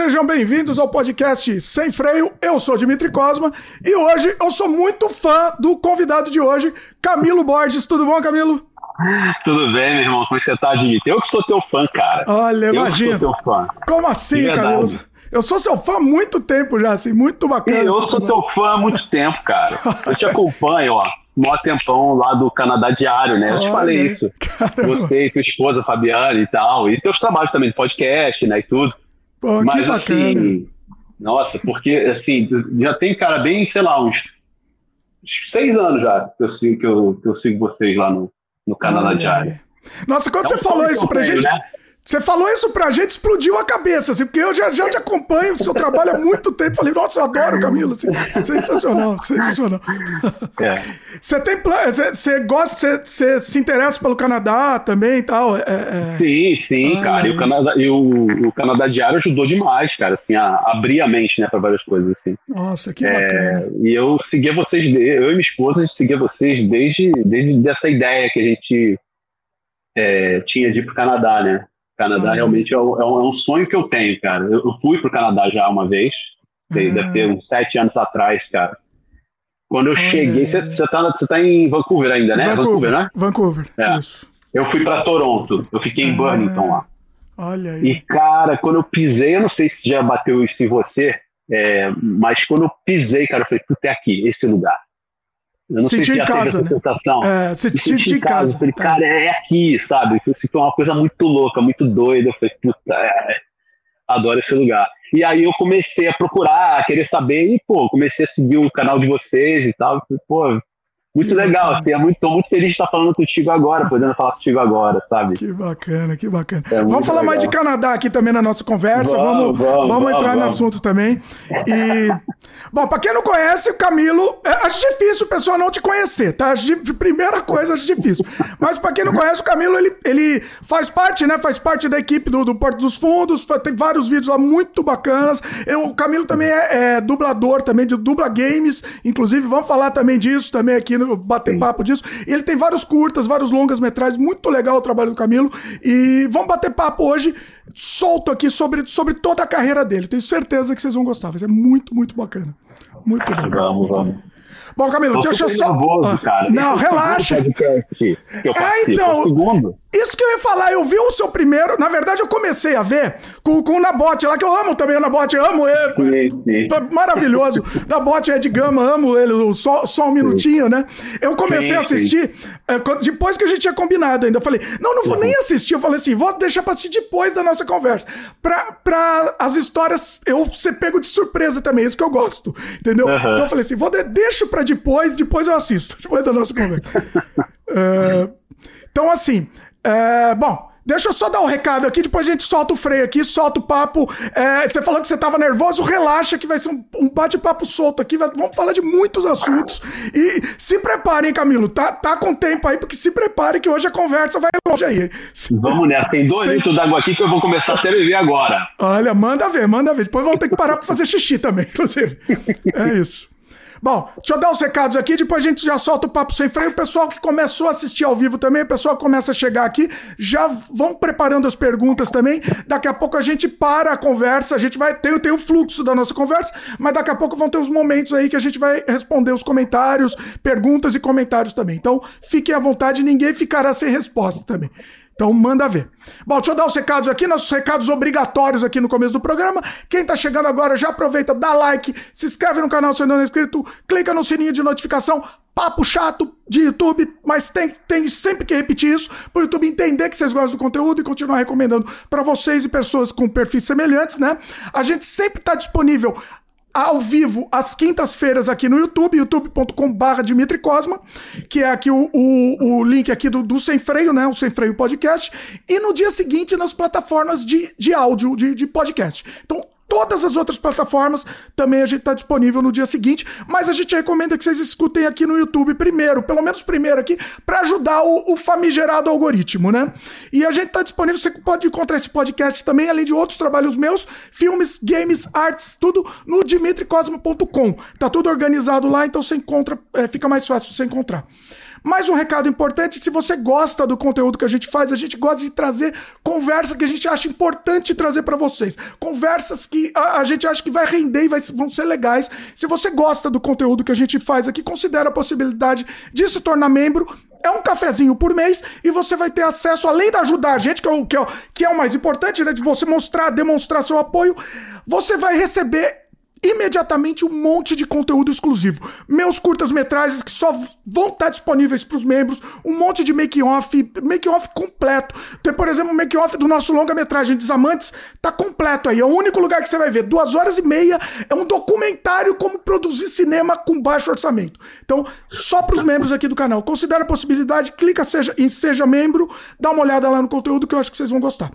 Sejam bem-vindos ao podcast Sem Freio. Eu sou Dimitri Cosma e hoje eu sou muito fã do convidado de hoje, Camilo Borges. Tudo bom, Camilo? Tudo bem, meu irmão? Como é você tá, Dimitri? Eu que sou teu fã, cara. Olha, imagina. Eu sou teu fã. Como assim, Camilo? Eu sou seu fã há muito tempo já, assim, muito bacana. Eu sou teu fã há muito tempo, cara. Eu te acompanho, ó, mó tempão lá do Canadá Diário, né? Eu te falei isso. Caramba. Você e tua esposa, Fabiana e tal. E teus trabalhos também de podcast, né, e tudo. Pô, Mas, que bacana. assim, nossa, porque, assim, já tem, cara, bem, sei lá, uns seis anos já que eu sigo, que eu, que eu sigo vocês lá no, no Canadá Diário. Nossa, quando é você falou isso pra gente... Né? Você falou isso pra gente, explodiu a cabeça, assim, porque eu já, já te acompanho, o seu trabalho há muito tempo. Falei, nossa, eu adoro Camilo. Assim, sensacional, sensacional. É. Você tem plano, você, você gosta, você, se interessa pelo Canadá também e tal? É, é... Sim, sim, ah, cara. E, o Canadá, e o, o Canadá Diário ajudou demais, cara, assim, a abrir a mente, né, pra várias coisas, assim. Nossa, que é, bacana. E eu seguia vocês, eu e minha esposa, a gente seguia vocês desde, desde essa ideia que a gente é, tinha de ir pro Canadá, né? Canadá realmente é, é, um, é, um, sonho que eu tenho, cara. Eu, fui pro Canadá já uma vez, deve ter uns sete anos atrás, cara. Quando eu cheguei, você tá, tá em Vancouver ainda, né? Vancouver, Vancouver né? Vancouver, é. isso. Eu fui para Toronto, eu fiquei em Burlington lá. Olha aí. E, cara, quando eu pisei, eu não sei se já bateu isso em você, é, mas quando eu pisei, cara, eu falei, puta, é aqui, esse lugar. Eu não senti sei se em casa, né? sensação. É, senti em casa. Eu falei, é. cara, é aqui, sabe? Isso foi uma coisa muito louca, muito doida. Eu falei, puta, é, adoro esse lugar. E aí eu comecei a procurar, a querer saber, e, pô, comecei a seguir o canal de vocês e tal. Falei, pô, muito que legal, assim, é muito, tô muito feliz de estar falando contigo agora, podendo falar contigo agora, sabe? Que bacana, que bacana. É vamos falar legal. mais de Canadá aqui também na nossa conversa, vamos, vamos, vamos, vamos entrar no assunto também. E, bom, para quem não conhece, o Camilo, é, acho difícil o pessoal não te conhecer, tá? De primeira coisa, acho difícil. Mas para quem não conhece, o Camilo, ele, ele faz parte, né? Faz parte da equipe do, do Porto dos Fundos, tem vários vídeos lá muito bacanas. Eu, o Camilo também é, é dublador também, de dubla games, inclusive vamos falar também disso também aqui no bater Sim. papo disso. E ele tem vários curtas, vários longas metragens, muito legal o trabalho do Camilo. E vamos bater papo hoje, solto aqui sobre, sobre toda a carreira dele. Tenho certeza que vocês vão gostar. Vai ser muito, muito bacana. Muito bom. Vamos, vamos. Bom, Camilo, deixa eu só. Nervoso, ah. Não, relaxa. é, então. Isso que eu ia falar, eu vi o seu primeiro. Na verdade, eu comecei a ver com, com o Nabote lá, que eu amo também o Nabote, amo ele. Sim, sim. Maravilhoso. Nabote é de gama, amo ele, só, só um minutinho, sim. né? Eu comecei a assistir é, depois que a gente tinha combinado ainda. Eu falei, não, não vou uhum. nem assistir. Eu falei assim, vou deixar pra assistir depois da nossa conversa. Pra, pra as histórias eu ser pego de surpresa também, isso que eu gosto. Entendeu? Uhum. Então eu falei assim, vou de, deixo pra depois, depois eu assisto, depois da nossa conversa. uh, então, assim. É, bom, Deixa eu só dar um recado aqui, depois a gente solta o freio aqui, solta o papo. É, você falou que você tava nervoso, relaxa que vai ser um, um bate-papo solto aqui. Vai, vamos falar de muitos assuntos. E se preparem, Camilo, tá, tá com tempo aí, porque se preparem que hoje a conversa vai longe aí. Vamos nessa, tem dois litros d'água aqui que eu vou começar a telever agora. Olha, manda ver, manda ver. Depois vamos ter que parar pra fazer xixi também, inclusive. É isso. Bom, deixa eu dar os recados aqui, depois a gente já solta o papo sem freio. O pessoal que começou a assistir ao vivo também, o pessoal que começa a chegar aqui, já vão preparando as perguntas também. Daqui a pouco a gente para a conversa, a gente vai ter, ter o fluxo da nossa conversa, mas daqui a pouco vão ter os momentos aí que a gente vai responder os comentários, perguntas e comentários também. Então, fiquem à vontade, ninguém ficará sem resposta também. Então manda ver. Bom, deixa eu dar os recados aqui, nossos recados obrigatórios aqui no começo do programa. Quem tá chegando agora já aproveita, dá like, se inscreve no canal se ainda não é inscrito, clica no sininho de notificação. Papo chato de YouTube, mas tem, tem sempre que repetir isso para o YouTube entender que vocês gostam do conteúdo e continuar recomendando para vocês e pessoas com perfis semelhantes, né? A gente sempre está disponível ao vivo às quintas-feiras aqui no YouTube, youtube.com.br Dimitri Cosma, que é aqui o, o, o link aqui do, do, Sem Freio, né? O Sem Freio Podcast. E no dia seguinte nas plataformas de, de áudio, de, de podcast. Então, Todas as outras plataformas também a gente está disponível no dia seguinte, mas a gente recomenda que vocês escutem aqui no YouTube primeiro, pelo menos primeiro aqui, para ajudar o, o, famigerado algoritmo, né? E a gente está disponível, você pode encontrar esse podcast também, além de outros trabalhos meus, filmes, games, artes, tudo no dimitricosmo.com. Tá tudo organizado lá, então você encontra, é, fica mais fácil você encontrar. Mais um recado importante: se você gosta do conteúdo que a gente faz, a gente gosta de trazer conversa que a gente acha importante trazer para vocês. Conversas que a, a, gente acha que vai render e vai, vão ser legais. Se você gosta do conteúdo que a gente faz aqui, considere a possibilidade de se tornar membro. É um cafezinho por mês e você vai ter acesso, além de ajudar a gente, que é o, que é, que é o mais importante, né? De você mostrar, demonstrar seu apoio, você vai receber imediatamente um monte de conteúdo exclusivo. Meus curtas-metragens que só vão estar disponíveis para os membros, um monte de make-off, make-off completo. Tem, por exemplo, o make-off do nosso longa-metragem Desamantes, tá completo aí. É o único lugar que você vai ver. Duas horas e meia é um documentário como produzir cinema com baixo orçamento. Então, só para os membros aqui do canal. Considere a possibilidade, clica seja, em Seja Membro, dá uma olhada lá no conteúdo que eu acho que vocês vão gostar.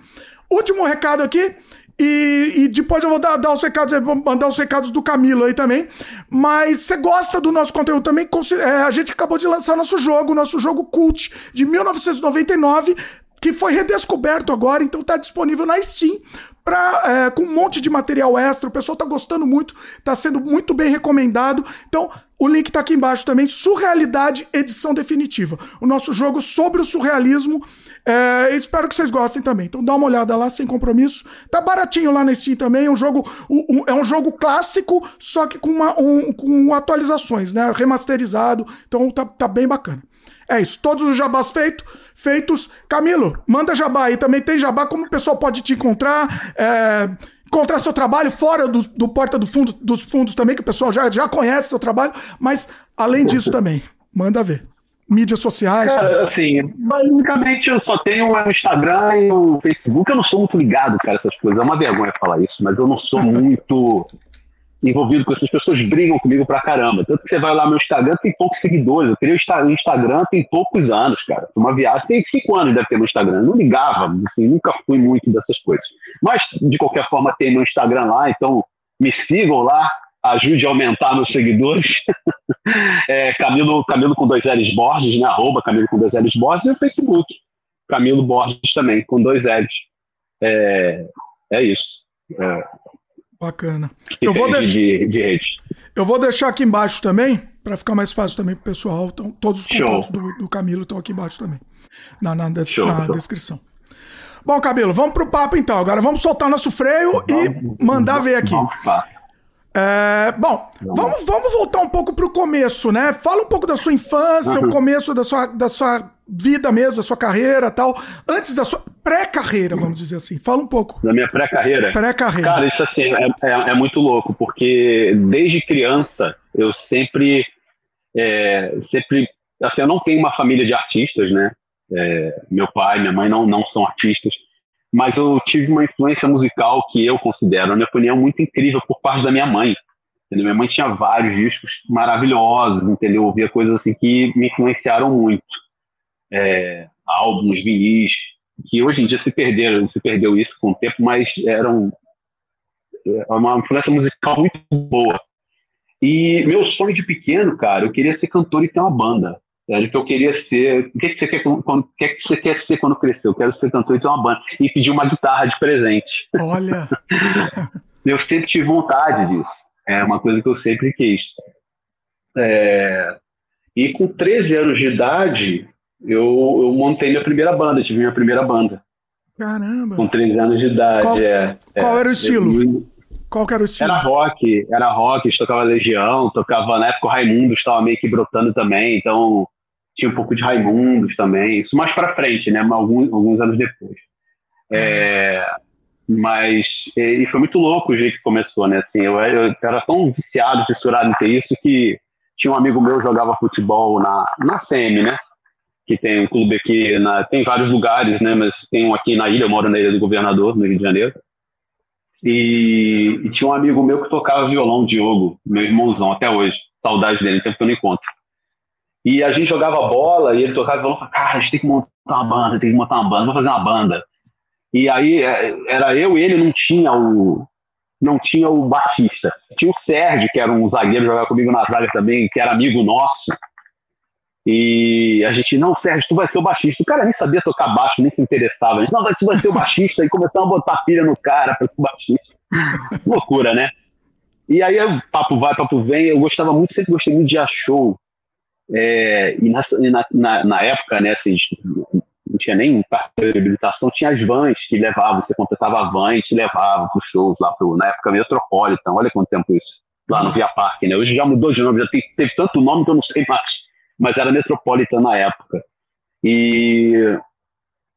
Último recado aqui. E, e, depois eu vou dar, dar os recados, mandar os recados do Camilo aí também. Mas você gosta do nosso conteúdo também? É, a gente acabou de lançar nosso jogo, nosso jogo Cult de 1999, que foi redescoberto agora, então tá disponível na Steam. Pra, é, com um monte de material extra, o pessoal tá gostando muito, tá sendo muito bem recomendado. Então, o link tá aqui embaixo também. Surrealidade, edição definitiva. O nosso jogo sobre o surrealismo é, espero que vocês gostem também. Então dá uma olhada lá sem compromisso. Tá baratinho lá na Steam também. É um jogo, um, é um jogo clássico, só que com, uma, um, com atualizações, né? Remasterizado. Então tá, tá bem bacana. É isso, todos os jabás feito, feitos. Camilo, manda jabá aí. Também tem jabá, como o pessoal pode te encontrar. É, encontrar seu trabalho fora do, do porta do fundo, dos fundos também, que o pessoal já, já conhece seu trabalho. Mas além disso também, manda ver mídias sociais? Cara, assim, basicamente eu só tenho o Instagram e o Facebook. Eu não sou muito ligado, cara, essas coisas. É uma vergonha falar isso, mas eu não sou muito envolvido com essas pessoas brigam comigo pra caramba. Tanto que você vai lá no meu Instagram, tem poucos seguidores. Eu criei o Instagram tem poucos anos, cara. Uma viagem, tem cinco anos deve ter no Instagram. Eu não ligava, assim, nunca fui muito dessas coisas. Mas, de qualquer forma, tem meu Instagram lá, então me sigam lá, ajude a aumentar meus seguidores. é, Camilo, Camilo com dois L's Borges, né? Arroba Camilo com dois L's Borges e o Facebook. Camilo Borges também, com dois L's. É, é isso. É. Bacana. Eu vou, deixar, de, de eu vou deixar aqui embaixo também, para ficar mais fácil também para o pessoal. Então, todos os contatos do, do, Camilo estão aqui embaixo também, na, na, Show, na descrição. Bom, Camilo, vamos pro papo então. Agora vamos soltar nosso freio vamos, e mandar ver aqui. Vamos, é, bom, vamos, vamos voltar um pouco pro começo, né? Fala um pouco da sua infância, uhum. o começo da sua, da sua vida mesmo, da sua carreira tal. Antes da sua pré-carreira, vamos dizer assim. Fala um pouco. Da minha pré-carreira? Pré-carreira. Cara, isso assim, é, é, é, muito louco, porque desde criança eu sempre. É, sempre. Assim, eu não tenho uma família de artistas, né? É, meu pai, minha mãe não, não são artistas mas eu tive uma influência musical que eu considero, na minha opinião, muito incrível por parte da minha mãe. Entendeu? Minha mãe tinha vários discos maravilhosos, entendeu? Eu ouvia coisas assim que me influenciaram muito. É, álbuns, vinis, que hoje em dia se perderam, se perdeu isso com o tempo, mas eram é, uma influência musical muito boa. E meu sonho de pequeno, cara, eu queria ser cantor e ter uma banda. Era o que eu queria ser. O que, que, você quer, quando, que, que você quer ser quando crescer? Eu quero ser cantor e ter uma banda. E pedir uma guitarra de presente. Olha! eu sempre tive vontade disso. É uma coisa que eu sempre quis. É... E com 13 anos de idade, eu, eu montei minha primeira banda, tive minha primeira banda. Caramba! Com 13 anos de idade, qual, é. Qual é, era o estilo? Eu, qual era o estilo? Era rock, era rock, tocava Legião, tocava na época o Raimundo estava meio que brotando também, então tinha um pouco de Raimundos também, isso mais para frente, né? Alguns, alguns anos depois. É, mas e foi muito louco o jeito que começou, né? Assim, eu, eu era tão viciado, fissurado em ter isso que tinha um amigo meu que jogava futebol na, na CM, né? Que tem um clube aqui, na, tem vários lugares, né? Mas tem um aqui na ilha, eu moro na Ilha do Governador, no Rio de Janeiro. E, e tinha um amigo meu que tocava violão, Diogo, meu irmãozão, até hoje. Saudade dele, tempo que eu não encontro. E a gente jogava bola e ele tocava e falava, cara, a gente tem que montar uma banda, tem que montar uma banda, vamos fazer uma banda. E aí é, era eu e ele, não tinha o não tinha o Batista. Tinha o Sérgio, que era um zagueiro, jogava comigo na zaga também, que era amigo nosso. E a gente, não, Sérgio, tu vai ser o baixista. O cara nem sabia tocar baixo, nem se interessava. A gente, não, tu vai ser o baixista. E começamos a botar pilha no cara pra ser o baixista. Loucura, né? E aí, papo vai, papo vem. Eu gostava muito, sempre gostei muito de show. É, e, na, na, na, época, né, assim, não tinha nem carteira de habilitação, tinha as vans que levavam, você contratava a van e te levava para os shows lá, pro, na época Metropolitan, olha quanto tempo isso, lá no Via Parque, né? Hoje já mudou de nome, já teve, teve tanto nome que eu não sei mais, mas era Metropolitan na época. E,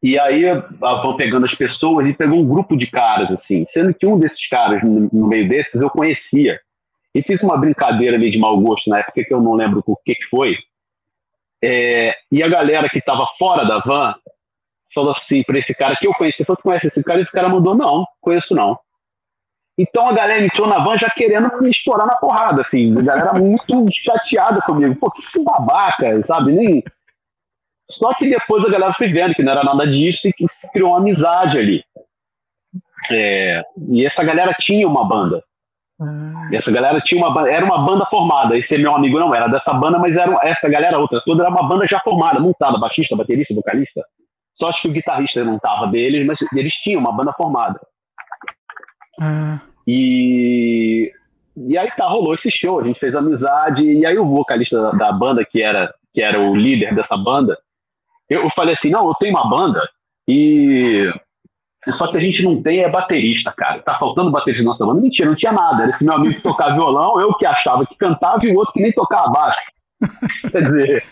e aí van pegando as pessoas e pegou um grupo de caras, assim, sendo que um desses caras, no, no meio desses, eu conhecia. E fiz uma brincadeira ali de mau gosto na época que eu não lembro o que, foi, é, e a galera que estava fora da van falou assim para esse cara que eu conheci, falou, tu conhece esse cara? E esse cara mandou, não, conheço não. Então a galera entrou na van já querendo me estourar na porrada, assim, a galera muito chateada comigo. Pô, que babaca, sabe? Nem... Só que depois a galera foi vendo que não era nada disso e que se criou uma amizade ali. É, e essa galera tinha uma banda. Ah. E essa galera tinha uma era uma banda formada. Esse meu amigo não era dessa banda, mas era essa galera outra toda era uma banda já formada, montada, baixista, baterista, vocalista. Só acho que o guitarrista não tava deles, mas eles tinham uma banda formada. Ah. E e aí tá, rolou esse show, a gente fez amizade, e aí o vocalista da, da banda, que era, que era o líder dessa banda, eu, eu falei assim, não, eu tenho uma banda, e só que a gente não tem é baterista, cara. Tá faltando baterista na nossa banda. Mentira, não tinha nada. Era esse meu amigo que tocava violão, eu que achava que cantava e o outro que nem tocava baixo. Quer dizer.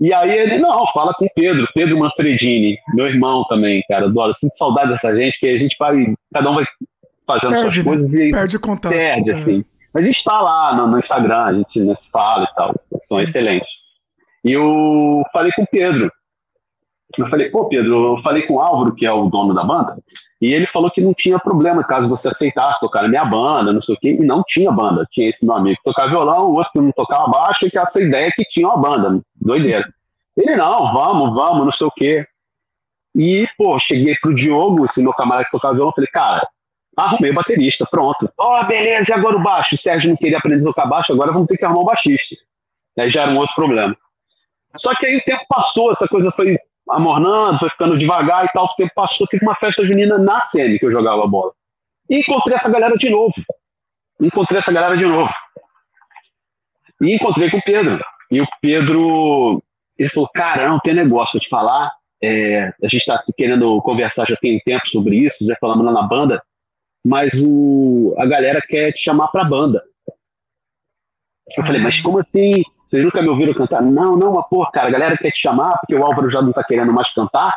E aí ele, não, fala com o Pedro, Pedro Manfredini, meu irmão também, cara. Adoro. Sinto saudade dessa gente, que a gente vai. Cada um vai fazendo perde, suas né? coisas e. Perde contato. Perde, é. assim. Mas a gente tá lá no, no Instagram, a gente né, se fala e tal. São excelentes. E eu falei com o Pedro. Eu falei, pô, Pedro, eu falei com o Álvaro, que é o dono da banda, e ele falou que não tinha problema caso você aceitasse tocar na minha banda, não sei o quê, e não tinha banda. Tinha esse meu amigo que tocava violão, o outro que não tocava baixo, e que essa ideia que tinha uma banda, doideira. Ele, não, vamos, vamos, não sei o quê. E, pô, cheguei pro Diogo, esse meu camarada que tocava violão, falei, cara, arrumei baterista, pronto. Ó, oh, beleza, e agora o baixo? O Sérgio não queria aprender a tocar baixo, agora vamos ter que arrumar um baixista. Aí já era um outro problema. Só que aí o tempo passou, essa coisa foi amornando, foi ficando devagar e tal. O tempo passou, teve uma festa junina na CM que eu jogava bola. E encontrei essa galera de novo. Encontrei essa galera de novo. E encontrei com o Pedro. E o Pedro, ele falou, cara, não tem negócio pra te falar. É, a gente está querendo conversar já tem tempo sobre isso, já falamos lá na banda, mas o, a galera quer te chamar pra banda. Eu falei, mas como assim? Vocês nunca me ouviram cantar? Não, não, mas porra, cara, a galera quer te chamar porque o Álvaro já não tá querendo mais cantar.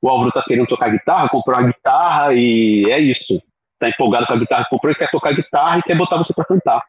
O Álvaro tá querendo tocar guitarra, comprou uma guitarra e é isso. Tá empolgado com a guitarra comprou e quer tocar guitarra e quer botar você para cantar.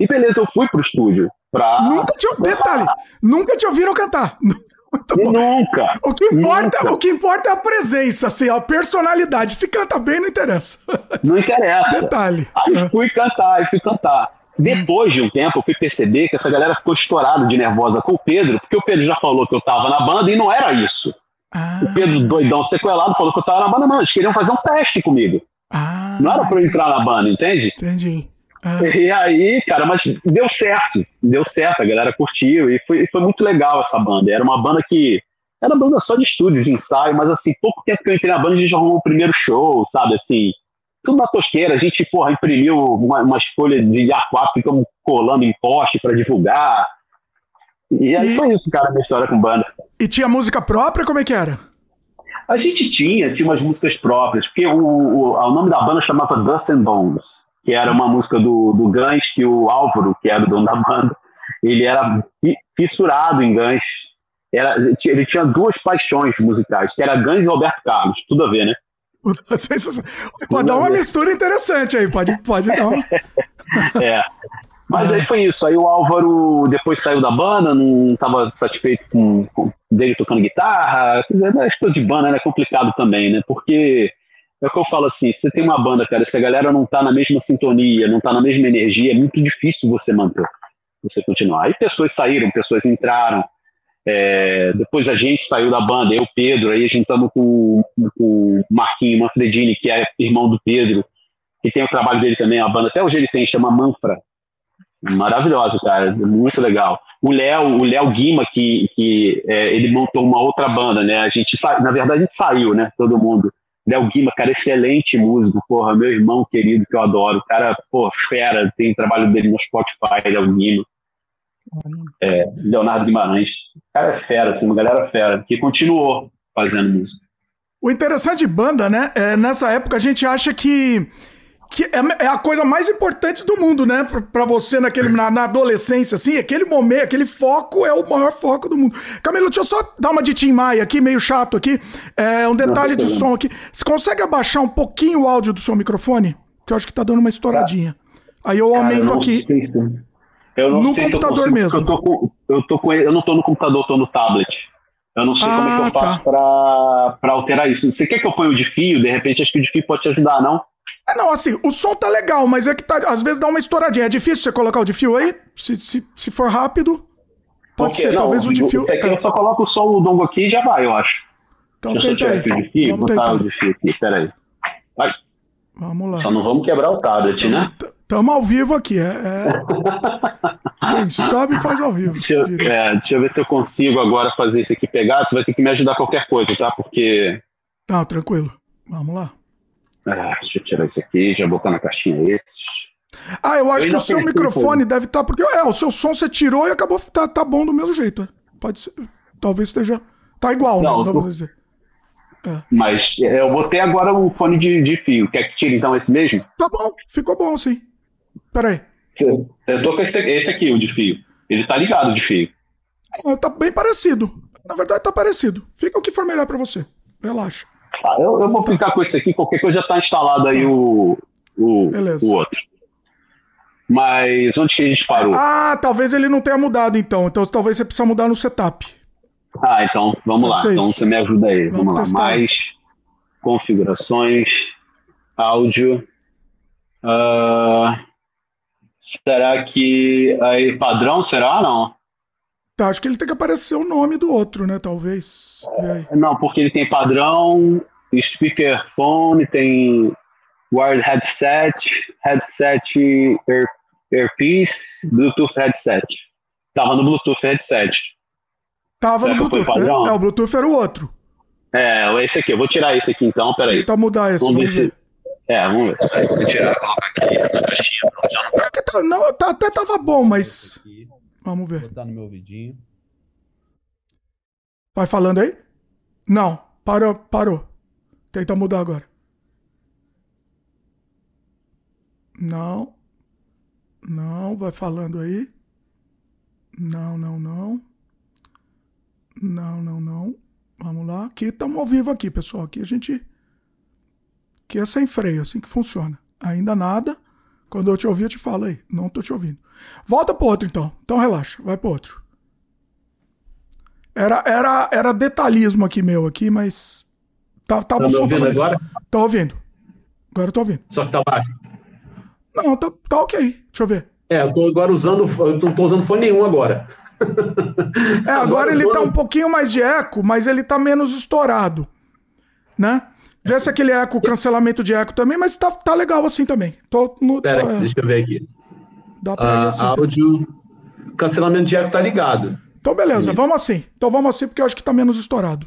E beleza, eu fui pro estúdio pra. Nunca te, detalhe, nunca te ouviram cantar. Nunca. O que, importa, nunca. o que importa é a presença, assim, a personalidade. Se canta bem, não interessa. Não interessa. Detalhe. Aí fui cantar, aí fui cantar. Depois de um tempo, eu fui perceber que essa galera ficou estourada de nervosa com o Pedro, porque o Pedro já falou que eu tava na banda e não era isso. Ah. O Pedro, doidão, sequelado, falou que eu tava na banda, mas eles queriam fazer um teste comigo. Ah. Não era pra eu entrar na banda, entende? Entendi. Ah. E aí, cara, mas deu certo, deu certo, a galera curtiu e foi, foi muito legal essa banda. Era uma banda que. Era banda só de estúdio, de ensaio, mas assim, pouco tempo que eu entrei na banda, a gente arrumou o primeiro show, sabe? Assim, tudo na tosqueira. A gente, porra, imprimiu uma, umas folhas de A4, ficamos colando em poste para divulgar. E aí e... foi isso, cara, a minha história com banda. E tinha música própria? Como é que era? A gente tinha, tinha umas músicas próprias, porque o, o, o nome da banda chamava Dust and Bones, que era uma música do, do Gans, que o Álvaro, que era o dono da banda, ele era fissurado em Gans. Era, ele tinha duas paixões musicais, que era Gans e Roberto Carlos, tudo a ver, né? Pode dar uma mistura interessante aí, pode, pode dar uma... é. Mas aí foi isso. Aí o Álvaro depois saiu da banda, não estava satisfeito com, com, dele tocando guitarra. Quer dizer, as coisas de banda é complicado também, né? Porque é o que eu falo assim: você tem uma banda, cara, se a galera não tá na mesma sintonia, não tá na mesma energia, é muito difícil você manter, você continuar. Aí pessoas saíram, pessoas entraram. É, depois a gente saiu da banda, eu, Pedro, aí juntamos com, com o Marquinho Manfredini, que é irmão do Pedro, que tem o trabalho dele também, a banda até hoje ele tem, chama Manfra. Maravilhosa, cara, muito legal. O Léo, o Léo Guima, que, que é, ele montou uma outra banda, né? A gente, na verdade, a gente saiu, né? Todo mundo. Léo Guima, cara, excelente músico, porra, meu irmão querido que eu adoro. Cara, pô, fera, tem trabalho dele no Spotify, Léo Guima. É, Leonardo Guimarães. O cara é fera, assim, uma galera fera, que continuou fazendo música. O interessante de banda, né? É, nessa época a gente acha que, que é, é a coisa mais importante do mundo, né? Pra, pra você naquele, na, na, adolescência, assim, aquele momento, aquele foco é o maior foco do mundo. Camilo, deixa eu só dar uma de Tim Maia aqui, meio chato aqui. É, um detalhe de som aqui. Você consegue abaixar um pouquinho o áudio do seu microfone? Que eu acho que tá dando uma estouradinha. Aí eu aumento Cara, eu aqui. Eu não no sei computador consigo, mesmo. Eu, tô com, eu, tô com, eu não tô no computador, eu tô no tablet. Eu não sei ah, como é que eu ah, faço tá. pra, pra alterar isso. Você quer que eu ponha o de fio? De repente, acho que o de fio pode te ajudar, não? É, não, assim, o som tá legal, mas é que tá, às vezes dá uma estouradinha. É difícil você colocar o de fio aí? Se, se, se for rápido, pode ser. Não, talvez o de fio. É que eu só coloco só o dongo aqui e já vai, eu acho. Então Deixa tenta aí. O de fio, vamos botar tentar. o de fio aqui, peraí. Vai. Vamos lá. Só não vamos quebrar o tablet, né? Estamos ao vivo aqui. É, é... Quem sabe faz ao vivo. Deixa eu, é, deixa eu ver se eu consigo agora fazer isso aqui pegar. Tu vai ter que me ajudar qualquer coisa, tá? Porque. Tá, tranquilo. Vamos lá. Ah, deixa eu tirar isso aqui, já botar na caixinha esses. Ah, eu acho eu que o seu microfone deve estar. Tá, porque é, o seu som você tirou e acabou. Tá, tá bom do mesmo jeito. É. Pode ser. Talvez esteja. Tá igual, Não, né? Tô... Dizer. É. Mas é, eu botei agora o fone de, de fio. Quer que tire então esse mesmo? Tá bom, ficou bom sim. Peraí. Eu tô com esse, esse aqui, o de fio. Ele tá ligado de fio. É, tá bem parecido. Na verdade, tá parecido. Fica o que for melhor para você. Relaxa. Ah, eu, eu vou ficar com esse aqui, qualquer coisa já tá instalado aí o, o, o outro. Mas onde que a gente parou? Ah, talvez ele não tenha mudado então. Então talvez você precisa mudar no setup. Ah, então vamos lá. Então você me ajuda aí. Vamos, vamos lá. Mais configurações, áudio. Uh, Será que aí padrão será não? Tá, acho que ele tem que aparecer o nome do outro, né? Talvez. É, não, porque ele tem padrão, speakerphone, tem wired headset, headset ear, earpiece, Bluetooth headset. Tava no Bluetooth headset. Tava Será no Bluetooth, né? É, o Bluetooth era o outro. É, esse aqui. Eu vou tirar esse aqui então, peraí. Tentar mudar esse, vamos, ver. ver. É, vamos ver. Vou tirar, colocar aqui na caixinha. Não tá. É tá, não, tá, até tava bom, mas. Vamos ver. Vou botar no meu ouvidinho. Vai falando aí? Não, parou, parou. Tenta mudar agora. Não. Não, vai falando aí. Não, não, não. Não, não, não. Vamos lá. Aqui estamos ao vivo aqui, pessoal. Aqui a gente que é sem freio, assim que funciona. Ainda nada. Quando eu te ouvir, eu te falo aí. Não tô te ouvindo. Volta pro outro, então. Então relaxa, vai pro outro. Era, era, era detalhismo aqui meu aqui, mas. Tá, tava tá me ouvindo agora? Tô ouvindo. Agora eu tô ouvindo. Só que tá baixo. Não, tá, tá ok. Deixa eu ver. É, eu tô agora usando. Eu não tô usando fone nenhum agora. é, agora, agora ele tô... tá um pouquinho mais de eco, mas ele tá menos estourado. Né? Vê se aquele eco, cancelamento de eco também, mas tá, tá legal assim também. Tô no, Pera, tô, deixa eu ver aqui. Dá pra ir ah, assim. Áudio, cancelamento de eco tá ligado. Então beleza, vamos assim. Então vamos assim porque eu acho que tá menos estourado.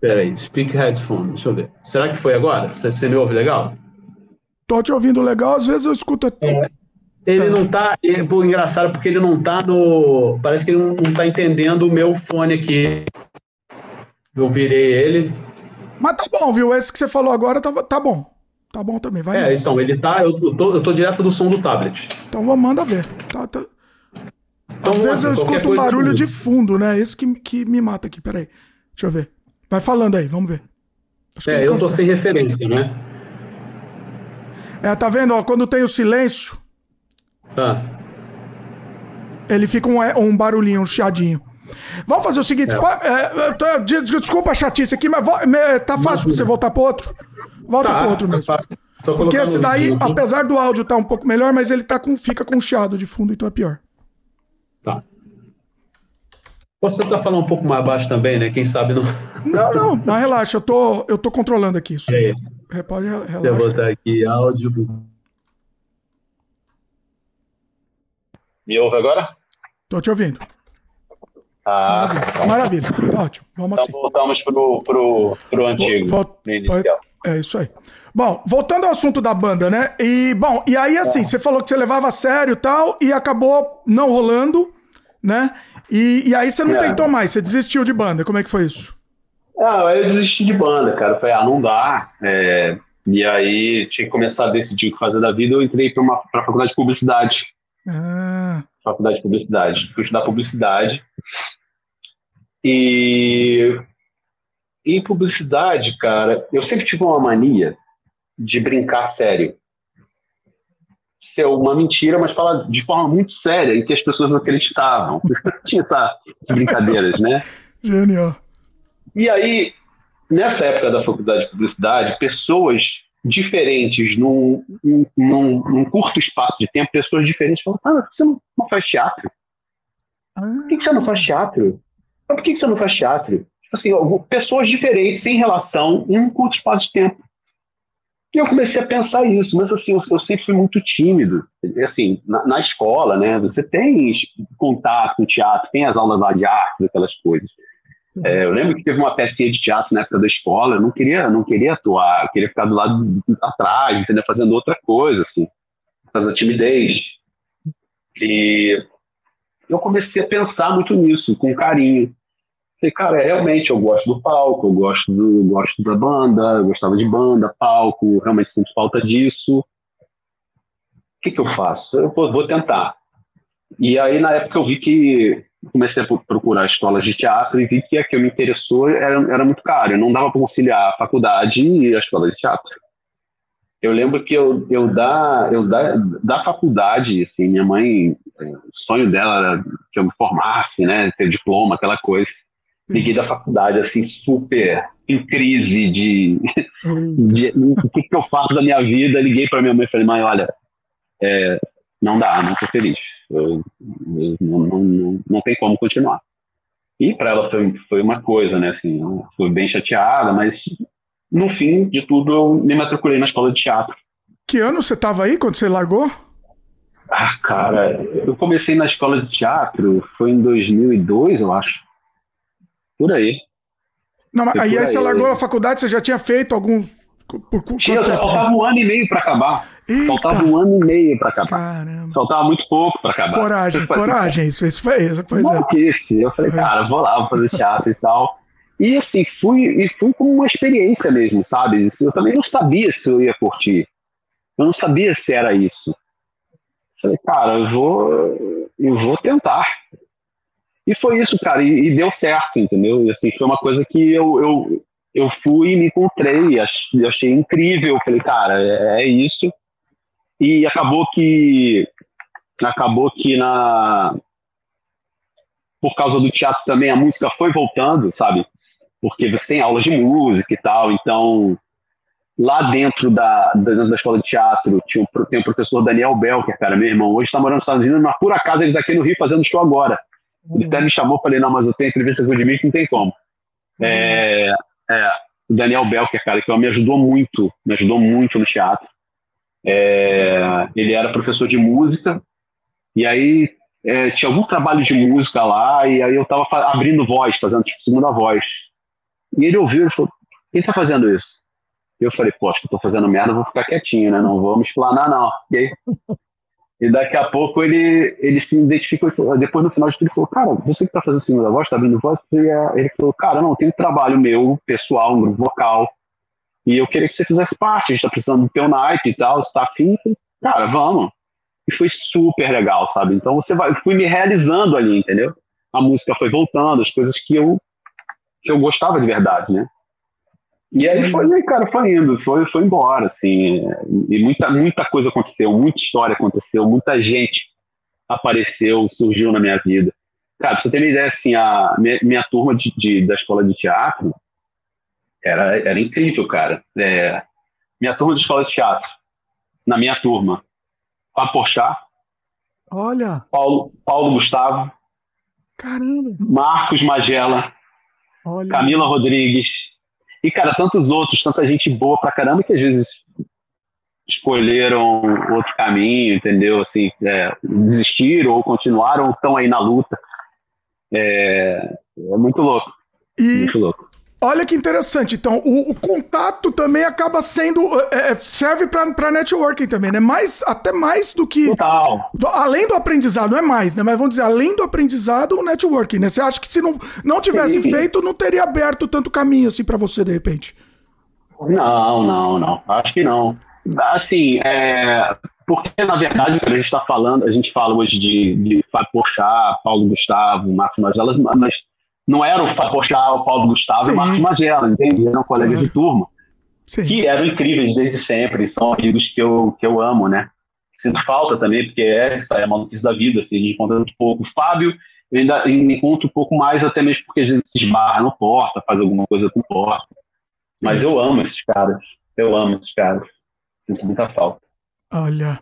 Pera aí, speak headphone, deixa eu ver. Será que foi agora? Você, você me ouve legal? Tô te ouvindo legal, às vezes eu escuto... É. Ele é. não tá. É, pô, engraçado, porque ele não tá no. Parece que ele não, não tá entendendo o meu fone aqui. Eu virei ele. Mas tá bom, viu? Esse que você falou agora tá, tá bom. Tá bom também, vai É, então, ele tá. Eu tô, eu tô direto do som do tablet. Então manda ver. Tá, tá... Então, Às vezes eu escuto um barulho de fundo, né? Esse que, que me mata aqui, peraí. Deixa eu ver. Vai falando aí, vamos ver. Acho é, eu, eu tô sem referência, né? É, tá vendo? Ó, quando tem o silêncio. Tá. Ele fica um, um barulhinho, um chiadinho. Vamos fazer o seguinte: é. É, desculpa a chatice aqui, mas tá fácil pra você voltar pro outro. Volta tá, pro outro mesmo. Tá Porque esse daí, apesar do áudio estar tá um pouco melhor, mas ele tá com, fica com chiado de fundo, então é pior. Tá. Posso tentar falar um pouco mais baixo também, né? Quem sabe não. Não, não, não relaxa, eu tô, eu tô controlando aqui isso. É. Pode relaxar. Deixa eu botar aqui áudio. Me ouve agora? Tô te ouvindo. Ah, Maravilha. Maravilha. Tá ótimo. Vamos então assim. voltamos pro, pro, pro antigo. Vol inicial. É isso aí. Bom, voltando ao assunto da banda, né? E, bom, e aí assim, é. você falou que você levava a sério e tal, e acabou não rolando. né? E, e aí você não é. tentou mais, você desistiu de banda. Como é que foi isso? Ah, eu desisti de banda, cara. falei, ah, não dá. É, e aí tinha que começar a decidir o que fazer da vida. Eu entrei para a faculdade de publicidade. Ah. Faculdade de publicidade. Fui estudar publicidade. E em publicidade, cara, eu sempre tive uma mania de brincar sério. Ser uma mentira, mas falar de forma muito séria, em que as pessoas acreditavam. Tinha essa, essas brincadeiras, né? Genial. E aí, nessa época da faculdade de publicidade, pessoas diferentes num, num, num, curto espaço de tempo, pessoas diferentes falam, ah, você não, não faz teatro? Por que, que você não faz teatro? Mas por que, você não faz teatro? Tipo assim, pessoas diferentes, sem relação, em um curto espaço de tempo. E eu comecei a pensar isso, mas assim, eu, eu sempre fui muito tímido. Assim, na, na, escola, né, você tem contato com teatro, tem as aulas lá de artes, aquelas coisas. É, eu lembro que teve uma pecinha de teatro na época da escola, eu não queria, não queria atuar, eu queria ficar do lado atrás, entendeu? fazendo outra coisa, assim, fazer timidez. E eu comecei a pensar muito nisso, com carinho. Falei, cara, realmente eu gosto do palco, eu gosto, do, gosto da banda, eu gostava de banda, palco, realmente sinto falta disso. O que, que eu faço? Eu vou tentar. E aí, na época, eu vi que comecei a procurar escolas de teatro e vi que a que me interessou era, era muito caro. Não dava para conciliar a faculdade e a escola de teatro. Eu lembro que eu, eu, da, eu da, da faculdade, assim, minha mãe, o sonho dela era que eu me formasse, né, ter diploma, aquela coisa. Liguei da faculdade, assim, super em crise de, de, de o que, que eu faço da minha vida. Liguei para minha mãe e falei, mãe, olha, é, não dá, não tô feliz. Eu, eu, não, não, não tem como continuar. E para ela foi, foi uma coisa, né? Assim, foi bem chateada, mas no fim de tudo eu me matriculei na escola de teatro. Que ano você estava aí quando você largou? Ah, cara, eu comecei na escola de teatro, foi em 2002, eu acho. Por aí. Não, mas aí, aí você largou a faculdade, você já tinha feito alguns por, por Tinha, faltava um ano e meio para acabar. Eita. Faltava um ano e meio para acabar. Caramba. Faltava muito pouco para acabar. Coragem, coragem, isso, isso foi isso. Pois é. Eu falei, cara, vou lá, vou fazer teatro e tal. E assim, fui, e fui como uma experiência mesmo, sabe? Eu também não sabia se eu ia curtir. Eu não sabia se era isso. Falei, cara, eu vou, eu vou tentar. E foi isso, cara, e, e deu certo, entendeu? E assim, foi uma coisa que eu, eu, eu fui e me encontrei, achei, achei incrível. Falei, cara, é, é, isso. E acabou que acabou que na por causa do teatro também a música foi voltando, sabe? Porque você tem aulas de música e tal, então lá dentro da, da, da escola de teatro tinha tem o professor Daniel Belker, cara, meu irmão, hoje está morando nos Estados Unidos, mas por acaso ele está aqui no Rio fazendo show agora. Até me chamou, falei, não, mas eu tenho entrevista com o Edmir que não tem como. É, é, o Daniel Belker, cara, que me ajudou muito, me ajudou muito no teatro. É, ele era professor de música, e aí é, tinha algum trabalho de música lá, e aí eu tava abrindo voz, fazendo tipo segunda voz. E ele ouviu e falou: Quem tá fazendo isso? E eu falei: Pô, acho que eu tô fazendo merda, vou ficar quietinho, né? Não vou me explanar, não. E aí e daqui a pouco ele, ele se identificou, depois no final de tudo ele falou, cara, você que tá fazendo segunda voz, tá abrindo voz? E ele falou, cara, não, tem um trabalho meu, pessoal, um grupo vocal, e eu queria que você fizesse parte, a gente tá precisando do teu naipe e tal, você tá afim? Cara, vamos. E foi super legal, sabe? Então você vai, fui me realizando ali, entendeu? A música foi voltando, as coisas que eu, que eu gostava de verdade, né? E aí foi, né, cara, foi indo, foi, foi embora, assim. E muita, muita coisa aconteceu, muita história aconteceu, muita gente apareceu, surgiu na minha vida. Cara, pra você ter uma ideia, assim, a minha, minha turma de, de, da escola de teatro era, era incrível, cara. É, minha turma de escola de teatro, na minha turma, Papochá. Olha. Paulo, Paulo Gustavo. Caramba. Marcos Magela. Olha. Camila Rodrigues. E, cara, tantos outros, tanta gente boa pra caramba que às vezes escolheram outro caminho, entendeu? Assim, é, desistiram ou continuaram estão aí na luta. É, é muito louco. E, muito louco. Olha que interessante. Então, o, o contato também acaba sendo. É, serve para networking também, né? Mais, até mais do que. Total. Do, além do aprendizado, não é mais, né? Mas vamos dizer, além do aprendizado, o networking, né? Você acha que se não, não tivesse Sim. feito, não teria aberto tanto caminho assim para você, de repente? Não, não, não. Acho que não. Assim, é, porque, na verdade, a gente está falando, a gente fala hoje de, de Fábio Porchat, Paulo Gustavo, Marcos Magela, mas não era o Porchat, o Paulo Gustavo Sim. e o Marcos Magela, entende? Eram colegas de turma, Sim. que eram incríveis desde sempre, são amigos que eu, que eu amo, né? Sinto falta também, porque essa é a maluquice da vida, assim, a gente encontra um pouco. O Fábio, eu ainda encontro um pouco mais, até mesmo porque às vezes se esbarra no porta, faz alguma coisa com porta. Mas eu amo esses caras, eu amo esses caras. Sinto muita falta. Olha.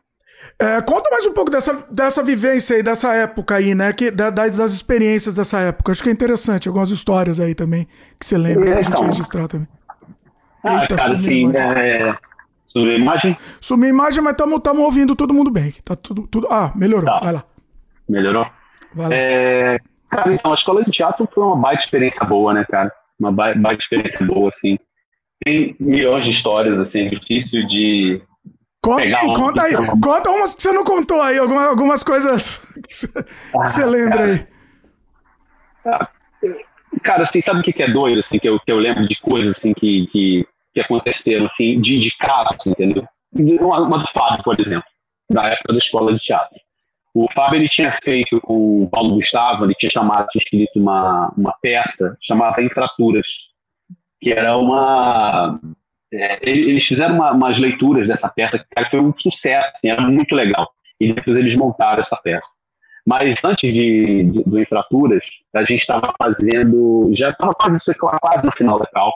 É, conta mais um pouco dessa, dessa vivência aí, dessa época aí, né? Que, da, das, das experiências dessa época. Acho que é interessante, algumas histórias aí também, que você lembra, pra então. gente registrar também. Ah, Eita, cara, assim, é... Sumiu a imagem? Sumiu a imagem, mas estamos ouvindo todo mundo bem. Tá tudo, tudo... Ah, melhorou. Tá. Vai lá. Melhorou? Vai lá. É... Cara, então, a escola de teatro foi uma baita experiência boa, né, cara? Uma baita experiência boa, assim. Tem milhões de histórias, assim, é difícil de Conta aí, conta aí. Conta umas que você não contou aí, algumas, algumas coisas que você, ah, lembra cara. aí. Ah, cara, assim, sabe o que é doido, assim, que eu, que eu lembro de coisas, assim, que, que, que aconteceram, assim, de, de casos, entendeu? Uma, uma do Fábio, por exemplo, da época da escola de teatro. O Fábio, ele tinha feito com o Paulo Gustavo, ele tinha chamado, tinha escrito uma, uma peça chamada Infraturas, que era uma é, eles fizeram uma, umas leituras dessa peça que foi um sucesso, assim, era muito legal. E depois eles montaram essa peça. Mas antes de, de do Infraturas, a gente estava fazendo, já estava quase, quase no final da cal,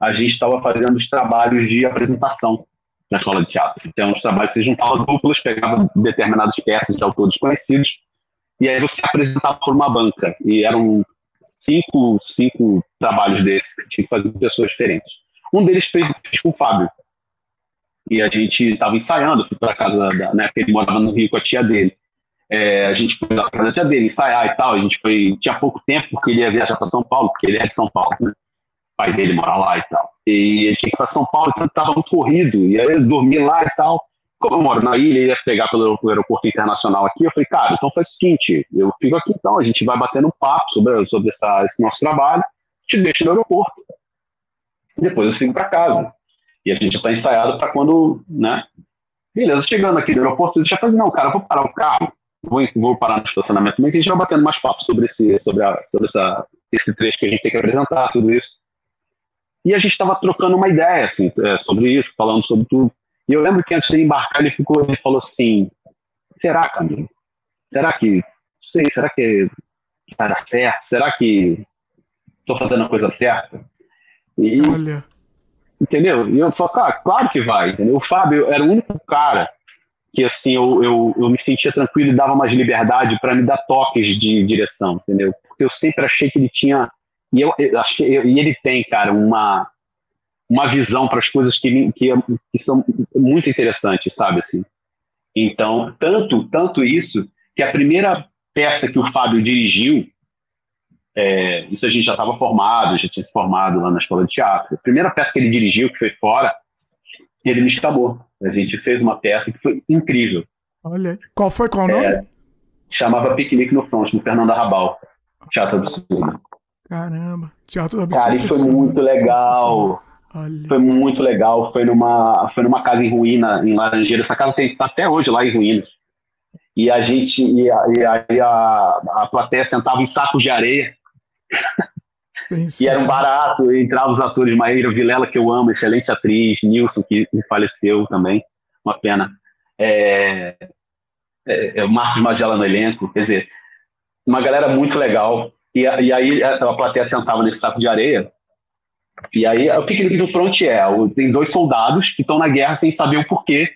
a gente estava fazendo os trabalhos de apresentação na escola de teatro. Então, os trabalhos que você juntava duplas, pegava determinadas peças de autores conhecidos, e aí você apresentava por uma banca. E eram cinco, cinco trabalhos desses que tinha que fazer com pessoas diferentes. Um deles fez, com o Fábio. E a gente estava ensaiando, fui para casa da, né, ele morava no Rio com a tia dele. É, a gente foi para casa da tia dele ensaiar e tal. A gente foi, tinha pouco tempo porque ele ia viajar para São Paulo, porque ele é de São Paulo, né? O pai dele mora lá e tal. E a gente ia para São Paulo, então estava muito corrido. E aí eu dormi lá e tal. Como eu moro na ilha, ia pegar pelo aeroporto internacional aqui. Eu falei, cara, então faz o seguinte: eu fico aqui então, a gente vai batendo um papo sobre, sobre essa, esse nosso trabalho, te deixo no aeroporto depois eu sigo para casa. E a gente está ensaiado para quando, né? Beleza, chegando aqui no aeroporto, eu já falei, não, cara, vou parar o carro, vou, vou parar no estacionamento também, que a gente vai batendo mais papo sobre esse, sobre, a, sobre essa, esse trecho que a gente tem que apresentar, tudo isso. E a gente estava trocando uma ideia, assim, é, sobre isso, falando sobre tudo. E eu lembro que antes de embarcar, ele ficou, ele falou assim, será, Camilo? Será que, sei, será que vai dar certo? Será que estou fazendo a coisa certa? E, Olha. Entendeu? E eu falo, cara, claro que vai. Entendeu? O Fábio era o único cara que assim eu, eu, eu me sentia tranquilo e dava mais liberdade para me dar toques de direção, entendeu? Porque eu sempre achei que ele tinha e eu, eu acho que e ele tem, cara, uma uma visão para as coisas que, que, que são muito interessantes, sabe assim. Então, tanto tanto isso que a primeira peça que o Fábio dirigiu é, isso a gente já estava formado, já tinha se formado lá na escola de teatro. A primeira peça que ele dirigiu, que foi fora, ele me chamou. A gente fez uma peça que foi incrível. Olha, qual foi qual o nome? É, chamava Piquenique no Front, no Fernando Arrabal. Teatro Absurdo. Caramba, Teatro Absurdo. Cara, isso foi muito legal. Olha. Foi muito legal. Foi numa, foi numa casa em ruína, em Laranjeira. Essa casa tem tá até hoje lá em ruínas. E a gente, e, a, e aí a, a plateia sentava em sacos de areia e era um barato, entrava os atores Maíra Vilela, que eu amo, excelente atriz, Nilson, que faleceu também, uma pena. É, é, é, Marcos Magela no elenco, quer dizer, uma galera muito legal. E, e aí a, a plateia sentava nesse saco de areia. E aí o piquenique do front é: tem dois soldados que estão na guerra sem saber o porquê.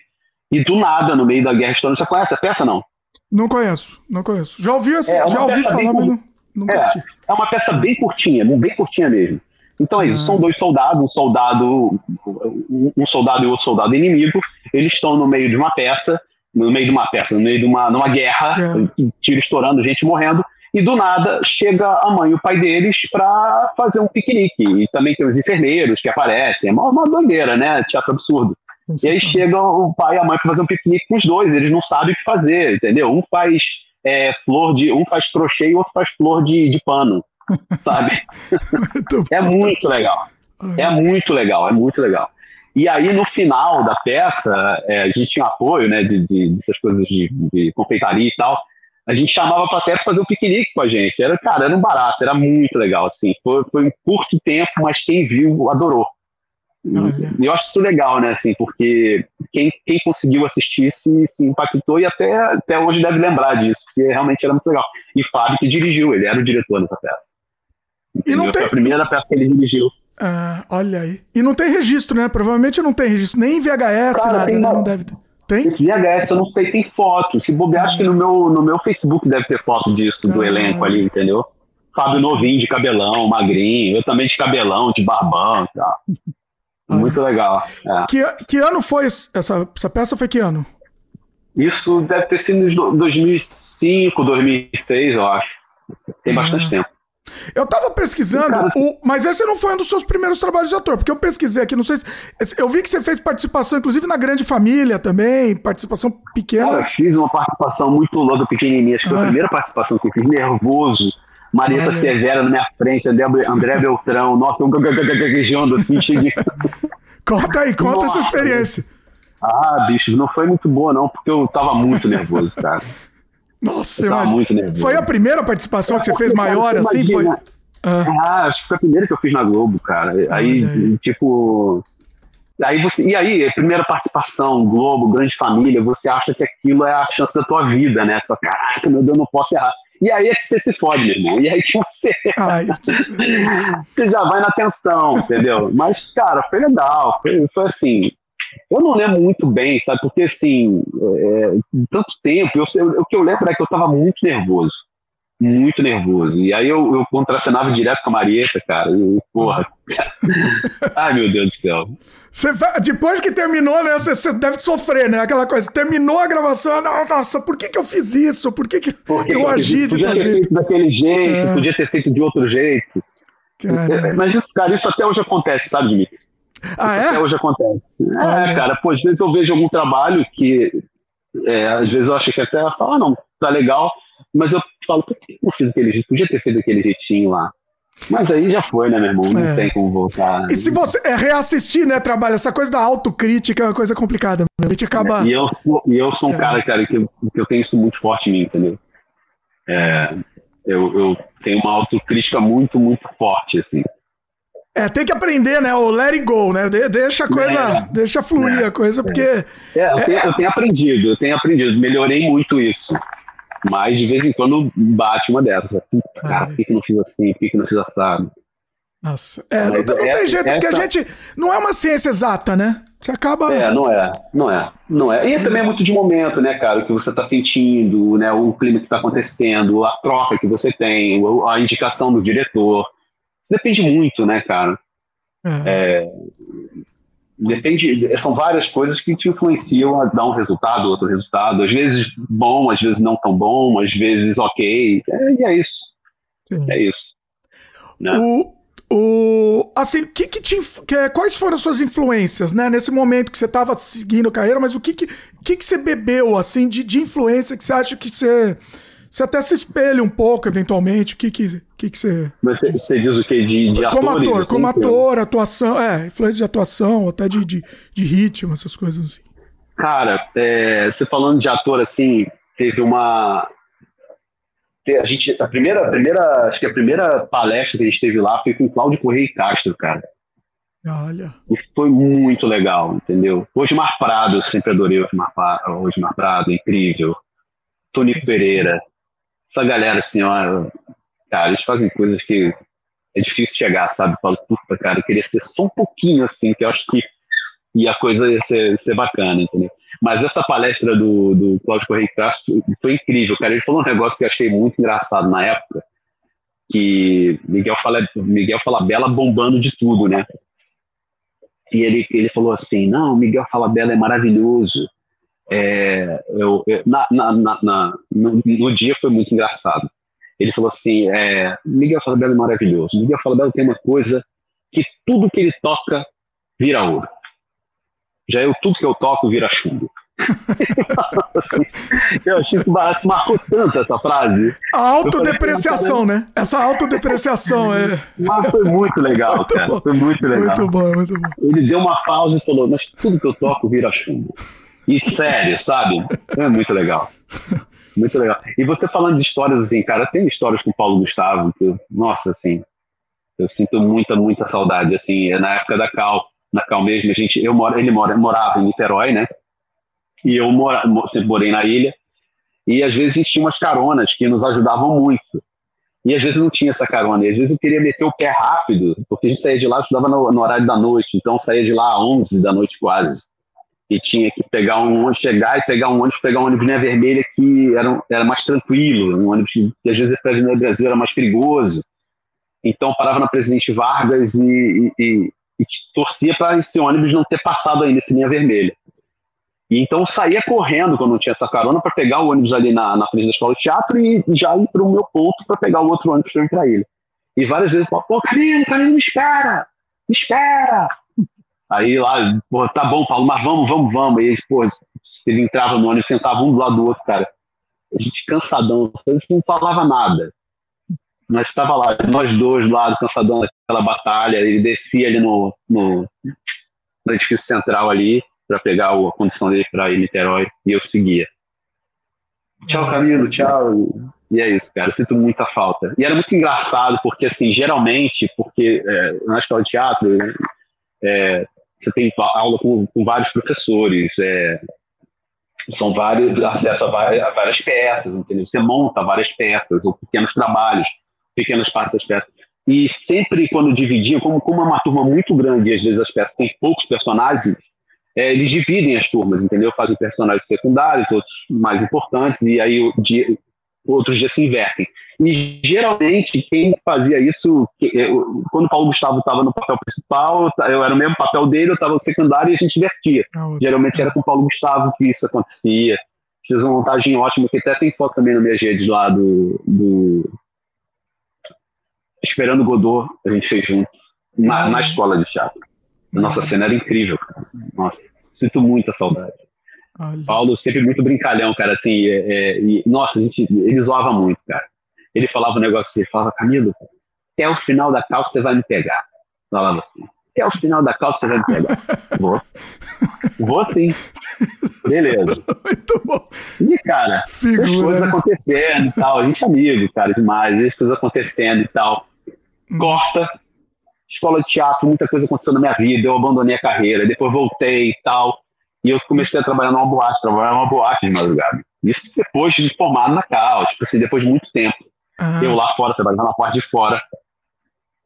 E do nada, no meio da guerra histórica, você conhece a peça, não? Não conheço, não conheço. Já ouvi, assim, é já ouvi falar, mas não. Nunca é, é uma peça bem curtinha, bem curtinha mesmo. Então é isso, ah. são dois soldados, um soldado, um soldado e outro soldado inimigo, eles estão no meio de uma peça, no meio de uma peça, no meio de uma numa guerra, é. tiro estourando, gente morrendo, e do nada chega a mãe e o pai deles para fazer um piquenique. E também tem os enfermeiros que aparecem. É uma, uma doideira, né? Teatro absurdo. E aí chega o pai e a mãe para fazer um piquenique com os dois. Eles não sabem o que fazer, entendeu? Um faz é, flor de. Um faz crochê e o outro faz flor de, de pano. Sabe? muito é muito legal. É muito legal, é muito legal. E aí, no final da peça, é, a gente tinha apoio, né, de, de, dessas coisas de, de confeitaria e tal a gente chamava para até fazer um piquenique com a gente. Era, cara, era um barato, era muito legal, assim. Foi, foi um curto tempo, mas quem viu adorou. E eu acho isso legal, né, assim, porque quem, quem conseguiu assistir se, se impactou e até, até hoje deve lembrar disso, porque realmente era muito legal. E Fábio que dirigiu, ele era o diretor dessa peça. E não tem... Foi a primeira peça que ele dirigiu. Ah, olha aí. E não tem registro, né? Provavelmente não tem registro, nem em VHS, Cara, nada, né? não deve ter. Tem? VHS eu não sei, tem foto. Se bobear, acho que no meu, no meu Facebook deve ter foto disso, do ah. elenco ali, entendeu? Fábio novinho de cabelão, magrinho, eu também de cabelão, de barbão e tal. Muito legal. É. Que, que ano foi essa, essa peça? Foi que ano? Isso deve ter sido em 2005, 2006, eu acho. Tem bastante tempo. Eu tava pesquisando, o, mas esse não foi um dos seus primeiros trabalhos de ator, porque eu pesquisei aqui, não sei se, Eu vi que você fez participação, inclusive na Grande Família também, participação pequena. Cara, eu fiz uma participação muito louca, pequenininha, acho que foi a ah. primeira participação que eu fiz, nervoso. Marieta Olha. Severa na minha frente, André, André Beltrão, nossa, um gaguejando assim, cheguei. Conta aí, conta nossa. essa experiência. Ah, bicho, não foi muito boa não, porque eu tava muito nervoso, cara. Nossa, eu muito nervoso. Foi a primeira participação que você fez maior, assim? Foi. Ah. ah. acho que foi a primeira que eu fiz na Globo, cara. Aí, aí. tipo. Aí você, e aí, primeira participação, Globo, Grande Família, você acha que aquilo é a chance da tua vida, né? Fala, caraca, meu Deus, não posso errar. E aí é que você se fode, meu irmão. E aí que você. Ai, você já vai na tensão, entendeu? Mas, cara, foi legal. Foi, foi assim. Eu não lembro muito bem, sabe? Porque, assim, é, tanto tempo, eu, eu, o que eu lembro é que eu estava muito nervoso. Muito nervoso. E aí eu, eu contracenava direto com a Marieta, cara. E, porra. Ai, meu Deus do céu. Você, depois que terminou, né? Você, você, deve sofrer, né? Aquela coisa. Terminou a gravação, nossa, por que, que eu fiz isso? Por que, que eu, eu agi de tal jeito? Podia ter feito daquele jeito, é. podia ter feito de outro jeito. Caramba. Mas isso, cara, isso até hoje acontece, sabe, Dimitri? Ah, é? Até hoje acontece. É, cara, pô, às vezes eu vejo algum trabalho que é, às vezes eu acho que até fala, ah, não, tá legal, mas eu falo, por que não fiz daquele jeito? Podia ter feito daquele jeitinho lá. Mas aí já foi, né, meu irmão? Não é. tem como voltar. E se você é, reassistir, né, trabalho, essa coisa da autocrítica é uma coisa complicada. A gente acaba. E eu sou, e eu sou um é. cara, cara, que eu, que eu tenho isso muito forte em mim, entendeu? É, eu, eu tenho uma autocrítica muito, muito forte, assim. É, tem que aprender, né? O let it go, né? De, deixa a coisa, é, deixa fluir é, a coisa, porque. É, eu tenho, eu, tenho, aprendido, eu tenho aprendido, melhorei muito isso. Mas de vez em quando bate uma dessas. Puta, cara, por que, não fiz assim? Por que, não fiz assado? Nossa, é, não, não, tem jeito, essa... porque a gente. Não é uma ciência exata, né? Você acaba. É, não é, não é, não é. E também é muito de momento, né, cara? O que você está sentindo, né? O clima que está acontecendo, a troca que você tem, a indicação do diretor. Isso depende muito, né, cara? É. É, depende, são várias coisas que te influenciam a dar um resultado, outro resultado. Às vezes bom, às vezes não tão bom, às vezes ok. É, e é isso. Sim. É isso. Né? O, o, assim, que que te, que, quais foram as suas influências, né? Nesse momento que você estava seguindo a carreira, mas o que que, que, que você bebeu, assim, de, de influência que você acha que você você até se espelha um pouco, eventualmente. O que, que, que, que você. Você, você diz o quê? De, de como atores, ator, assim, como ator, atuação, é, influência de atuação, até de, de, de ritmo, essas coisas assim. Cara, é, você falando de ator assim, teve uma. A gente, a primeira, a primeira, acho que a primeira palestra que a gente teve lá foi com o Cláudio Correia e Castro, cara. Olha. E foi muito legal, entendeu? Mar Prado, eu sempre adorei Hoje Mar Prado, incrível. Tonico Pereira, essa galera, assim, ó, cara, eles fazem coisas que é difícil chegar, sabe? Falo, puta, cara, eu queria ser só um pouquinho assim, que eu acho que e a coisa ia ser, ser bacana, entendeu? Mas essa palestra do, do Cláudio Correia Castro foi incrível, cara. Ele falou um negócio que eu achei muito engraçado na época, que Miguel fala, Miguel fala Bela bombando de tudo, né? E ele, ele falou assim, não, Miguel fala Bela é maravilhoso, é, eu, na, na, na, no, no, dia foi muito engraçado. Ele falou assim: é, Miguel Falabella é maravilhoso. Miguel Falabella tem uma coisa que tudo que ele toca vira ouro. Já eu, tudo que eu toco vira chumbo. eu achei que marcou tanto essa frase. A autodepreciação, né? Essa autodepreciação é. Mas foi muito legal, muito cara. Bom. Foi muito legal. Muito bom, muito bom. Ele deu uma pausa e falou: Mas tudo que eu toco vira chumbo. E sério, sabe? É muito legal. Muito legal. E você falando de histórias assim, cara, tem histórias com o Paulo Gustavo que, nossa, assim, eu sinto muita, muita saudade. Assim, é na época da Cal, na Cal mesmo, a gente, eu moro, ele mora, morava em Niterói, né? E eu mora, sempre morei na ilha. E às vezes tinha umas caronas que nos ajudavam muito. E às vezes não tinha essa carona. E às vezes eu queria meter o pé rápido, porque a gente saía de lá, estudava no, no horário da noite. Então saía de lá às 11 da noite quase e tinha que pegar um ônibus, chegar e pegar um ônibus, pegar um ônibus linha vermelha que era, era mais tranquilo, um ônibus que, às vezes para o Brasil era mais perigoso. Então parava na Presidente Vargas e, e, e, e torcia para esse ônibus não ter passado ainda esse linha vermelha. E então saía correndo quando não tinha essa carona para pegar o ônibus ali na, na frente da escola de teatro e já ir para o meu ponto para pegar o outro ônibus para ir para ele. E várias vezes, pô, Camilo, Camilo, me espera, me espera. Aí lá, pô, tá bom, Paulo, mas vamos, vamos, vamos. E eles, pô, ele entrava no ônibus, sentava um do lado do outro, cara. A gente cansadão, a gente não falava nada. Mas estava lá, nós dois do lado, cansadão daquela batalha. Ele descia ali no, no, no edifício central ali para pegar a condição dele para ir Niterói e eu seguia. Tchau, Camilo, tchau. E é isso, cara. Sinto muita falta. E era muito engraçado, porque, assim, geralmente, porque é, na escola de teatro, é, você tem aula com, com vários professores, é, são vários, acesso a várias, a várias, peças, entendeu? Você monta várias peças, ou pequenos trabalhos, pequenas partes das peças. E sempre quando dividiam, como, como é uma turma muito grande e às vezes as peças têm poucos personagens, é, eles dividem as turmas, entendeu? Fazem personagens secundários, outros mais importantes, e aí dia, outros dias se invertem. E geralmente quem fazia isso, quando o Paulo Gustavo estava no papel principal, eu era o mesmo papel dele, eu estava no secundário e a gente divertia. Ah, geralmente era com o Paulo Gustavo que isso acontecia. Fiz uma montagem ótima, que até tem foto também na minha redes lá do, do Esperando Godot, a gente fez junto, na, na escola de teatro. Nossa cena era incrível, cara. Nossa, sinto muita saudade. Olha. Paulo sempre muito brincalhão, cara, assim, é, é, e, nossa, a gente, ele zoava muito, cara. Ele falava um negócio assim, falava, Camilo, até o final da calça você vai me pegar. Falava assim, até o final da calça você vai me pegar. Vou. Vou sim. Beleza. Muito bom. E, cara, Figura, as coisas né? acontecendo e tal, a gente é amigo, cara, demais, as coisas acontecendo e tal. Hum. Corta, escola de teatro, muita coisa aconteceu na minha vida, eu abandonei a carreira, depois voltei e tal. E eu comecei a trabalhar numa boate, trabalhar numa boate de madrugada. Isso depois de formado na Cal, tipo assim, depois de muito tempo. Ah. Eu lá fora, trabalhando na parte de fora.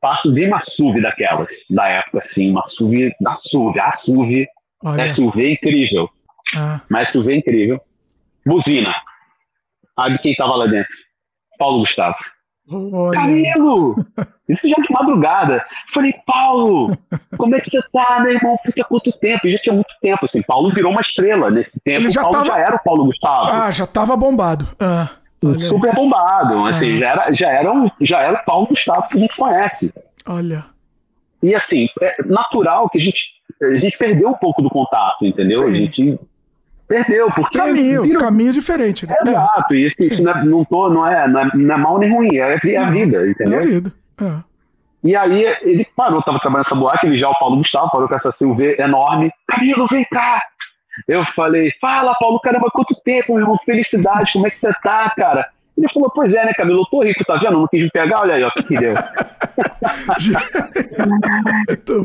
Passo de uma SUV daquelas, da época, assim, uma SUV da SUV. A SUV, Olha. SUV é incrível. Ah. Mas SUV é incrível. Buzina. Aí quem tava lá dentro? Paulo Gustavo. Olha. Camilo! Isso já de madrugada. Falei, Paulo, como é que você tá, meu irmão? Fica quanto tempo? E já tinha muito tempo, assim. Paulo virou uma estrela nesse tempo. Ele já Paulo tava... já era o Paulo Gustavo. Ah, já tava bombado. Ah, super bombado. Assim, ah. já, era, já, era um, já era o Paulo Gustavo que a gente conhece. Olha. E assim, é natural que a gente, a gente perdeu um pouco do contato, entendeu? Sim. A gente Perdeu, porque. Caminho, viram... caminho diferente, né? Exato, e isso, isso não, é, não, tô, não, é, não, é, não é mal nem ruim, é, é a vida, entendeu? É a vida. É. E aí ele parou, tava trabalhando nessa boate, ele já o Paulo Gustavo, parou com essa Silvia enorme. Camilo, vem cá! Eu falei, fala, Paulo, caramba, quanto tempo, meu irmão, felicidade, como é que você tá, cara? Ele falou, pois é, né, Camilo, eu tô rico, tá vendo? Não quis me pegar, olha aí, ó, o que que deu.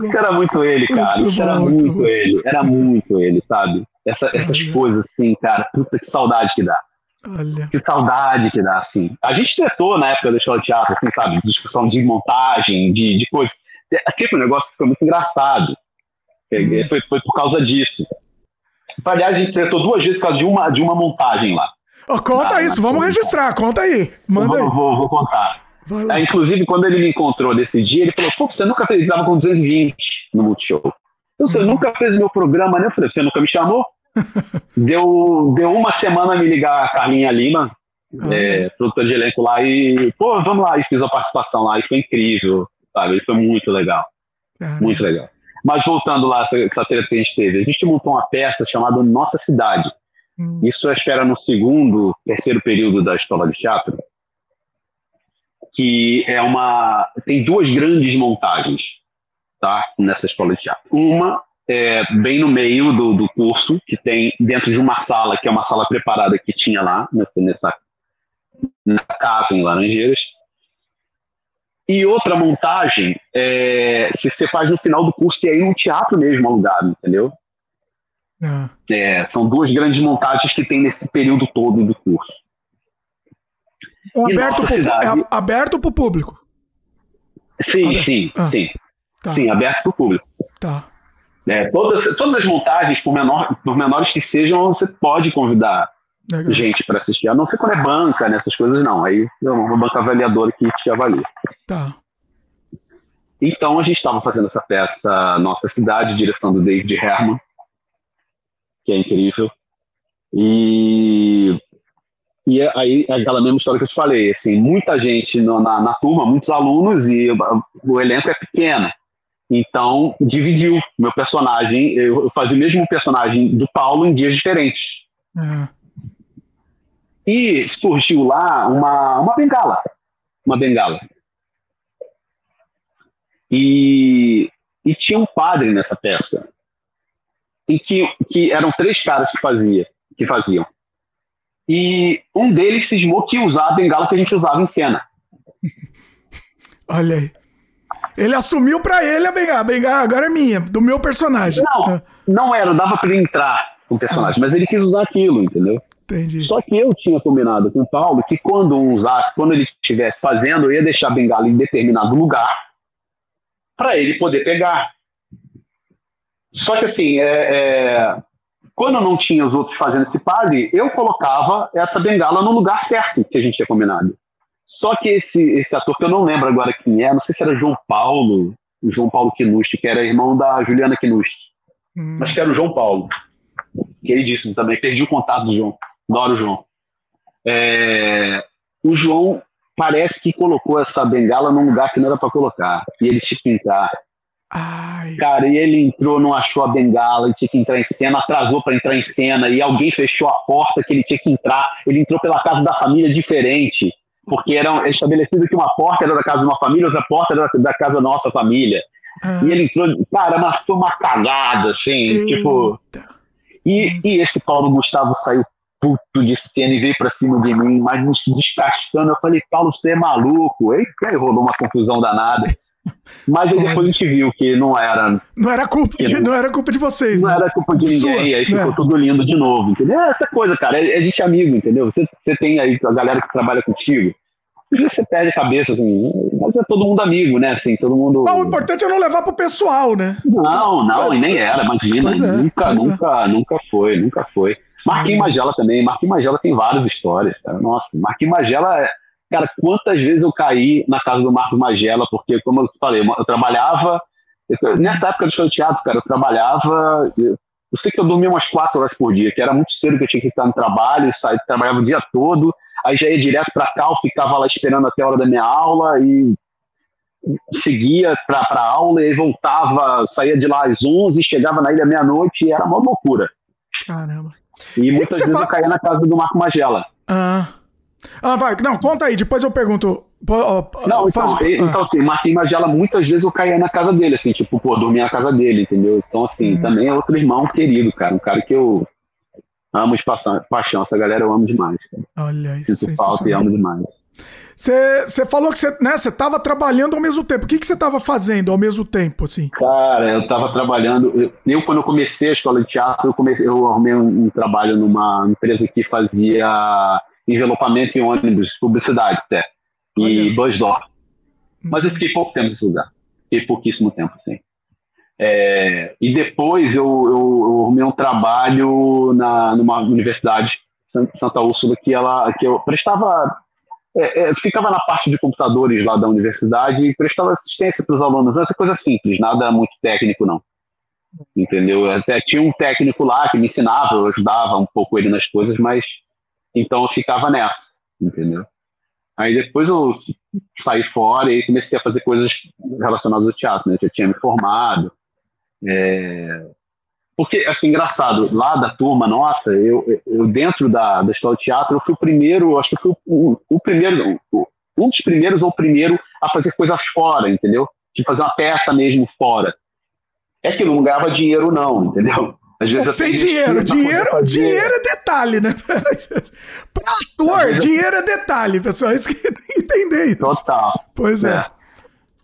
Isso era muito ele, cara, muito isso era muito, muito ele, era muito ele, sabe? Essa, essas coisas, assim, cara, puta que saudade que dá. Olha. Que saudade que dá, assim. A gente tretou na época da escola de teatro, assim, sabe? Discussão de montagem, de, de coisas. Aqui foi um negócio que foi muito engraçado. Hum. Foi, foi por causa disso. Aliás, a gente tretou duas vezes por causa de uma, de uma montagem lá. Oh, conta na, isso, na vamos registrar, conta aí. Manda vou, aí. Vou, vou contar. É, inclusive, quando ele me encontrou nesse dia, ele falou: Pô, você nunca fez, estava com 220 no Multishow. Você uhum. nunca fez meu programa, né? Eu falei, você nunca me chamou? deu, deu uma semana a me ligar a Carlinha Lima, é, produtor de elenco lá e, pô, vamos lá, e fiz a participação lá, e foi incrível, sabe? E foi muito legal. Muito legal. Mas voltando lá, essa, essa treta que a gente teve, a gente montou uma peça chamada Nossa Cidade. Hum. Isso eu espero no segundo, terceiro período da escola de teatro, que é uma. tem duas grandes montagens, tá? Nessa escola de teatro. Uma é bem no meio do, do curso, que tem dentro de uma sala, que é uma sala preparada que tinha lá, nessa, nessa, nessa casa em Laranjeiras e outra montagem, é, se você faz no final do curso, e aí no teatro mesmo alugado, entendeu? Ah. É, são duas grandes montagens que tem nesse período todo do curso. É aberto, pro, cidade... é aberto para público? Sim, sim, ah. sim. Tá. Sim, aberto para o público. Tá. É, todas, todas as montagens, por, menor, por menores que sejam, você pode convidar Legal. gente para assistir. A não ser quando é banca, nessas coisas, não. Aí é uma banca avaliadora que te avalia. Tá. Então a gente estava fazendo essa peça Nossa Cidade, direção do David Herman, que é incrível. E, e é aí é aquela mesma história que eu te falei, assim, muita gente no, na, na turma, muitos alunos, e o elenco é pequeno. Então, dividiu meu personagem. Eu, fazia o mesmo personagem do Paulo em dias diferentes. Uhum. E surgiu lá uma, uma bengala. Uma bengala. E, e tinha um padre nessa peça. E que, que eram três caras que, fazia, que faziam. E um deles cismou que ia usar a bengala que a gente usava em cena. Olha aí. Ele assumiu para ele a bengala. A bengala agora é minha, do meu personagem. Não, ah. não era, dava para ele entrar com o personagem, ah. mas ele quis usar aquilo, entendeu? Entendi. Só que eu tinha combinado com o Paulo que quando usasse, quando ele estivesse fazendo, eu ia deixar a bengala em determinado lugar para ele poder pegar. Só que assim, é, é, quando não tinha os outros fazendo esse padre, eu colocava essa bengala no lugar certo que a gente tinha combinado. Só que esse, esse ator, que eu não lembro agora quem é, não sei se era João Paulo, João Paulo Quinusti, que era irmão da Juliana Quinusti. Hum. Acho que era o João Paulo. Queridíssimo também, perdi o contato do João. Adoro o João. É, o João parece que colocou essa bengala num lugar que não era para colocar. E ele tinha que entrar. Ai. Cara, e ele entrou, não achou a bengala, ele tinha que entrar em cena, atrasou para entrar em cena, e alguém fechou a porta que ele tinha que entrar. Ele entrou pela casa da família diferente, porque era estabelecido que uma porta era da casa de uma família, outra porta era da casa da nossa família. Ah. E ele entrou, cara, mas foi uma cagada, assim, tipo, Eita. tipo. E, e esse Paulo Gustavo saiu puto de cena e veio pra cima de mim, mas me descascando. Eu falei, Paulo, você é maluco. Aí, aí rolou uma confusão danada. Mas aí depois a gente viu que não era. Não era culpa, de, não, não, era culpa de vocês. Não né? era culpa de ninguém, Sua, aí ficou né? tudo lindo de novo, entendeu? É essa coisa, cara, é, é gente amigo, entendeu? Você, você tem aí a galera que trabalha contigo. Você perde a cabeça, assim, mas é todo mundo amigo, né? Assim, todo mundo. Não, o importante é não levar pro pessoal, né? Não, não, e nem era, imagina. É, nunca, nunca, é. nunca foi, nunca foi. Marquinhos Magela também. Marquinhos Magela tem várias histórias, cara. Nossa, Marquinhos Magela, é, cara, quantas vezes eu caí na casa do Marcos Magela, porque, como eu falei, eu trabalhava. Eu, nessa época do show de teatro, cara, eu trabalhava. Eu, eu sei que eu dormia umas quatro horas por dia, que era muito cedo que eu tinha que estar no trabalho, saí, trabalhava o dia todo, aí já ia direto para cá, eu ficava lá esperando até a hora da minha aula e seguia para a aula e voltava, saía de lá às 11, chegava na ilha meia-noite e era uma loucura. Caramba. E muitas vezes fala... eu caía na casa do Marco Magela. Ah. Ah, vai, não, conta aí, depois eu pergunto. Não, então, faz... então assim, Marquinhos Magela, muitas vezes eu caía na casa dele, assim, tipo, pô, dormia na casa dele, entendeu? Então, assim, hum. também é outro irmão querido, cara, um cara que eu amo de paixão, paixão essa galera eu amo demais, cara. Olha isso. Sinto falta e amo demais. Você falou que você né, estava trabalhando ao mesmo tempo. O que você estava fazendo ao mesmo tempo, assim? Cara, eu estava trabalhando. Eu, quando eu comecei a escola de teatro, eu, comecei, eu arrumei um, um trabalho numa empresa que fazia envelopamento em ônibus, publicidade até, e bus door. Mas eu fiquei pouco tempo nesse lugar. Fiquei pouquíssimo tempo, assim. É, e depois eu, eu, eu, arrumei um trabalho na, numa universidade, Santa Úrsula, que, ela, que eu prestava é, é, ficava na parte de computadores lá da universidade e prestava assistência para os alunos. Essa coisa simples, nada muito técnico, não. Entendeu? Até tinha um técnico lá que me ensinava, eu ajudava um pouco ele nas coisas, mas então eu ficava nessa. entendeu? Aí depois eu saí fora e comecei a fazer coisas relacionadas ao teatro, né? Eu já tinha me formado. É... Porque, assim, engraçado, lá da turma nossa, eu, eu dentro da, da escola de teatro, eu fui o primeiro, acho que fui o, o primeiro, um dos primeiros ou o primeiro a fazer coisas fora, entendeu? De fazer uma peça mesmo fora. É que não ganhava dinheiro, não, entendeu? Às vezes Sem dinheiro. Dinheiro, dinheiro é detalhe, né? Para ator, dinheiro é detalhe, pessoal. Isso que tem que entender isso. Total. Pois é. é.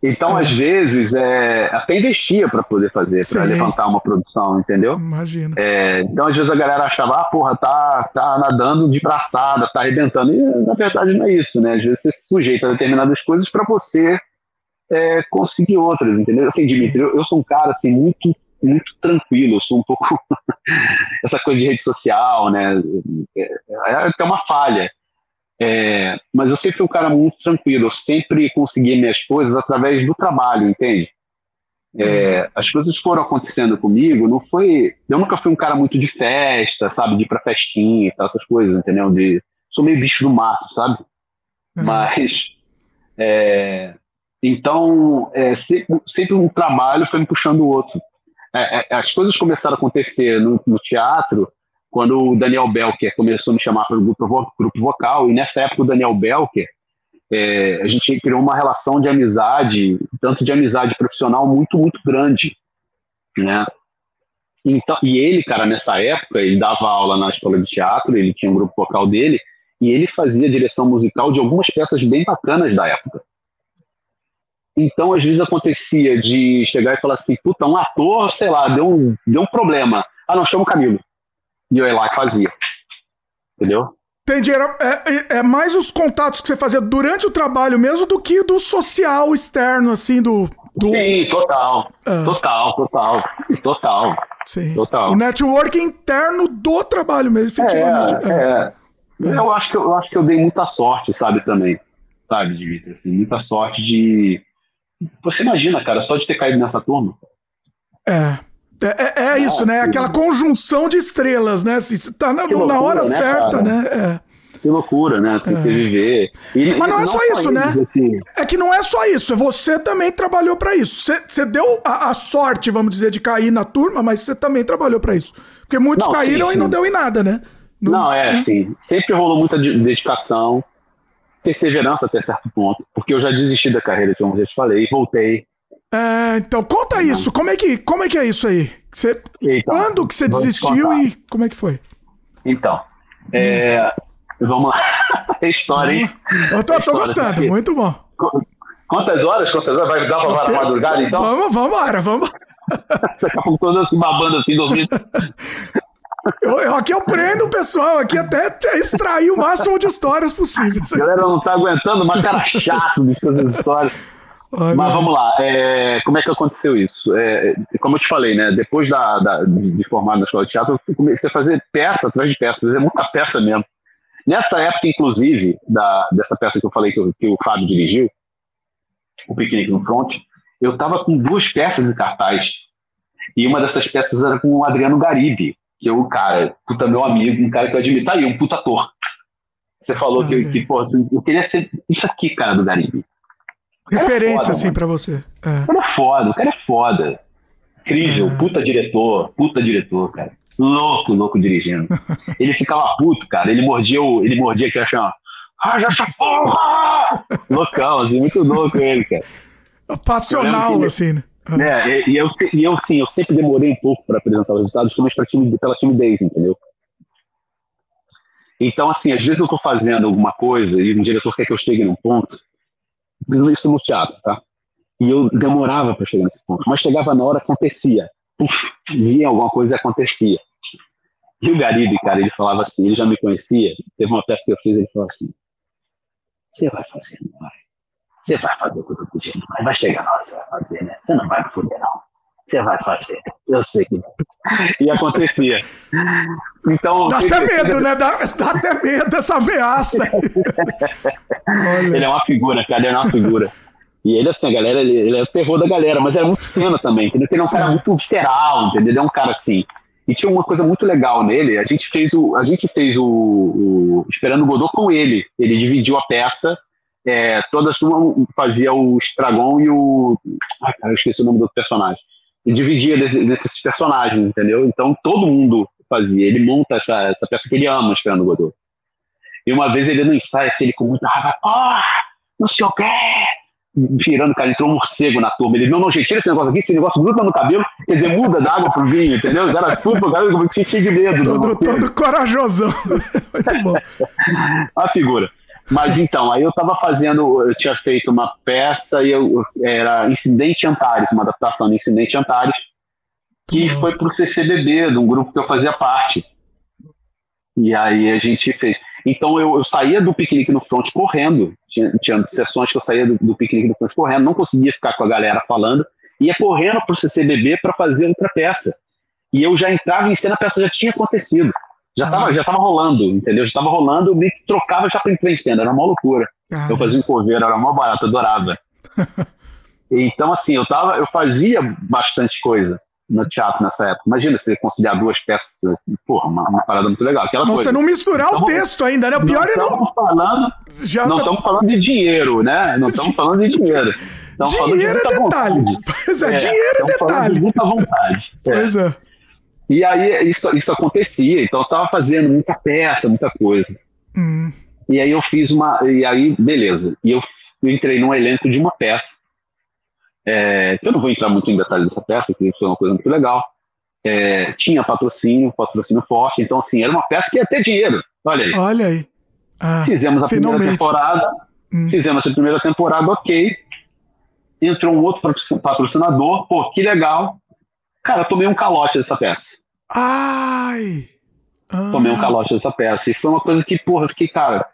Então, é. às vezes, é, até investia para poder fazer, para levantar uma produção, entendeu? Imagina. É, então, às vezes, a galera achava, ah, porra, tá, tá nadando de braçada, tá arrebentando. E, na verdade, não é isso, né? Às vezes, você se sujeita a determinadas coisas para você é, conseguir outras, entendeu? Assim, Dimitri, eu, eu, sou um cara, assim, muito muito tranquilo, eu sou um pouco essa coisa de rede social, né? É, é até uma falha. É, mas eu sempre fui um cara muito tranquilo, eu sempre consegui minhas coisas através do trabalho, entende? É, uhum. as coisas foram acontecendo comigo, não foi. Eu nunca fui um cara muito de festa, sabe? De ir pra festinha e tal, essas coisas, entendeu? De, sou meio bicho do mato, sabe? Uhum. Mas. É, então, é, sempre, sempre, um trabalho foi me puxando o outro. É, é, as coisas começaram a acontecer no, no, teatro quando o Daniel Belker começou a me chamar para o grupo, grupo vocal, e nessa época o Daniel Belker, é, a gente criou uma relação de amizade, tanto de amizade profissional, muito, muito grande. Né? Então, e ele, cara, nessa época, ele dava aula na escola de teatro, ele tinha um grupo vocal dele, e ele fazia direção musical de algumas peças bem bacanas da época. Então, às vezes acontecia de chegar e falar assim, puta, um ator, sei lá, deu um, deu um problema. Ah, não, chama o Camilo. E eu ia lá e fazia. Entendeu? Entendi. Era, é, é, mais os contatos que você fazia durante o trabalho mesmo do que do social externo, assim, do. do... Sim, total. É. Total, total. Total. Sim. Total. O network interno do trabalho mesmo, efetivamente. É, é. é. Eu, acho que, eu acho que eu dei muita sorte, sabe, também. Sabe, Dimitri? Assim, muita sorte de você imagina, cara, só de ter caído nessa turma. É. É, é, é isso, né? Aquela conjunção de estrelas, né? Assim, você tá na, loucura, na hora né, certa, cara? né? É. Que loucura, né? Assim, é. Você viver. E, Mas não é só isso, né? Assim. É que não é só isso. É você também trabalhou para isso. Você, você deu a, a, sorte, vamos dizer, de cair na turma, mas você também trabalhou para isso. Porque muitos não, caíram sim, sim. e não deu em nada, né? Não, não é, né? assim. Sempre rolou muita dedicação perseverança até certo ponto, porque eu já desisti da carreira, como eu já te falei, voltei. É, então, conta isso, como é que, como é, que é isso aí? Você, então, quando que você desistiu e como é que foi? Então, é, vamos lá, é história, hein? Eu tô, tô gostando, muito bom. Quantas horas? Quantas horas? Vai dar pra varar madrugada, então? Vamos, vamos, vamos. vamos. Daqui a pouco todos assim, babando assim, dormindo. Eu, eu, aqui eu prendo o pessoal aqui até extrair o máximo de histórias possíveis. A galera não tá aguentando, uma cara chato de fazer histórias. Olha. Mas vamos lá, é, como é que aconteceu isso? É, como eu te falei, né? Depois da, da, de formar na escola de teatro, eu comecei a fazer peça atrás de peça, fazer muita peça mesmo. Nessa época, inclusive, da, dessa peça que eu falei que, que o Fábio dirigiu, o Piquenique no Front, eu estava com duas peças em cartaz. E uma dessas peças era com o Adriano Garibe, que o cara, puta meu amigo, um cara que eu admiro, tá aí, um puta ator. Você falou ah, que, é. que, pô, assim, eu queria ser isso aqui, cara, do Garibe. É Referência, foda, assim, para você. É. O cara é foda, o cara é foda. Incrível, é. puta diretor, puta diretor, cara. Louco, louco dirigindo. ele ficava puto, cara. Ele mordia o. Ele mordia aqui, assim, ó. Ah, já essa porra! Loucão, assim, muito louco ele, cara. Passional, assim, né? É, e, eu, e eu, sim, eu sempre demorei um pouco para apresentar os resultados, justamente pra pela timidez, entendeu? Então, assim, às vezes eu estou fazendo alguma coisa e um diretor quer que eu chegue num ponto, isso no teatro, tá? E eu demorava para chegar nesse ponto, mas chegava na hora, acontecia. Puf, via alguma coisa e acontecia. E o Garibe, cara, ele falava assim, ele já me conhecia, teve uma peça que eu fiz, ele falou assim, você vai fazer, vai? Você vai fazer o que eu tô pedindo, mas vai chegar na hora que você vai fazer, né? Você não vai me fuder, não. Você vai fazer. Eu sei que E acontecia. Então. Dá até medo, né? Dá, dá até medo dessa ameaça. ele é uma figura, cara, ele é uma figura. E ele, assim, a galera, ele, ele é o terror da galera, mas é muito cena também, entendeu? Ele é um cara muito visceral, entendeu? Ele é um cara assim. E tinha uma coisa muito legal nele. A gente fez o, a gente fez o, o Esperando o Godot com ele. Ele dividiu a peça. É, todas uma fazia o Estragon e o. Ai, cara, eu esqueci o nome do personagem. E dividia desses, desses personagens, entendeu? Então todo mundo fazia. Ele monta essa, essa peça que ele ama, Esperando o Godot. E uma vez ele no ensaio, assim, ele com muita raiva, ah, não sei o quê, virando, cara, entrou um morcego na turma. Ele, não, não, gente, tira esse negócio aqui, esse negócio gruda no cabelo, quer dizer, muda da água pro vinho, entendeu? Era tudo, cara, eu fiquei cheio de medo. Todo, todo corajosão. Muito bom. a figura. Mas então, aí eu tava fazendo, eu tinha feito uma peça e eu era Incidente Antares, uma adaptação de Incidente Antares, que uhum. foi pro CCBB, de um grupo que eu fazia parte. E aí a gente fez. Então eu, eu saía do piquenique no front correndo, tinha, tinha sessões que eu saía do, do piquenique no front correndo, não conseguia ficar com a galera falando, ia correndo para o CCBB para fazer outra peça. E eu já entrava em cena, a peça já tinha acontecido. Já estava ah. já tava rolando, entendeu? Já estava rolando, eu me trocava já cena, era uma loucura. Ah. Eu fazia um coveiro, era uma barata, adorava. então, assim, eu, tava, eu fazia bastante coisa no teatro nessa época. Imagina se conciliar duas peças, porra, uma, uma parada muito legal. Aquela não, coisa. você não misturar então, o texto ainda, né? O pior é não. Falando, Já não estamos falando de dinheiro, né? Não estamos falando de dinheiro. dinheiro é detalhe. Pois é, é dinheiro é detalhe. De muita vontade. Pois é. E aí isso, isso acontecia, então eu estava fazendo muita peça, muita coisa. Hum. E aí eu fiz uma. E aí, beleza. E eu, eu entrei num elenco de uma peça é, eu não vou entrar muito em detalhes dessa peça, que foi uma coisa muito legal. É, tinha patrocínio, patrocínio forte, então assim, era uma peça que ia ter dinheiro. Olha aí. Olha aí. Ah, fizemos a finalmente. primeira temporada, hum. fizemos a primeira temporada, ok. Entrou um outro patrocinador, pô, que legal. Cara, tomei um calote dessa peça. Ai! Ah. Tomei um calote dessa peça. E foi uma coisa que, porra, eu fiquei, cara.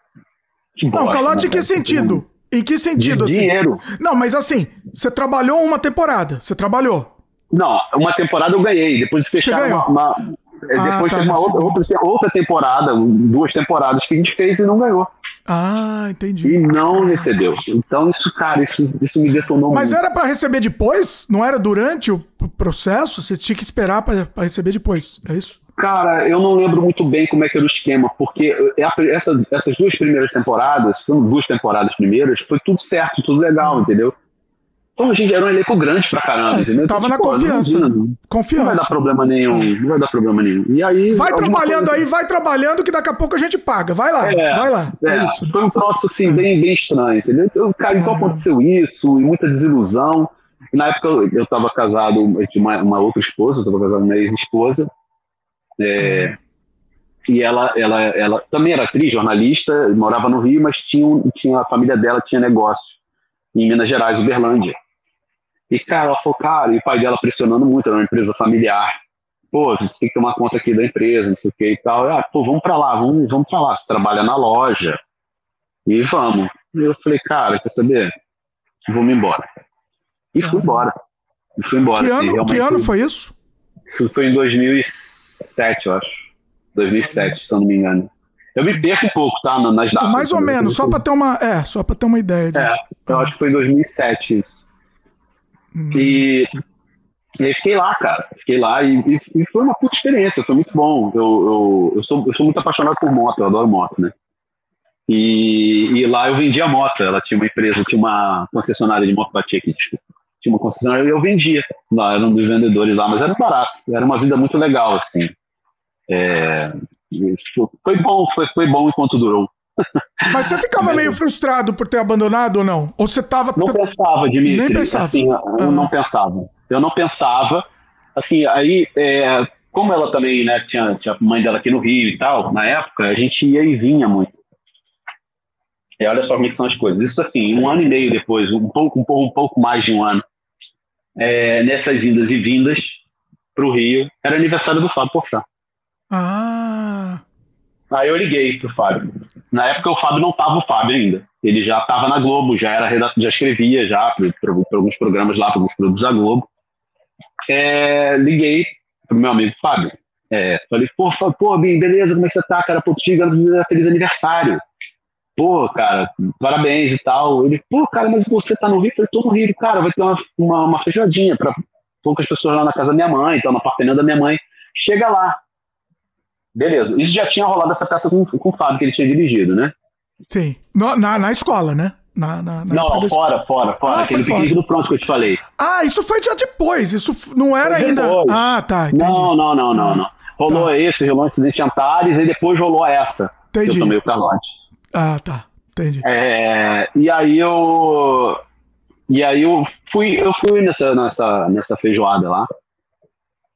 Que não, calote em que sentido? Em que sentido, de assim? Dinheiro. Não, mas assim, você trabalhou uma temporada. Você trabalhou. Não, uma temporada eu ganhei. Depois de fechar uma, uma. Ah, depois tá, teve uma outra, outra, outra, temporada, duas temporadas que a gente fez e não ganhou. Ah, entendi. E não recebeu. Então, isso, cara, isso, isso me detonou Mas muito. era para receber depois? Não era durante o processo? Você tinha que esperar para receber depois, é isso? Cara, eu não lembro muito bem como é que era o esquema, porque essa, essas duas primeiras temporadas, foram duas temporadas primeiras, foi tudo certo, tudo legal, entendeu? Então a gente era um elenco grande pra caramba, é, entendeu? Tava então, na tipo, confiança. Não, confiança. Não vai dar problema nenhum, não vai dar problema nenhum. E aí. Vai trabalhando coisa... aí, vai trabalhando, que daqui a pouco a gente paga. Vai lá, é, vai lá. É, é isso. Foi um troço assim, é. bem, bem estranho, entendeu? Então, cara, então aconteceu isso, e muita desilusão. E na época eu estava casado, eu tinha uma, uma outra esposa, eu estava casado com uma ex-esposa, é, e ela, ela, ela também era atriz, jornalista, morava no Rio, mas tinha, tinha a família dela tinha negócio em Minas Gerais, Uberlândia. E, cara, ela falou, cara, e o pai dela pressionando muito, era uma empresa familiar. Pô, você tem que tomar conta aqui da empresa, não sei o que e tal. Ah, pô, vamos pra lá, vamos, vamos pra lá. Você trabalha na loja. E vamos. E eu falei, cara, quer saber? Vamos embora. E fui embora. E fui embora. Que ano, que ano foi isso? Isso foi em 2006. 2007, eu acho. 2007, se eu não me engano. Eu me perco um pouco, tá? Nas datas. Mais ou menos, só para ter uma, é, só para ter uma ideia. De... É, eu acho que foi em 2007 isso. Hum. E, e aí fiquei lá, cara. Fiquei lá e, e, e, foi uma puta experiência, foi muito bom. Eu, eu, eu, sou, eu sou muito apaixonado por moto, eu adoro moto, né? E, e lá eu vendia moto. Ela tinha uma empresa, tinha uma concessionária de moto batia aqui, desculpa tinha uma concessionária e eu vendia. Lá, era um dos vendedores lá, mas era barato. Era uma vida muito legal, assim. É, foi bom, foi, foi bom enquanto durou. Mas você ficava meio frustrado por ter abandonado ou não? Ou você tava. Não pensava, Dimitri. Nem pensava. Assim, eu não pensava. Eu não pensava. Assim, aí, é, como ela também, né, tinha, tinha a mãe dela aqui no Rio e tal, na época, a gente ia e vinha muito. E olha só como é são as coisas. Isso assim, um ano e meio depois, um pouco, um pouco, um pouco mais de um ano, é, nessas indas e vindas para o Rio, era aniversário do Fábio Porchat. Ah. Aí eu liguei pro Fábio. Na época o Fábio não estava o Fábio ainda. Ele já estava na Globo, já era já escrevia já para alguns programas lá, para alguns produtos da Globo. É, liguei pro meu amigo Fábio. É, falei, pô, pô, Bim, beleza, como é que você tá, cara? Pô, te feliz aniversário pô, cara, parabéns e tal. Ele, pô, cara, mas você tá no Rio? Eu tô no Rio, cara, vai ter uma, uma, uma feijoadinha para poucas pessoas lá na casa da minha mãe, então no apartamento da minha mãe. Chega lá. Beleza. Isso já tinha rolado essa peça com, com o Fábio, que ele tinha dirigido, né? Sim. No, na, na escola, né? Na, na, na não, fora, fora, fora. Ah, Aquele piquenique do pronto que eu te falei. Ah, isso foi já depois. Isso não era foi ainda. Depois. Ah, tá. Entendi. Não, não, não, não, não. Rolou tá. esse, rolou esse de Antares e depois rolou essa. Entendi. Eu tomei o calote. Ah, tá. Entendi. É, e aí eu. E aí eu fui, eu fui nessa, nessa, nessa feijoada lá.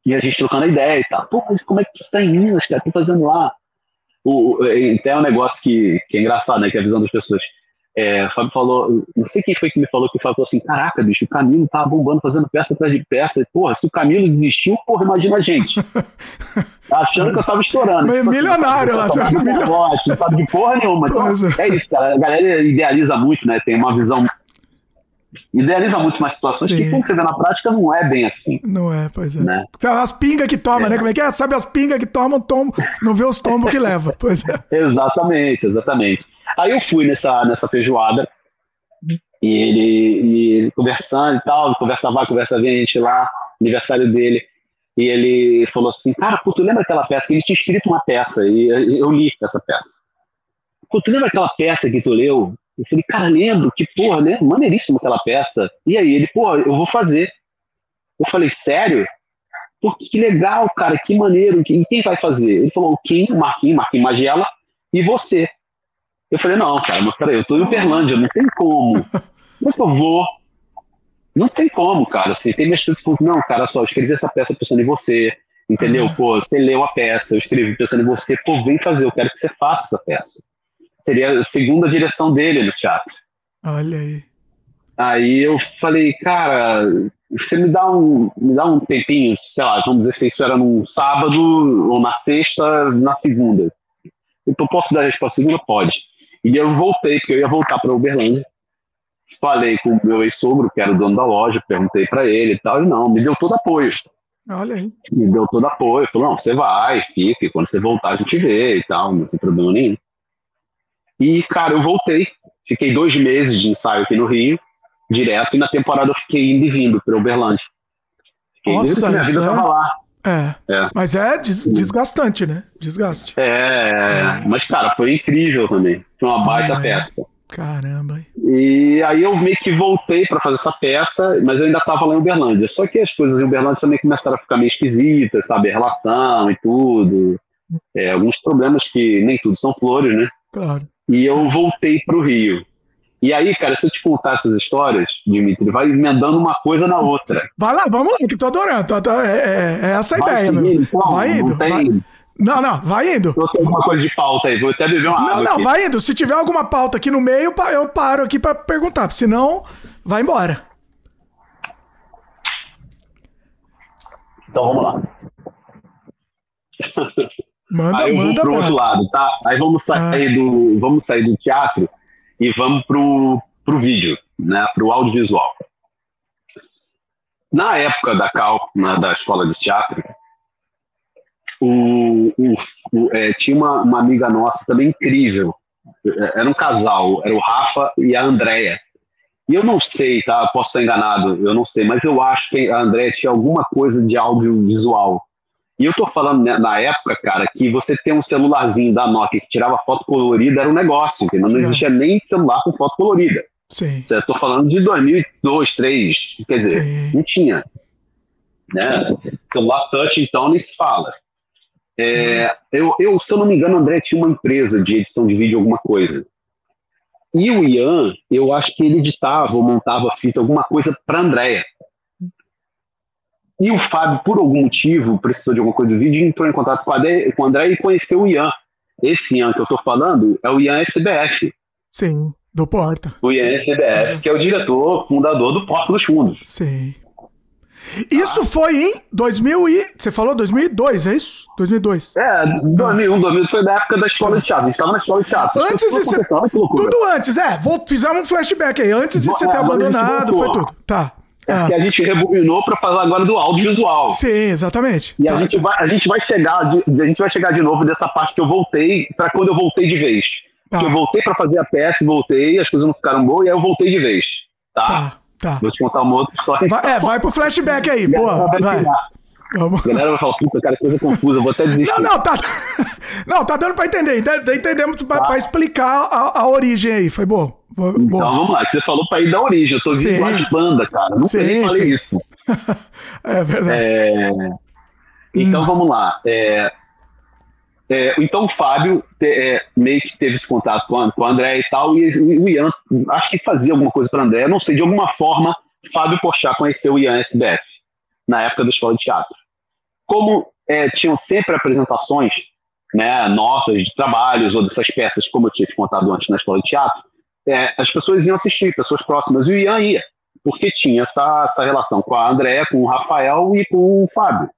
E a gente trocando ideia e tal. Pô, mas como é que você tá em Minas, cara? O que tá fazendo lá? O, até um negócio que, que é engraçado, né? Que é a visão das pessoas. É, o Fábio falou, não sei quem foi que me falou que o Fábio falou assim: caraca, bicho, o Camilo tá bombando fazendo peça atrás de peça. Porra, se o Camilo desistiu, porra, imagina a gente. Tá achando que eu tava estourando. Mas tipo, assim, milionário lá, tá negócio, não sabe de porra nenhuma. Então, é. é isso, cara. A galera idealiza muito, né? Tem uma visão idealiza muito mais situações Sim. que quando você vê na prática não é bem assim. Não é, pois é. Né? As pingas que toma, é. né? Como é que é? Sabe as pingas que tomam, tom, não vê os tombos que leva. Pois é. exatamente, exatamente. Aí eu fui nessa, nessa feijoada e ele, e ele conversando e tal, conversa vai, conversa vem, a gente lá, aniversário dele. E ele falou assim, cara, pô, tu lembra aquela peça? Que ele tinha escrito uma peça e eu li essa peça. Pô, tu lembra aquela peça que tu leu? Eu falei, cara, lembro, que porra, né? Maneiríssimo aquela peça. E aí ele, pô, eu vou fazer. Eu falei, sério? Pô, que legal, cara, que maneiro. E quem vai fazer? Ele falou, o Kim, o Marquinhos, Marquinhos Magela e você. Eu falei, não, cara, mas peraí, eu tô em Uberlândia, não tem como. Como é que eu vou? Não tem como, cara. Assim, tem minhas coisas que não, cara, só, eu escrevi essa peça pensando em você, entendeu? Pô, você leu a peça, eu escrevi pensando em você, pô, vem fazer, eu quero que você faça essa peça seria a segunda direção dele no teatro. Olha aí. Aí eu falei, cara, você me dá um, me dá um tempinho, sei lá, vamos dizer se isso era num sábado ou na sexta, na segunda. Então posso dar a resposta segunda? Pode. E eu voltei, porque eu ia voltar para Uberlândia. Falei com o meu ex-sogro, que era o dono da loja, perguntei para ele e tal, e não, me deu todo apoio. Olha aí. Me deu todo apoio, falou, não, você vai, fica, e quando você voltar a gente vê e tal, não tem problema nenhum. E, cara, eu voltei. Fiquei dois meses de ensaio aqui no Rio, direto, e na temporada eu fiquei indo e vindo para Uberlândia. Fiquei Nossa, minha vida é... tava lá. É. é. Mas é des desgastante, né? Desgaste. É, é, mas, cara, foi incrível também. Foi uma baita ah, peça. Caramba. E aí eu meio que voltei para fazer essa peça, mas eu ainda tava lá em Uberlândia. Só que as coisas em Uberlândia também começaram a ficar meio esquisitas, sabe? A relação e tudo. É, alguns problemas que nem tudo são flores, né? Claro e eu voltei para o Rio. E aí, cara, se eu te contar essas histórias, Dimitri, vai emendando uma coisa na outra. Vai lá, vamos lá, que tô adorando. Tô, tô, é, é, é, essa a ideia, meu. Então, vai indo. Não, tem... vai... não, não, vai indo. Eu tenho alguma coisa de pauta aí, vou até beber uma não, água. Não, não, vai indo. Se tiver alguma pauta aqui no meio, eu paro aqui para perguntar, senão vai embora. Então vamos lá. Manda, aí eu manda vou pro outro lado, tá? Aí vamos sair, ah. do, vamos sair do teatro e vamos pro, pro vídeo, né? Pro audiovisual. Na época da Cal, na, da escola de teatro, o, o, o é, tinha uma, uma, amiga nossa também incrível. É, era um casal, era o Rafa e a Andrea. E eu não sei, tá? Posso estar enganado, eu não sei, mas eu acho que a Andrea tinha alguma coisa de audiovisual. E eu tô falando né, na época, cara, que você ter um celularzinho da Nokia que tirava foto colorida era um negócio, entendeu? Não existia nem celular com foto colorida. Sim. Eu tô falando de 2002, 2003, quer dizer, Sim. não tinha. Né? Celular touch, então, nem se fala. É, eu, eu, se eu não me engano, André tinha uma empresa de edição de vídeo, alguma coisa. E o Ian, eu acho que ele editava ou montava fita, alguma coisa para Andréia. E o Fábio, por algum motivo, precisou de alguma coisa do vídeo, entrou em contato com, com o André e conheceu o Ian. Esse Ian que eu estou falando é o Ian SBF. Sim, do Porta. O Ian SBF, que é o diretor, fundador do Porta dos Fundos. Sim. Isso ah. foi em 2000 e... Você falou 2002, é isso? 2002. É, 2001, 2002 foi da época da escola de teatro. A gente estava na escola de teatro. Antes de. Tudo antes, é. Vou... Fizemos um flashback aí. Antes de você ter abandonado, foi tudo. Tá. Ah. que a gente rebobinou para falar agora do audiovisual. Sim, exatamente. E a, gente vai, a gente vai chegar de, a gente vai chegar de novo dessa parte que eu voltei para quando eu voltei de vez. Tá. Que eu voltei para fazer a peça, voltei, as coisas não ficaram boas e aí eu voltei de vez. Tá. Tá. tá. Vou te contar uma outra história. Vai, é, vai pro flashback aí, boa. Vai. Vamos. A galera vai falar, puta, cara, coisa confusa, vou até desistir. Não, não, tá. Não, tá dando pra entender. Entendemos pra, tá. pra explicar a, a, origem aí. Foi bom. Então vamos lá, você falou pra ir da origem. Eu tô vindo lá de banda, cara. Não sim, nem falei sim. isso. é verdade. É... Então hum. vamos lá. É... É, então o Fábio é, meio que teve esse contato com, com o André e tal, e o Ian acho que fazia alguma coisa para André, não sei, de alguma forma, Fábio Porchat conheceu o Ian SBF na época da escola de teatro. Como é, tinham sempre apresentações né, nossas de trabalhos ou dessas peças, como eu tinha te contado antes na escola de teatro, é, as pessoas iam assistir, pessoas próximas, e o Ian ia, porque tinha essa, essa relação com a André, com o Rafael e com o Fábio.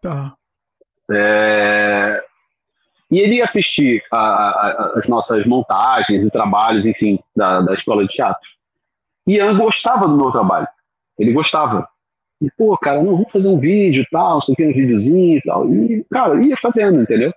Tá. É, e ele ia assistir a, a, as nossas montagens e trabalhos, enfim, da, da escola de teatro. E Ian gostava do meu trabalho. Ele gostava. E, pô, cara, não, vamos fazer um vídeo e tal, não sei o que, um videozinho e tal. E, cara, ia fazendo, entendeu?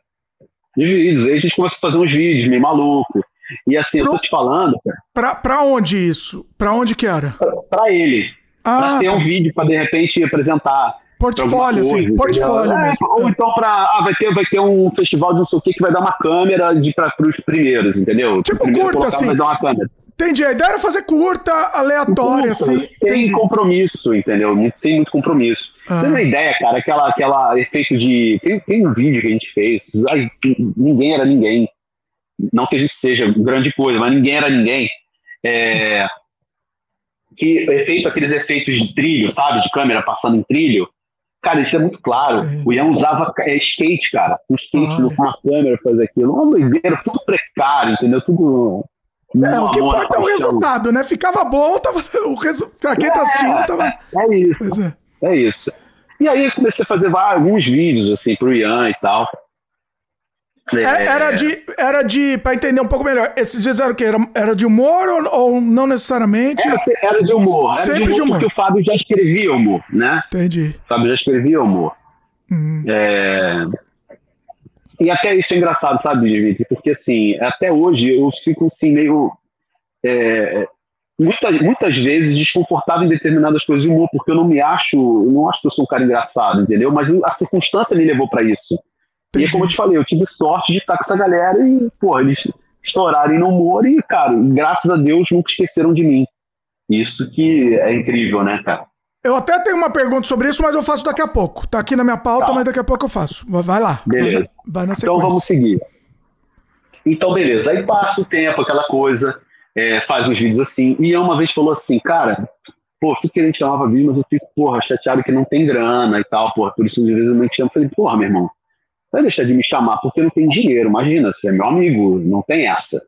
Os vídeos. Aí a gente começou a fazer uns vídeos meio maluco. E assim, Pro... eu tô te falando, cara. Pra, pra onde isso? Pra onde que era? Pra, pra ele. Ah, pra ter tá. um vídeo pra de repente apresentar. Portfólio, sim, portfólio é, mesmo. Ou então pra. Ah, vai ter, vai ter um festival de não sei o que que vai dar uma câmera de, pra, pros primeiros, entendeu? Tipo curta, assim. Vai dar uma câmera. Entendi. A ideia era fazer curta, aleatória, curta, assim. Sem entendi. compromisso, entendeu? Sem muito compromisso. Ah. Tem uma ideia, cara, aquela, aquela efeito de. Tem, tem um vídeo que a gente fez. Ai, ninguém era ninguém. Não que a gente seja grande coisa, mas ninguém era ninguém. É, que efeito, aqueles efeitos de trilho, sabe? De câmera passando em trilho. Cara, isso é muito claro. É. O Ian usava é, skate, cara. Um skate com uma câmera fazer aquilo. Uma doideira, tudo precário, entendeu? Tudo é, o que importa é o resultado, né? Ficava bom, tava, o resu... pra quem tá assistindo, tava. É, isso. É. é. isso. E aí comecei a fazer alguns vídeos, assim, pro Ian e tal. É... Era de, era de, pra entender um pouco melhor, esses vídeos eram o quê? Era, era de humor ou, ou não necessariamente? Era, era de humor. Era Sempre de humor, de humor. Porque o Fábio já escrevia humor, né? Entendi. O Fábio já escrevia humor. Uhum. É... E até isso é engraçado, sabe, Dimitri? Porque, assim, até hoje eu fico, assim, meio... É, muita, muitas vezes desconfortável em determinadas coisas de humor, porque eu não me acho... Eu não acho que eu sou um cara engraçado, entendeu? Mas a circunstância me levou para isso. E, como eu te falei, eu tive sorte de estar com essa galera e, pô, eles estourarem no humor e, cara, graças a Deus nunca esqueceram de mim. Isso que é incrível, né, cara? Eu até tenho uma pergunta sobre isso, mas eu faço daqui a pouco. Tá aqui na minha pauta, tá. mas daqui a pouco eu faço. Vai lá. Beleza. Vai, vai na sequência. Então vamos seguir. Então, beleza. Aí passa o tempo, aquela coisa, é, faz os vídeos assim. E uma vez falou assim, cara, pô, fico querendo chamar pra vídeo, mas eu fico, porra, chateado que não tem grana e tal, porra. Por isso, às vezes eu não te chamo. Falei, porra, meu irmão, vai deixar de me chamar porque não tem dinheiro. Imagina, você é meu amigo, não tem essa.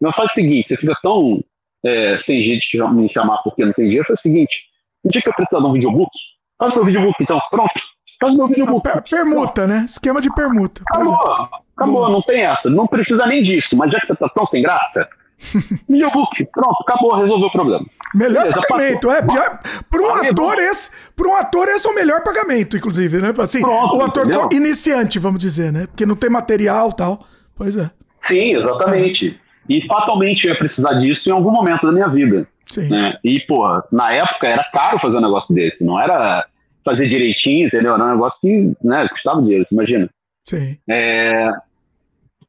Não faz o seguinte, você fica tão é, sem jeito de me chamar porque não tem dinheiro. Faz o seguinte, um dia que eu precisar de um videobook, faz meu videobook então, pronto. Faz meu videobook. Per permuta, né? Esquema de permuta. Acabou, acabou, não tem essa. Não precisa nem disso, mas já que você tá tão sem graça, videobook, pronto, acabou, resolveu o problema. Melhor Beleza, pagamento, é. Para um ator, esse, para um ator, esse é o melhor pagamento, inclusive, né? Assim, pronto, o ator entendeu? iniciante, vamos dizer, né? Porque não tem material tal. Pois é. Sim, exatamente. É. E fatalmente eu ia precisar disso em algum momento da minha vida. Sim. Né? E, pô, na época era caro fazer um negócio desse, não era fazer direitinho, entendeu? Era um negócio que né, custava dinheiro, imagina. Sim. É...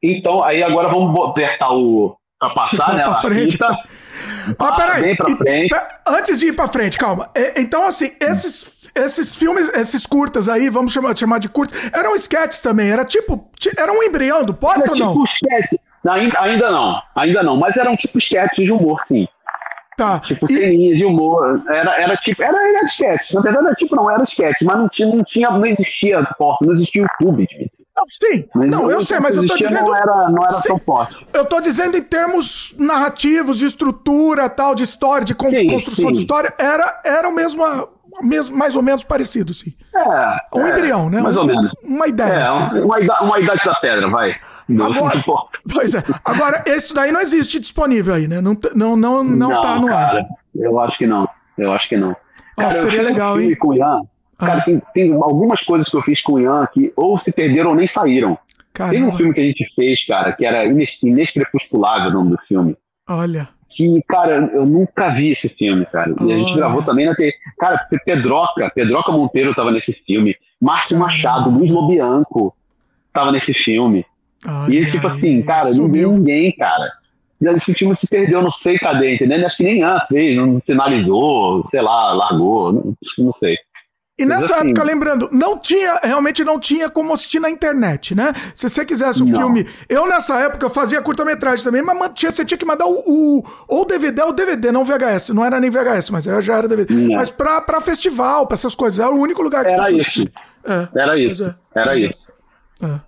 Então, aí agora vamos apertar o. pra passar, né? Pra frente. Fita, Mas peraí, pra frente. antes de ir pra frente, calma. É, então, assim, esses, esses filmes, esses curtas aí, vamos chamar, chamar de curtas, eram sketches também, era tipo. Era um embrião do porta ou não? Tipo sketch. Ainda, ainda não, ainda não, mas eram tipo sketches de humor, sim. Tá. Tipo, e... ceninhas de humor. Era, era tipo, era, era sketch. Na verdade, era tipo, não era sketch, mas não tinha, não tinha, não existia porta, não existia YouTube, tipo. Sim, mas não, eu sei, mas eu tô dizendo. Não era, não era sim, tão forte. Eu tô dizendo em termos narrativos, de estrutura, tal, de história, de con sim, construção sim. de história, era, era o mesmo, mesmo, mais ou menos parecido, sim. É. Um é, embrião, né? Mais ou menos. Uma ideia. É, assim. uma, uma idade da pedra, vai. Agora, pois é. Agora, esse daí não existe disponível aí, né? Não, não, não, não, não tá no cara, ar. Eu acho que não. Eu acho que não. Cara, seria legal, hein? Com Ian. Cara, tem, tem, algumas coisas que eu fiz com o Ian que ou se perderam ou nem saíram. Caramba. Tem um filme que a gente fez, cara, que era Inescrepusculável o nome do filme. Olha. que, cara, eu nunca vi esse filme, cara. E a gente gravou também na TV. Cara, Pedroca, Pedroca Monteiro tava nesse filme. Márcio Machado, Luiz Lobianco tava nesse filme. e esse, tipo assim, cara, sumiu. ninguém, cara. Esse filme se perdeu, não sei cadê, entendeu? Acho que nem Ian fez, não finalizou, sei lá, largou, não, não sei. E nessa assim, época, lembrando, não tinha, realmente não tinha como assistir na internet, né? Se você quisesse um não. filme. Eu, nessa época, fazia curta-metragem também, mas tinha, você tinha que mandar o, o, ou DVD ou DVD, não VHS. Não era nem VHS, mas já era DVD. Não. Mas pra, pra festival, pra essas coisas. Era o único lugar que Era isso. É, era isso. É, era isso. É.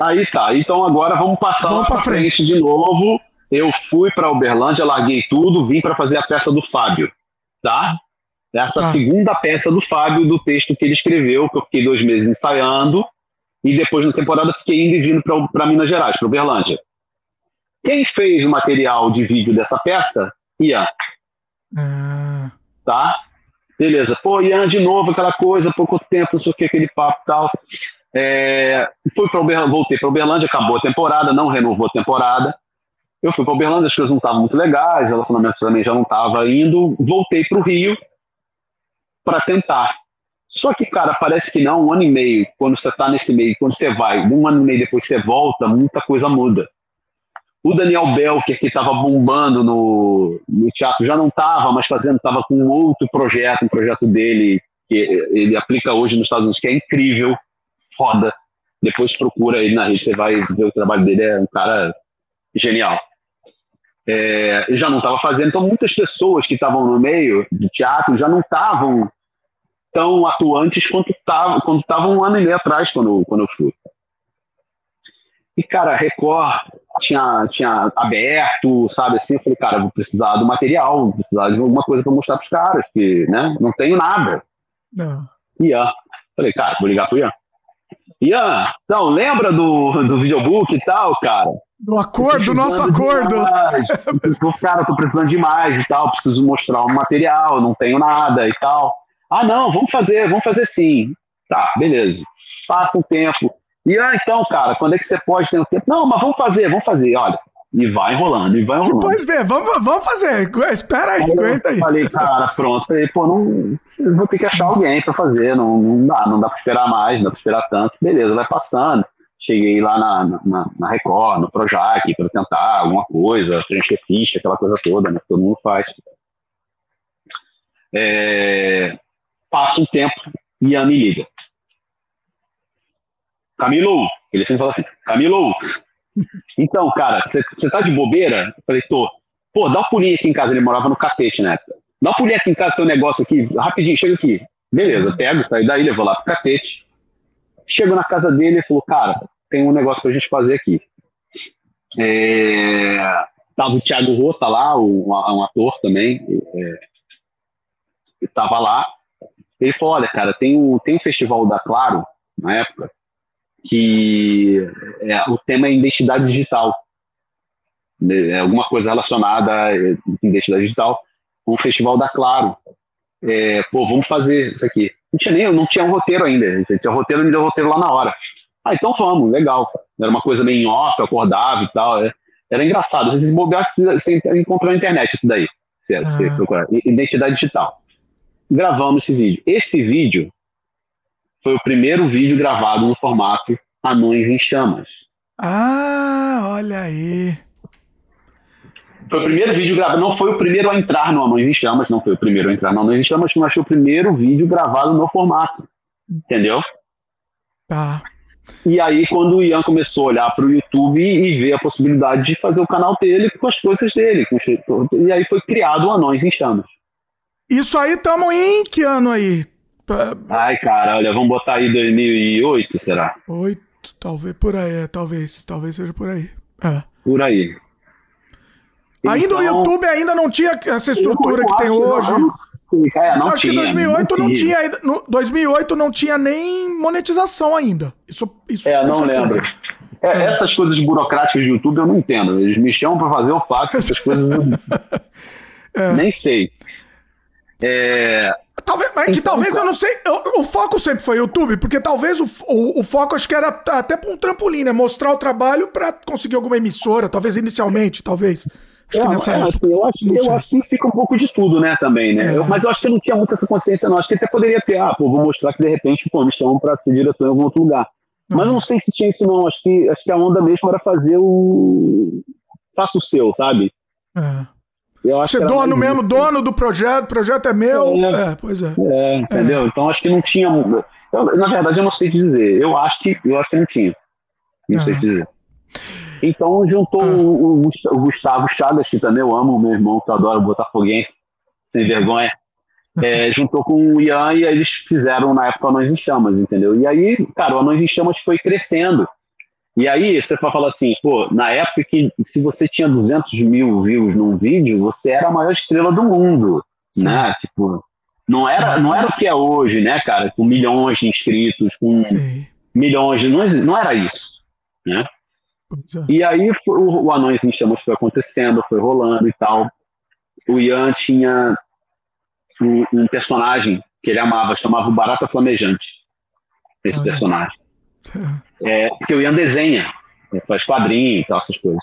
Aí tá. Então agora vamos passar vamos pra frente. frente de novo. Eu fui pra Uberlândia, larguei tudo, vim para fazer a peça do Fábio. Tá? Essa ah. segunda peça do Fábio, do texto que ele escreveu, que eu fiquei dois meses ensaiando, e depois na temporada fiquei indo e vindo para Minas Gerais, para Uberlândia. Quem fez o material de vídeo dessa peça? Ian. Ah. Tá? Beleza. Pô, Ian, de novo, aquela coisa, pouco tempo, não sei o que, aquele papo e tal. É, fui para Uberlândia, voltei para Uberlândia, acabou a temporada, não renovou a temporada. Eu fui para Uberlândia, as coisas não estavam muito legais, o relacionamento também já não estava indo. Voltei para o Rio, para tentar. Só que, cara, parece que não, um ano e meio, quando você está nesse meio, quando você vai, um ano e meio depois você volta, muita coisa muda. O Daniel Belker, que estava bombando no, no teatro, já não estava, mas fazendo, estava com outro projeto, um projeto dele, que ele aplica hoje nos Estados Unidos, que é incrível, foda. Depois procura ele na rede, você vai ver o trabalho dele, é um cara genial. É, já não estava fazendo, então muitas pessoas que estavam no meio do teatro já não estavam tão atuantes quanto estavam quando estavam um ano e meio atrás, quando, quando eu fui. E, cara, Record tinha, tinha aberto, sabe assim, eu falei, cara, vou precisar do material, vou precisar de alguma coisa para mostrar para os caras, que, né, não tenho nada. Não. Ian. Falei, cara, vou ligar pro Ian. Ian, então, lembra do, do videobook e tal, cara? Do acordo, do nosso acordo. cara, tô precisando demais e tal, preciso mostrar um material, não tenho nada e tal. Ah, não, vamos fazer, vamos fazer sim. Tá, beleza. Passa um tempo. E ah, então, cara, quando é que você pode ter um tempo? Não, mas vamos fazer, vamos fazer, olha. E vai enrolando, e vai enrolando. Pois bem, vamos, vamos fazer. Espera aí, aí aguenta aí. Falei, cara, pronto. Falei, pô, não, vou ter que achar alguém para fazer. Não, não dá, não dá para esperar mais, não dá para esperar tanto. Beleza, vai passando. Cheguei lá na, na, na Record, no Projac, para tentar alguma coisa, preencher ficha, aquela coisa toda, né? Que todo mundo faz. É, passa um tempo e a me liga. Camilo, ele sempre fala assim, Camilo, então, cara, você tá de bobeira? Eu falei, tô. Pô, dá uma pulinha aqui em casa, ele morava no catete na época. Dá uma pulinha aqui em casa, seu negócio aqui, rapidinho, chega aqui. Beleza, pego, saio daí, levou lá pro catete. Chego na casa dele e falou, cara, tem um negócio pra gente fazer aqui. É... Tava o Thiago Rota lá, um, um ator também, é... tava lá. Ele falou, olha, cara, tem um, tem um festival da Claro, na época, que é, o tema é identidade digital. É alguma coisa relacionada à identidade digital. Um festival da Claro. É, pô, vamos fazer isso aqui. Não tinha nem, não tinha um roteiro ainda. Tinha roteiro, me deu roteiro lá na hora. Ah, então vamos, legal. Era uma coisa meio off, eu acordava e tal. É. Era engraçado. Vocês bobear, você encontrou na internet isso daí. Você, ah. você procurar. Identidade digital. Gravamos esse vídeo. Esse vídeo foi o primeiro vídeo gravado no formato Anões em Chamas. Ah, olha aí. Foi o primeiro vídeo gravado, não foi o primeiro a entrar no Anões em Chamas, não foi o primeiro a entrar no Anões em Chamas, mas foi o primeiro vídeo gravado no formato. Entendeu? Tá. E aí, quando o Ian começou a olhar para o YouTube e ver a possibilidade de fazer o canal dele com as coisas dele, e aí foi criado o Anões em Chamas. Isso aí, tamo em que ano aí? Ai, cara, olha, vamos botar aí 2008, será? Oito, talvez, por aí, é, talvez, talvez seja por aí. É. Por aí. Ainda então, o YouTube ainda não tinha essa estrutura que tem hoje. Não, sei, é, não acho tinha, que 2008 não, não tinha, no 2008 não tinha nem monetização ainda. Isso, isso é, não lembro. É, é. Essas coisas burocráticas de YouTube eu não entendo. Eles me chamam para fazer, eu faço. Essas coisas eu é. nem sei. É, Talvez, mas que então, talvez eu não sei. O, o, foco sempre foi YouTube, porque talvez o, o, o foco acho que era até para um trampolim, né? Mostrar o trabalho para conseguir alguma emissora, talvez inicialmente, talvez. Acho é, nessa é, assim, eu, acho, eu acho que fica um pouco de tudo, né, também, né? É. Eu, mas eu acho que eu não tinha muito essa consciência, não. Acho que até poderia ter, ah, pô, vou mostrar que de repente, pô, me chamam pra ser diretor em algum outro lugar. Mas eu não sei se tinha isso, não. Acho que, acho que a onda mesmo era fazer o. Faça o seu, sabe? É. Acho Ser dono mesmo, dono do projeto, o projeto é meu. É, é pois é. É, entendeu? Então acho que não tinha. Eu, na verdade, eu não sei dizer. Eu acho que, eu acho que não tinha. Não sei dizer. Então juntou ah. o, o, Gustavo Chagas, que também eu amo, meu irmão, que eu adoro Botafoguense, sem vergonha. É, juntou com o Ian e eles fizeram na época Anões em Chamas, entendeu? E aí, cara, o Anões em Chamas foi crescendo. E aí você vai falar assim, pô, na época que se você tinha 200 mil views num vídeo, você era a maior estrela do mundo, Sim. né? Tipo, não era, não era o que é hoje, né, cara? Com milhões de inscritos, com Sim. milhões, não, não era isso, né? É. E aí o, o Anões em Chamas foi acontecendo, foi rolando e tal. O Ian tinha um, um personagem que ele amava, chamava o Barata Flamejante. Esse personagem. É, porque o Ian desenha, faz quadrinho e tal, essas coisas.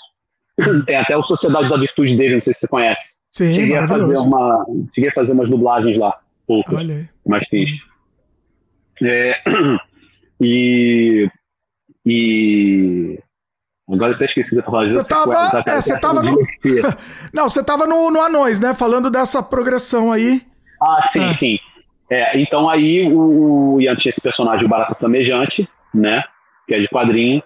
Tem até o Sociedade da Virtude dele, não sei se você conhece. Sim, cheguei a fazer uma Cheguei a fazer umas dublagens lá, poucas, mas fiz. É, e, e Agora eu até esqueci da palavra. Você tava, é, você tava no... Não, você tava no, no Anões, né? Falando dessa progressão aí. Ah, sim, é. sim. É, então aí o, o Ian tinha esse personagem, o Barata Flamejante, né? Que é de quadrinho.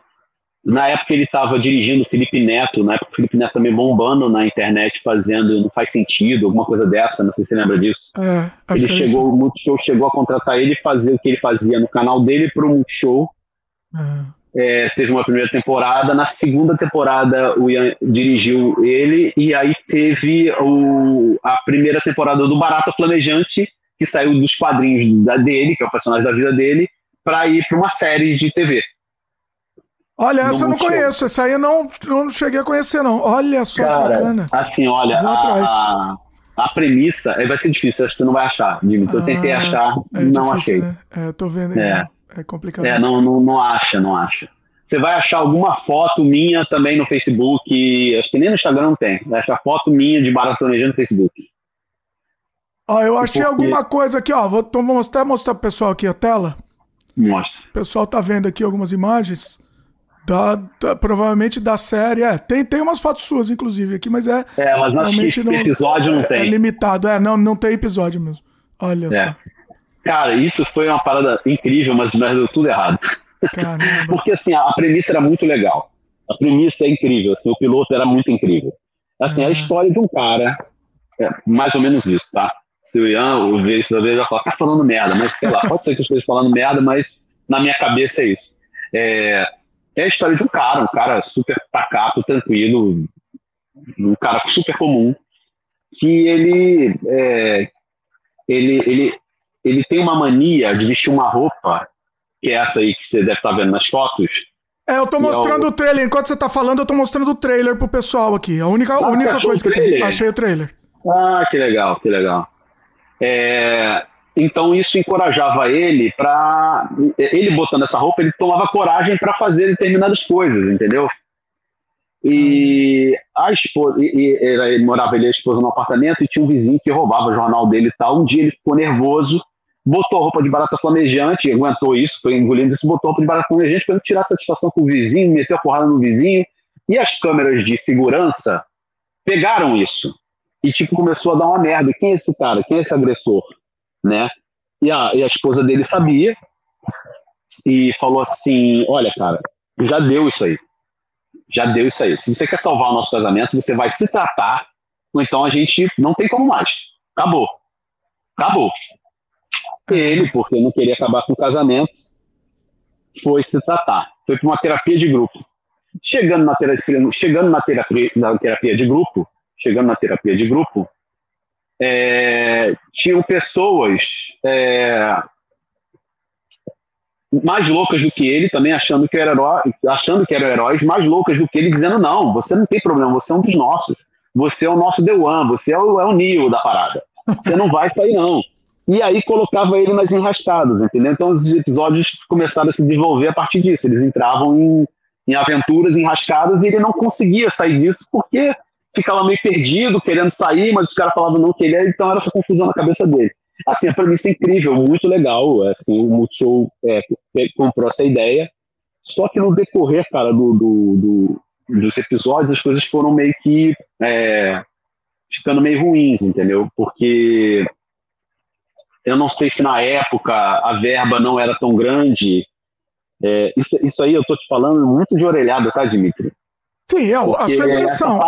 Na época ele estava dirigindo o Felipe Neto, na época o Felipe Neto também bombando na internet, fazendo Não Faz Sentido, alguma coisa dessa, não sei se você lembra disso. É, ele é chegou, o Multishow chegou a contratar ele e fazer o que ele fazia no canal dele para o Multishow. É. é, teve uma primeira temporada, na segunda temporada o Ian dirigiu ele, e aí teve o, a primeira temporada do Barata Flamejante, que saiu dos quadrinhos da, dele, que é o personagem da vida dele, para ir para uma série de TV. Olha, essa eu não conheço, essa aí eu não, não cheguei a conhecer, não. Olha só Cara, que bacana. Assim, olha, a, a, premissa vai ser difícil, acho que você não vai achar, Dimitri. Eu tentei ah, achar, é não difícil, achei. Né? É, eu tô vendo aí. É, é complicado. É, não, não, não acha, não acha. Você vai achar alguma foto minha também no Facebook, acho que nem no Instagram não tem. Vai achar foto minha de Baratonejando no Facebook. Ó, eu achei Porque... alguma coisa aqui, ó. Vou, então, até mostrar pro pessoal aqui a tela. Mostra. O pessoal tá vendo aqui algumas imagens. Da, da, provavelmente da série. É, tem, tem umas fotos suas, inclusive, aqui, mas é. É, mas acho que não, episódio não é, tem. É limitado, é, não, não tem episódio mesmo. Olha é. só. Cara, isso foi uma parada incrível, mas, deu tudo errado. Porque assim, a, a, premissa era muito legal. A premissa é incrível, assim, o piloto era muito incrível. Assim, é. a história de um cara, é mais ou menos isso, tá? se o Ian ver isso da vez, vai falar, tá falando merda, mas sei lá, pode ser que eu esteja falando merda, mas na minha cabeça é isso. É, é a história de um cara, um cara super pacato, tranquilo, um cara super comum, que ele, é, ele, ele, ele tem uma mania de vestir uma roupa, que é essa aí que você deve estar vendo nas fotos. É, eu tô mostrando é o... o... trailer. Enquanto você tá falando, eu tô mostrando o trailer pro pessoal aqui. A única, ah, única coisa que tem. Achei o trailer. Ah, que legal, que legal. É, então isso encorajava ele para ele botando essa roupa, ele tomava coragem para fazer determinadas coisas, entendeu? E a esposa, e, e, ele morava ele e a esposa no apartamento e tinha um vizinho que roubava o jornal dele e tal. Um dia ele ficou nervoso, botou a roupa de barata flamejante, aguentou isso, foi engolindo isso, botou roupa de barata flamejante para tirar satisfação com o vizinho, meteu a porrada no vizinho. E as câmeras de segurança pegaram isso e tipo começou a dar uma merda. Quem é esse cara? Quem é esse agressor? Né? E a, e a esposa dele sabia e falou assim: Olha, cara, já deu isso aí. Já deu isso aí. Se você quer salvar o nosso casamento, você vai se tratar, ou então a gente não tem como mais. Acabou. Acabou. Ele, porque não queria acabar com o casamento, foi se tratar. Foi para uma terapia de grupo. Chegando na terapia, chegando na terapia, na terapia de grupo, chegando na terapia de grupo, é, tinham pessoas é, mais loucas do que ele, também achando que, era herói, achando que eram heróis, mais loucas do que ele, dizendo: não, você não tem problema, você é um dos nossos, você é o nosso The One, você é o, é o Neo da parada, você não vai sair, não. E aí colocava ele nas enrascadas, entendeu? Então os episódios começaram a se desenvolver a partir disso. Eles entravam em, em aventuras enrascadas e ele não conseguia sair disso porque ficava meio perdido, querendo sair, mas os caras falavam não queria, então era essa confusão na cabeça dele. Assim, a premissa é incrível, muito legal. Assim, o Multishow é, comprou essa ideia. Só que no decorrer, cara, do, do, do dos episódios, as coisas foram meio que é, ficando meio ruins, entendeu? Porque eu não sei se na época a verba não era tão grande. É, isso, isso aí eu tô te falando muito de orelhada, tá, Dimitri? Sim, é a sua impressão.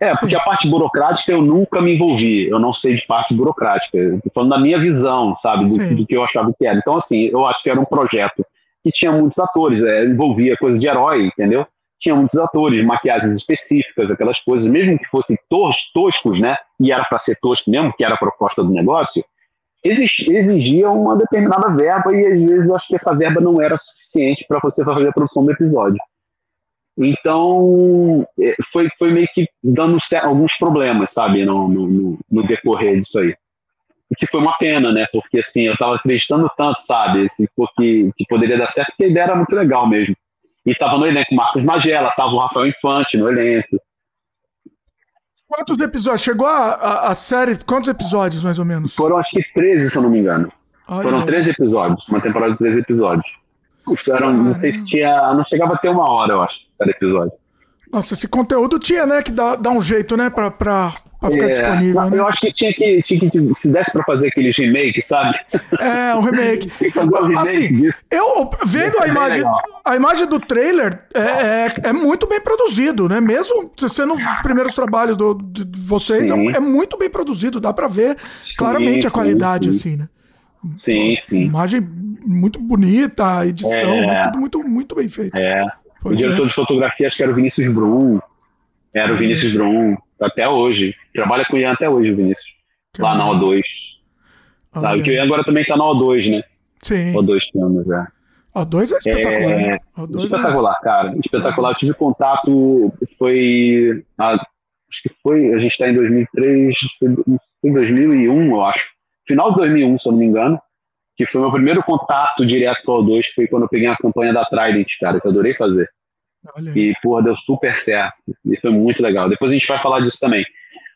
É, é porque a parte burocrática eu nunca me envolvi. Eu não sei de parte burocrática. Estou falando da minha visão, sabe, do, do, que eu achava que era. Então, assim, eu acho que era um projeto que tinha muitos atores, é, envolvia coisas de herói, entendeu? Tinha muitos atores, maquiagens específicas, aquelas coisas, mesmo que fossem tos, toscos, né? E era para ser tosco mesmo, que era a proposta do negócio, exigia uma determinada verba e às vezes acho que essa verba não era suficiente para você fazer a produção do episódio. Então, é, foi, foi meio que dando alguns problemas, sabe, no, no, no decorrer disso aí. O que foi uma pena, né? Porque, assim, eu tava acreditando tanto, sabe, que, que poderia dar certo, porque a ideia era muito legal mesmo. E tava no elenco Marcos Magela, tava o Rafael Infante no elenco. Quantos episódios? Chegou a, a, a, série, quantos episódios, mais ou menos? Foram, acho que 13, se eu não me engano. Olha Foram 13 episódios, uma temporada de 13 episódios. Eram, não sei se tinha. Não chegava a ter uma hora, eu acho, cada episódio. Nossa, esse conteúdo tinha, né, que dá, dá um jeito, né, pra, pra, pra ficar é, disponível. Né? Eu acho que tinha que, tinha que, se desse pra fazer aquele remake, sabe? É, um remake. um remake assim, disso. Eu vendo a imagem, a imagem do trailer é, é, é, muito bem produzido, né? Mesmo sendo os primeiros trabalhos do, de vocês, é, é, muito bem produzido, dá pra ver claramente sim, a qualidade, sim. assim, né? Sim, sim. Imagem muito bonita, a edição, é. tudo muito, muito bem feito. É. Pois o diretor é. de fotografia acho que era o Vinícius Brum. Era o Vinícius Brum, até hoje. Trabalha com o Ian até hoje, o Vinícius. Lá na O2. Tá, o Ian agora também tá na O2, né? Sim. O2 temos, é. O2 é espetacular. É, né? O2 espetacular, é... cara. Espetacular. Eu tive contato, foi. acho que foi. A gente está em 2003, foi em 2001, eu acho. Final de 2001, se eu não me engano que foi meu primeiro contato direto com o 2 foi quando eu peguei a campanha da Trident, cara, que eu adorei fazer. E, porra, deu super certo. E foi muito legal. Depois a gente vai falar disso também.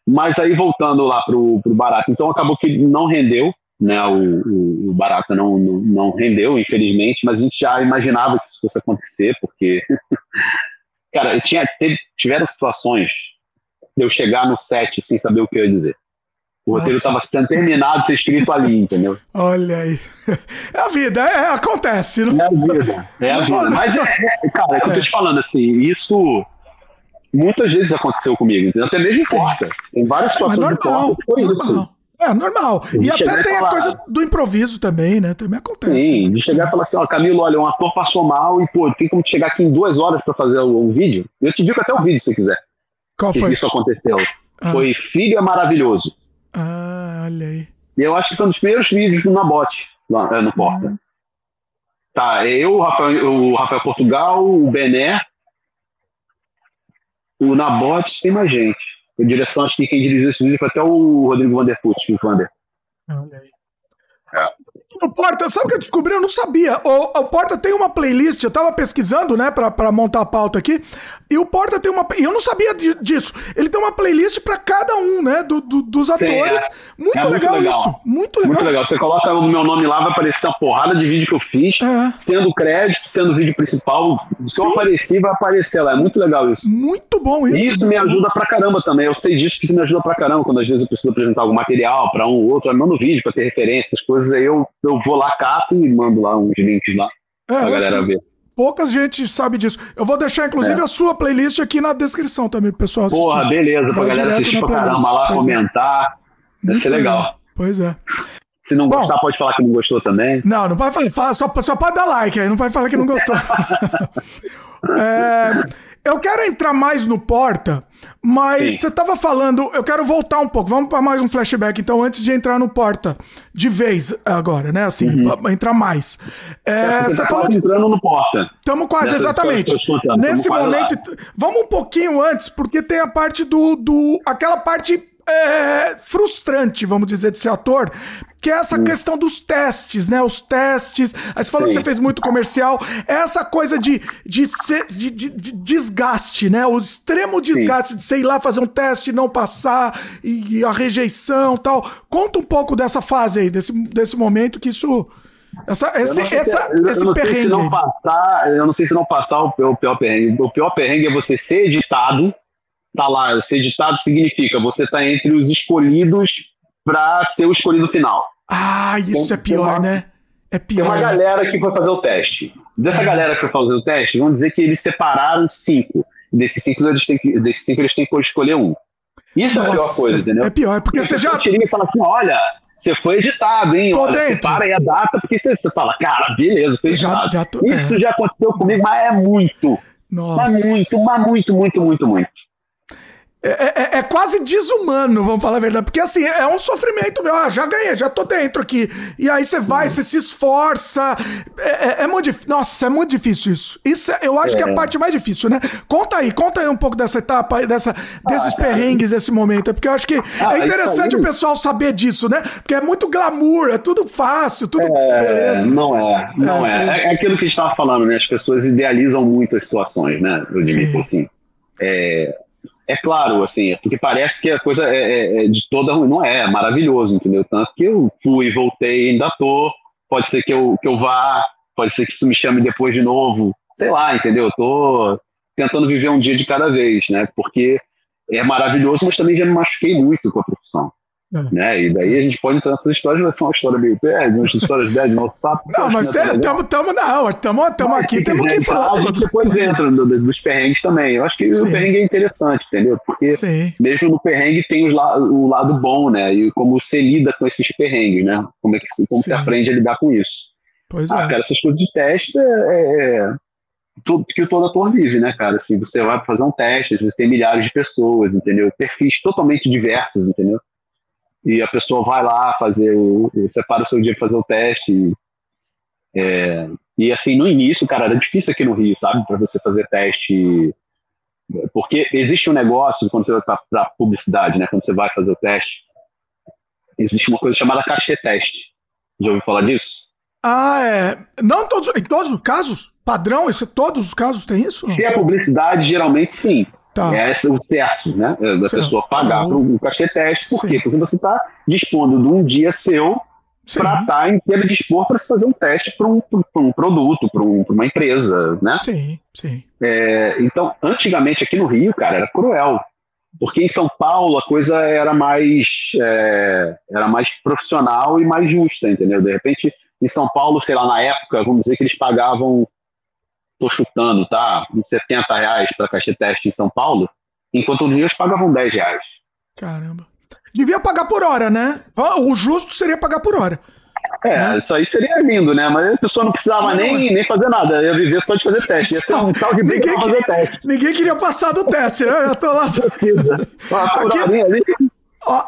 Mas aí, voltando lá pro, pro Barata, então acabou que não rendeu, né? O, o, o Barata não, não, não, rendeu, infelizmente, mas a gente já imaginava que isso fosse acontecer, porque, cara, tinha, teve, tiveram situações de eu chegar no set sem saber o que eu ia dizer. O roteiro estava sendo terminado, ser escrito ali, entendeu? Olha aí. É a vida, é, acontece. Não... É a vida, é a vida. Mas, é, é, cara, é que eu tô te falando assim, isso muitas vezes aconteceu comigo, entendeu? Até mesmo Sim. porta. Tem várias situações é, de porta foi normal. isso. É, normal. E até tem falar... a coisa do improviso também, né? Também acontece. Sim, de chegar e falar assim, ó, Camilo, olha, um ator passou mal e, pô, tem como chegar aqui em duas horas pra fazer um vídeo? Eu te digo até o vídeo, se você quiser. Qual foi? Que isso aconteceu. Ah. Foi Filho é Maravilhoso. Ah, olha aí. E eu acho que foi um dos primeiros vídeos do Nabote, lá, é, no Porta. Uhum. Tá, eu, o Rafael, o Rafael Portugal, o Bené, o Nabote, tem mais gente. A direção, acho que quem dirigiu esse vídeo foi até o Rodrigo Vanderput, o Vander. Olha aí. É no Porta, sabe o que eu descobri? Eu não sabia. O, o Porta tem uma playlist, eu tava pesquisando, né, pra, pra montar a pauta aqui, e o Porta tem uma. E eu não sabia disso. Ele tem uma playlist pra cada um, né, do, do dos atores. Sim, é. Muito, é legal muito, legal isso. Muito legal. Muito legal. Você coloca o meu nome lá, vai aparecer uma porrada de vídeo que eu fiz, é. sendo crédito, sendo vídeo principal. Se eu aparecer, vai aparecer lá. É muito legal isso. Muito bom isso. E isso me ajuda pra caramba também. Eu sei disso que isso me ajuda pra caramba. Quando às vezes eu preciso apresentar algum material pra um ou outro, eu mando vídeo pra ter referência, essas coisas, aí eu eu vou lá, cato e mando lá uns links lá é, pra galera ver. Poucas gente sabe disso. Eu vou deixar, inclusive, é. a sua playlist aqui na descrição também, pro pessoal assistir. Porra, beleza, pra galera assistir pra caramba lá, pois é. comentar. É. Vai ser legal. Pois é. Se não Bom, gostar, pode falar que não gostou também. Não, não vai falar, só, só pode dar like aí, não vai falar que não gostou. é, eu quero entrar mais no Porta, mas Sim. você estava falando, eu quero voltar um pouco. Vamos para mais um flashback, então, antes de entrar no Porta, de vez agora, né? Assim, uhum. entrar mais. É, é você tá falou de... entrando no Porta. Estamos quase, Nessa exatamente. Nesse momento, vamos um pouquinho antes, porque tem a parte do, do. aquela parte é, frustrante, vamos dizer, de ser ator, que é essa questão dos testes, né? Os testes. Aí você falou Sim. que você fez muito comercial. Essa coisa de, de, ser, de, de, de desgaste, né? O extremo desgaste Sim. de sei lá fazer um teste, não passar e, e a rejeição tal. Conta um pouco dessa fase aí, desse, desse momento que isso. Essa, esse, essa, eu esse perrengue. Se não passar, eu não sei se não passar o, o pior perrengue. O pior perrengue é você ser editado tá lá, ser editado significa você tá entre os escolhidos para ser o escolhido final. Ah, isso então, é pior, uma, né? É pior. Tem uma galera que foi fazer o teste. Dessa é. galera que foi fazer o teste, vamos dizer que eles separaram cinco. Desses cinco, eles têm que, desses cinco, eles têm que escolher um. Isso Nossa, é a pior coisa, entendeu? É pior, porque você, você já. e fala assim: olha, você foi editado, hein? Tô olha, dentro. Separa aí a data, porque você, você fala, cara, beleza, foi editado. Já, já tô, Isso é. já aconteceu comigo, mas é muito. Nossa. Mas muito, mas muito, muito, muito, muito. É, é, é, é, quase desumano, vamos falar a verdade. Porque assim, é um sofrimento meu. Ah, já ganhei, já tô dentro aqui. E aí você vai, você se esforça. É, é, é muito difícil. Nossa, é muito difícil isso. Isso é, eu acho que é a parte mais difícil, né? Conta aí, conta aí um pouco dessa etapa, dessa, desses ah, perrengues, desse momento. Porque eu acho que ah, é interessante aí... o pessoal saber disso, né? Porque é muito glamour, é tudo fácil, tudo beleza. Não é, não é. É, aquilo que a gente tava falando, né? As pessoas idealizam muito as situações, né? Eu digo assim. É, é claro, assim, é porque parece que a coisa é, é, é, de toda ruim. Não é, é maravilhoso, entendeu? Tanto que eu fui, voltei, ainda tô. Pode ser que eu, que eu vá, pode ser que isso me chame depois de novo. Sei lá, entendeu? Eu tô tentando viver um dia de cada vez, né? Porque é maravilhoso, mas também já me machuquei muito com a profissão. É. Né? E daí a gente pode entrar nessas histórias, vai ser uma história meio pé, umas histórias 10 no nosso papo. Não, mas estamos é, tamo, não, estamos aqui, temos que falar tudo. A gente depois entra do, dos perrengues também. Eu acho que Sim. o perrengue é interessante, entendeu? Porque Sim. mesmo no perrengue tem os, o lado bom, né? E como você lida com esses perrengues, né? Como, é que, como você aprende a lidar com isso. Pois ah, é. cara, essas coisas de teste é, é, é tudo que todo ator vive, né, cara? Assim, você vai fazer um teste, às vezes tem milhares de pessoas, entendeu? Perfis totalmente diversos, entendeu? E a pessoa vai lá fazer o, separa o seu dia para fazer o teste. É, e assim, no início, cara, era difícil aqui no Rio, sabe, para você fazer teste. Porque existe um negócio quando você vai para publicidade, né? Quando você vai fazer o teste, existe uma coisa chamada cachê teste. Já ouviu falar disso? Ah, é. Não todos, em todos os casos? Padrão? Isso, todos os casos tem isso? Se é publicidade, geralmente sim. Tá. É o certo, né? É, da certo. pessoa pagar para um cachê teste. Por Sim. quê? Porque você está dispondo de um dia seu para estar tá inteiro dispor para se fazer um teste para um, um, produto, para um, uma empresa, né? Sim, sim. É, então, antigamente aqui no Rio, cara, era cruel. Porque em São Paulo a coisa era mais, é, era mais profissional e mais justa, entendeu? De repente, em São Paulo, sei lá, na época, vamos dizer que eles pagavam tô chutando, tá? Uns 70 reais para caixa teste em São Paulo, enquanto os Rios pagavam 10 reais. Caramba. Devia pagar por hora, né? O justo seria pagar por hora. É, né? isso aí seria lindo, né? Mas a pessoa não precisava não, nem, nem fazer nada, ia viver só de fazer teste. Ia ser um tal de ninguém, fazer teste. Ninguém queria passar do teste, né? Eu já tô lá. Aqui, ali.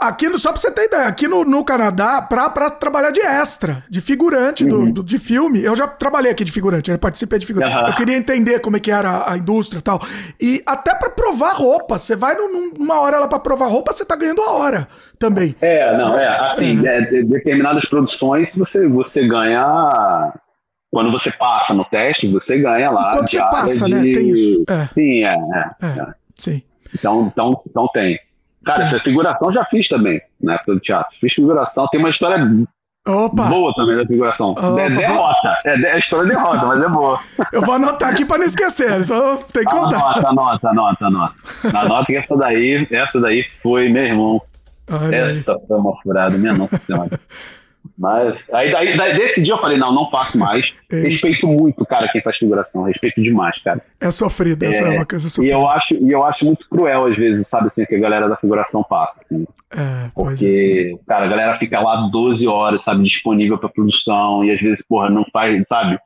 Aqui, só pra você ter ideia, aqui no, no Canadá, pra, pra trabalhar de extra, de figurante uhum. do, do, de filme, eu já trabalhei aqui de figurante, eu participei de figurante. Uhum. Eu queria entender como é que era a, indústria e tal. E até pra provar roupa, você vai numa hora lá pra provar roupa, você tá ganhando a hora também. É, não, é. Assim, é. É, determinadas produções você, você ganha. Quando você passa no teste, você ganha lá. Quando você passa, de... né? Tem isso. É. Sim, é, é, é. Sim. Então, então, então tem. Cara, essa figuração já fiz também, na época do teatro. Fiz figuração, tem uma história Opa. boa também da figuração. Opa, é derrota. É, é, a história derrota, mas é boa. Eu vou anotar aqui para não esquecer, só tem que contar. Anota, anota, anota, anota. Anota que essa daí, essa daí foi, meu irmão. Olha essa aí. foi uma furada, minha nossa senhora. Mas aí daí, daí, desse dia eu falei, não, não faço mais. Respeito muito, cara, quem faz figuração. Respeito demais, cara. É sofrida, essa é, é uma coisa sofrida. E eu, acho, e eu acho muito cruel, às vezes, sabe, assim, que a galera da figuração passa, assim. É, Porque, é. cara, a galera fica lá 12 horas, sabe, disponível pra produção, e às vezes, porra, não faz, sabe?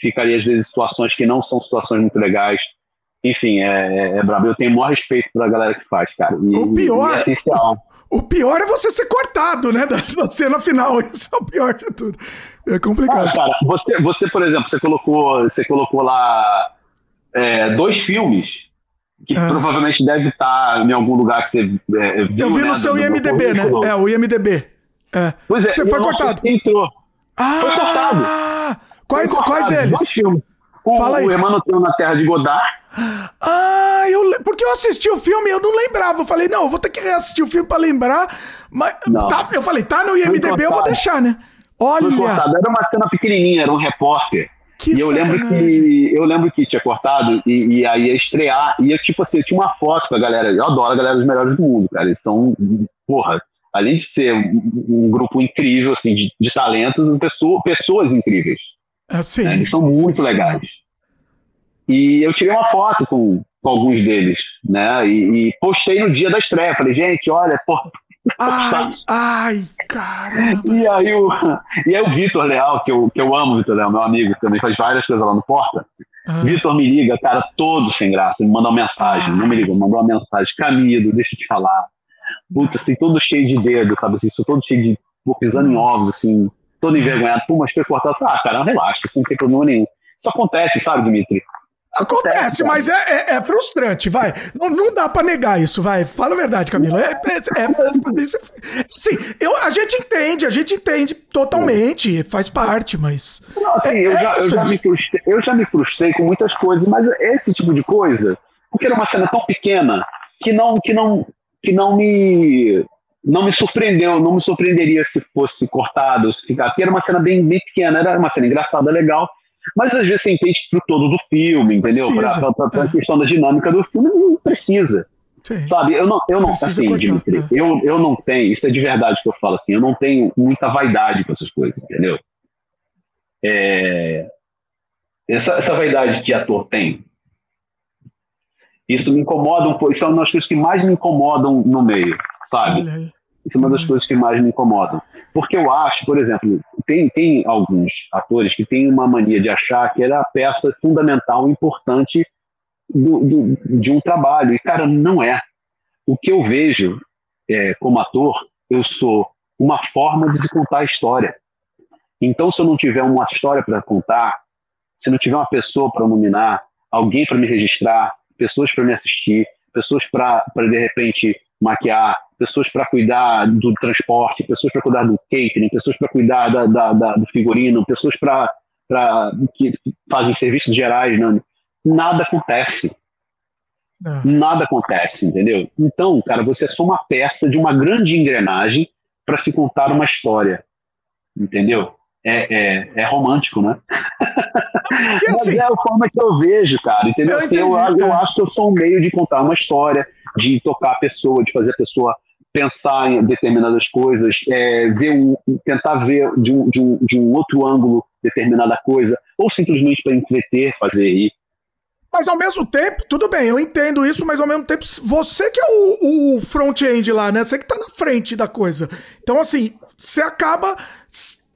Fica ali, às vezes, situações que não são situações muito legais. Enfim, é, é, é brabo. Eu tenho o maior respeito pela galera que faz, cara. E, o pior. E é essencial. O pior é você ser cortado, né? Da, da cena final. Isso é o pior de tudo. É complicado. Ah, cara, você, você, por exemplo, você colocou, você colocou lá é, dois filmes que ah. provavelmente deve estar em algum lugar que você é, viu, Eu vi no né, seu IMDB, né? É, o IMDB. É. Pois é, você foi cortado. Entrou. Ah, foi cortado. Quais, foi cortado. quais deles? Dois filmes. O, Fala aí. o Emmanuel na Terra de Godard. Ah, eu, porque eu assisti o filme eu não lembrava. Eu falei, não, eu vou ter que reassistir o filme pra lembrar. Mas tá, eu falei, tá no IMDB, eu vou deixar, né? Olha. Era uma cena pequenininha, era um repórter. Que e eu lembro que eu lembro que tinha cortado e, e, aí ia estrear. E eu, tipo assim, eu tinha uma foto com a galera. Eu adoro a galera dos melhores do mundo, cara. Eles são, porra, além de ser um, um grupo incrível, assim, de, de talentos, pessoa, pessoas incríveis. Ah, sim, né? Eles são muito sim, legais. E eu tirei uma foto com, com alguns deles, né? E, e, postei no dia da estreia. Falei, gente, olha, pô. Ai, ai, caramba. E aí o, e aí o Vitor Leal, que eu, que eu amo o Vitor Leal, meu amigo, que também faz várias coisas lá no Porta. Ah. Vitor me liga, cara, todo sem graça, me manda uma mensagem, não me liga, mandou uma mensagem, Camilo, deixa eu te falar. Putz, assim, todo cheio de dedo, sabe assim, sou todo cheio de, pô, pisando em ovos, assim, todo envergonhado, pô, mas foi cortado. Ah, cara, relaxa, isso não tem problema nenhum. Isso acontece, sabe, Dimitri? Acontece, mas é, é, é, frustrante, vai. Não, não dá para negar isso, vai. Fala a verdade, Camila. É, é, é, sim, eu, a gente entende, a gente entende totalmente, faz parte, mas. Não, assim, eu, é já, eu, já me frustrei, eu já me frustrei com muitas coisas, mas esse tipo de coisa, porque era uma cena tão pequena que não, que não, que não me. Não me surpreendeu, não me surpreenderia se fosse cortado, se ficar. Porque era uma cena bem, bem pequena, era uma cena engraçada, legal mas às vezes você entende pro todo do filme, entendeu? Para a é. questão da dinâmica do filme, não precisa. Sim. Sabe, eu não, eu não assim, cortar, Dimitri, é. eu, eu não tenho, isso é de verdade que eu falo assim, eu não tenho muita vaidade com essas coisas, entendeu? É, essa, essa vaidade que ator tem, isso me incomoda um pouco, isso é uma das coisas que mais me incomodam no meio, sabe? Isso é uma das coisas que mais me incomodam. Porque eu acho, por exemplo, tem, tem alguns atores que têm uma mania de achar que era a peça fundamental, importante do, do, de um trabalho. E, cara, não é. O que eu vejo é, como ator, eu sou uma forma de se contar a história. Então, se eu não tiver uma história para contar, se não tiver uma pessoa para nominar, alguém para me registrar, pessoas para me assistir, pessoas para, de repente, maquiar, pessoas para cuidar do transporte, pessoas para cuidar do catering, pessoas para cuidar da, da, da, do figurino, pessoas para que fazem serviços gerais. Não. Nada acontece. Não. Nada acontece, entendeu? Então, cara, você é só uma peça de uma grande engrenagem para se contar uma história, entendeu? É, é, é romântico, né? Mas assim, é a forma que eu vejo, cara, entendeu? Eu, assim, eu, eu acho que eu sou um meio de contar uma história, de tocar a pessoa, de fazer a pessoa pensar em determinadas coisas, é, ver um, tentar ver de um, de, um, de um outro ângulo determinada coisa, ou simplesmente para entreter, fazer rir. Mas ao mesmo tempo, tudo bem, eu entendo isso, mas ao mesmo tempo, você que é o, o front-end lá, né? Você que tá na frente da coisa. Então, assim, você acaba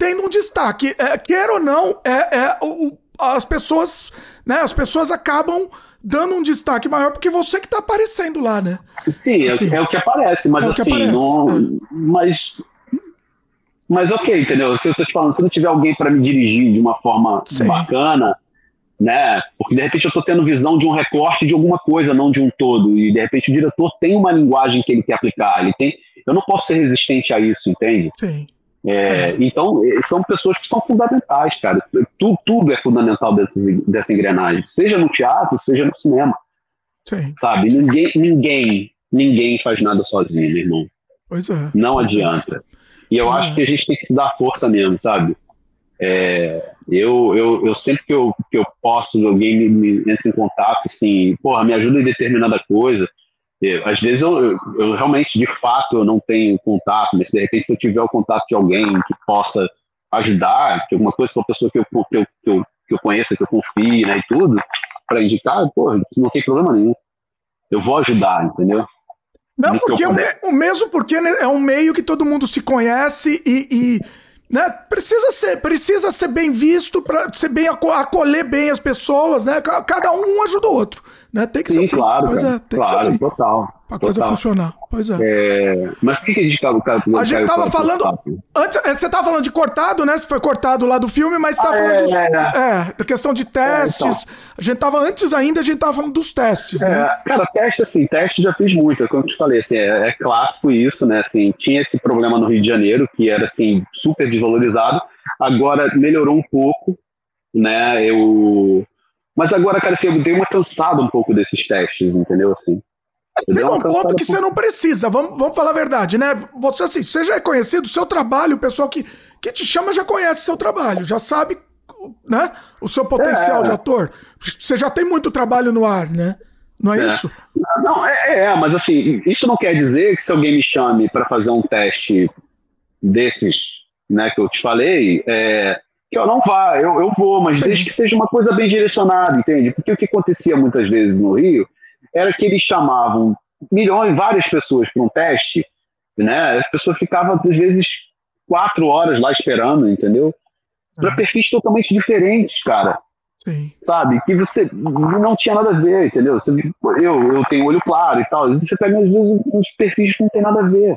tendo um destaque. É, quer ou não, é, é o, as pessoas, né? As pessoas acabam dando um destaque maior, porque você que tá aparecendo lá, né? Sim, é assim, é, o que aparece, mas é assim, aparece. Não, é. mas. Mas ok, entendeu? O que eu tô te falando, se não tiver alguém para me dirigir de uma forma Sim. bacana, né? Porque de repente eu tô tendo visão de um recorte de alguma coisa, não de um todo. E de repente o diretor tem uma linguagem que ele quer aplicar. Ele tem. Eu não posso ser resistente a isso, entende? Sim. É, é. Então, são pessoas que são fundamentais, cara. Tudo, tudo é fundamental dessa, dessa engrenagem, seja no teatro, seja no cinema. Sim. Sabe? Ninguém, ninguém, ninguém faz nada sozinho, meu irmão. Pois é. Não adianta. E eu é. acho que a gente tem que se dar força mesmo, sabe? É, eu, eu, eu sempre que eu, que eu posso, alguém me, me entra em contato, assim, porra, me ajuda em determinada coisa às vezes eu, eu, eu, realmente, de fato, eu não tenho contato, mas de repente se eu tiver o contato de alguém que possa ajudar, que alguma coisa com a pessoa que eu, que eu, que eu, que eu conheça, que eu confie, né, e tudo, para indicar, pô, não tem problema nenhum. Eu vou ajudar, entendeu? Não, porque o, o, mesmo porque né, é um meio que todo mundo se conhece e, e né, precisa ser, precisa ser bem visto para ser bem acolher bem as pessoas, né? Cada um ajuda o outro. Né? Tem que Sim, ser assim. claro, é, tem claro, que ser assim. total. Pra coisa funcionar. Pois é. é. Mas por que, a gente tava. a gente tava falando. Antes, é, você tava falando de cortado, né? Você foi cortado lá do filme, mas você tava ah, falando é, dos. É, é, da questão de testes. É, então. A gente tava, antes ainda, a gente tava falando dos testes, né? Cara, teste, assim, teste já fiz muito. Como eu te falei, assim, é, clássico isso, né? Assim, tinha esse problema no Rio de Janeiro, que era, assim, super desvalorizado. Agora melhorou um pouco, né? Eu. Mas agora, cara, assim, eu dei uma cansada um pouco desses testes, entendeu? Assim. Chega um ponto que por... você não precisa, vamos, vamos falar a verdade, né? Você, assim, você já é conhecido, seu trabalho, o pessoal que, que te chama já conhece seu trabalho, já sabe né, o seu potencial é. de ator. Você já tem muito trabalho no ar, né? Não é, é. isso? Não, é, é, mas assim, isso não quer dizer que se alguém me chame para fazer um teste desses, né, que eu te falei, é, que eu não vá, eu, eu vou, mas desde que seja uma coisa bem direcionada, entende? Porque o que acontecia muitas vezes no Rio era que eles chamavam milhões, várias pessoas para um teste, né? As pessoas ficavam, às vezes, quatro horas lá esperando, entendeu? Para uhum. perfis totalmente diferentes, cara. Sim. Sabe? Que você não tinha nada a ver, entendeu? Você, eu, eu tenho olho claro e tal. Às vezes você pega, às vezes, uns perfis que não tem nada a ver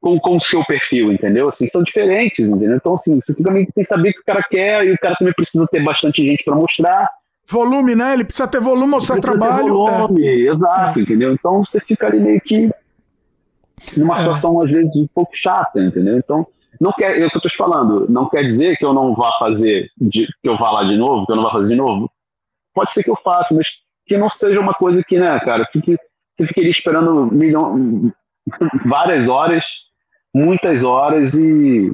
com, com o seu perfil, entendeu? Assim, são diferentes, entendeu? Então, assim, você fica meio que sem saber o que o cara quer e o cara também precisa ter bastante gente para mostrar. Volume, né? Ele precisa ter volume, mostrar trabalho. volume, é. exato, é. entendeu? Então você fica ali meio que numa é. situação, às vezes, um pouco chata, entendeu? Então, não quer, é o que eu tô te falando, não quer dizer que eu não vá fazer, de, que eu vá lá de novo, que eu não vá fazer de novo. Pode ser que eu faça, mas que não seja uma coisa que, né, cara, fique, você fiqueria esperando milhão, várias horas, muitas horas e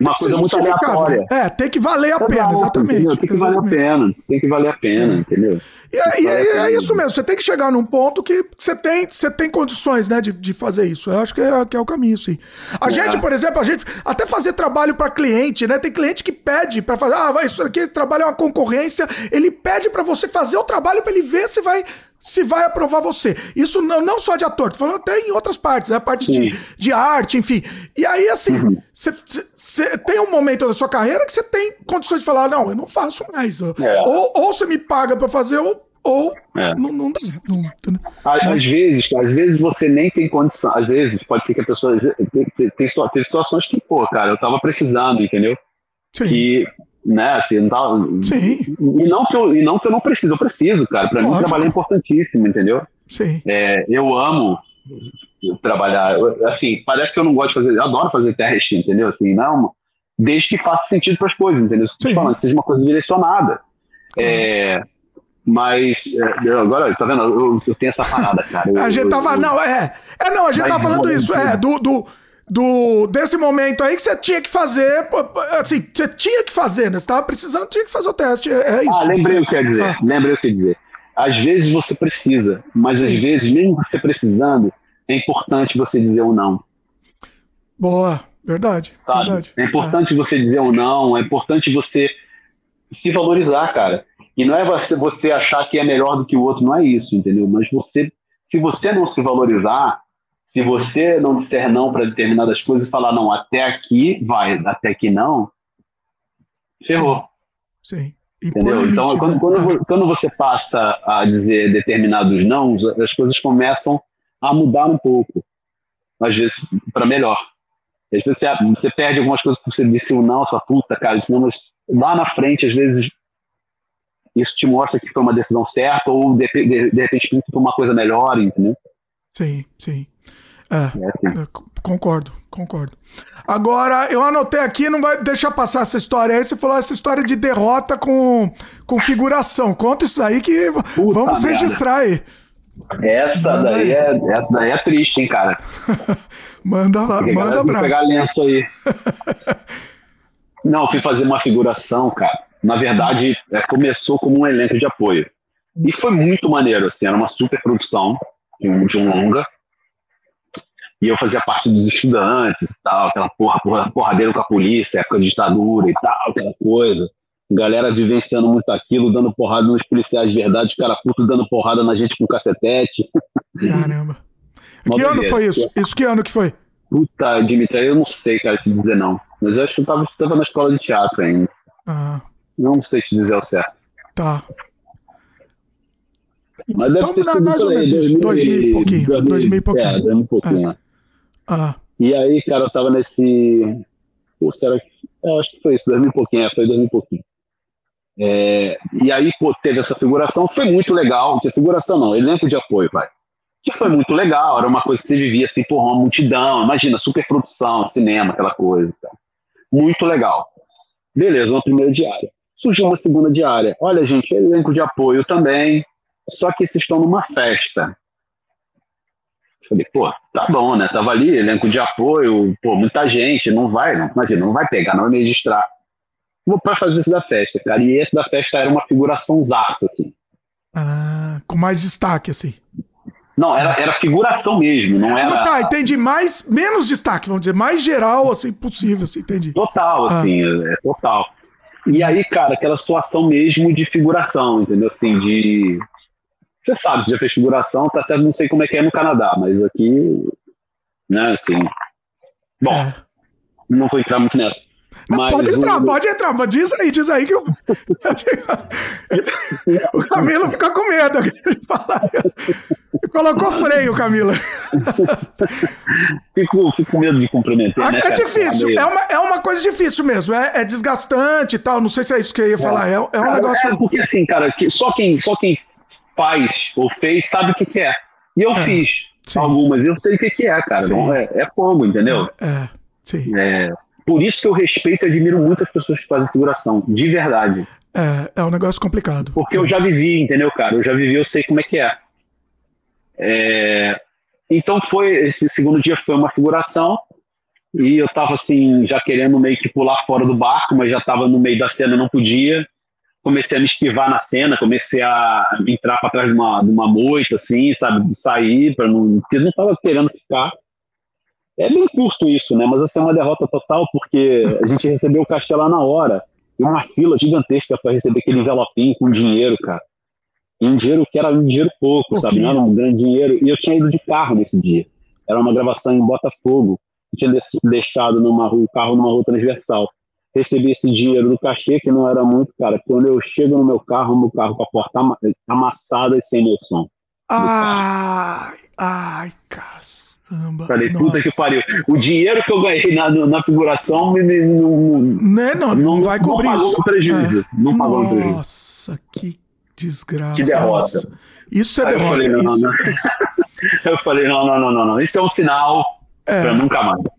uma coisa muito aleatória. É, tem que valer a pena, exatamente. Entendeu? Tem que exatamente. valer a pena, tem que valer a pena, é. entendeu? E, é, e é, é, isso mesmo, você tem que chegar num ponto que você tem, você tem condições, né, de, de fazer isso. Eu acho que é, que é o caminho, sim. A é. gente, por exemplo, a gente até fazer trabalho para cliente, né? Tem cliente que pede para fazer, ah, isso aqui trabalho é uma concorrência, ele pede para você fazer o trabalho para ele ver se vai se vai aprovar você. Isso não, não só de ator, tô falando até em outras partes, né? Parte de, de arte, enfim. E aí, assim, você uhum. tem um momento da sua carreira que você tem condições de falar, não, eu não faço mais. É. Ou você me paga para fazer, ou, ou é. não, não dá. Não, né? às, vezes, às vezes você nem tem condição. Às vezes pode ser que a pessoa. Tem, tem, tem situações que, pô, cara, eu tava precisando, entendeu? Sim. E né? Assim, não tá, Sim. E não, que eu, e não que eu não preciso, eu preciso, cara. Para mim, trabalho é importantíssimo, entendeu? Sim. É, eu amo trabalhar. Assim, parece que eu não gosto de fazer, eu adoro fazer teste, entendeu? Assim, não, desde que faça sentido para as coisas, entendeu? Sim. Falando, seja uma coisa direcionada. É, mas é, agora, tá vendo? Eu, eu, tenho essa parada, cara. Eu, a gente tava. Eu, não, é. É, não, a gente tava falando isso, é, do, do do desse momento aí que você tinha que fazer, assim, você tinha que fazer, né? Você tava precisando, tinha que fazer o teste, é, é isso. Ah, lembrei o que quer dizer, ah. lembrei o que quer dizer. Às vezes você precisa, mas Sim. às vezes, mesmo você precisando, é importante você dizer o um não. Boa, verdade, verdade. É importante é. você dizer o um não, é importante você se valorizar, cara. E não é você, você achar que é melhor do que o outro, não é isso, entendeu? Mas você, se você não se valorizar, se você não disser não para determinadas coisas e falar, não, até aqui vai, até aqui não, ferrou. Sim. Sim. Entendeu? Limite, então, quando, né? quando, quando, você passa a dizer determinados não, as coisas começam a mudar um pouco. Às vezes, para melhor. Às vezes você, você perde algumas coisas porque você disse o não, sua puta, cara, senão mas lá na frente, às vezes, isso te mostra que foi uma decisão certa ou de, de, de repente foi uma coisa melhor, entendeu? Sim, sim. É, é assim. é, concordo, concordo. Agora, eu anotei aqui, não vai deixar passar essa história aí. Você falou essa história de derrota com configuração. Conta isso aí que Puta vamos merda. registrar aí. Essa daí, é, essa daí é triste, hein, cara. manda manda abraço. pegar lenço aí. não, fui fazer uma figuração, cara. Na verdade, é, começou como um elenco de apoio. E foi muito maneiro, assim, era uma super produção de um longa e eu fazia parte dos estudantes e tal, aquela porra, porra porradeiro com a polícia, época de ditadura e tal, aquela coisa. Galera vivenciando muito aquilo, dando porrada nos policiais de verdade, os caras putos dando porrada na gente com cacetete. Caramba. que ano foi isso? Isso que ano que foi? Puta, Dimitri, eu não sei, cara, te dizer não. Mas eu acho que eu tava, tava na escola de teatro ainda. Ah. Não sei te dizer o certo. Tá. Mas deve ter sido mais ou menos isso, dois mil e pouquinho. Dois mil e pouquinho. É, dois mil e pouquinho. É. Ah. E aí, cara, eu tava nesse. Pô, será que. Eu acho que foi isso, dois mil e pouquinho, é, foi dois mil e pouquinho. É, e aí, pô, teve essa figuração, foi muito legal. Figuração, não, elenco de apoio, vai. Que foi muito legal, era uma coisa que você vivia assim, porra, uma multidão, imagina, super produção, cinema, aquela coisa. Tá? Muito legal. Beleza, uma primeira diária. Surgiu uma segunda diária. Olha, gente, elenco de apoio também, só que vocês estão numa festa. Falei, pô, tá bom, né? Tava ali, elenco de apoio, pô, muita gente, não vai, não, imagina, não vai pegar, não vai registrar. Vou para fazer esse da festa, cara. E esse da festa era uma figuração zaça, assim. Ah, com mais destaque, assim. Não, era, era figuração mesmo, não era. tá, entendi. Mais, menos destaque, vamos dizer, mais geral, assim, possível, assim, entendi. Total, ah. assim, é total. E aí, cara, aquela situação mesmo de figuração, entendeu? Assim, de você sabe, você já fez figuração, tá certo, não sei como é que é no Canadá, mas aqui, né, assim. Bom, é. não vou entrar muito nessa. Mas pode entrar, o... pode entrar, mas diz aí, diz aí que eu... o Camilo fica com medo. Colocou freio, Camila. fico, fico com medo de cumprimentar. Né, é difícil, é uma, é uma coisa difícil mesmo. É, é desgastante e tal. Não sei se é isso que eu ia é. falar. É, é um cara, negócio. É porque assim, cara, que só, quem, só quem faz ou fez sabe o que, que é. E eu é, fiz sim. algumas, eu sei o que, que é, cara. Não, é, é fogo, entendeu? É, é, sim. É, por isso que eu respeito e admiro muito as pessoas que fazem figuração, de verdade. É, é um negócio complicado. Porque eu já vivi, entendeu, cara? Eu já vivi, eu sei como é que é. é então foi, esse segundo dia foi uma figuração, e eu tava assim, já querendo meio que pular fora do barco, mas já tava no meio da cena, não podia comecei a me esquivar na cena, comecei a entrar para trás de uma, de uma moita, assim, sabe, de sair, para não, porque não estava querendo ficar. É bem curto isso, né? Mas assim, é uma derrota total, porque a gente recebeu o cachê lá na hora, e uma fila gigantesca para receber aquele envelopinho com dinheiro, cara. E um dinheiro que era um dinheiro pouco, sabe? Não era um grande dinheiro. E eu tinha ido de carro nesse dia. Era uma gravação em Botafogo. Eu tinha deixado numa rua, o carro numa rua transversal recebi esse dinheiro do cachê, que não era muito, cara. Quando eu chego no meu carro, meu carro com a porta amassada e sem meu som. Ai, ai, caramba. Falei, nossa. puta que pariu. O dinheiro que eu ganhei na, na figuração me, me, não, né? não, não, não vai cobrir não pagou isso. prejuízo. É. Não pagou nossa, prejuízo. Nossa, que desgraça. Que derrota. Isso é Aí derrota. Eu falei, não, isso. Não. eu falei, não, não, não, não, não. Isso é um sinal é. pra nunca mais.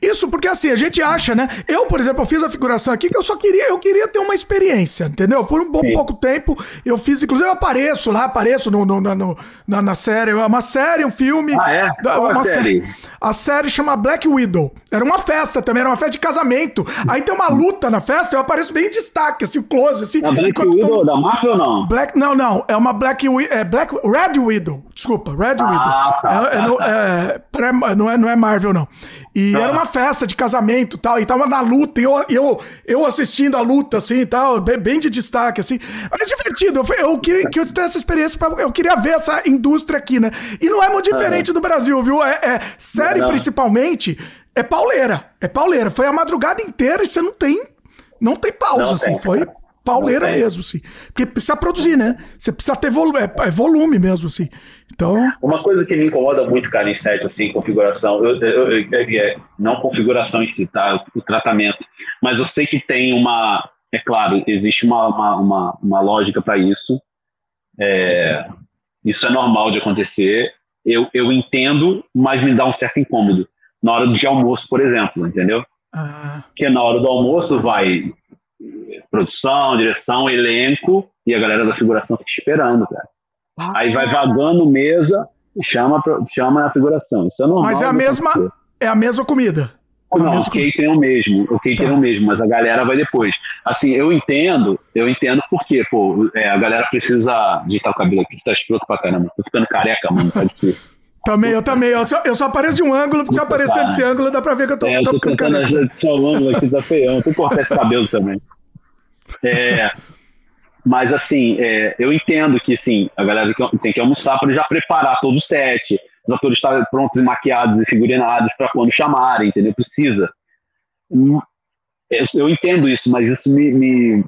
Isso porque assim, a gente acha, né? Eu, por exemplo, eu fiz a figuração aqui que eu só queria, eu queria ter uma experiência, entendeu? Por um bom, pouco tempo, eu fiz, inclusive eu apareço lá, apareço no, no, no, na, na série, é uma série, um filme. Ah, é? Uma a série? série? A série chama Black Widow. Era uma festa também, era uma festa de casamento. Aí tem uma luta na festa, eu apareço bem em destaque, assim, close, assim. A Black Widow tô... da Marvel ou não? Black, não, não, é uma Black, é Black Red Widow. Desculpa, Red ah, Widow. Tá, é, é, tá. É, não, é, não é Marvel, não. E era uma festa de casamento tal, e tava na luta, e eu, eu, eu assistindo a luta, assim e tal, bem de destaque, assim. Mas é divertido, eu, eu queria que eu tivesse essa experiência, pra, eu queria ver essa indústria aqui, né? E não é muito diferente do Brasil, viu? É, é série não. principalmente, é pauleira. É pauleira. Foi a madrugada inteira e você não tem. Não tem pausa, não assim. Tem, foi pauleira mesmo, assim. Porque precisa produzir, né? Você precisa ter volume, é, é, volume mesmo, assim. Então. Uma coisa que me incomoda muito, cara, em set, assim, configuração, eu, eu, eu, é, não configuração em si, tá? O tratamento. Mas eu sei que tem uma. É claro, existe uma, uma, uma, uma lógica para isso. É, isso é normal de acontecer. Eu, eu entendo, mas me dá um certo incômodo. Na hora de almoço, por exemplo, entendeu? Ah. Porque na hora do almoço vai produção, direção, elenco, e a galera da figuração fica esperando, cara. Ah. Aí vai vagando mesa e chama, chama a figuração. Isso é normal. Mas é a mesma, é a mesma comida. É não, o catering é o mesmo, o catering tá. é o mesmo, mas a galera vai depois. Assim, eu entendo, eu entendo porque, pô, é, a galera precisa digitar o cabelo aqui, tá escroto pra caramba. Tô ficando careca, mano, tá difícil. Também, eu também. Eu só, eu só apareço de um ângulo, porque se eu aparecer desse ângulo, dá pra ver que eu tô, é, eu tô, tô ficando careca. Só o ângulo aqui tá feião. Tem que cortar esse cabelo também. É, mas assim, é, eu entendo que sim, a galera tem que almoçar para já preparar todo o set, os atores estarem prontos e maquiados e figurinados para quando chamarem, entendeu? Precisa. Eu, eu, entendo isso, mas isso me, me,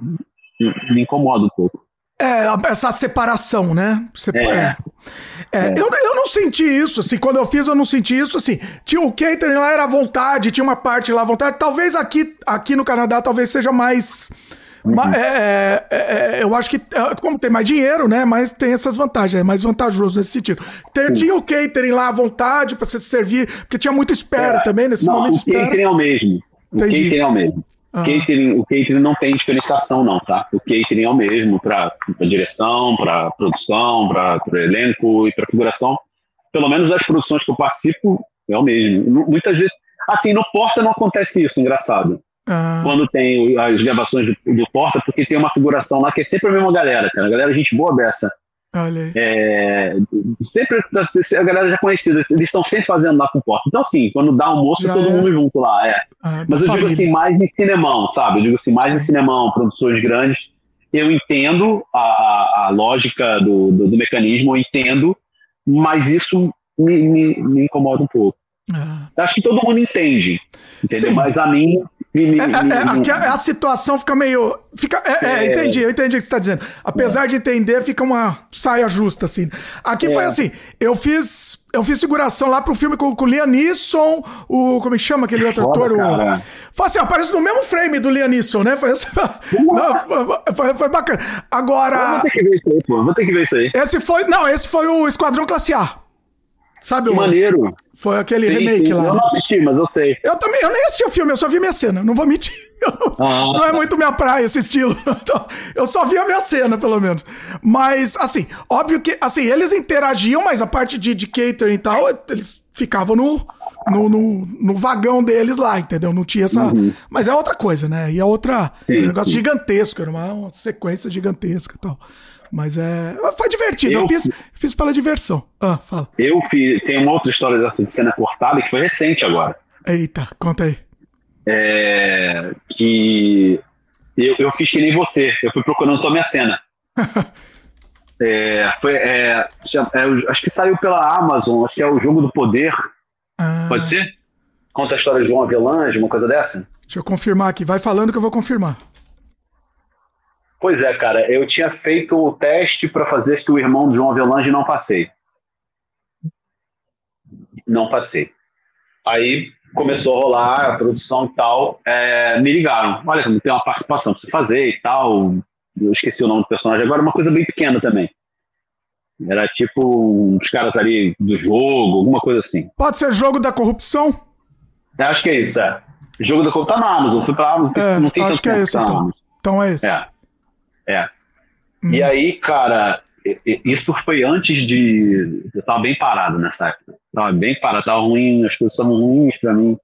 me incomoda um pouco. É, essa separação, né? Você, é. é. É, eu, eu não senti isso, assim, quando eu fiz eu não senti isso, assim, tinha o catering lá era à vontade, tinha uma parte lá à vontade, talvez aqui, aqui no Canadá talvez seja mais... Uhum. É, é, é, eu acho que, é, como tem mais dinheiro, né? Mas tem essas vantagens, é mais vantajoso nesse sentido. Tem, tinha o catering lá à vontade para você servir, porque tinha muita espera também nesse não, momento. O catering é o mesmo. O Entendi. catering é o mesmo. Catering, o catering não tem diferenciação, não, tá? O catering é o mesmo para direção, para produção, para o elenco e para figuração. Pelo menos as produções que eu participo é o mesmo. Muitas vezes, assim, no Porta não acontece isso, engraçado. Ah. Quando tem as gravações do, do, Porta, porque tem uma figuração lá que é sempre a mesma galera, cara. A galera, é gente boa beça. Olha é, sempre a galera já conhecida, eles estão sempre fazendo lá com porta. Então, assim, quando dá almoço, já todo é. mundo junto lá. É. Ah, Mas eu família. digo assim, mais em cinemão, sabe? Eu digo assim, mais em cinemão, produções grandes. Eu entendo a, a, a lógica do, do, do, mecanismo, eu entendo, mas isso me, me, me incomoda um pouco. Ah. Acho que todo mundo entende, entendeu? Sim. Mas a mim é, é, é, a, situação fica meio. Fica, é, é, entendi, eu entendi o que você está dizendo. Apesar de entender, fica uma saia justa, assim. Aqui foi assim: eu fiz. Eu fiz figuração lá pro filme com, com o Liam Neeson, o. Como é que chama aquele outro ator? O, foi assim, aparece no mesmo frame do Liam Neeson, né? Foi, assim, não, foi, foi, bacana. Agora. Eu vou ter que ver isso aí, pô. Vou ter que ver isso aí. Esse foi. Não, esse foi o Esquadrão Classe A. Sabe que o. Maneiro. Foi aquele sim, remake sim. lá. Eu não assisti, mas eu sei. Eu também, eu nem assisti o filme, eu só vi minha cena, não vou mentir. Ah. Não é muito minha praia esse estilo. Então, eu só vi a minha cena, pelo menos. Mas, assim, óbvio que, assim, eles interagiam, mas a parte de, de catering e tal, eles ficavam no, no, no, no, vagão deles lá, entendeu? Não tinha essa. Uhum. Mas é outra coisa, né? E é outra. Sim, um negócio gigantesco, era uma, uma sequência gigantesca e tal. Mas é. Foi divertido. Eu, eu fiz, fiz pela diversão. Ah, fala. Eu fiz. Tem uma outra história dessa de cena cortada que foi recente agora. Eita, conta aí. É, que eu, eu fiz que nem você. Eu fui procurando só minha cena. é, foi, é, é, acho que saiu pela Amazon, acho que é o Jogo do Poder. Ah. Pode ser? Conta a história de João Avelange, uma coisa dessa? Deixa eu confirmar aqui. Vai falando que eu vou confirmar. Pois é, cara, eu tinha feito o teste para fazer que o irmão de João Avelange e não passei. Não passei. Aí começou a rolar a produção e tal. É, me ligaram: olha, tem uma participação para você fazer e tal. Eu esqueci o nome do personagem agora, uma coisa bem pequena também. Era tipo uns caras ali do jogo, alguma coisa assim. Pode ser jogo da corrupção? Eu acho que é isso, é. Jogo da corrupção tá na Amazon. Fui pra Amazon, é, não tem acho que é isso, então. Então é isso. É. É. Hum. E aí, cara, isso foi antes de. Eu tava bem parado nessa época. Tava bem parado, tava ruim, as coisas estavam ruins pra mim.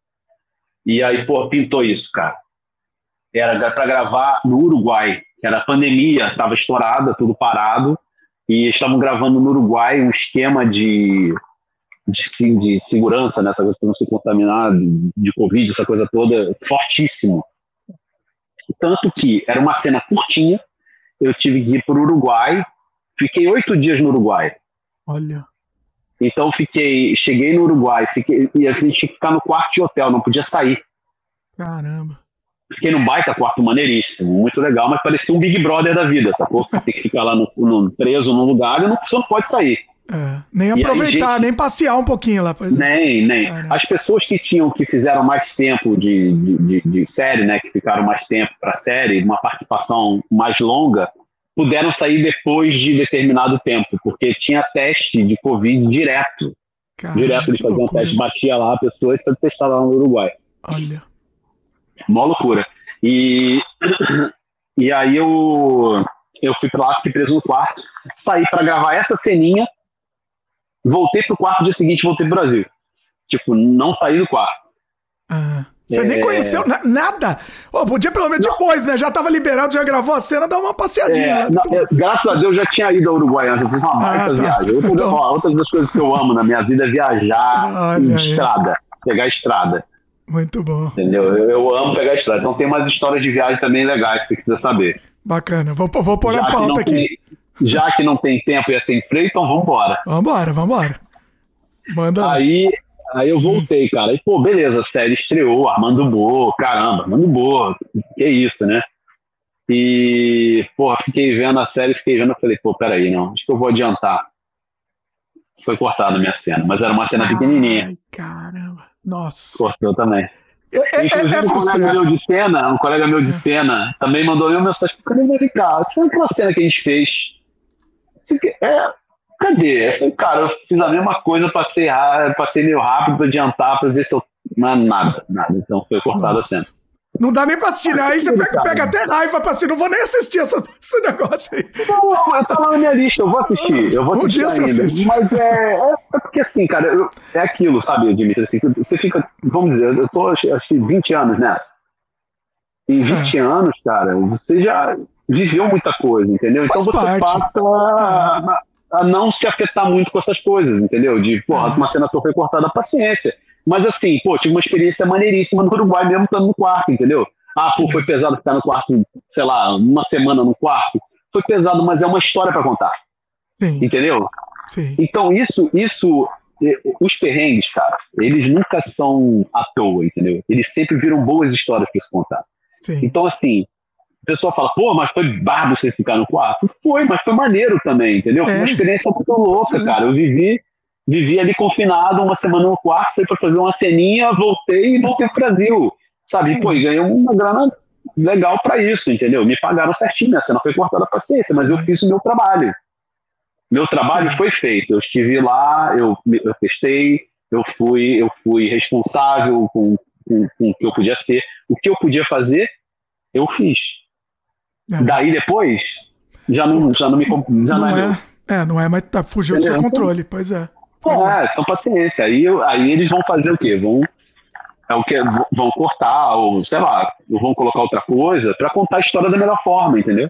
E aí, pô, pintou isso, cara. Era para gravar no Uruguai, que era a pandemia, tava estourada, tudo parado. E estavam gravando no Uruguai um esquema de, de, de segurança, nessa né, coisa para não se contaminar de, de Covid, essa coisa toda, fortíssimo. Tanto que era uma cena curtinha, eu tive que ir para o Uruguai. Fiquei oito dias no Uruguai. Olha. Então fiquei, cheguei no Uruguai, fiquei, e assim, tinha que ficar no quarto de hotel, não podia sair. Caramba. Fiquei num baita quarto maneiríssimo, muito legal, mas parecia um Big Brother da vida, sacou? Você tem que ficar lá no, no, preso num lugar e não, você não pode sair. É, nem aproveitar, gente, nem passear um pouquinho lá. Pois é. nem, nem. Caramba. As pessoas que tinham, que fizeram mais tempo de, de, de, de série, né, que ficaram mais tempo para série, uma participação mais longa, puderam sair depois de determinado tempo, porque tinha teste de Covid direto. Caramba, direto eles faziam teste, batia lá a pessoa e testar lá no Uruguai. Olha. Mó loucura. E, e aí eu, eu fui pra lá, fiquei preso no quarto, saí para gravar essa ceninha Voltei pro quarto dia seguinte, voltei pro Brasil. Tipo, não saí do quarto. Ah, você é... nem conheceu na, nada? Oh, podia pelo menos não. depois, né? Já tava liberado, já gravou a cena, dá uma passeadinha. É, não, é, graças a Deus já tinha ido ao Uruguai antes, eu fiz uma baita ah, tá. viagem. Outra, então... ó, outra das coisas que eu amo na minha vida é viajar em estrada, pegar estrada. Muito bom. Entendeu? Eu, eu, amo pegar estrada. Então tem umas histórias de viagem também legais que você precisa saber. Bacana. Vou, vou pôr já a pauta aqui. Tem, já que não tem tempo e é sem freio, então vambora. Vambora, vambora. Manda. Aí, aí eu voltei, cara. E, pô, beleza, a série estreou, Armando Boa, caramba, Armando Boa, que isso, né? E, porra, fiquei vendo a série, fiquei vendo, falei, pô, peraí, não, acho que eu vou adiantar. Foi cortada a minha cena, mas era uma cena Ai, pequenininha. caramba. Nossa. Cortou também. É, é, é Inclusive, é, um colega meu de cena, um colega meu de é. cena, também mandou uma mensagem, cadê o cá? Sabe aquela cena que a gente fez? É, cadê? Eu falei, cara, eu fiz a mesma coisa, passei, passei meio rápido para adiantar, para ver se eu. Mas nada, nada. Então foi cortada a cena. Não dá nem pra assistir, né? Aí você pega, pega, até raiva pra assistir. Não vou nem assistir essa, esse negócio aí. Não, eu tá lá na minha lista, eu vou assistir. Eu vou assistir um dia ainda. Assiste. Mas é, é, é, porque assim, cara, eu, é aquilo, sabe, Dimitri? Assim, você fica, vamos dizer, eu tô acho que 20 anos nessa. Em 20 é. anos, cara, você já viveu muita coisa, entendeu? Então Faz então você parte. passa a, a, não se afetar muito com essas coisas, entendeu? De, porra, é. uma cena foi cortada, paciência. Mas assim, pô, tive uma experiência maneiríssima no Uruguai mesmo estando no quarto, entendeu? Ah, pô, foi pesado ficar no quarto, sei lá, uma semana no quarto. Foi pesado, mas é uma história para contar. Sim. Entendeu? Sim. Então, isso, isso, os perrengues, cara, eles nunca são à toa, entendeu? Eles sempre viram boas histórias para se contar. Sim. Então, assim, a pessoa fala, pô, mas foi barbo você ficar no quarto. Foi, mas foi maneiro também, entendeu? Foi uma é. experiência muito louca, Sim. cara. Eu vivi vivi ali confinado uma semana no quarto, fui para fazer uma ceninha, voltei e voltei pro Brasil. Sabe? Pô, e ganhei uma grana legal para isso, entendeu? Me pagaram certinho, a cena foi cortada a paciência, mas eu fiz o meu trabalho. Meu trabalho foi feito. Eu estive lá, eu, eu testei, eu fui, eu fui responsável com, com, com o que eu podia ser. O que eu podia fazer, eu fiz. É. Daí depois, já não, já não me já não, não é, é, é, não é, mas tá, fugiu do seu controle, pois é. É, então paciência. Aí, aí eles vão fazer o quê? Vão, é o que vão cortar, ou sei lá, vão colocar outra coisa para contar a história da melhor forma, entendeu?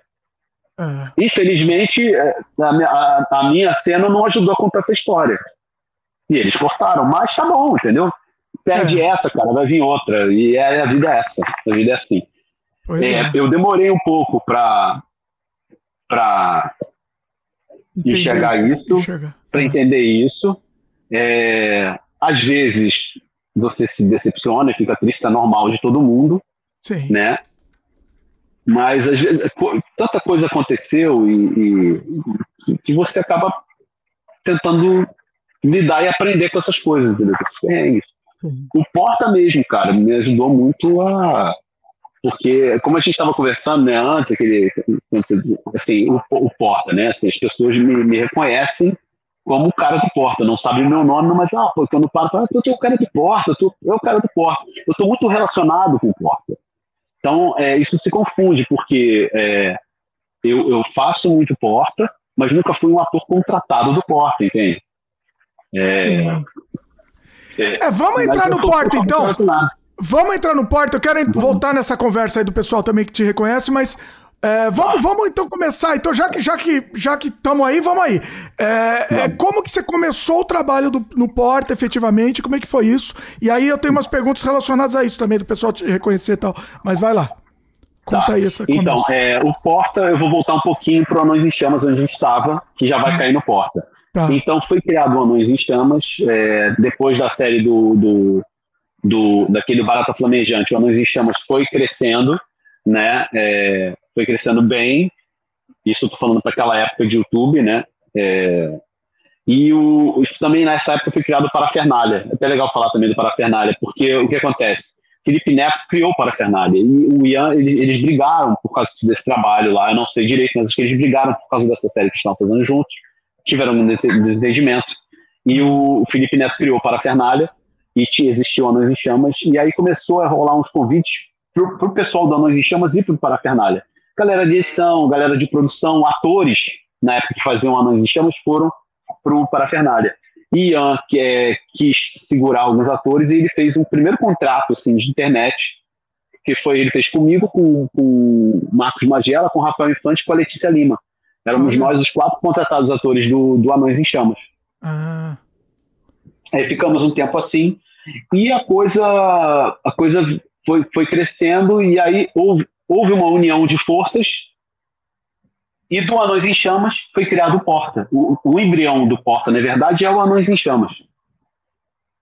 É. Infelizmente, é, a, a, a, minha cena não ajudou a contar essa história. E eles cortaram, mas tá bom, entendeu? Perde é. essa, cara, vai vir outra. E é, a vida é essa. A vida é assim. É, é, eu demorei um pouco para pra enxergar isso, para entender isso. É, às vezes você se decepciona, fica triste, é normal de todo mundo, Sim. né? Mas às vezes tanta coisa aconteceu e, e que você acaba tentando lidar e aprender com essas coisas, entendeu? Esses perrengues. O Porta mesmo, cara, me ajudou muito a porque como a gente estava conversando né, antes, aquele, assim, o, o Porta, né, assim, as pessoas me, me, reconhecem como o cara do Porta, não sabem o meu nome, mas ah, pô, quando paro, ah, tu é o cara do Porta, tu é o cara do Porta. Eu estou muito relacionado com o Porta. Então, é, isso se confunde, porque é, eu, eu faço muito Porta, mas nunca fui um ator contratado do Porta, entende? É, é, é vamos entrar no Porta, então. Vamos entrar no porta. Eu quero voltar nessa conversa aí do pessoal também que te reconhece, mas é, vamos, vamos então começar. Então, já que já que já que estamos aí, vamos aí. É, é, como que você começou o trabalho do, no Porta, efetivamente? Como é que foi isso? E aí eu tenho umas perguntas relacionadas a isso também, do pessoal te reconhecer e tal. Mas vai lá. Conta tá. aí essa Então, é, o Porta, eu vou voltar um pouquinho para o Anões em Chamas, onde a gente estava, que já vai hum. cair no Porta. Tá. Então, foi criado o Anões em Chamas, é, depois da série do, do do daquele barata flamejante, o Anões em Chamas foi crescendo, né? É, foi crescendo bem. Isso eu tô falando para aquela época de YouTube, né? É, e o, isso também nessa época foi criado o Parafernália. É até legal falar também do Parafernália, porque o que acontece? Felipe Neto criou o Parafernália e o Ian, eles, eles brigaram por causa desse trabalho lá. Eu não sei direito, mas acho que eles brigaram por causa dessa série que estavam fazendo juntos. Tiveram um desentendimento. E o, Felipe Neto criou o Parafernália e tinha, existiu Anões em Chamas, e aí começou a rolar uns convites para o pessoal do Anões em Chamas e para o Parafernália. Galera de edição, galera de produção, atores, na época que faziam Anões em Chamas, foram para o Parafernália. Ian que é, quis segurar alguns atores e ele fez um primeiro contrato assim, de internet, que foi ele fez comigo, com, com Marcos Magela, com Rafael Infante e com a Letícia Lima. Éramos uhum. nós os quatro contratados atores do, do Anões em Chamas. Ah. Aí ficamos um tempo assim e a coisa, a coisa foi, foi crescendo e aí houve, houve uma união de forças e do Anões em Chamas foi criado o Porta. O, o embrião do Porta, na verdade, é o Anões em Chamas.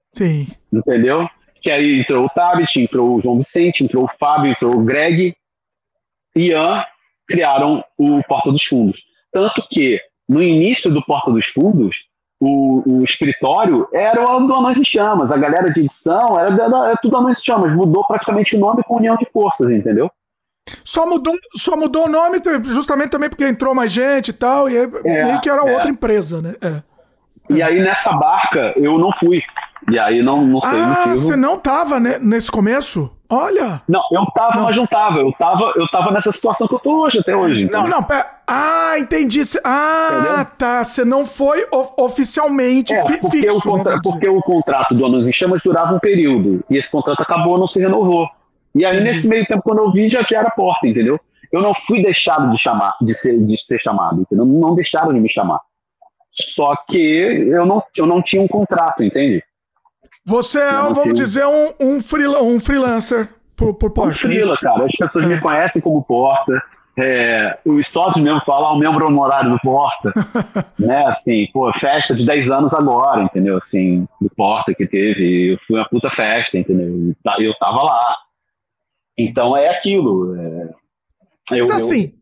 Sim. Entendeu? Que aí entrou o Tabit, entrou o João Vicente, entrou o Fábio, entrou o Greg, Ian criaram o Porta dos Fundos. Tanto que, no início do Porta dos Fundos, o, o escritório era o do Anões e Chamas, a galera de edição era, era, era tudo Anões e Chamas, mudou praticamente o nome com União de Forças, entendeu? Só mudou, só mudou o nome justamente também porque entrou mais gente e tal, e aí, é, meio que era é. outra empresa, né? É. E aí nessa barca eu não fui. E aí não, não sei ah, motivo. Você não tava nesse começo? Olha! Não, eu tava, não. mas não tava. Eu tava, eu tava nessa situação que eu tô hoje, até hoje. Não, não, pera. Ah, entendi. Ah, Entendeu? tá. Você não foi oficialmente é, fi porque fixo. O contra... porque o contrato do Anos em Chamas durava um período. E esse contrato acabou, não se renovou. E aí, entendi. nesse meio tempo, quando eu vi, já era a porta, entendeu? Eu não fui deixado de chamar, de ser, de ser chamado, entendeu? Não deixaram de me chamar. Só que eu não, eu não tinha um contrato, entende? Você é, vamos tenho... dizer, um, um, freela, um freelancer por, por porta. Um freela, cara. As pessoas é. me conhecem como porta. É, os sócios mesmo falam, o membro honorário do Porta, né, assim, pô, festa de 10 anos agora, entendeu, assim, do Porta que teve, eu fui uma puta festa, entendeu, eu tava lá. Então é aquilo. É, eu, Mas assim,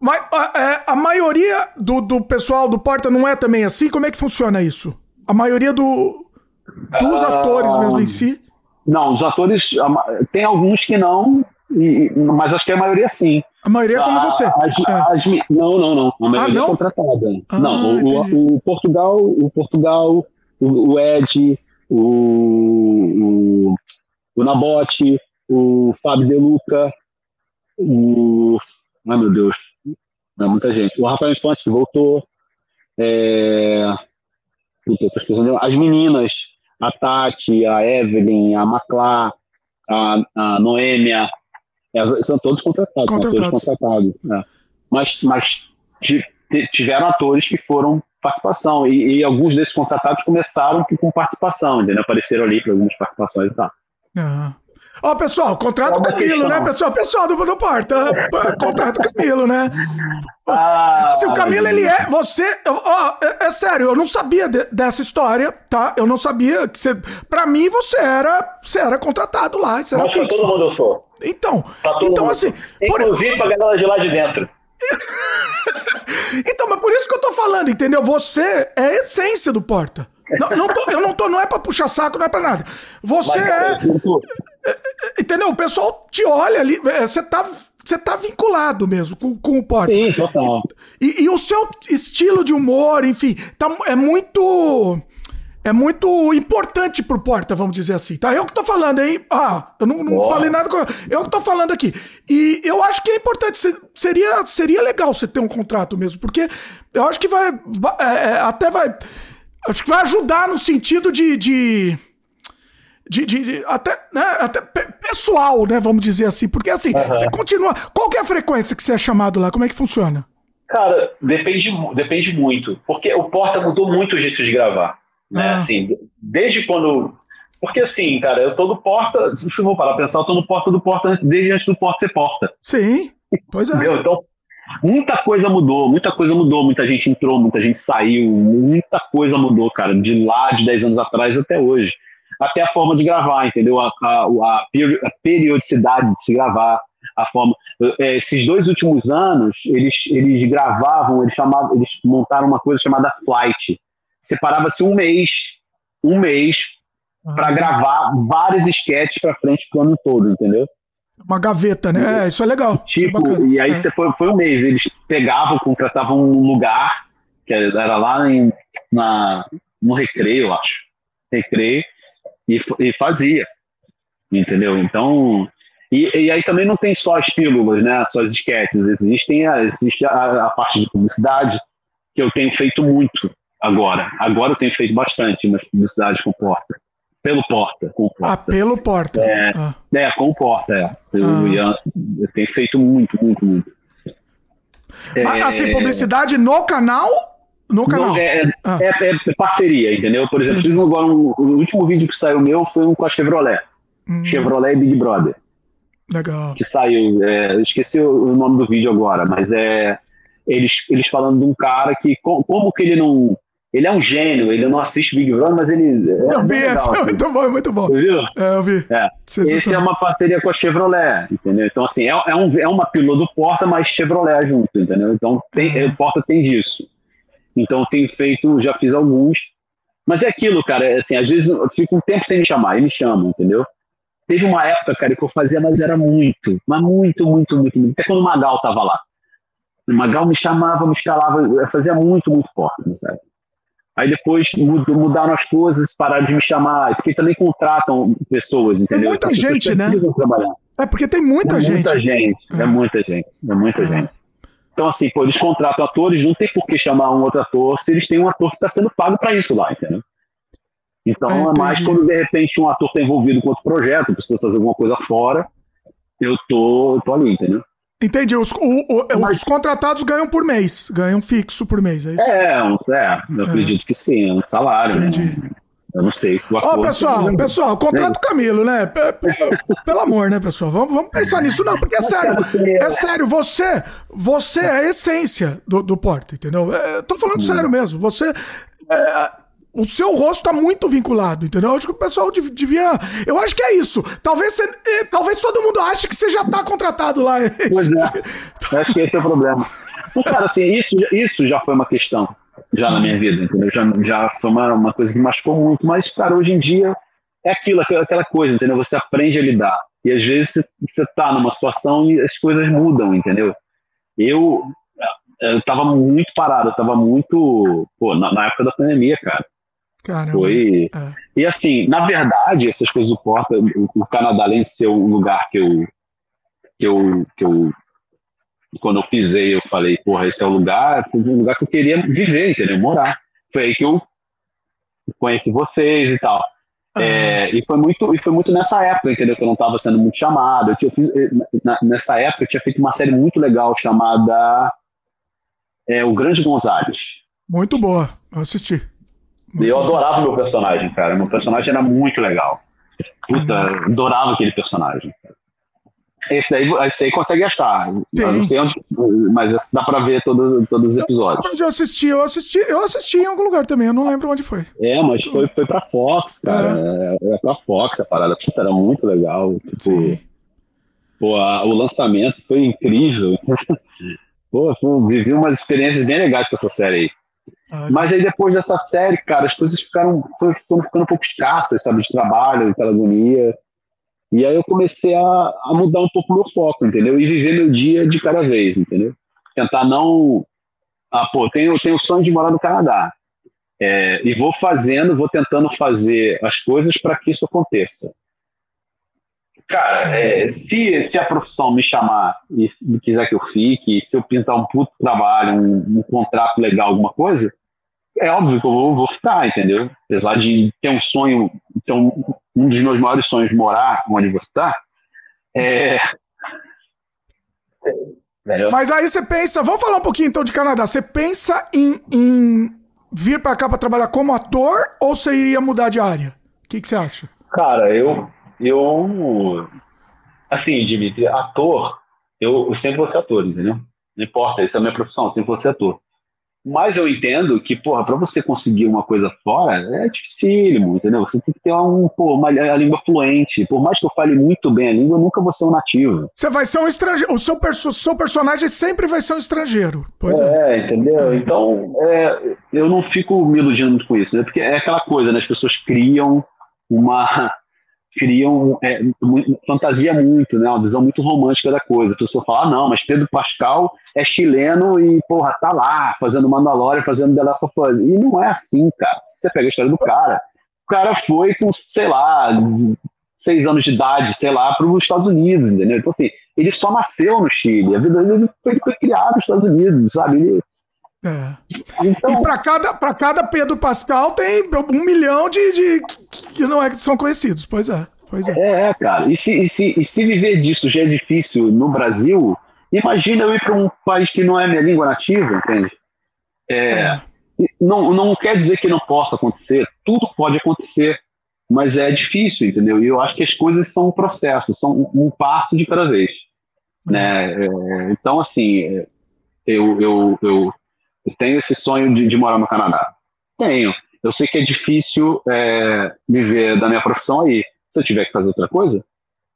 eu... a, é, a, maioria do, do pessoal do Porta não é também assim? Como é que funciona isso? A maioria do, dos atores mesmo em si? Não, os atores. Tem alguns que não, mas acho que a maioria sim. A maioria é como ah, você. As, é. as, não, não, não. A maioria ah, não? é contratada. Ah, não, o, o, Portugal, o Portugal, o, o Ed, o, o, o Nabote, o Fábio De Luca, o. Ai meu Deus, é muita gente. O Rafael Infante que voltou. É, as meninas, a Tati, a Evelyn, a Maclá, a, a Noêmia, são todos contratados, contratados. são todos contratados. É. Mas, mas tiveram atores que foram participação, e, e, alguns desses contratados começaram com participação, entendeu? Apareceram ali para algumas participações e tal. Uhum. Ó, pessoal, contrato o Camilo, né, pessoal? Pessoal do, do Porta, contrato Camilo, né? Ah, Se o Camilo, ele é. Você. Ó, é, é, sério, eu não sabia de, dessa história, tá? Eu não sabia que você. Pra mim, você era. Você era contratado lá. Você era Mas fixo. todo mundo eu sou. Então, então mundo. assim. Inclusive por... pra galera de lá de dentro. então, mas por isso que eu tô falando, entendeu? Você é a essência do Porta. Não, não tô, eu não tô, não é pra puxar saco, não é pra nada. Você Mas, é, é, é, Entendeu? O pessoal te olha ali, é, você tá, você tá vinculado mesmo com, com o Porta. Sim, total. E, e, o seu estilo de humor, enfim, tá, é muito. É muito importante pro Porta, vamos dizer assim, tá? Eu que tô falando, hein? Ah, eu não, não falei nada. Com... Eu que tô falando aqui. E eu acho que é importante, seria, seria legal você ter um contrato mesmo, porque eu acho que vai. É, até vai Acho que vai ajudar no sentido de. de... De, de, de, até, né, até pessoal, né? Vamos dizer assim. Porque assim, uhum. você continua. Qual que é a frequência que você é chamado lá? Como é que funciona? Cara, depende, depende muito. Porque o Porta mudou muito o jeito de gravar. Né? Ah. Assim, desde quando. Porque assim, cara, eu tô no Porta. Se eu vou parar pra pensar, eu tô no Porta do Porta desde antes do Porta ser Porta. Sim. Pois é. Meu, então, Muita coisa mudou, muita coisa mudou, muita gente entrou, muita gente saiu, muita coisa mudou, cara, de lá de 10 anos atrás até hoje. Até a forma de gravar, entendeu? A, a, a periodicidade de se gravar, a forma. É, esses dois últimos anos, eles, eles gravavam, eles, chamavam, eles montaram uma coisa chamada flight. Separava-se um mês, um mês, para uhum. gravar vários esquetes para frente pro ano todo, entendeu? Uma gaveta, né? É, isso é legal. Tipo, é e aí é. você foi, foi um mês. Eles pegavam, contratavam um lugar, que era lá em, na, no recreio, eu acho. Recreio, e, e fazia. Entendeu? Então. E, e, aí também não tem só as pílulas, né? Só as esquetes. Existem a, existe a, a parte de publicidade, que eu tenho feito muito agora. Agora eu tenho feito bastante, mas publicidade com porta. Pelo Porta, com Porta. Ah, pelo Porta. É, ah. é com Porta, é. Eu, ah. eu, tenho feito muito, muito, muito. Mas, assim, é... publicidade no canal? No canal? é, ah. é, é, parceria, entendeu? Por exemplo, fiz agora um, o último vídeo que saiu meu foi um com a Chevrolet. Hum. Chevrolet Big Brother. Legal. Que saiu, é, esqueci o, o nome do vídeo agora, mas é eles, eles falando de um cara que como que ele não ele é um gênio, ele não assiste Big Brother, mas ele. É eu vi, legal, é muito bom, é muito bom. Você viu? É, eu vi. É. Esse é uma parceria com a Chevrolet, entendeu? Então, assim, é, é, um, é uma do Porta, mas Chevrolet junto, entendeu? Então, tem, é. o Porta tem disso. Então, tenho feito, já fiz alguns. Mas é aquilo, cara, é assim, às vezes eu fico um tempo sem me chamar, e me chamam, entendeu? Teve uma época, cara, que eu fazia, mas era muito, mas muito, muito, muito, muito. Até quando o Magal tava lá. O Magal me chamava, me escalava, eu fazia muito, muito forte, sabe? Aí depois mudaram as coisas, pararam de me chamar, porque também contratam pessoas, entendeu? Tem muita gente, né? Trabalhar. É porque tem muita é gente. Muita gente, é, é muita gente, é muita é. gente. Então, assim, pô, eles contratam atores, não tem por que chamar um outro ator se eles têm um ator que está sendo pago para isso lá, entendeu? Então, é, é mais quando de repente um ator está envolvido com outro projeto, precisa fazer alguma coisa fora, eu tô, eu tô ali, entendeu? Entendi. Os, o, o, Mas... os contratados ganham por mês, ganham fixo por mês, é isso? É, é eu é. acredito que sim, é um salário. Né? Entendi. Né? Eu não sei. Ó, oh, pessoal, pessoal, contrato Camilo, né? Pelo amor, né, pessoal? Vamos, vamos pensar nisso, não, porque é sério. É sério, você, você é a essência do, do Porta, entendeu? É, tô falando hum. sério mesmo. Você. É, o seu rosto tá muito vinculado, entendeu? Eu acho que o pessoal devia. Eu acho que é isso. Talvez, você... Eh, talvez todo mundo ache que você já tá contratado lá. Pois é. acho que esse é o problema. Então, cara, assim, isso, isso já foi uma questão, já na minha vida, entendeu? Já, já foi uma, uma coisa que machucou muito, mas, cara, hoje em dia é aquilo, aquela coisa, entendeu? Você aprende a lidar. E às vezes você, você tá numa situação e as coisas mudam, entendeu? Eu, eu tava muito parado, eu tava muito. Pô, na, na época da pandemia, cara. Caramba. Foi. É. E assim, na verdade, essas coisas do Porta, o, Canadá, além de ser um lugar que eu, que eu, que eu. Quando eu pisei, eu falei, porra, esse é o lugar, foi um lugar que eu queria viver, entendeu? Morar. Foi aí que eu conheci vocês e tal. Ah. É, e, foi muito, e foi muito nessa época, entendeu? Que eu não estava sendo muito chamado. Eu fiz, na, nessa época, eu tinha feito uma série muito legal chamada é, O Grande Gonzales. Muito boa, eu assisti. E eu adorava o meu personagem, cara. Meu personagem era muito legal. Puta, uhum. adorava aquele personagem. Esse aí, esse aí consegue achar. Não sei onde, mas dá pra ver todos, todos os episódios. Onde eu assisti, eu assisti, eu assisti em algum lugar também, eu não lembro onde foi. É, mas foi, foi pra Fox, cara. É. é pra Fox a parada. Puta, era muito legal. Tipo, Sim. Pô, a, o lançamento foi incrível. Pô, vivi umas experiências bem legais com essa série aí. Mas aí depois dessa série, cara, as coisas ficaram, foram ficando um pouco escassas, sabe, de trabalho, de agonia. E aí eu comecei a, a mudar um pouco o meu foco, entendeu? E viver meu dia de cada vez, entendeu? Tentar não. Ah, pô, tenho, tenho o sonho de morar no Canadá. É, e vou fazendo, vou tentando fazer as coisas para que isso aconteça. Cara, é, se, se a profissão me chamar e quiser que eu fique, se eu pintar um puto trabalho, um, um contrato legal, alguma coisa, é óbvio que eu vou, vou, ficar, entendeu? Apesar de ter um sonho, ter um, um dos meus maiores sonhos morar onde você está, é... é... Mas aí você pensa, vamos falar um pouquinho então de Canadá. Você pensa em, em vir para cá para trabalhar como ator ou você iria mudar de área? O que, que você acha? Cara, eu, eu, assim, Dimitri, ator, eu, eu sempre vou ser ator, entendeu? Não importa, isso é a minha profissão, eu sempre vou ser ator. Mas eu entendo que, porra, para você conseguir uma coisa fora é dificílimo, entendeu? Você tem que ter um, pô, uma, a língua fluente. Por mais que eu fale muito bem a língua, eu nunca vou ser um nativo. Você vai ser um estrangeiro. O seu, perso seu personagem sempre vai ser um estrangeiro. Pois é. É, entendeu? Então, é, eu não fico me iludindo muito com isso, né? Porque é aquela coisa, né? As pessoas criam uma, criam é, fantasia muito, né? Uma visão muito romântica da coisa. A pessoa fala, ah, não, mas Pedro Pascal é chileno e, porra, tá lá fazendo Mandalorian, fazendo The Last of Us. E não é assim, cara. Você pega a história do cara. O cara foi com, sei lá, seis anos de idade, sei lá, para os Estados Unidos, entendeu? Então, assim, ele só nasceu no Chile. A vida dele foi, foi criada nos Estados Unidos, sabe? Ele, é. Então, e para cada, cada Pedro Pascal tem um milhão de, de que não é que são conhecidos, pois é. Pois é. é, cara. E se, e, se, e se viver disso já é difícil no Brasil, imagina eu ir para um país que não é minha língua nativa, entende? É, é. Não, não quer dizer que não possa acontecer, tudo pode acontecer, mas é difícil, entendeu? E eu acho que as coisas são um processo, são um, um passo de cada vez. Né? É, então, assim, eu, eu, eu eu tenho esse sonho de, de morar no Canadá. Tenho. Eu sei que é difícil é, viver da minha profissão aí. Se eu tiver que fazer outra coisa,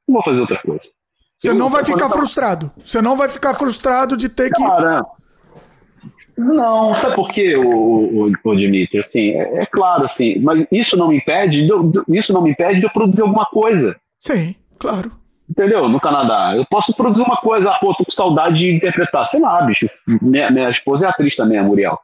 eu vou fazer outra coisa. Você eu, não vai ficar frustrado. Você não vai ficar frustrado de ter que. Cara, não, sabe por quê, o, o, o Dimitri? Assim, é, é, claro, assim, mas isso não me impede, de, isso não me impede de eu produzir alguma coisa. Sim, claro. Entendeu? No Canadá. Eu posso produzir uma coisa, ah, pô, tô com saudade de interpretar. Sei lá, bicho. Minha, minha esposa é atriz também, a Muriel.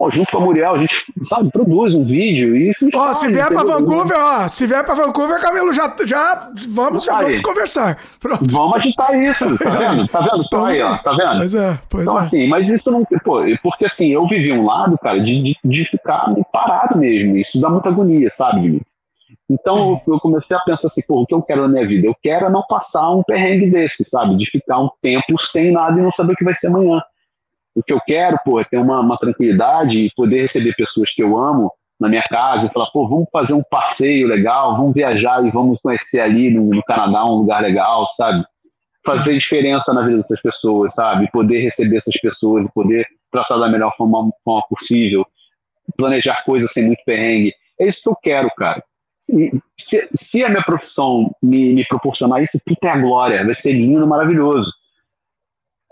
Ó, junto com a Muriel, a gente, sabe, produz um vídeo e. Ó, se vier para Vancouver, ó, se vier para Vancouver, Camilo, já, já vamos, já vamos conversar. Pronto. Vamos agitar isso, tá vendo? Tá vendo? Estamos aí, ó, tá vendo? Pois é, pois então, é. assim, mas isso não. Pô, porque assim, eu vivi um lado, cara, de, de, de ficar parado mesmo. Isso dá muita agonia, sabe, Então eu comecei a pensar assim, pô, o que eu quero na minha vida? Eu quero é não passar um perrengue desse, sabe? De ficar um tempo sem nada e não saber o que vai ser amanhã. O que eu quero, pô, é ter uma, uma tranquilidade e poder receber pessoas que eu amo na minha casa e falar, pô, vamos fazer um passeio legal, vamos viajar e vamos conhecer ali no, no Canadá um lugar legal, sabe? Fazer diferença na vida dessas pessoas, sabe? Poder receber essas pessoas e poder tratar da melhor forma, forma possível, planejar coisas sem muito perrengue. É isso que eu quero, cara. Se, se, se a minha profissão me, me proporcionar isso, puta é a glória, vai ser lindo, maravilhoso.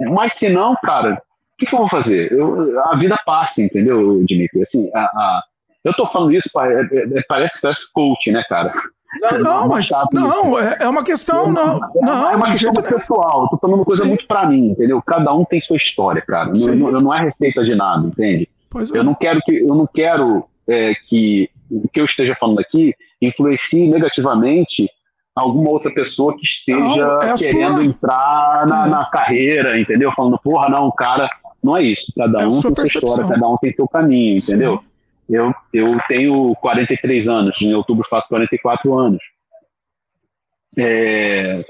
Mas se não, cara, o que, que, eu vou fazer? Eu, a vida passa, entendeu, Dimitri? Assim, a, a, eu tô falando isso, é, é, parece que parece coach, né, cara? Não, não mas não, é, é uma questão, não, não, é uma questão pessoal, eu tô falando coisa Sim. muito para mim, entendeu? Cada um tem sua história, cara. Não, não, é receita de nada, entende? Pois eu não quero que eu não quero é, que o que eu esteja falando aqui influencie negativamente alguma outra pessoa que esteja não, é querendo sua... entrar na, é. na, carreira, entendeu? Falando, porra, não, cara não é isso. Cada é um tem sua história, cada um tem seu caminho, entendeu? Eu, eu tenho 43 anos, em outubro faço 44 anos. É...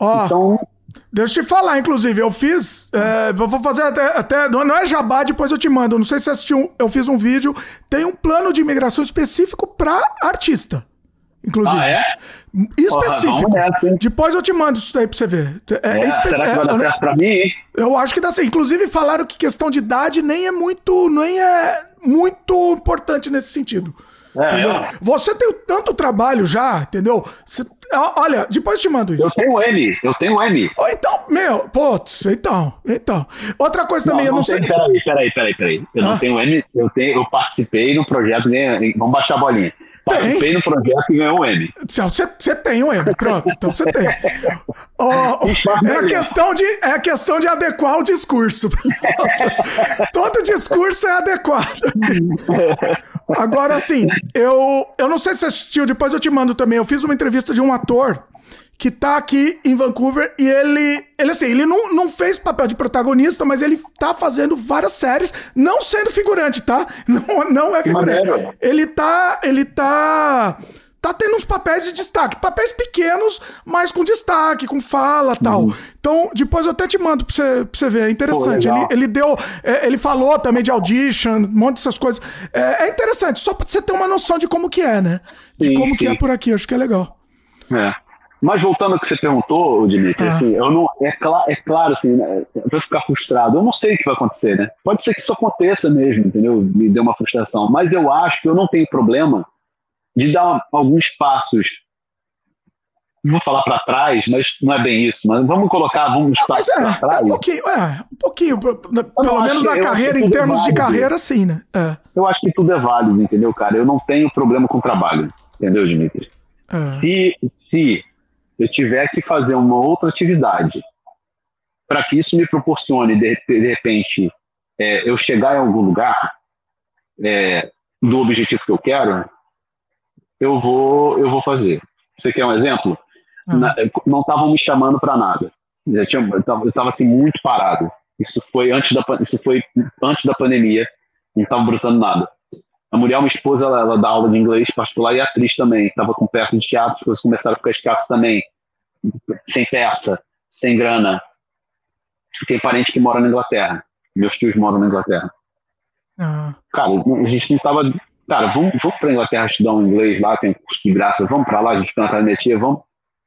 Oh, então. Deixa eu te falar, inclusive, eu fiz. É, vou fazer até. até não é jabá, depois eu te mando. Não sei se você assistiu. Eu fiz um vídeo. Tem um plano de imigração específico para artista. Inclusive. Ah, é? Específico. Porra, Depois eu te mando isso daí pra você ver. É, é, espe... será que vai dar certo pra mim? Eu acho que dá sim. Inclusive falaram que questão de idade nem é muito, nem é muito importante nesse sentido. É, eu... Você tem tanto trabalho já, entendeu? Você... Olha, depois te mando isso. Eu tenho M, eu tenho M. Oh, então, meu, putz, então, então. Outra coisa também, não, eu não, sei. Peraí, peraí, peraí, peraí. Eu ah. não tenho M, eu, tenho, eu participei no projeto, vamos baixar a bolinha. Participei no projeto e ganhou um M. Você tem um M, pronto, então você tem. Oh, é, a questão de, é a questão de adequar o discurso. Todo discurso é adequado. Agora, assim, eu, eu não sei se você assistiu, depois eu te mando também. Eu fiz uma entrevista de um ator que tá aqui em Vancouver e ele, ele assim, ele não, não fez papel de protagonista, mas ele tá fazendo várias séries, não sendo figurante, tá? Não, não é figurante. Ele tá, ele tá tá tendo uns papéis de destaque, papéis pequenos, mas com destaque, com fala, tal. Uhum. Então, depois eu até te mando pra você, pra você ver, é interessante. Pô, ele, ele deu, é, ele falou também de audition, um monte dessas coisas. É, é, interessante, só pra você ter uma noção de como que é, né? De sim, como sim. que é por aqui, acho que é legal. É. Mas voltando ao que você perguntou, Dimitri, ah. assim, eu não, é, cl é claro, assim, né, eu ficar frustrado, eu não sei o que vai acontecer, né? Pode ser que isso aconteça mesmo, entendeu? Me deu uma frustração, mas eu acho que eu não tenho problema de dar alguns passos. Não vou falar para trás, mas não é bem isso, mas vamos colocar alguns passos é, para trás. É um pouquinho, é, um pouquinho, pelo menos na carreira, em termos é de carreira, sim, né? É. Eu acho que tudo é válido, entendeu, cara? Eu não tenho problema com o trabalho, entendeu, Dimitri? É. Se, se eu tiver que fazer uma outra atividade para que isso me proporcione, de, de repente, é, eu chegar em algum lugar é, do objetivo que eu quero, eu vou, eu vou fazer. Você quer um exemplo? Uhum. Na, não estavam me chamando para nada. Eu estava assim muito parado. Isso foi antes da, isso foi antes da pandemia. Não estava brotando nada. A Muriel, minha esposa, ela, ela dá aula de inglês particular e atriz também. Estava com peça de teatro, as coisas começaram a ficar escassas também. Sem peça, sem grana. Tem parente que mora na Inglaterra. Meus tios moram na Inglaterra. Ah. Cara, a gente não estava. Cara, vamos, vamos para a Inglaterra estudar um inglês lá, tem um curso de graça. Vamos para lá, a gente canta na tia, vamos.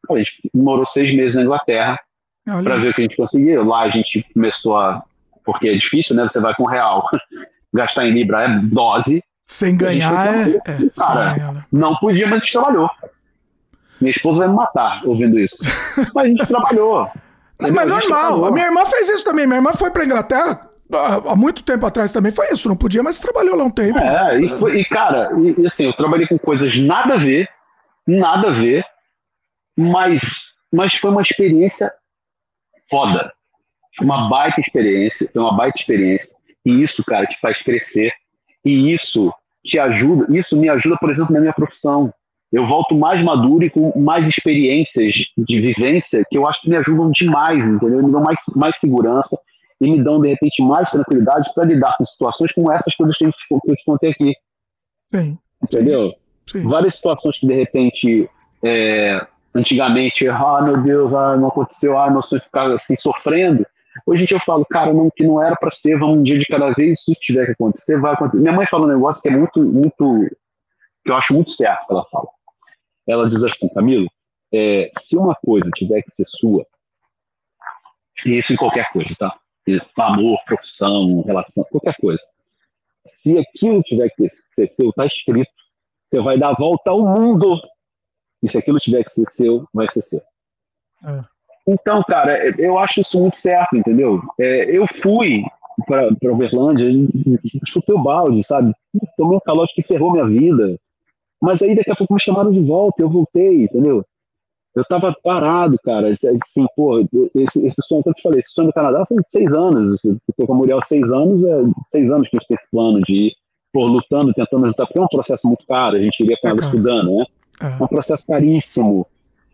A gente morou seis meses na Inglaterra para ver o que a gente conseguia. Lá a gente começou a. Porque é difícil, né? Você vai com real. Gastar em Libra é dose Sem ganhar, é, é, Cara, ganhar, né? não podia, mas a gente trabalhou. Minha esposa vai me matar ouvindo isso. mas a gente trabalhou. Não, mas normal. A minha irmã fez isso também. Minha irmã foi pra Inglaterra há muito tempo atrás também. Foi isso, não podia, mas trabalhou lá um tempo. É, e, foi, e cara, e, e assim, eu trabalhei com coisas nada a ver, nada a ver, mas, mas foi uma experiência foda. Foi uma baita experiência, foi uma baita experiência. E isso, cara, te faz crescer. E isso te ajuda, isso me ajuda, por exemplo, na minha profissão eu volto mais maduro e com mais experiências de vivência que eu acho que me ajudam demais, entendeu? Me dão mais, mais segurança e me dão, de repente, mais tranquilidade para lidar com situações como essas que, que eu te contei aqui. Sim. Entendeu? Sim. Várias situações que, de repente, é, antigamente, ah, meu Deus, ah, não aconteceu, ah, não sonho ficar assim sofrendo. Hoje em dia eu falo, cara, não, que não era para ser, vamos um dia de cada vez, se tiver que acontecer, vai acontecer. Minha mãe fala um negócio que é muito, muito, que eu acho muito certo ela fala ela diz assim, Camilo, é, se uma coisa tiver que ser sua, e isso em qualquer coisa, tá? Isso, amor, profissão, relação, qualquer coisa. Se aquilo tiver que ser seu, tá escrito, você vai dar a volta ao mundo. E se aquilo tiver que ser seu, vai ser seu. É. Então, cara, eu acho isso muito certo, entendeu? É, eu fui para Uberlândia, chutei o balde, sabe? Tomei um calote que ferrou minha vida. Mas aí daqui a pouco me chamaram de volta, eu voltei, entendeu? Eu tava parado, cara, assim, pô, esse, esse sonho que eu te falei, esse sonho do Canadá são seis anos, eu com a Muriel seis anos, é seis anos que a gente tem esse plano de ir, pô, lutando, tentando ajudar, porque é um processo muito caro, a gente iria com ela é estudando, né? É. é um processo caríssimo.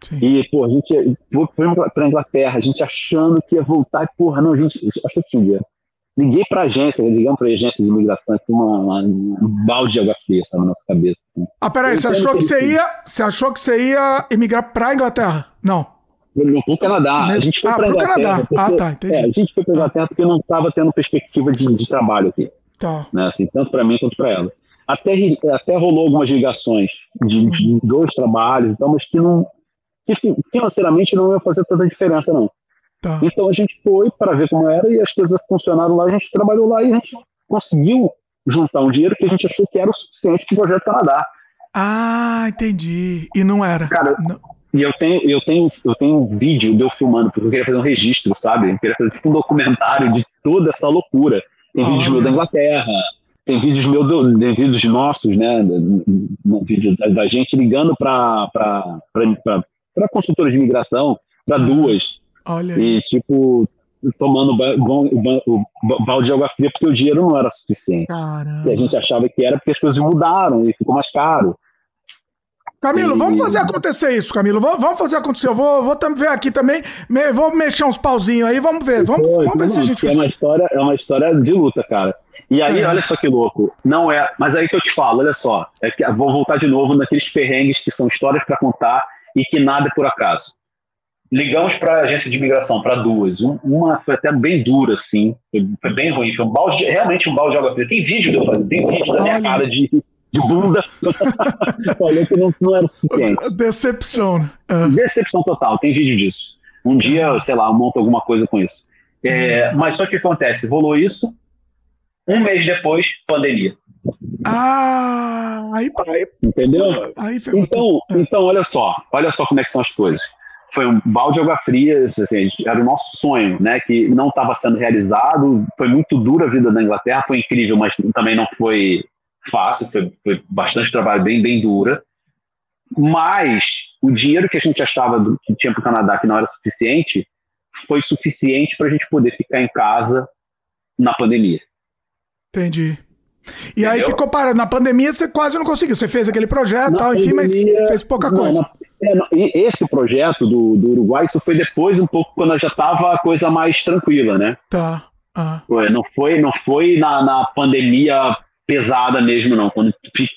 Sim. E, pô, a gente foi pra Inglaterra, a gente achando que ia voltar, e, porra, não, a gente achou que tinha liguei para a agência, ligamos para a agência de imigração, assim, uma, uma, um balde de água fria sabe, na nossa cabeça. Assim. Ah, peraí, você achou que você ia, você achou que você ia emigrar para a Inglaterra? Não. Não, para o Canadá. Nesse... A gente foi ah, para Inglaterra. Canadá. Porque, ah, tá, entendi. É, a gente foi para Inglaterra porque não estava tendo perspectiva de, de, trabalho aqui. Tá. Né, assim, tanto para mim quanto para ela. Até, até rolou algumas ligações de, de dois trabalhos, então, mas que não que financeiramente não ia fazer tanta diferença, não. Tá. Então a gente foi para ver como era e as coisas funcionaram lá, a gente trabalhou lá e a gente conseguiu juntar um dinheiro que a gente achou que era o suficiente para o projeto Canadá. Ah, entendi. E não era. Cara, não. e eu tenho, eu tenho, eu tenho um vídeo de eu filmando, porque eu queria fazer um registro, sabe? Eu queria fazer tipo um documentário de toda essa loucura. Tem oh, vídeos meus da Inglaterra, tem vídeos meus, tem vídeos nossos, né? Um vídeo da, da, gente ligando para consultores de imigração, para duas Olha. E, tipo, tomando o balde de água fria porque o dinheiro não era suficiente. Caramba. E a gente achava que era porque as coisas mudaram e ficou mais caro. Camilo, e... vamos fazer acontecer isso, Camilo. Vamos fazer acontecer. Eu vou, vou ver aqui também. vou mexer uns pauzinhos aí, vamos ver. Vamos, vamos ver se a gente. É uma, história, é uma história de luta, cara. E aí, é. olha só que louco. Não é. Mas aí que eu te falo, olha só. É que, vou voltar de novo naqueles perrengues que são histórias para contar e que nada é por acaso ligamos para a agência de imigração, para duas. uma foi até bem dura, assim, foi, foi, bem ruim. Foi um balde, realmente um balde de água fria. Tem vídeo que eu falei, tem vídeo da minha cara de, de bunda. Falei que não, não era suficiente. Decepção. Uh. Decepção total, tem vídeo disso. Um dia, sei lá, eu monto alguma coisa com isso. É, mas só que acontece, rolou isso, um mês depois, pandemia. Ah, aí, aí entendeu? Aí então, então, olha só, olha só como é que são as coisas foi um balde de água fria, assim, era o nosso sonho, né, que não estava sendo realizado. Foi muito dura a vida da Inglaterra, foi incrível, mas também não foi fácil, foi, foi bastante trabalho, bem, bem dura. Mas o dinheiro que a gente achava do, que tinha para o Canadá que não era suficiente, foi suficiente para a gente poder ficar em casa na pandemia. Entendi. E Entendeu? aí ficou parado. Na pandemia você quase não conseguiu. Você fez aquele projeto tal, enfim, mas fez pouca não, coisa. Na, é, esse projeto do, do Uruguai, isso foi depois um pouco quando já estava a coisa mais tranquila, né? Tá. Ah. Não foi, não foi na, na pandemia pesada mesmo, não. Quando tinha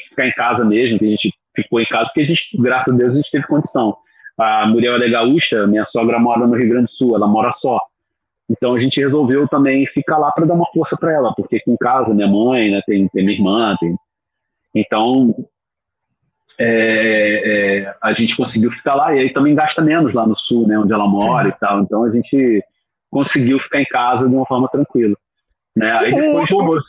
que ficar em casa mesmo, que a gente ficou em casa, porque a gente, graças a Deus, a gente teve condição. A Muriel é Gaúcha, minha sogra mora no Rio Grande do Sul, ela mora só. Então a gente resolveu também ficar lá para dar uma força para ela, porque com casa, minha mãe, né, tem, tem minha irmã, tem. Então é, é, a gente conseguiu ficar lá e aí também gasta menos lá no sul, né, onde ela mora Sim. e tal. Então a gente conseguiu ficar em casa de uma forma tranquila. Né? Aí depois o,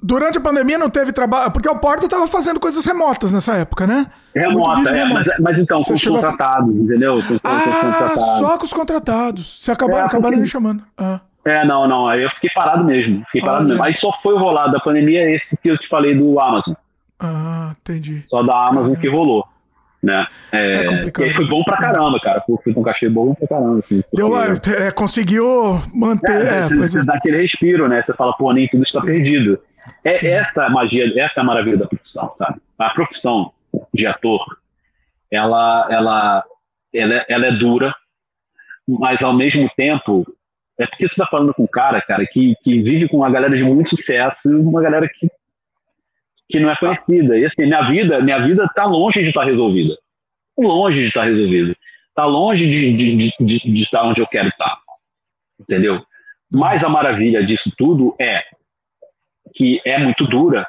Durante a pandemia não teve trabalho. Porque o Porta estava fazendo coisas remotas nessa época, né? Remota, é, mas, mas, então, Você com os contratados, a... entendeu? Com, ah, com contratados. só com os contratados. Você acabou, é, acabaram porque... me chamando. Ah. É, não, não. Aí eu fiquei parado mesmo. Fiquei parado mesmo. Aí só foi rolado da pandemia esse que eu te falei do Amazon. Ah, entendi. Só da Amazon que rolou. Né? É, é foi bom pra caramba, cara. Com um cachê bom pra caramba. Assim, Deu, é, conseguiu manter. É, é, você, você dá aquele respiro, né? Você fala, pô, nem tudo está Sim. perdido. É Sim. essa magia, essa é a maravilha da profissão, sabe? A profissão de ator, ela, ela, ela, ela é dura, mas ao mesmo tempo é porque você está falando com um cara, cara, que, que vive com uma galera de muito sucesso e uma galera que, que não é conhecida. E assim, minha vida, minha vida está longe de estar tá resolvida. Longe de estar tá resolvida. Está longe de, de, de, de, estar onde eu quero estar. Tá. Entendeu? Mas a maravilha disso tudo é que é muito dura,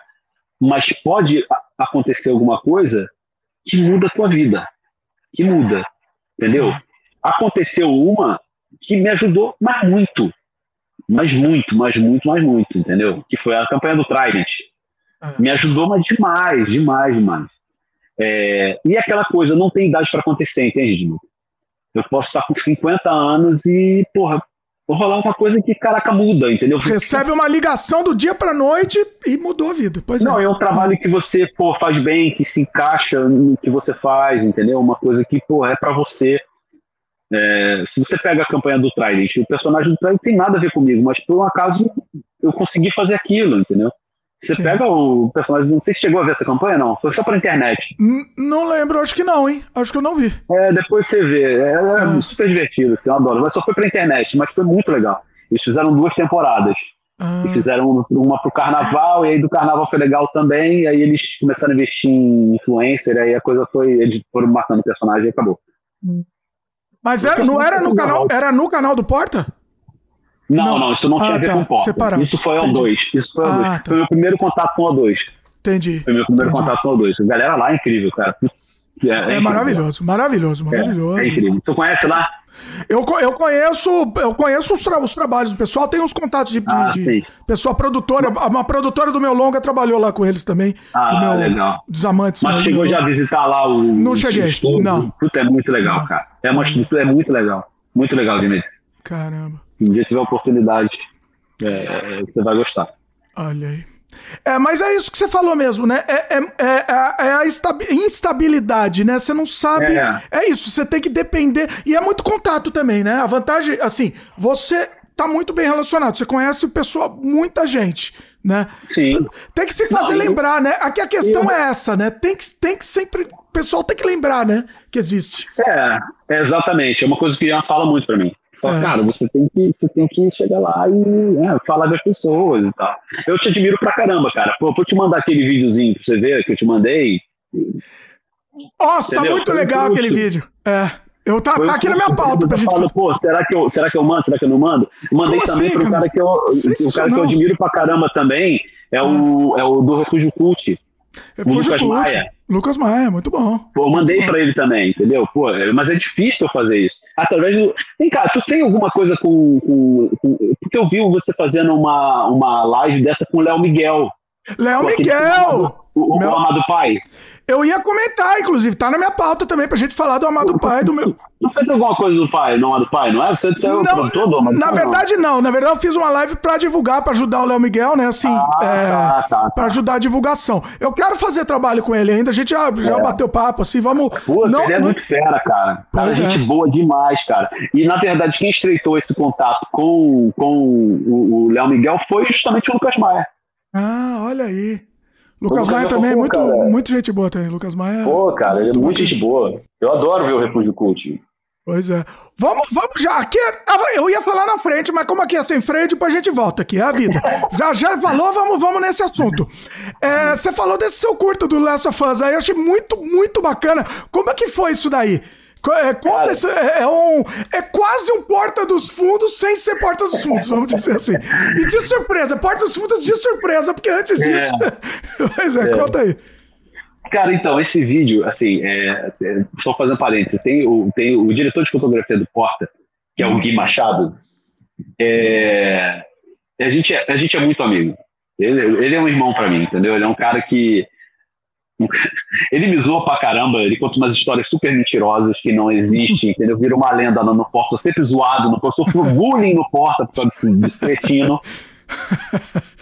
mas pode acontecer alguma coisa que muda a tua vida. Que muda. Entendeu? Aconteceu uma que me ajudou, mas muito. Mas muito, mas muito, mas muito, entendeu? Que foi a campanha do Trident. Ah. Me ajudou, mas demais, demais, demais. É, e aquela coisa, não tem idade para acontecer, entende, Dino? Eu posso estar com 50 anos e, porra, vou rolar uma coisa que, caraca, muda, entendeu? Recebe uma ligação do dia pra noite e mudou a vida. Pois não, é. é um trabalho que você, pô, faz bem, que se encaixa no que você faz, entendeu? Uma coisa que, pô, é para você. É, se você pega a campanha do Trident, o personagem do Trident tem nada a ver comigo, mas por um acaso eu consegui fazer aquilo, entendeu? Você Sim. pega o personagem, não sei se chegou a ver essa campanha, não. Foi só pra internet. N não lembro, acho que não, hein? Acho que eu não vi. É, depois você vê. Ela é ah. super divertida, assim, eu adoro. Mas só foi pra internet, mas foi muito legal. Eles fizeram duas temporadas. Ah. E fizeram uma pro carnaval, e aí do carnaval foi legal também, e aí eles começaram a investir em influencer, aí a coisa foi. Eles foram marcando o personagem e acabou. Mas era, não era no canal, era no canal do Porta? Não, não, não, isso não tinha ah, a ver tá. com Porta. Separado. Isso foi o 2. Isso foi o 2. Ah, tá. Foi o meu primeiro contato com o 2. Entendi. Foi o meu primeiro Entendi. contato com o 2. A galera lá é incrível, cara. É, é, é maravilhoso, maravilhoso, maravilhoso. É, é, incrível. Tu conhece lá? Eu, eu conheço, eu conheço os, tra os trabalhos do pessoal, tem uns contatos de, ah, de, pessoa produtora, uma produtora do meu longa trabalhou lá com eles também. Ah, legal. Dos amantes. Mas chegou já a visitar lá o. Não cheguei. Não. Puta, é muito legal, não. cara. É uma é muito legal. Muito legal, Dimitri. Caramba. Se um dia tiver oportunidade, é, você vai gostar. Olha aí. É, mas é isso que você falou mesmo, né? É, é, é, é a instabilidade, né? Você não sabe. É. é isso, você tem que depender. E é muito contato também, né? A vantagem, assim, você tá muito bem relacionado, você conhece pessoa, muita gente, né? Sim. Tem que se fazer não, lembrar, eu... né? Aqui a questão eu... é essa, né? Tem que, tem que sempre. O pessoal tem que lembrar, né? Que existe. É, exatamente. É uma coisa que já fala muito para mim. Fala, é. cara, você tem, que, você tem que chegar lá e é, falar das pessoas e tal. Eu te admiro pra caramba, cara. Pô, vou te mandar aquele videozinho pra você ver que eu te mandei. Nossa, Entendeu? muito Foi legal aquele vídeo. É. Eu tá, tá aqui na minha pauta pra gente falo, Pô, será que, eu, será que eu mando? Será que eu não mando? Mandei Como também assim, pro cara que eu, o cara que eu admiro pra caramba também. É, ah. o, é o do Refúgio Cult. Refúgio Lucas. Maia. Lucas Maia, muito bom. Pô, eu mandei para ele também, entendeu? Pô, é, mas é difícil eu fazer isso. Através do. Vem cá, tu tem alguma coisa com. com, com... Porque eu vi você fazendo uma, uma live dessa com o Léo Miguel. Léo Miguel! O, o, meu... o Amado Pai. Eu ia comentar, inclusive, tá na minha pauta também pra gente falar do Amado Pai, do meu. Não fez alguma coisa do pai, no Amado Pai, não é? Você é o produtor do Amado Na pai, verdade, não. não. Na verdade, eu fiz uma live pra divulgar, pra ajudar o Léo Miguel, né? Assim, ah, é, tá, tá, tá. pra ajudar a divulgação. Eu quero fazer trabalho com ele ainda, a gente já, já é. bateu papo, assim, vamos. Pô, não, ele é muito fera, cara. Cara, gente é. boa demais, cara. E, na verdade, quem estreitou esse contato com, com o Léo Miguel foi justamente o Lucas Maia. Ah, olha aí. Lucas Maia também é muito, muito gente boa também. Lucas Maia. Pô, cara, ele é muito gente boa. Eu adoro ver o Refúgio Cult. Pois é. Vamos, vamos já. Aqui, é, eu ia falar na frente, mas como aqui é sem freio, depois a gente volta aqui. É a vida. já já falou, vamos, vamos nesse assunto. É, você falou desse seu curto do Last of Us aí, eu achei muito, muito bacana. Como é que foi isso daí? É, conta esse, é, é, um, é quase um porta dos fundos sem ser porta dos fundos, vamos dizer assim. E de surpresa, porta dos fundos de surpresa, porque antes é. disso. Pois é, é, conta aí. Cara, então, esse vídeo, assim, é, é, só fazendo parênteses, tem o, tem o diretor de fotografia do Porta, que é o Gui Machado. É, a, gente é, a gente é muito amigo. Ele, ele é um irmão para mim, entendeu? Ele é um cara que. Ele me zoa pra caramba, ele conta umas histórias super mentirosas que não existem, entendeu? Vira uma lenda no, no Porto, sempre zoado no Porto, sofro bullying no Porta por causa desse, desse cretino.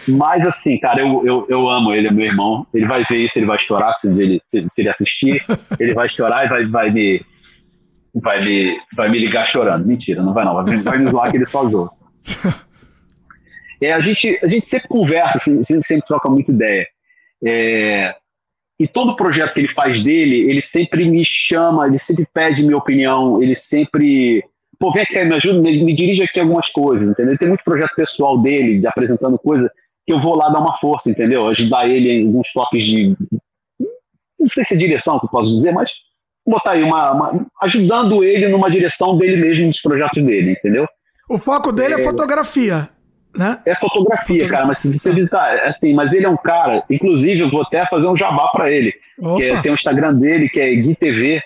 Mas assim, cara, eu, eu, eu amo ele, é meu irmão. Ele vai ver isso, ele vai chorar se ele, se, se ele assistir. Ele vai chorar e vai, vai, me, vai, me, vai me ligar chorando. Mentira, não vai não. Vai, vai me zoar que ele só zoa. É, a, gente, a gente sempre conversa, assim, sempre troca muita ideia. É, e todo projeto que ele faz dele, ele sempre me chama, ele sempre pede minha opinião, ele sempre pô, vem aqui, me ajuda, me, me dirige aqui algumas coisas, entendeu? Tem muito projeto pessoal dele, de apresentando coisa, que eu vou lá dar uma força, entendeu? Ajudar ele em alguns toques de. Não sei se é direção que eu posso dizer, mas botar aí uma, uma, ajudando ele numa direção dele mesmo nos projetos dele, entendeu? O foco dele é, é fotografia, né? É fotografia, fotografia, cara, mas se você visitar, é assim, mas ele é um cara, inclusive eu vou até fazer um jabá para ele, que é, tem o Instagram dele, que é Gui TV,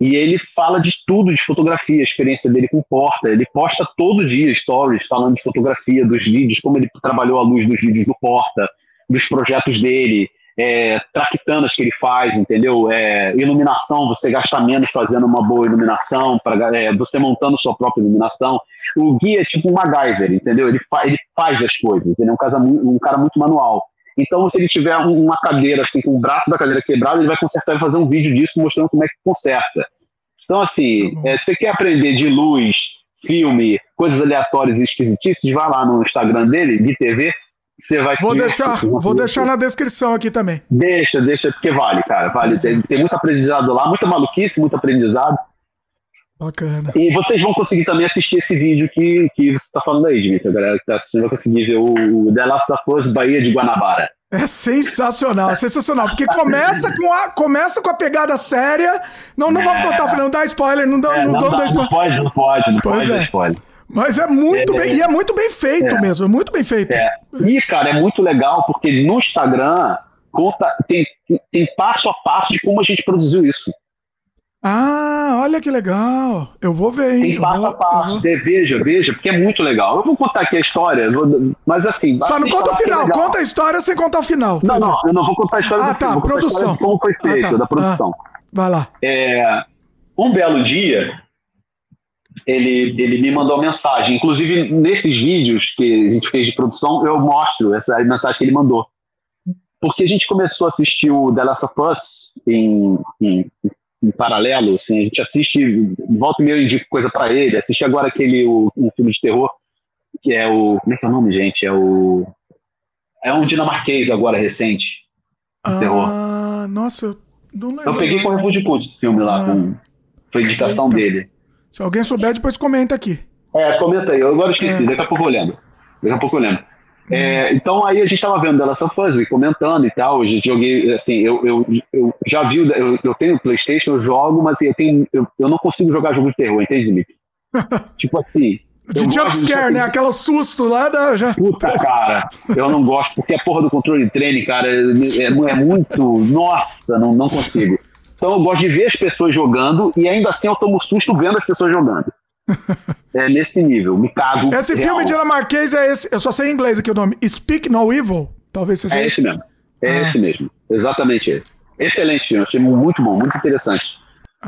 e ele fala de tudo de fotografia, a experiência dele com porta. Ele posta todo dia stories falando de fotografia, dos vídeos, como ele trabalhou a luz dos vídeos do porta, dos projetos dele, é, traquitanas que ele faz, entendeu? É, iluminação, você gasta menos fazendo uma boa iluminação, pra, é, você montando sua própria iluminação. O guia é tipo um MacGyver, entendeu? Ele, fa ele faz as coisas, ele é um, casa, um cara muito manual. Então, se ele tiver uma cadeira assim, com o braço da cadeira quebrado, ele vai consertar e fazer um vídeo disso mostrando como é que conserta. Então, assim, tá é, se você quer aprender de luz, filme, coisas aleatórias e esquisitíssimas, vai lá no Instagram dele, de TV, você vai Vou deixar, vou deixar na descrição aqui também. Deixa, deixa, porque vale, cara. Vale. Tem, tem muito aprendizado lá, muita maluquice, muito aprendizado. Bacana. E vocês vão conseguir também assistir esse vídeo que, que você está falando aí, Dimitri. A galera que está assistindo vai conseguir ver o The Last of Us Bahia de Guanabara. É sensacional, sensacional. Porque começa com a, começa com a pegada séria. Não, não é. vamos contar, não dá spoiler, não, dá, é, não, não, dá, spoiler. Não pode, não pode, não pois pode é. spoiler. Mas é muito é, bem, e é muito bem feito é. mesmo, é muito bem feito. É. E, cara, é muito legal, porque no Instagram conta, tem, tem passo a passo de como a gente produziu isso. Ah, olha que legal. Eu vou ver, hein? Tem passo vou, a passo. Vou... Veja, veja, porque é muito legal. Eu vou contar aqui a história, mas assim. Só não conta o final, é conta a história sem contar o final. Não, não, eu não vou contar a história ah, do tá, produção. como foi feito, ah, tá. da produção. Ah, vai lá. É, um belo dia, ele, ele me mandou mensagem. Inclusive, nesses vídeos que a gente fez de produção, eu mostro essa mensagem que ele mandou. Porque a gente começou a assistir o The Last of Us em, em em paralelo, assim, a gente assiste, volta e meia eu indico coisa para ele, assisti agora aquele, o, um filme de terror, que é o, como é que é o nome, gente? É o, é um dinamarquês agora, recente, de ah, terror. Nossa, eu não lembro. Eu peguei com o Refúgio Putz esse filme lá, ah, com, foi indicação eita. dele. Se alguém souber, depois comenta aqui. É, comenta aí, eu agora esqueci, é. daqui a pouco eu lembro. Daqui a pouco eu lembro. É, então aí a gente estava vendo dela Us comentando e tal. Eu joguei, assim, eu, eu, eu já vi, eu, eu tenho PlayStation, eu jogo, mas eu, tenho, eu, eu não consigo jogar jogo de terror, entende, Nick? tipo assim. De jumpscare, né? Aquela susto lá da. Já... Puta, cara, eu não gosto, porque a porra do controle de treino, cara, é, é muito. Nossa, não, não consigo. Então eu gosto de ver as pessoas jogando e ainda assim eu tomo susto vendo as pessoas jogando. é nesse nível, me cago. Esse real. filme dinamarquês é esse, eu só sei em inglês aqui o nome, Speak No Evil, talvez seja é esse. É esse mesmo, é ah. esse mesmo, exatamente esse. Excelente filme, achei muito bom, muito interessante.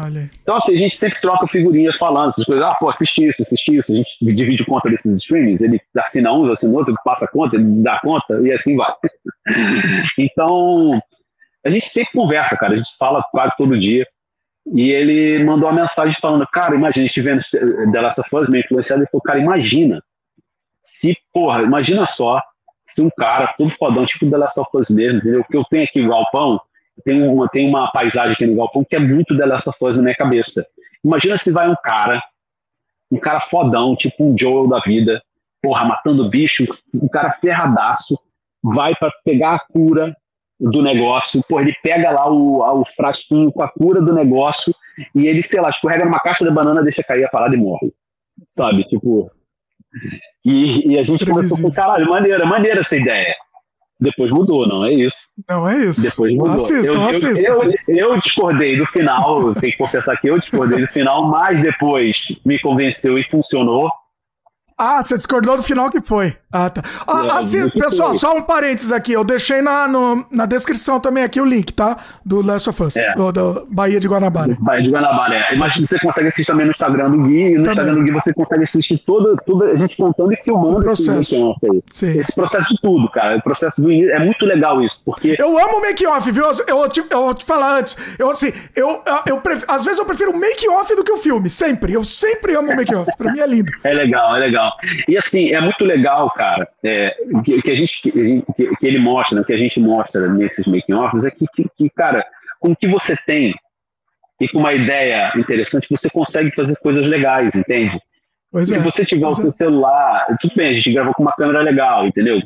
Olha. Então, assim, a gente sempre troca figurinhas falando essas coisas. Ah, pô, assisti isso, assisti isso. A gente divide conta desses streamings. Ele assina uns, assina outro, passa conta, ele dá conta e assim vai. então, a gente sempre conversa, cara. A gente fala quase todo dia. E ele mandou uma mensagem falando, cara, imagina, estivendo The Last of Us, meio influenciado, ele falou, cara, imagina, se, porra, imagina só, se um cara todo fodão, tipo The Last of Us mesmo, entendeu? Que eu tenho aqui o galpão, tem uma, tem uma paisagem aqui no galpão que é muito The Last of Us na minha cabeça. Imagina se vai um cara, um cara fodão, tipo um Joel da vida, porra, matando bicho, um cara ferradaço, vai para pegar a cura do negócio, pô, ele pega lá o, o frasquinho com a cura do negócio e ele, sei lá, escorrega numa caixa de banana, deixa cair a parada e morre. Sabe? Tipo. E, e a gente começou com, caralho, maneira, maneira essa ideia. Depois mudou, não é isso. Não é isso. Depois mudou. Assistam, eu, assistam. Eu, eu, eu, discordei do final, tenho que confessar que eu discordei do final, mas depois me convenceu e funcionou. Ah, você discordou do final que foi. Ah, tá. Ah, assim, pessoal, só um parênteses aqui. Eu deixei na, no, na descrição também aqui o link, tá? Do Last of Us, é. do, do Bahia de Guanabara. Bahia de Guanabara, é. Mas você consegue assistir também no Instagram do Gui. E no também. Instagram do Gui você consegue assistir todo, tudo a gente contando e filmando. O processo. Esse, esse processo de tudo, cara. O processo do É muito legal isso, porque... Eu amo o make-off, viu? Eu, eu, eu, vou te falar antes. Eu, assim, eu, eu, eu pref... às vezes eu prefiro o make-off do que o filme. Sempre. Eu sempre amo o make-off. Pra mim é lindo. É legal, é legal. E assim, é muito legal, cara, é, que, que, a gente, que, que, ele mostra, né, que a gente mostra nesses making-offs é que, que, que, cara, com o que você tem e com uma ideia interessante, você consegue fazer coisas legais, entende? Pois Se é, você tiver o seu é. celular, tudo bem, a gente gravou com uma câmera legal, entendeu?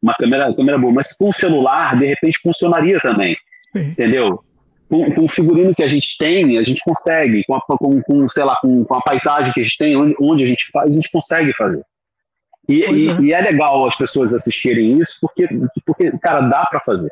Uma câmera, câmera boa, mas com o celular, de repente, funcionaria também, Sim. entendeu? Com, com, o figurino que a gente tem, a gente consegue, com, a, com, com sei lá, com, com, a paisagem que a gente tem, onde, onde a gente faz, a gente consegue fazer. E, e, é. e, é. legal as pessoas assistirem isso, porque, porque cara, dá para fazer.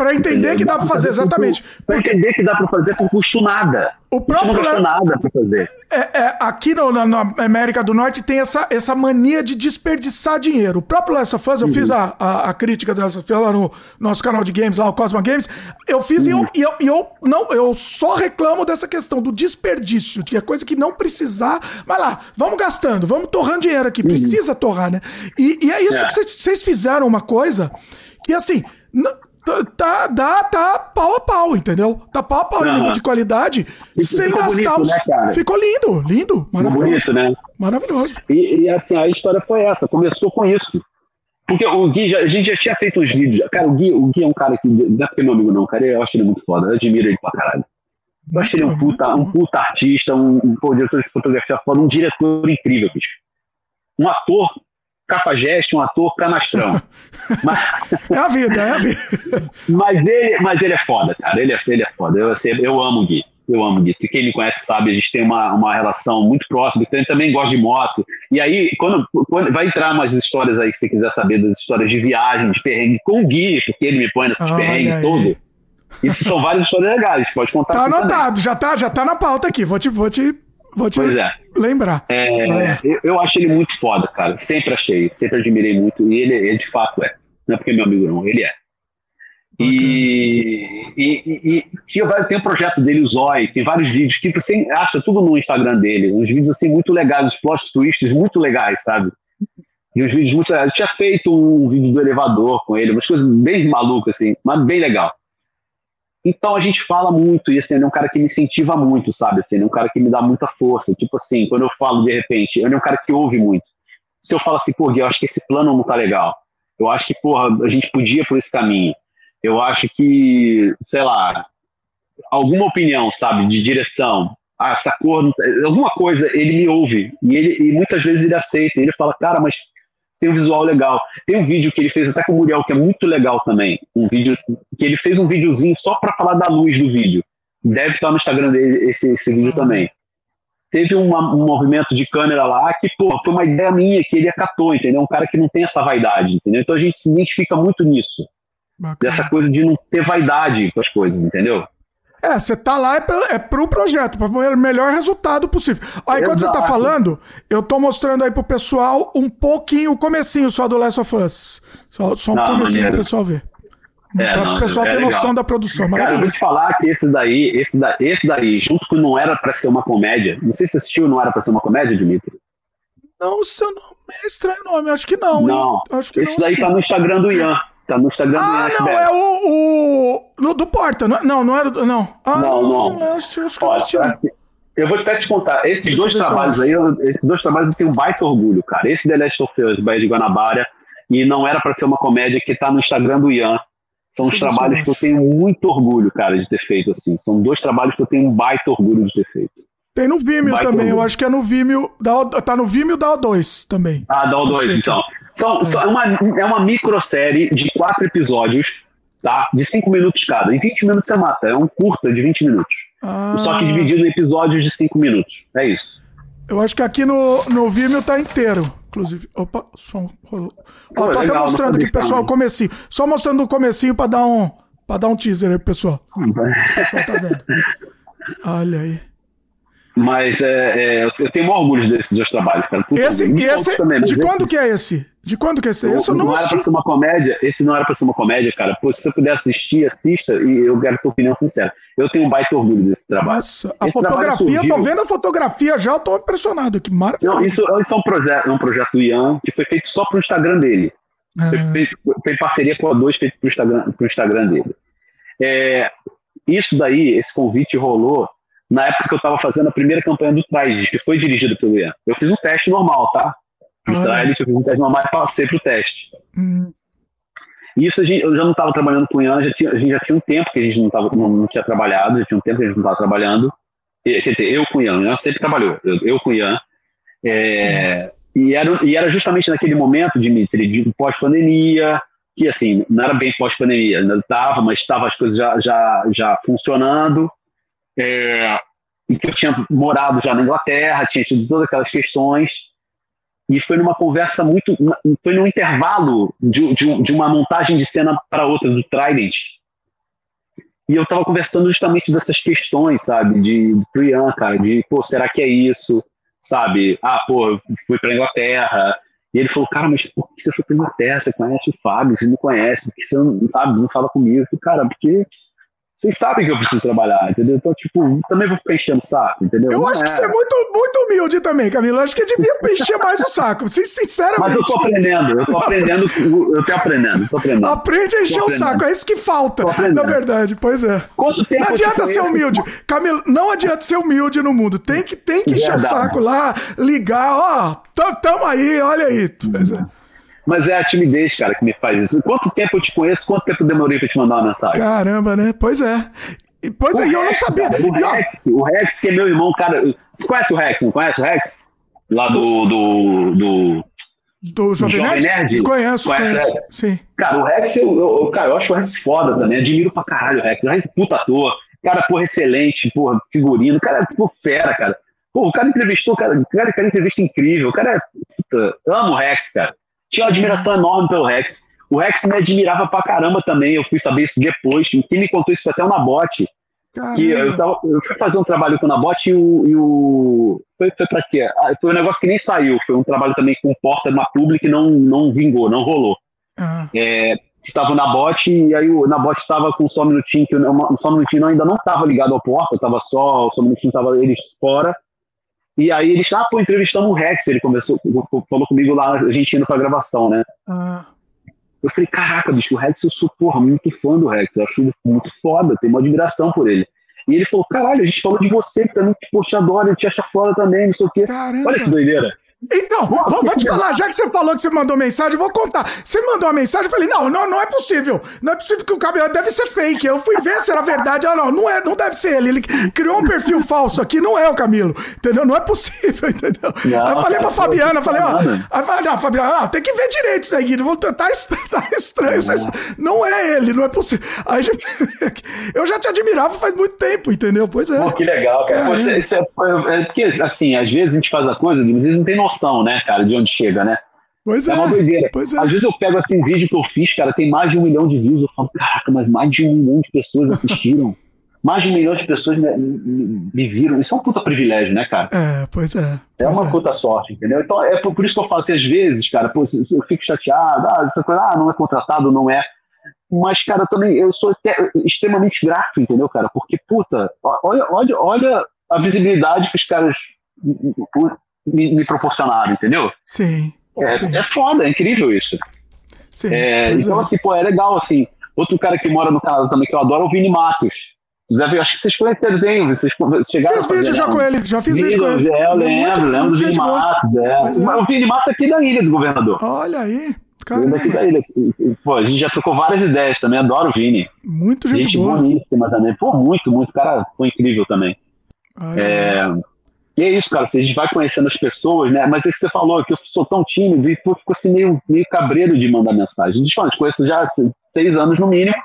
Para entender que dá para fazer, exatamente. Para entender que dá para fazer com custo nada. O próprio não custa nada para fazer. É, é, aqui no, na, na, América do Norte tem essa, essa mania de desperdiçar dinheiro. O próprio Last of Us, eu uhum. fiz a, a, a, crítica Last of lá no nosso canal de games, lá o Cosma Games. Eu fiz uhum. e, eu, e, eu, eu, não, eu só reclamo dessa questão do desperdício, que é coisa que não precisar. Vai lá, vamos gastando, vamos torrando dinheiro aqui. Uhum. Precisa torrar, né? E, e é isso é. que vocês fizeram uma coisa que assim. Tá, dá, tá pau a pau, entendeu? Tá pau a pau em nível de qualidade, sem gastar bonito, os... né, Ficou lindo, lindo, maravilhoso. Bonito, né? Maravilhoso. E, e, assim, a história foi essa, começou com isso. Porque o Gui, já, a gente já tinha feito uns vídeos. Cara, o Gui, o Gui é um cara que. Não é porque é meu amigo, não, cara. Eu acho ele muito foda. Eu admiro ele pra caralho. Eu acho ele um puta, um puta artista, um, um, um diretor de fotografia foda, um diretor incrível, bicho. Um ator cafajeste, um ator canastrão. mas, é a vida, é a vida. mas, ele, mas ele é foda, cara. Ele é, ele é foda. Eu, assim, eu amo o Gui. Eu amo o Gui. Quem me conhece sabe, a gente tem uma, uma relação muito próxima. Ele também gosta de moto. E aí, quando, quando vai entrar umas histórias aí, se você quiser saber das histórias de viagem, de perrengue com o Gui, porque ele me põe nesses ah, perrengues todos. Isso são várias histórias legais, pode contar. Tá anotado, já tá, já tá na pauta aqui. Vou te, vou te Vou te pois é. lembrar. É, eu, eu, acho ele muito foda, cara. Sempre achei, sempre admirei muito. E ele, ele de fato é. Não é porque é meu amigo, não. Ele é. E, e, e, e tem um projeto dele, o Zói, tem vários vídeos que você acha tudo no Instagram dele. Uns vídeos assim muito legais, uns plot twists muito legais, sabe? E os vídeos muito legais. Eu tinha feito um vídeo do elevador com ele, umas coisas bem malucas, assim, mas bem legal. Então a gente fala muito, e assim, ele é um cara que me incentiva muito, sabe? Assim, ele é um cara que me dá muita força. Tipo assim, quando eu falo de repente, ele é um cara que ouve muito. Se eu falo assim, pô, eu acho que esse plano não tá legal. Eu acho que, porra, a gente podia por esse caminho. Eu acho que, sei lá, alguma opinião, sabe, de direção. Ah, essa cor, alguma coisa, ele me ouve. E, ele, e muitas vezes ele aceita. Ele fala, cara, mas tem um visual legal. Tem um vídeo que ele fez até com o Muriel, que é muito legal também. Um vídeo que ele fez um videozinho só para falar da luz do vídeo. Deve estar no Instagram dele esse, esse vídeo também. Teve uma, um movimento de câmera lá que, pô, foi uma ideia minha que ele acatou, entendeu? Um cara que não tem essa vaidade, entendeu? Então a gente se identifica muito nisso. Bacana. Dessa coisa de não ter vaidade com as coisas, entendeu? É, você tá lá é, é pro projeto, para o melhor resultado possível. Aí, quando você tá falando, eu tô mostrando aí pro pessoal um pouquinho, o comecinho só do Last of Us. Só, só um não, comecinho maneiro. pro pessoal ver. É, pra o pessoal é ter legal. noção da produção. Cara, eu vou te falar que esse daí, esse, da, esse daí, junto com Não Era Pra Ser Uma Comédia, não sei se você assistiu Não Era Pra Ser Uma Comédia, Dimitri. Não, seu nome é estranho nome, acho que não. Não, acho que esse não, daí sim. tá no Instagram do Ian. Tá no Instagram ah, do Ah, não, é o, o. No, do Porta. Não, não, não era. Não. Ah, não, não. não. Acho, acho que eu não Eu vou até te contar, esses Deixa dois trabalhos aí, eu, esses dois trabalhos eu tenho um baita orgulho, cara. Esse The Last of Us, Bahia de Guanabara, e não era para ser uma comédia que tá no Instagram do Ian. São os trabalhos que eu tenho muito orgulho, cara, de ter feito, assim. São dois trabalhos que eu tenho um baita orgulho de ter feito. Tem no Vimeo também, orgulho. eu acho que é no Vimeo, da, tá no Vimeo da O2 também. Ah, da O2, então. São, é, uma, é uma microsérie de quatro episódios, tá? De cinco minutos cada. Em 20 minutos você mata. É um curta de 20 minutos. Ah. Só que dividido em episódios de cinco minutos. É isso. Eu acho que aqui no, no Vimeo tá inteiro. Inclusive. Opa, som. Ó, Pô, tô legal, até mostrando aqui, pessoal, o comecinho. Só mostrando o comecinho pra dar um. Pra dar um teaser aí, pessoal. o pessoal tá vendo. Olha aí. Mas é, é, eu tenho um orgulho desses dois trabalhos, cara. esse, esse também, de quando esse, que é esse? De quando que é esse? Eu, esse eu não, não era pra ser uma comédia. Esse não era pra ser uma comédia, cara. Pô, se você puder assistir, assista e eu quero tua opinião sincera. Eu tenho um baita orgulho desse trabalho. Nossa, a esse fotografia, surgiu... tô vendo a fotografia já, eu tô impressionado. Que maravilhoso. Não, isso, isso é um projeto, um projeto do Ian que foi feito só pro Instagram dele. Ah. Foi, parceria com a dois feito pro Instagram, pro Instagram dele. É, isso daí, esse convite rolou na época que eu estava fazendo a primeira campanha do Trides, que foi dirigido pelo Ian. Eu fiz um teste normal, tá? No ah, eu fiz um teste normal e passei pro teste. Hum. Isso gente, eu já não estava trabalhando com o Ian, já tinha, a gente já tinha um tempo que a gente não, tava, não, não tinha trabalhado, já tinha um tempo que a gente não estava trabalhando. E, quer dizer, eu com o Ian, o Ian sempre trabalhou, eu, eu com o Ian. É, e, era, e era justamente naquele momento, Dimitri, de pós-pandemia, que assim, não era bem pós-pandemia, ainda estava, mas estava as coisas já, já, já funcionando é, e que eu tinha morado já na Inglaterra, tinha tido todas aquelas questões, e foi numa conversa muito. Foi num intervalo de, de, de uma montagem de cena para outra do Trident. E eu estava conversando justamente dessas questões, sabe, de Priyan, cara, de, pô, será que é isso? Sabe, ah, pô, eu fui para Inglaterra, e ele falou, cara, mas por que você foi para Inglaterra? Você conhece o Fábio, você me conhece, por que você não, sabe, não fala comigo? Eu falei, cara, porque vocês sabem que eu preciso trabalhar, entendeu? Então, tipo, também vou ficar enchendo o saco, entendeu? Eu não acho é. que você é muito, muito humilde também, Camilo. Eu acho que devia encher mais o saco, sinceramente. Mas eu tô aprendendo, eu tô aprendendo, eu tô aprendendo, tô aprendendo. Aprende a encher o saco, é isso que falta, na verdade, pois é. Não adianta ser humilde. Camilo, não adianta ser humilde no mundo. Tem que, tem que encher o saco lá, ligar, ó, tamo aí, olha aí. Pois é. Mas é a timidez, cara, que me faz isso. Quanto tempo eu te conheço, quanto tempo eu demorei pra te mandar uma mensagem? Caramba, né? Pois é. Pois o é, Rex, eu não sabia. O, Rex, o Rex, que é meu irmão, cara. Você conhece o Rex? Não conhece o Rex? Lá do. do, do... Do Jovem, Jovem Nerd? Nerd? Conheço, conheço. conheço. Sim. Cara, o Rex, eu, eu, cara, eu acho o Rex foda também. Admiro pra caralho o Rex. O Rex é puta ator. Cara, porra, excelente, porra, figurino. O cara é porra, fera, cara. Pô, o cara entrevistou, cara, o cara, cara entrevista incrível. O cara é. Puta, amo o Rex, cara tinha uma admiração enorme pelo Rex. O Rex me admirava pra caramba também. Eu fui saber isso depois. Quem me contou isso foi até o Nabote. Que eu, tava, eu, fui fazer um trabalho com o Nabote e o. E o foi, foi pra quê? Ah, foi um negócio que nem saiu. Foi um trabalho também com porta numa pública e não, não vingou, não rolou. Ah. É, estava o Nabote e aí o Nabote estava com só um minutinho, que o só um minutinho ainda não estava ligado ao porta, estava só, o só um minutinho estava eles fora. E aí eles, ah, pô, entrevistamos o Rex, ele conversou, falou comigo lá, a gente indo pra gravação, né? Ah. Eu falei, caraca, bicho, o Rex, eu sou, porra, muito fã do Rex, eu acho ele muito foda, tenho uma admiração por ele. E ele falou, caralho, a gente falou de você, que também, pô, te adora, ele te acha foda também, não sei o quê. Caramba. Olha que doideira. Então, vou, vou, te falar, já que você falou que você mandou mensagem, eu vou contar. Você mandou uma mensagem, eu falei, não, não, não é possível. Não é possível que o cabelo deve ser fake. Eu fui ver se era verdade. Ah, não, não, é, não deve ser ele. Ele criou um perfil falso aqui, não é o Camilo. Entendeu? Não é possível, entendeu? Não, aí eu falei pra Fabiana, falei, ó. Aí falei, não, Fabiana, tem que ver direito isso aí, Guido. Tá, tá, estranho. Não. não é ele, não é possível. Aí eu já te admirava faz muito tempo, entendeu? Pois é. Pô, que legal, cara. Pô, isso é, é, porque, assim, às vezes a gente faz a coisa, mas eles não tem noção noção, né, cara, de onde chega, né? Pois é. É uma doideira. Pois é. Às vezes eu pego assim, vídeo que eu fiz, cara, tem mais de um milhão de views. Eu falo, caraca, mas mais de um milhão de pessoas assistiram. mais de um milhão de pessoas me, me, me, viram. Isso é um puta privilégio, né, cara? É, pois é. é pois é uma puta sorte, entendeu? Então é por, por, isso que eu falo assim, às vezes, cara, pô, eu fico chateado, ah, essa coisa, ah, não é contratado, não é. Mas, cara, também eu sou extremamente grato, entendeu, cara? Porque, puta, olha, olha, olha a visibilidade que os caras me, me proporcionaram, entendeu? Sim. É, sim. é foda, é incrível isso. Sim, é, então, é. assim, pô, é legal, assim. Outro cara que mora no Canadá também que eu adoro é o Vini Matos. Zé, acho que vocês conheceram bem, vocês chegaram Fiz vídeo já com ele, já fiz vídeo, vídeo com ele. É, eu lembro, lembro do Vini Matos. É. é. O Vini Matos é aqui da ilha do governador. Olha aí. Caramba. Daqui da ilha. Pô, a gente já trocou várias ideias também, adoro o Vini. Muito gente, gente boa. boníssima também. Pô, muito, muito. O cara foi incrível também. é, e é isso, cara, a gente vai conhecendo as pessoas, né? Mas isso que você falou, que eu sou tão tímido e pô, fico assim meio, meio cabreiro de mandar mensagem. Deixa eu te conheço já há seis anos no mínimo.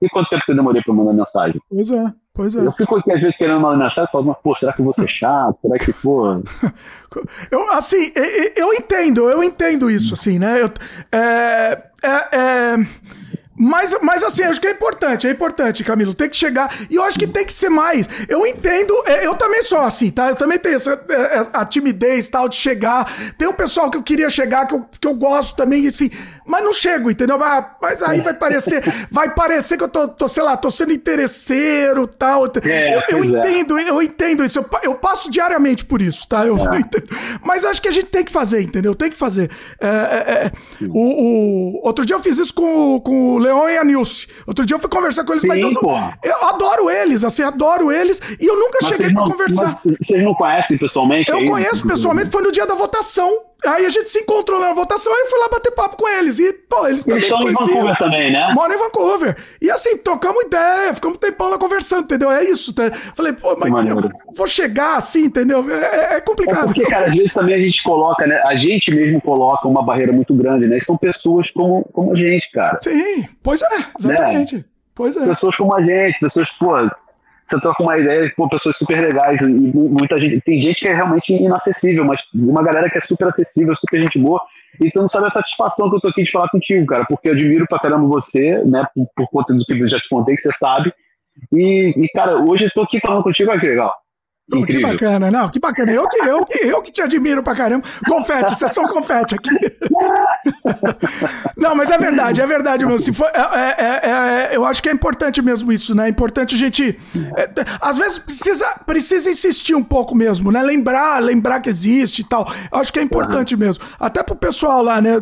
E quanto tempo que eu demorei para mandar mensagem? Pois é, pois é. Eu fico aqui às vezes querendo mandar mensagem e falo, pô, será que eu vou ser chato? Será que, pô. eu, assim, eu entendo, eu entendo isso, assim, né? Eu, é, é, é Mas, mas assim, acho que é importante, é importante, Camilo. Tem que chegar. E eu acho que tem que ser mais. Eu entendo, é, eu também sou assim, tá? Eu também tenho essa, é, a timidez tal de chegar. Tem um pessoal que eu queria chegar, que eu, que eu gosto também, assim, mas não chego, entendeu? Mas aí vai parecer, vai parecer que eu tô, tô sei lá, tô sendo interesseiro tal. É, eu, eu é. entendo, eu entendo isso. Eu, eu, passo diariamente por isso, tá? Eu, é. Mas eu acho que a gente tem que fazer, entendeu? Tem que fazer. É, o, o, outro dia eu fiz isso com, com o Leon e a Nilce. Outro dia eu fui conversar com eles, Sim, mas eu, eu, adoro eles, assim, adoro eles, e eu nunca mas cheguei pra não, conversar. vocês não conhecem pessoalmente? Eu conheço pessoalmente, foi no dia da votação. Aí a gente se encontrou na votação e fui lá bater papo com eles. E, pô, eles também eles estão em Vancouver também, né? Moram em Vancouver. E assim, tocamos ideia, ficamos um tempão lá conversando, entendeu? É isso. Tá? Falei, pô, mas eu vou chegar assim, entendeu? É, é complicado. É porque, cara, às vezes também a gente coloca, né? A gente mesmo coloca uma barreira muito grande, né? E são pessoas como, como a gente, cara. Sim, pois é, exatamente. Né? Pois é. Pessoas como a gente, pessoas, pô, você troca uma ideia com pessoas super legais e muita gente. Tem gente que é realmente inacessível, mas uma galera que é super acessível, super gente boa. E você não sabe a satisfação que eu tô aqui de falar contigo, cara, porque eu admiro pra caramba você, né, por, por conta do que eu já te contei, que você sabe. E, e cara, hoje eu tô aqui falando contigo, olha que legal. Que bacana, não, que bacana. Eu que, eu, que, eu que te admiro pra caramba. Confete, sessão confete aqui. Não, mas é verdade, é verdade mesmo. Se for, é, é, é, é, eu acho que é importante mesmo isso, né? É importante a gente. É, às vezes precisa, precisa insistir um pouco mesmo, né? Lembrar, lembrar que existe e tal. Eu acho que é importante uhum. mesmo. Até pro pessoal lá, né?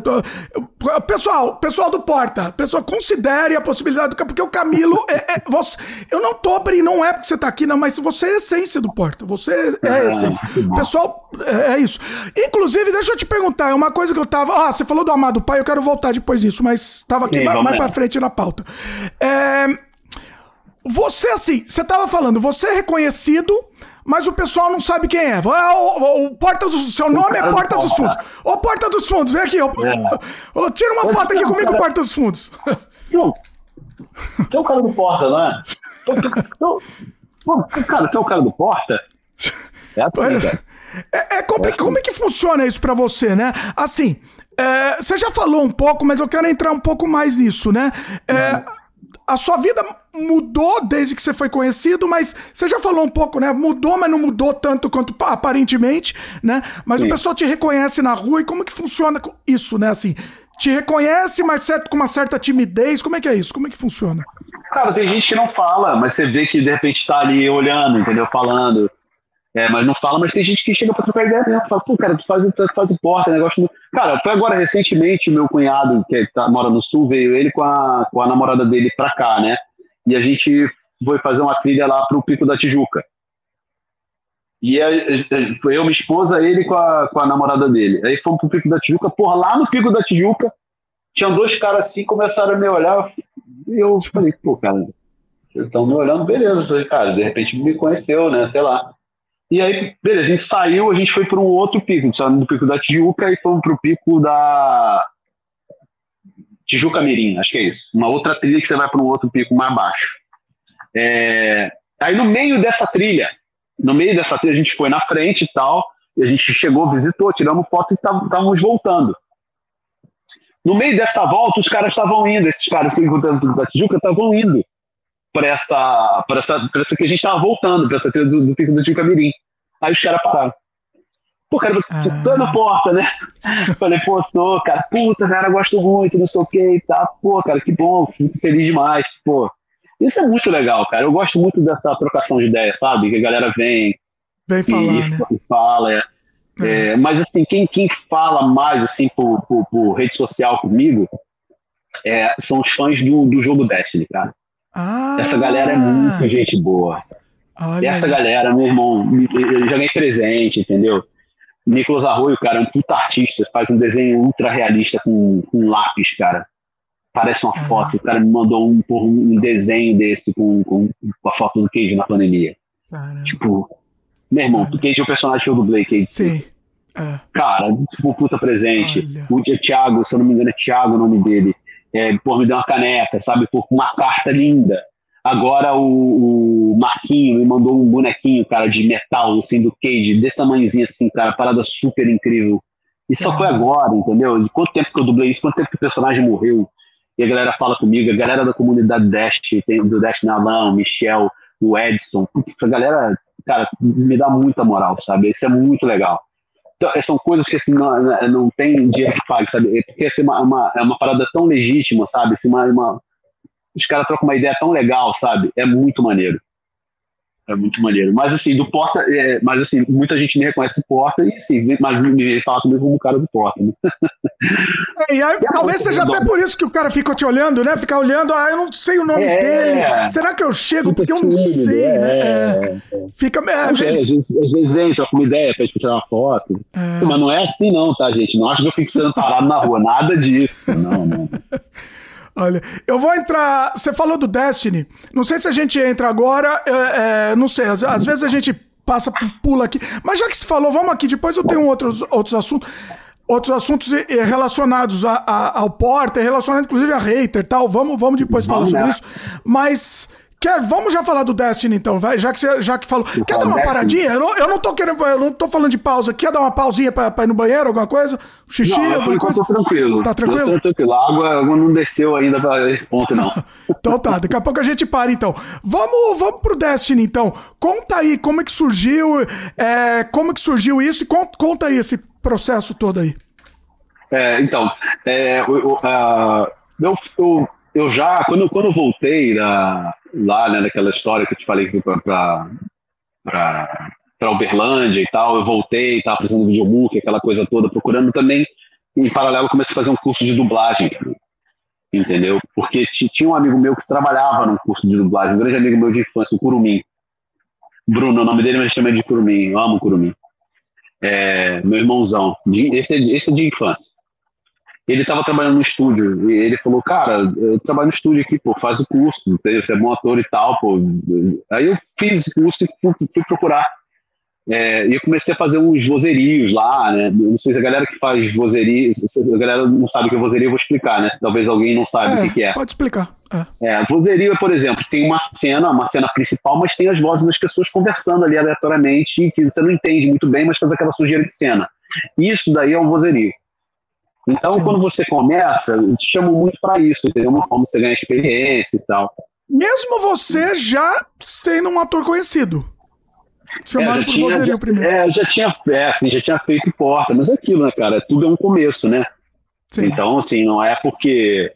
Pessoal, pessoal do Porta, pessoal, considere a possibilidade do. Porque o Camilo. É, é, você, eu não tô abrindo, não é porque você tá aqui, não, mas você é essência do Porta importa. Você é ah, essência. Pessoal, é, é, isso. Inclusive, deixa eu te perguntar, é uma coisa que eu tava. Ah, você falou do Amado Pai, eu quero voltar depois disso, mas tava aqui Sim, mais, mais pra frente na pauta. É, você, assim, você tava falando, você é reconhecido mas o pessoal não sabe quem é. Ah, o, o, o Porta do Seu nome é Porta dos Fundos. Ô, Porta dos Fundos, vem aqui. Ô, é. tira uma foto aqui comigo, Porta dos Fundos. Não. Tem o cara do Porta, não é? Pô, cara, tu é o cara do Porta? É, assim, é, é complicado. Como é que funciona isso para você, né? Assim, é, você já falou um pouco, mas eu quero entrar um pouco mais nisso, né? É, a sua vida mudou desde que você foi conhecido, mas você já falou um pouco, né? Mudou, mas não mudou tanto quanto aparentemente, né? Mas Sim. o pessoal te reconhece na rua e como que funciona isso, né? Assim, te reconhece, mas certo, com uma certa timidez. Como é que é isso? Como é que funciona? Cara, tem gente que não fala, mas você vê que de repente tá ali olhando, entendeu? Falando. É, mas não fala, mas tem gente que chega pra trocar ideia mesmo. Fala, pô, cara, tu faz, tu faz o porta, negócio. Cara, foi agora recentemente, meu cunhado, que tá, mora no sul, veio ele com a, com a namorada dele pra cá, né? E a gente foi fazer uma trilha lá pro Pico da Tijuca. E foi eu, minha esposa, ele com a, com a namorada dele. Aí fomos pro Pico da Tijuca. Porra, lá no Pico da Tijuca, tinham dois caras assim, começaram a me olhar. E eu falei, pô, cara, estão me olhando, beleza. Eu falei, cara, de repente me conheceu, né? Sei lá. E aí, beleza, a gente saiu, a gente foi para um outro pico. Saiu do Pico da Tijuca e fomos pro Pico da Tijuca Mirim, acho que é isso. Uma outra trilha que você vai para um outro pico mais baixo. É... Aí no meio dessa trilha, no meio dessa trilha, a gente foi na frente e tal, e a gente chegou, visitou, tiramos foto e estávamos voltando. No meio dessa volta, os caras estavam indo, esses caras que encontrando da Tijuca estavam indo para essa, pra essa, pra essa que a gente estava voltando, para essa trilha do, do Pico do Tijuca Mirim. Aí os caras pararam. Pô, cara, você ah. tá na porta, né? Falei, pô, sou, cara, puta, cara, gosto muito, não sei o que e tá. Pô, cara, que bom, fico feliz demais, pô. Isso é muito legal, cara. Eu gosto muito dessa trocação de ideias, sabe? Que a galera vem. Vem falar, e, né? fala. É. É. É, mas assim, quem, quem fala mais assim por, por, por rede social comigo é, são os fãs do, do jogo Destiny, cara. Ah, Essa galera é muito gente boa. Olha Essa aí. galera, meu irmão, eu já ganhei presente, entendeu? Nicolas Arroio, cara, é um puta artista, faz um desenho ultra realista com, com lápis, cara parece uma foto. O cara me mandou um, um desenho desse com, com, com, a foto do Cage na pandemia. Caramba. Tipo, meu irmão, o Cage é o personagem que eu dublei, Cage. Sim. É. Cara, tipo, puta presente. Olha. O Thiago, se eu não me engano, é Thiago o nome dele. É, pô, me deu uma caneca, sabe? Por uma carta linda. Agora o, o, Marquinho me mandou um bonequinho, cara, de metal, assim, do Cage, desse tamanhozinho assim, cara, parada super incrível. Isso só foi agora, entendeu? De quanto tempo que eu dublei isso, quanto tempo que o personagem morreu. E a galera fala comigo, a galera da comunidade Dash, tem, do Dash Nalan, o Michel, o Edson, putz, a galera, cara, me dá muita moral, sabe? Isso é muito legal. Então, são coisas que assim, não, não tem dinheiro que pague, sabe? É porque assim, uma, uma, é uma parada tão legítima, sabe? Assim, uma, uma, os caras trocam uma ideia tão legal, sabe? É muito maneiro. É muito maneiro. Mas assim, do Porta, é, mas assim, muita gente me reconhece do Porta e assim, mas me fala comigo como o cara do Porta, né? É, e aí, talvez seja até por isso que o cara fica te olhando, né? Ficar olhando, ah, eu não sei o nome é, dele. Será que eu chego? Porque eu não sei, é, né? É, fica. É, às, vezes, às vezes entra com uma ideia, pra tirar uma foto. Mas não é assim, não, tá, gente? Não acho que eu fico sendo parado na rua, nada disso. Não, não. Olha, eu vou entrar. Você falou do Destiny. Não sei se a gente entra agora. É, é, não sei, às, às, vezes a gente passa, pula aqui. Mas já que se falou, vamos aqui. Depois eu tenho outros, outros assuntos. Outros assuntos relacionados a, a, ao Porter, relacionados inclusive a hater e tal. Vamos, vamos depois falar sobre isso. Mas Quer, vamos já falar do Destiny então, vai, já que você já que falou. Quer dar uma paradinha? Eu não, eu não tô querendo, eu não tô falando de pausa. Quer dar uma pausinha pra, pra ir no banheiro, alguma coisa? Xixi, não, alguma coisa? Tô tranquilo. Tá tranquilo? Tô tranquilo. A água, a água não desceu ainda pra esse ponto, não. então tá, daqui a pouco a gente para então. Vamos, vamos pro Destiny então. Conta aí como é que surgiu, é, como é que surgiu isso e conta, conta aí esse processo todo aí. É, então, é, eu, eu, eu, eu já, quando, quando eu voltei da lá, né, naquela história que eu te falei para Uberlândia e tal, eu voltei, estava fazendo videobook, aquela coisa toda, procurando também, em paralelo, comecei a fazer um curso de dublagem, entendeu? Porque tinha um amigo meu que trabalhava num curso de dublagem, um grande amigo meu de infância, o Curumim. Bruno, o nome dele, mas chama de Curumim, eu amo Curumim. É, meu irmãozão, de, esse, é, esse é de infância ele estava trabalhando no estúdio e ele falou, cara, eu trabalho no estúdio aqui, pô, faz o curso, você é bom ator e tal, pô. Aí eu fiz esse curso e fui, fui procurar. É, e eu comecei a fazer uns vozerios lá, né? Não sei se a galera que faz vozerio, a galera não sabe o que é vozerio, eu vou explicar, né? Talvez alguém não saiba é, o que, é. Pode explicar. É. é, vozerio, por exemplo, tem uma cena, uma cena principal, mas tem as vozes das pessoas conversando ali aleatoriamente, que você não entende muito bem, mas faz aquela sujeira de cena. Isso daí é um vozerio. Então, Sim. quando você começa, te chamam muito para isso, entendeu? Uma forma você ganhar experiência e tal. Mesmo você já sendo um ator conhecido. Chamado é, já tinha, já, primeiro. É, já tinha, é, assim, já tinha feito porta, mas é aquilo, né, cara? Tudo é um começo, né? Sim. Então, assim, não é porque.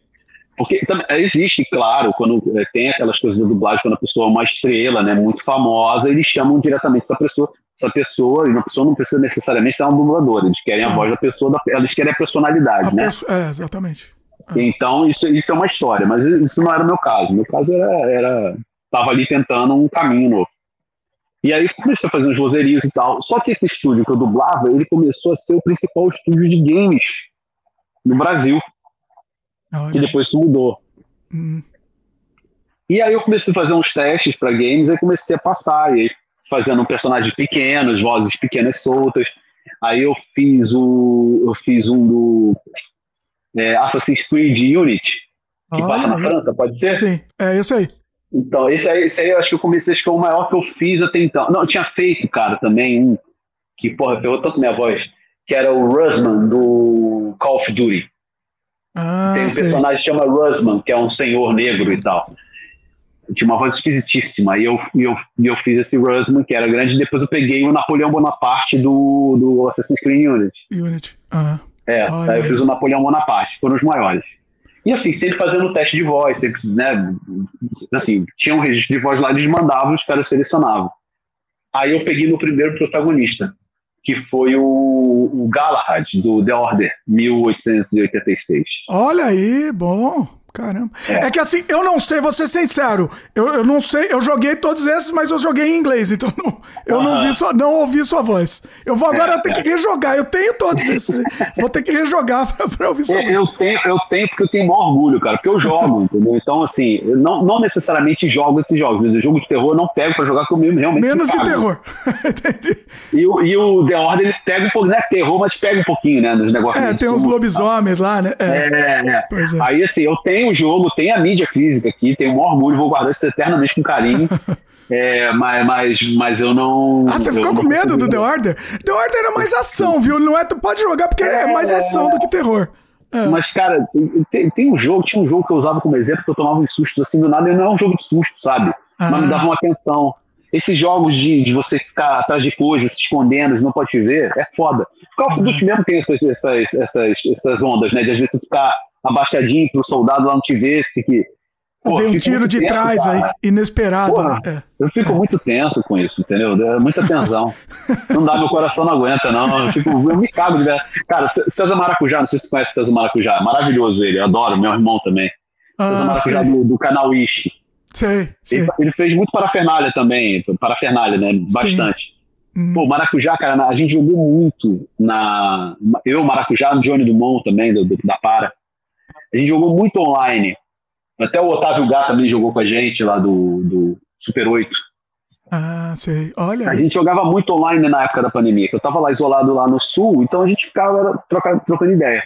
Porque existe, claro, quando é, tem aquelas coisas da dublagem, quando a pessoa é uma estrela, né, muito famosa, eles chamam diretamente essa pessoa essa pessoa, e uma pessoa não precisa necessariamente ser um dublador, eles querem Sim. a voz da pessoa, eles querem a personalidade, a né? Perso é, exatamente. É. Então, isso, isso é uma história, mas isso não era o meu caso. Meu caso era, era tava ali tentando um caminho novo. E aí comecei a fazer uns vozerios e tal. Só que esse estúdio que eu dublava, ele começou a ser o principal estúdio de games no Brasil. Olha. E depois isso mudou. Hum. E aí eu comecei a fazer uns testes para games, e comecei a passar. E aí fazendo personagens pequenos, vozes pequenas soltas. Aí eu fiz o eu fiz um do é, Assassin's Creed Unity, que Olha passa na aí. França, pode ser? Sim, é esse aí. Então, esse aí, esse aí eu acho que eu comecei, acho que foi o maior que eu fiz até então. Não, eu tinha feito, cara, também um que, porra, pegou tanto minha voz, que era o Rusman do Call of Duty. Ah, Tem um sei. personagem que chama Rusman, que é um senhor negro e tal tinha uma voz esquisitíssima. E eu, e eu, e eu fiz esse Rusman, que era grande, e depois eu peguei o Napoleão Bonaparte do, do Assassin's Creed Unity. Unity. Uhum. É, aí eu fiz o Napoleão Bonaparte, foram os maiores. E assim, sempre fazendo teste de voz, sempre, né? Assim, tinha um registro de voz lá, eles mandavam, os caras selecionavam. Aí eu peguei no primeiro protagonista, que foi o, o Galahad, do The Order, 1886. Olha aí, bom. Caramba. É. é. que assim, eu não sei, vou ser sincero. Eu, eu não sei, eu joguei todos esses, mas eu joguei em inglês, então não, eu não vi sua, não ouvi sua voz. Eu vou agora é, ter é. que rejogar. Eu tenho todos esses. vou ter que rejogar pra, pra ouvir sua voz. Eu tenho, eu tenho porque eu tenho maior orgulho, cara, porque eu jogo, entendeu? Então, assim, eu não, não necessariamente jogo esses jogos. Mas o jogo de terror eu não pego pra jogar comigo realmente. Menos de terror. Entendi. E, o, e o The Order, ele pega um pouco, não é terror, mas pega um pouquinho, né, nos negócios. É, tem uns lobisomens lá, né? É, é. é. Aí, assim, eu tenho o jogo, tem a mídia física aqui, tenho um orgulho, vou guardar isso eternamente com carinho. É, mas, mas, mas eu não. Ah, você ficou com medo do The Order? The Order é mais ação, viu? Não é, tu pode jogar porque é, é mais ação do que terror. É. Mas, cara, tem, tem, um jogo, tinha um jogo que eu usava como exemplo que eu tomava uns sustos assim do nada, e não é um jogo de susto, sabe? Ah. Mas me dava uma atenção. Esses jogos de, de você ficar atrás de coisas, se escondendo, não pode te ver, é foda. O Call of Duty mesmo tem essas, essas, essas, essas ondas, né? De às vezes você ficar abaixadinho pro soldado lá não te ver, se que Pô, Dei um tiro de tenso, trás cara. aí, inesperado. Porra, né? é. Eu fico muito tenso com isso, entendeu? É muita tensão. não dá, meu coração não aguenta, não. Eu, fico, eu me cago de verdade. Cara, César Maracujá, não sei se você conhece César Maracujá. Maravilhoso ele, eu adoro, meu irmão também. Ah, César Maracujá do, do, canal Ishi. Sei, sei. Ele, ele, fez muito parafernália também, parafernália, né? Bastante. Hum. Pô, Maracujá, cara, a gente jogou muito na. Eu, Maracujá, no Johnny Dumont também, do, do, da Para. A gente jogou muito online. Até o Otávio Gá também jogou com a gente lá do, do Super 8. Ah, sei. Olha. A gente jogava muito online na época da pandemia, que eu tava lá isolado lá no sul, então a gente ficava trocando, trocando ideia.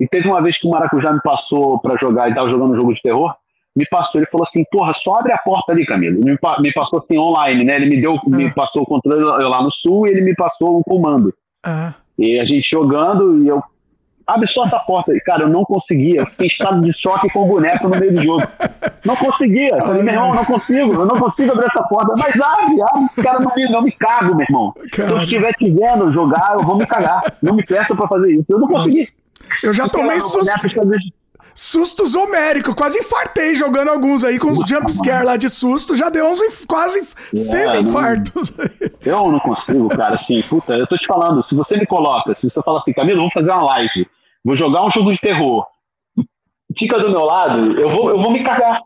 E teve uma vez que o Maracujá me passou para jogar, ele tava jogando um jogo de terror, me passou, ele falou assim, porra, só abre a porta ali, Camilo. Me, me passou assim online, né? Ele me deu, ah. me passou o controle lá no sul e ele me passou o comando. Ah. E a gente jogando e eu abre só essa porta. E, cara, eu não conseguia. Eu fiquei estado de choque com o boneco no meio do jogo. Não conseguia. falei, meu irmão, não consigo. Eu não consigo abrir essa porta. Mas abre, abre. Cara, não me, não me cago, meu irmão. Se eu estiver te vendo jogar, eu vou me cagar. Não me peça pra fazer isso. Eu não consegui. Eu já tomei susto sustos homéricos. Quase infartei jogando alguns aí com os jumpscare lá de susto. Já deu uns quase é, semi-infartos. Eu não consigo, cara. Assim, puta, eu tô te falando. Se você me coloca, se você fala assim, Camilo, vamos fazer uma live. Vou jogar um jogo de terror. Fica do meu lado, eu vou, eu vou me cagar.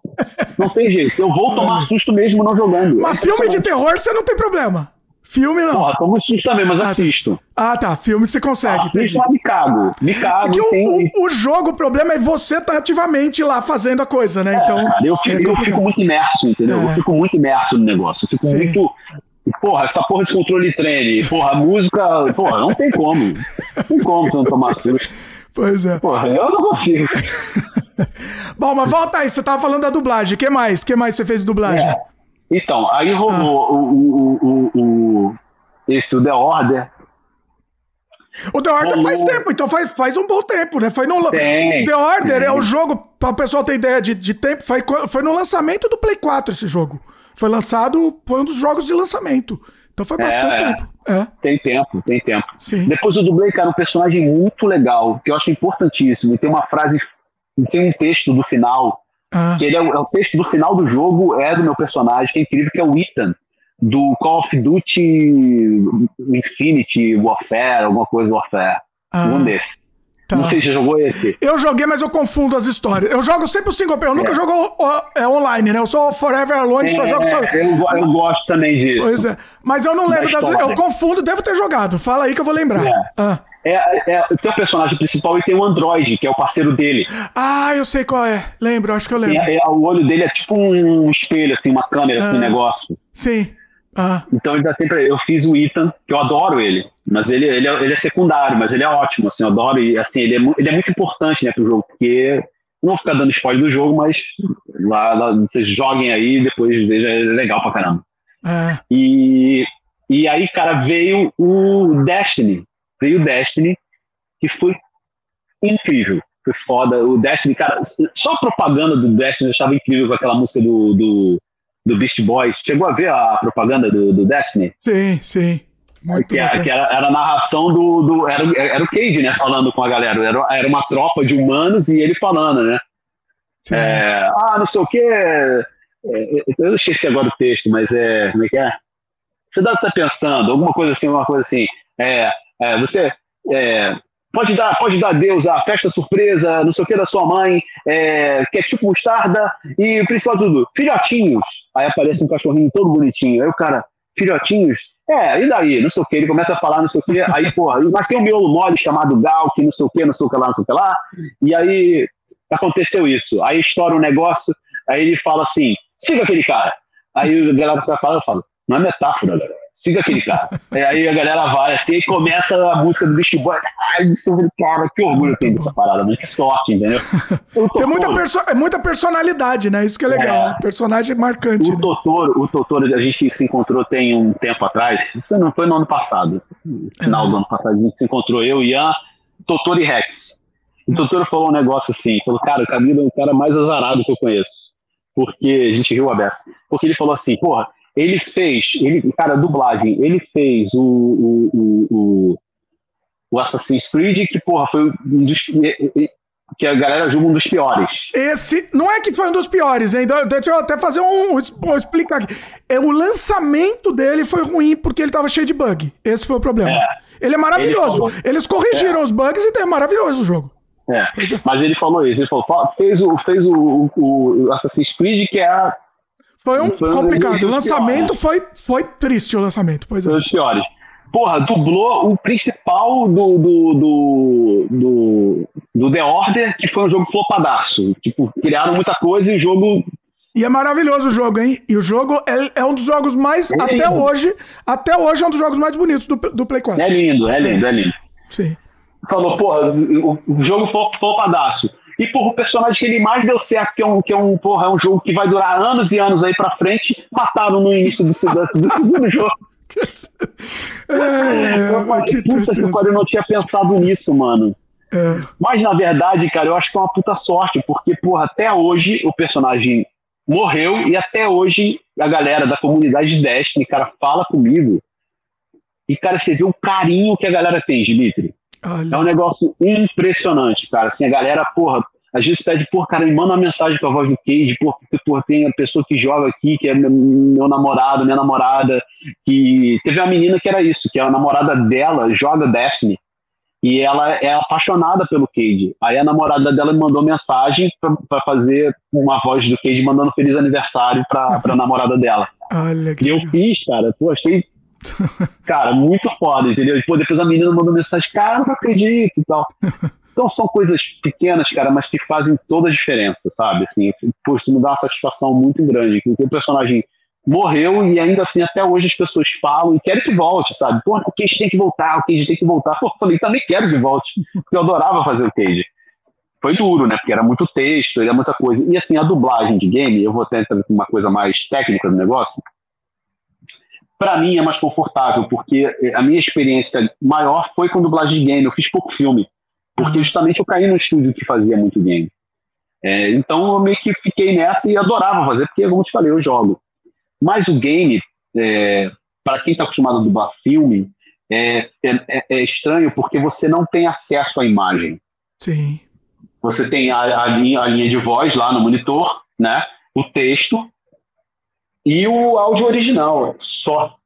Não tem jeito. Eu vou tomar susto mesmo não jogando. Mas filme de terror você não tem problema. Filme não. Porra, tomo susto também, mas ah, tá. assisto. Ah, tá. Filme você consegue. Assisto, mas me cago. Me cago. Porque tem... o, o, jogo, o problema é você tá ativamente lá fazendo a coisa, né? É, então. Cara, eu, fico, é eu fico muito imerso, entendeu? É. Eu fico muito imerso no negócio. Eu fico Sim. muito. Porra, essa porra de controle treme. Porra, a música. Porra, não tem como. Não tem como você não tomar susto. Pois é. Porra, eu não consigo. Bom, mas volta aí, você tava falando da dublagem. O que mais? O que mais você fez de dublagem? É. Então, aí rolou ah. o, o, o, o, esse o The Order. O The Order rolou... faz tempo, então faz, faz um bom tempo, né? Foi no tem, The Order tem. é o jogo, para o pessoal ter ideia de, de tempo, foi, foi no lançamento do Play 4 esse jogo. Foi lançado, foi um dos jogos de lançamento. Então foi bastante é, tempo. É. Tem tempo, tem tempo. Sim. Depois eu dublei, cara, um personagem muito legal, que eu acho importantíssimo. E tem uma frase, tem um texto do final ah. Ele é o, é o, texto do final do jogo, é do meu personagem, que é incrível, que é o Ethan, do Call of Duty Infinity Warfare, alguma coisa Warfare. Ah. Um desses. Tá. Não sei se você jogou esse. Eu joguei, mas eu confundo as histórias. Eu jogo sempre o single player. Eu nunca é. jogo é, online, né? Eu sou Forever Alone, é, só jogo só. Eu, eu, gosto também disso. Pois é. Mas eu não lembro das. Eu confundo, devo ter jogado. Fala aí que eu vou lembrar. É. Ah. É, é, tem o personagem principal e tem o Android, que é o parceiro dele. Ah, eu sei qual é. Lembro, acho que eu lembro. É, é, o olho dele é tipo um espelho, assim, uma câmera, ah, assim, um negócio. Sim. Ah. Então ele dá sempre. Eu fiz o Ethan, que eu adoro ele. Mas ele, ele, é, ele é secundário, mas ele é ótimo, assim, eu adoro. E assim, ele é, ele é muito importante, né, pro jogo, porque. Não vou ficar dando spoiler do jogo, mas lá, lá vocês joguem aí e depois veja, é legal pra caramba. Ah. E, e aí, cara, veio o Destiny, veio Destiny, que foi incrível. Foi foda. O Destiny, cara, só a propaganda do Destiny eu achava incrível com aquela música do, do, do Beast Boys. Chegou a ver a propaganda do, do Destiny? Sim, sim. Muito que, era, que era, era, a narração do. do era, era o Cage, né? Falando com a galera. Era, era uma tropa de humanos e ele falando, né? É, ah, não sei o quê. É, eu esqueci agora o texto, mas é. Como é que é? Você deve estar pensando, alguma coisa assim, uma coisa assim. É, é, você é, pode dar pode dar Deus a festa surpresa, não sei o que da sua mãe, é, que é tipo mostarda, e o principal de tudo, filhotinhos. Aí aparece um cachorrinho todo bonitinho. Aí o cara, filhotinhos? É, e daí? Não sei o que, ele começa a falar, não sei o que, aí, porra, mas tem um miolo mole chamado Gal, que não sei o que, não sei o que lá, não sei o que lá, e aí aconteceu isso. Aí estoura um negócio, aí ele fala assim, siga aquele cara. Aí a galera tá falando, eu falo, não é metáfora, galera siga aquele cara. É, aí a galera vai assim e começa a música do Beast Boy. Ai, isso, cara, que orgulho tem dessa parada, mas que sorte, entendeu? Tem muita, perso é muita personalidade, né? Isso que é legal. É, personagem marcante. O né? Totoro, o Totoro, a gente se encontrou tem um tempo atrás. Não foi no ano passado. No final é. do ano passado, a gente se encontrou, eu, Ian, Totoro e Rex. O doutor falou um negócio assim, falou, cara, o Camilo é o cara mais azarado que eu conheço. Porque a gente riu a beça. Porque ele falou assim, porra, ele fez, ele, cara, dublagem, ele fez o, o, o, o, o Assassin's Creed, que, porra, foi um dos que a galera julga um dos piores. Esse não é que foi um dos piores, hein? Deixa eu até fazer um. Vou explicar aqui. É, o lançamento dele foi ruim porque ele tava cheio de bug. Esse foi o problema. É. Ele é maravilhoso. Ele Eles corrigiram é. os bugs e é maravilhoso o jogo. É. Mas ele falou isso. Ele falou, fez o, fez o, o Assassin's Creed, que é a. Foi um foi complicado. O lançamento foi, foi triste o lançamento, pois é. Foi dos piores porra, dublou o principal do, do, do, do, do The Order, que foi um jogo flopadaço. Tipo, criaram muita coisa e o jogo e é maravilhoso o jogo, hein? E o jogo é, é um dos jogos mais, é até hoje, até hoje é um dos jogos mais bonitos do, do Play 4. É lindo, é lindo, é, é lindo. Sim. Falou, porra, o, o jogo foi flopadaço. E, porra, o personagem que ele mais deu certo, que é um, que é um, porra, é um jogo que vai durar anos e anos aí pra frente, mataram no início do, do, do segundo jogo. É, eu falei, que puta que eu não tinha pensado nisso, mano. É. Mas na verdade, cara, eu acho que é uma puta sorte, porque, porra, até hoje o personagem morreu e até hoje a galera da comunidade de Destiny, cara, fala comigo. E, cara, você vê o carinho que a galera tem, Dimitri. Olha. É um negócio impressionante, cara. Assim, a galera, porra, às vezes pede, pô, cara, me manda uma mensagem com a voz do Cage, porque pô, tem a pessoa que joga aqui, que é meu namorado, minha namorada, que teve uma menina que era isso, que a namorada dela joga Destiny, e ela é apaixonada pelo Cage. Aí a namorada dela me mandou mensagem para fazer uma voz do Cage mandando feliz aniversário pra, pra namorada dela. Olha que e eu fiz, cara, pô, achei, cara, muito foda, entendeu? E, pô, depois a menina mandou mensagem, cara, não acredito e tal. Então são coisas pequenas, cara, mas que fazem toda a diferença, sabe? Assim, pô, isso me dá uma satisfação muito grande, que o personagem morreu e ainda assim até hoje as pessoas falam e querem que volte, sabe? Pô, o Cage tem que voltar, o Cage tem que voltar. Pô, eu falei, também quero que volte, porque eu adorava fazer o Cage. Foi duro, né? Porque era muito texto, era muita coisa. E assim, a dublagem de game, eu vou até entrar uma coisa mais técnica do negócio, para mim é mais confortável, porque a minha experiência maior foi com dublagem de game. Eu fiz pouco filme. Porque justamente eu caí no estúdio que fazia muito game. É, então eu meio que fiquei nessa e adorava fazer, porque, como te falei, eu jogo. Mas o game, é, para quem está acostumado a dublar filme, é, é, é, estranho porque você não tem acesso à imagem. Sim. Você tem a, a, linha, a linha de voz lá no monitor, né? o texto e o áudio original, só.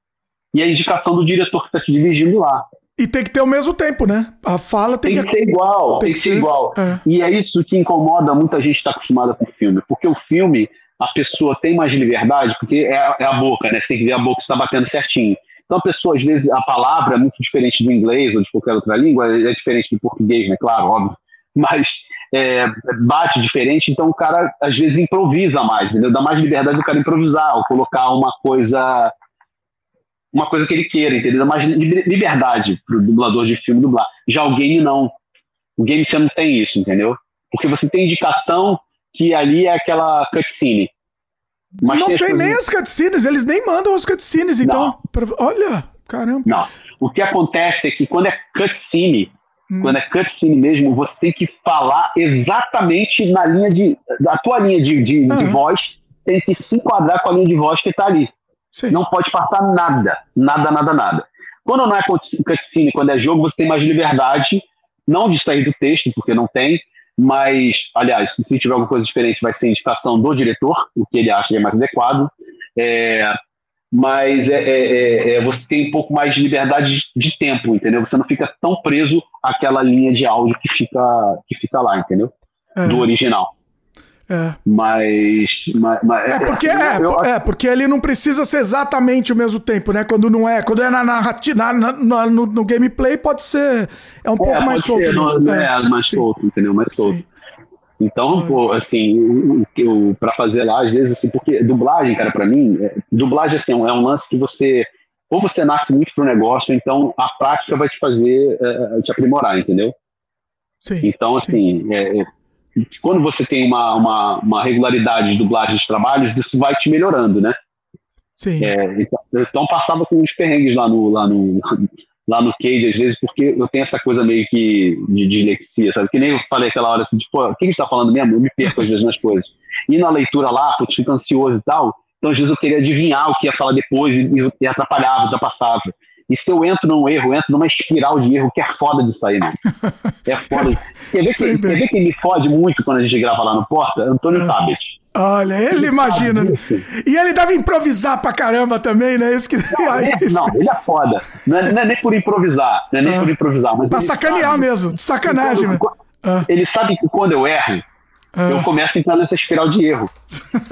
E a indicação do diretor que está te dirigindo lá. E tem que ter o mesmo tempo, né? A fala tem, tem que, ser igual, tem, que ser, igual. É. E é isso que incomoda muita gente estar tá acostumada com o filme, porque o filme a pessoa tem mais liberdade, porque é, é a boca, né? Você tem que ver a boca está batendo certinho. Então a pessoa, às vezes, a palavra é muito diferente do inglês ou de qualquer outra língua, é diferente do português, né? Claro, óbvio. Mas é, bate diferente, então o cara, às vezes, improvisa mais, entendeu? Dá mais liberdade do cara improvisar, ou colocar uma coisa uma coisa que ele queira, entendeu? Dá mais liberdade pro dublador de filme dublar. Já o game não. O game você não tem isso, entendeu? Porque você tem indicação que ali é aquela cutscene. Mas não tem, tem nem as cutscenes, eles nem mandam as cutscenes, então. Pra... Olha, caramba. Não. O que acontece é que quando é cutscene, hum. quando é cutscene mesmo, você tem que falar exatamente na linha de. A tua linha de, de, de voz tem que se enquadrar com a linha de voz que está ali. Sim. Não pode passar nada, nada, nada, nada. Quando não é cutscene, quando é jogo, você tem mais liberdade, não de sair do texto, porque não tem, mas, aliás, se tiver alguma coisa diferente, vai ser indicação do diretor, o que ele acha que é mais adequado. É, mas é, é, é, é você tem um pouco mais de liberdade de, de, tempo, entendeu? Você não fica tão preso àquela linha de áudio que fica, que fica lá, entendeu? É. Do original. É. Mas, mas, mas é, porque, assim, é, eu, é, porque ele não precisa ser exatamente o mesmo tempo, né? Quando não é. Quando é na narrativa, na, na, no, no, gameplay, pode ser. É um é, pouco mais solto. Ser, é, é, mais solto, entendeu? Mais solto. Então, pô, assim, pra fazer lá, às vezes, assim, porque dublagem, cara, pra mim, é, dublagem, assim, é um lance que você. Ou você nasce muito pro negócio, então a prática vai te fazer é, te aprimorar, entendeu? Sim. Então, assim, sim. É, quando você tem uma, uma, uma, regularidade de dublagem de trabalhos, isso vai te melhorando, né? Sim. É, então, então, passava com uns perrengues lá no, lá no lá no Cade, às vezes, porque eu tenho essa coisa meio que de dislexia, sabe? Que nem eu falei aquela hora assim, tipo, o que você tá falando mesmo? Eu me perco às vezes nas coisas. E na leitura lá, putz, fico ansioso e tal, então às vezes eu queria adivinhar o que ia falar depois e, e atrapalhava, ultrapassava. E se eu entro num erro, eu entro numa espiral de erro que é foda de sair, né? É foda. Quer ver, que, quer ver que me fode muito quando a gente grava lá no Porta? Antônio ah. Tabet. Olha, ele, ele imagina. E ele deve improvisar pra caramba também, né? Isso que... não, ele, não, ele é foda. Não é, não é, nem por improvisar, não é nem ah. por improvisar. Mas pra sacanear sabe, mesmo, sacanagem. Quando, quando, ah. Ele sabe que quando eu erro, ah. eu começo a entrar nessa espiral de erro.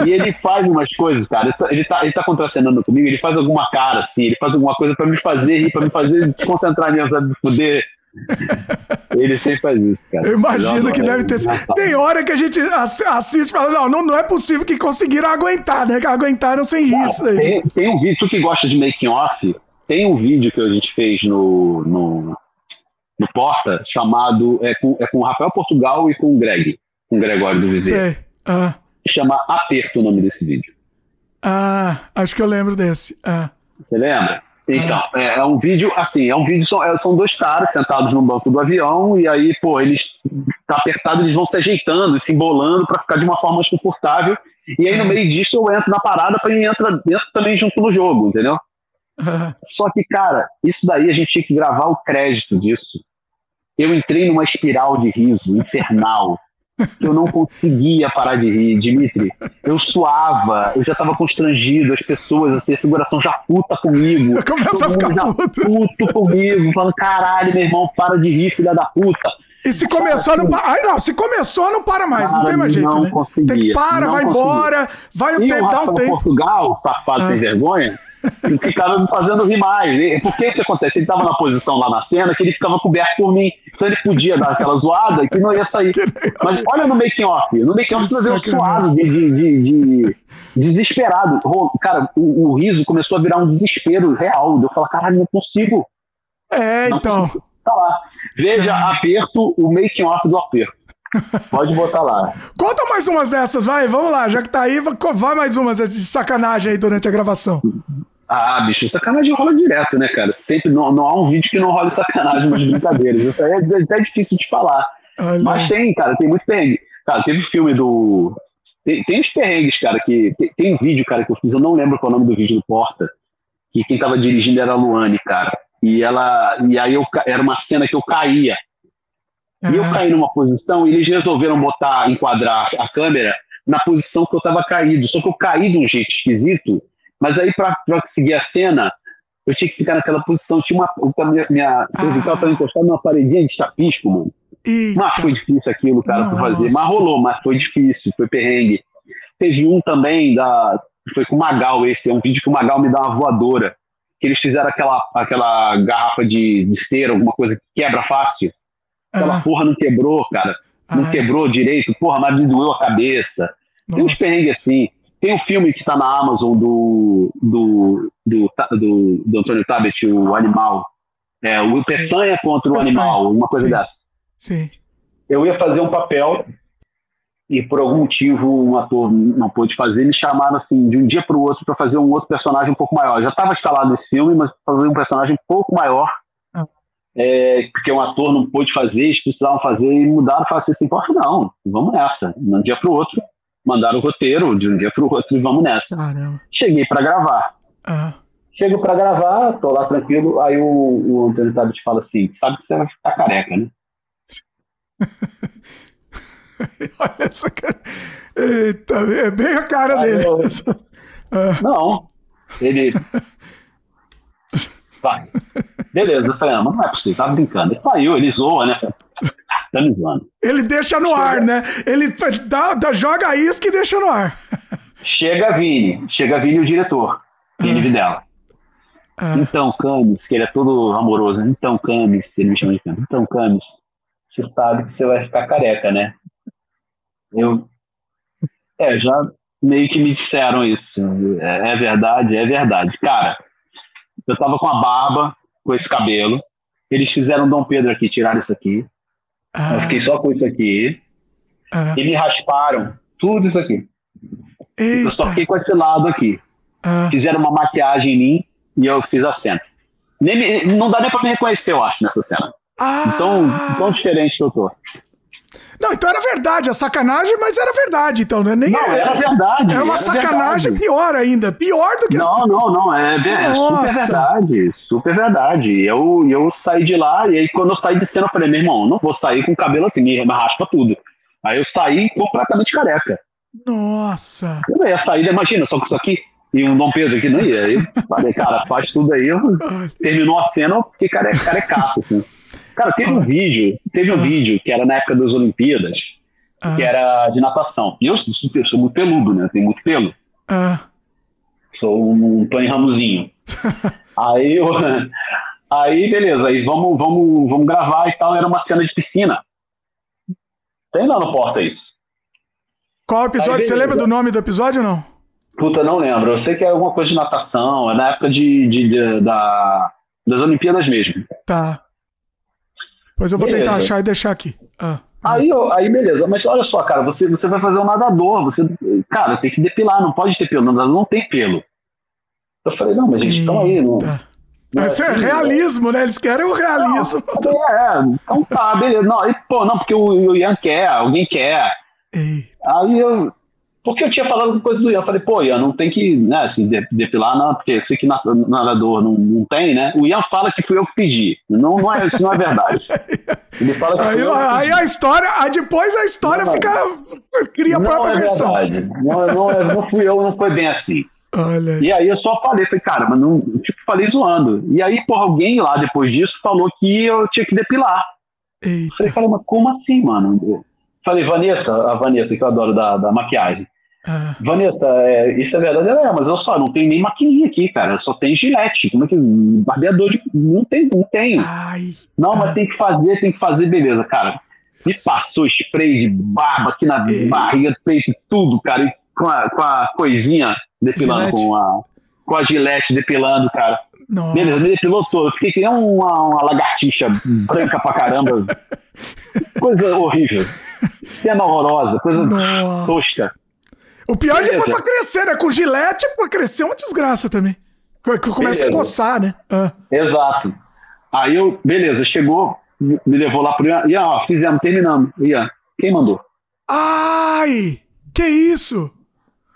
E ele faz umas coisas, cara. Ele tá, ele tá contracenando comigo, ele faz alguma cara assim, ele faz alguma coisa pra me fazer rir, pra me fazer desconcentrar mesmo, sabe? Poder ele sempre faz isso, cara. Eu imagino que deve ter sido. Tem hora que a gente assiste e fala: não, não é possível que conseguiram aguentar, né? Que aguentaram sem cara, isso. Aí. Tem, tem, um vídeo, tu que gosta de making off, tem um vídeo que a gente fez no, no, no Porta chamado. É com, é com o Rafael Portugal e com o Greg, com o Gregório do Viver. Ah. Chama Aperto o nome desse vídeo. Ah, acho que eu lembro desse. Ah. Você lembra? Então, é, é, um vídeo, assim, é um vídeo, são, é, são dois caras sentados no banco do avião, e aí, pô, eles tá apertado, eles vão se ajeitando, se embolando para ficar de uma forma mais confortável. E aí, no meio disso, eu entro na parada para ele entrar dentro também junto no jogo, entendeu? Só que, cara, isso daí a gente tinha que gravar o crédito disso. Eu entrei numa espiral de riso infernal eu não conseguia parar de rir, Dimitri. Eu suava, eu já tava constrangido, as pessoas, assim, a figuração já puta comigo. Eu começo a ficar já puto. puto comigo, falando, caralho, meu irmão, para de rir, filha da puta. E se começou, não para. Ai, não, se começou, não para mais, cara, não tem mais jeito, não né? Conseguia, tem que para, vai conseguia. embora, vai o tempo, dá um tempo. Portugal, safado ah. sem vergonha, e ficava me fazendo rir mais. E, por que que acontece? Ele estava na posição lá na cena que ele ficava coberto por mim. Então ele podia dar aquela zoada que não ia sair. Mas olha no making off. No making off você vê suado de, de, de, de, desesperado. Cara, o, o, riso começou a virar um desespero real. Eu falo, caralho, não consigo. É, não então. Consigo. Tá lá. Veja, aperto, o making off do aperto. Pode botar lá. Conta mais umas dessas, vai. Vamos lá, já que tá aí, vai mais umas de sacanagem aí durante a gravação. Ah, bicho, sacanagem rola direto, né, cara? Sempre não, não há um vídeo que não rola sacanagem nas brincadeiras. Isso aí é até difícil de falar. Olha. Mas tem, cara, tem muito perrengue. Cara, teve filme do. Tem, tem os perrengues, cara, que. Tem, tem, um vídeo, cara, que eu fiz, eu não lembro qual é o nome do vídeo do Porta. Que quem tava dirigindo era a Luane, cara. E ela. E aí eu, era uma cena que eu caía. E eu caí numa posição e eles resolveram botar, enquadrar a câmera na posição que eu tava caído. Só que eu caí de um jeito esquisito mas aí, para seguir a cena, eu tinha que ficar naquela posição. Tinha uma. Minha, minha cervical estava encostada numa paredinha de chapisco, mano. Eita. Mas foi difícil aquilo, cara, para fazer. Mas rolou, mas foi difícil, foi perrengue. Teve um também da. Foi com o Magal esse, é um vídeo que o Magal me dá uma voadora. Que eles fizeram aquela, aquela garrafa de, de cera, alguma coisa que quebra fácil. Aquela ah. porra não quebrou, cara. Não ah, quebrou é. direito, porra, mas me doeu a cabeça. Nossa. Tem uns perrengues assim. Tem um filme que está na Amazon do, do, do, do, do Antônio Tabet, o Animal. É, o Peçanha contra o Peçanha. Animal, uma coisa Sim. dessa. Sim. Eu ia fazer um papel e por algum motivo um ator não pôde fazer, me chamaram assim de um dia para o outro para fazer um outro personagem um pouco maior. Eu já estava escalado nesse filme, mas fazer um personagem um pouco maior, ah. é, porque um ator não pôde fazer, eles precisavam fazer e mudaram. Falaram assim, importa não, vamos nessa, de um dia para o outro mandaram o roteiro de um dia pro outro e vamos nessa. Caramba. Cheguei para gravar. Uhum. Chego para gravar, tô lá tranquilo, aí o, o Antônio Tabit fala assim, sabe que você vai ficar careca, né? Olha essa cara. Eita, é bem a cara dele. Eu... Ah. Não, ele... Vai. Beleza, eu falei, não, mas não é possível, tava brincando. Ele saiu, ele zoa, né? Tá me zoando. Ele deixa no ar, né? Ele dá, dá, joga a isca e deixa no ar. Chega Vini, chega Vini o diretor, Vini ah. Videla. Ah. Então, Camis, que ele é todo amoroso. Então, Camis, ele me chama de Camis. Então, Camis, você sabe que você vai ficar careca, né? Eu. É, já meio que me disseram isso. É, é verdade, é verdade. Cara, eu tava com a barba, com esse cabelo. Eles fizeram Dom Pedro aqui, tiraram isso aqui. Ah. Eu fiquei só com isso aqui. Ah. E me rasparam tudo isso aqui. Eita. Eu só fiquei com esse lado aqui. Ah. Fizeram uma maquiagem em mim e eu fiz a cena. nem, não dá nem pra me reconhecer, eu acho, nessa cena. Ah. Tão, tão diferente que eu tô. Não, então era verdade, a sacanagem, mas era verdade, então, né? Nem não, era, era verdade. Era uma sacanagem verdade. pior ainda. Pior do que Não, não, não. É, é super verdade. Super verdade. Eu, eu saí de lá, e aí quando eu saí de cena, eu falei, meu irmão, não vou sair com o cabelo assim, me raspa tudo. Aí eu saí completamente careca. Nossa. Eu ia sair, imagina, só com isso aqui. E um Dom Pedro aqui não ia. Aí falei, cara, faz tudo aí. Terminou a cena, eu fiquei care, carecaço, assim. Cara, teve um vídeo, teve um vídeo que era na época das Olimpíadas, que era de natação. E eu, eu sou muito peludo, né? Tenho muito pelo. Sou um Tony Ramosinho. aí eu, aí, beleza, aí vamos, vamos, vamos gravar e tal. Era uma cena de piscina. Tem lá no porta isso. Qual episódio? Aí, Você lembra do nome do episódio ou não? Puta, não lembro. Eu sei que é alguma coisa de natação, é na época de, de, de da, das Olimpíadas mesmo. Tá. Pois eu vou beleza. tentar achar e deixar aqui. Ah. Aí, aí, beleza. Mas olha só, cara, você, você vai fazer um nadador. Você, cara, tem que depilar, não pode ter pelo. Nadador não tem pelo. Eu falei, não, mas gente, estão aí. Não, não Isso é, é realismo, né? Eles querem o realismo. Não, é, então tá, beleza. Não, aí, pô, não, porque o, o Ian quer, alguém quer. Ei. Aí eu, porque eu tinha falado coisa do Ian. Eu falei, pô, Ian, não tem que né, assim, depilar, não, porque eu sei que nadador não, não tem, né? O Ian fala que fui eu que pedi. Não, não é, isso não é verdade. Ele fala que aí, aí a história, aí depois a história não, fica. cria a própria é versão. Verdade. Não, não, não fui eu, não foi bem assim. Olha. E aí eu só falei, falei, cara, mas não, tipo, falei zoando. E aí, porra, alguém lá depois disso falou que eu tinha que depilar. Eita. Falei, cara, mas como assim, mano? Falei, Vanessa, a Vanessa, que eu adoro da, da maquiagem. Ah. Vanessa, é, isso é verdade, é, mas eu só não tenho nem maquininha aqui, cara. Só tem gilete. Como é que. Barbeador de. Não tem, não tem. Ai. Não, mas tem que fazer, tem que fazer, beleza, cara. Me passou spray de barba aqui na Ei. barriga, peito, tudo, cara. E com a, com a coisinha depilando, com a, com a gilete depilando, cara. Nossa. Beleza, me depilou todo. Eu fiquei que nem uma, uma lagartixa branca pra caramba. coisa horrível. Cena horrorosa, coisa Nossa. tosca. O pior Beleza. é depois pra crescer, né? Com gilete, pra crescer é uma desgraça também. Começa beleza. a coçar, né? Ah. Exato. Aí eu, beleza, chegou, me levou lá pro Ian. Ian, ó, fizemos, terminamos. Ian, quem mandou? Ai! Que isso?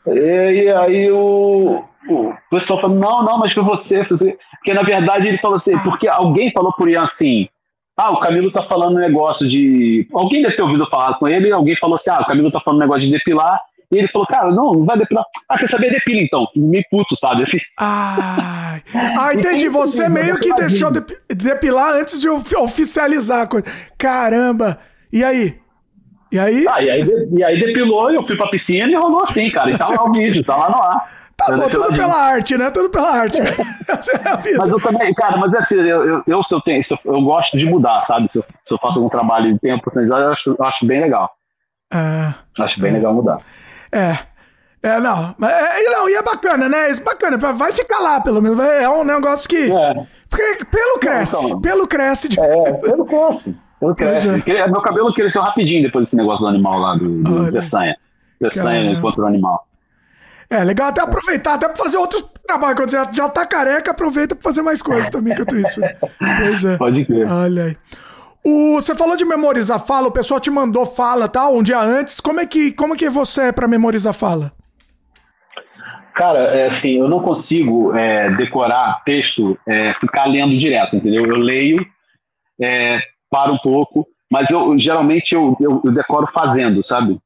E, aí o, o pessoal falou, não, não, mas foi você. Porque na verdade ele falou assim, ah. porque alguém falou pro Ian assim, ah, o Camilo tá falando um negócio de. Alguém deve ter ouvido falar com ele, alguém falou assim: ah, o Camilo tá falando um negócio de depilar. E ele falou, cara, não, não vai depilar. Ah, quer saber? Depila então. Me puto, sabe? Ah, ah entendi. Você meio que deixou de depilar antes de oficializar a coisa. Caramba. E aí? E aí? Ah, e aí, e aí depilou, eu fui pra piscina e rolou assim, cara. E tá lá o vídeo, tá lá no ar. Tá bom, tudo pela arte, né? Tudo pela arte. é mas eu também, cara, mas é assim, eu, eu, eu, se eu, tenho, se eu, eu gosto de mudar, sabe? Se eu, se eu faço algum trabalho e tenho oportunidade, eu acho, eu acho bem legal. É, acho bem é. legal mudar. É. É, não. É, não, e é bacana, né? Isso é bacana. Vai ficar lá, pelo menos. É um negócio que. É. Porque pelo cresce. Então, pelo cresce. De... É, pelo cresce. Pelo cresce. É. Meu cabelo cresceu rapidinho depois desse negócio do animal lá, do, do Peçanha. Peçanha contra o animal. É, legal até aproveitar, até pra fazer outros trabalhos. Quando já, já tá careca, aproveita pra fazer mais coisas também enquanto isso. Pois é. Pode crer. Olha aí. O, você falou de memorizar fala, o pessoal te mandou fala tal, um dia antes. Como é que, como que você é para memorizar fala? Cara, é assim, eu não consigo é, decorar texto, é, ficar lendo direto, entendeu? Eu leio, é, paro um pouco, mas eu geralmente eu, eu, eu decoro fazendo, sabe?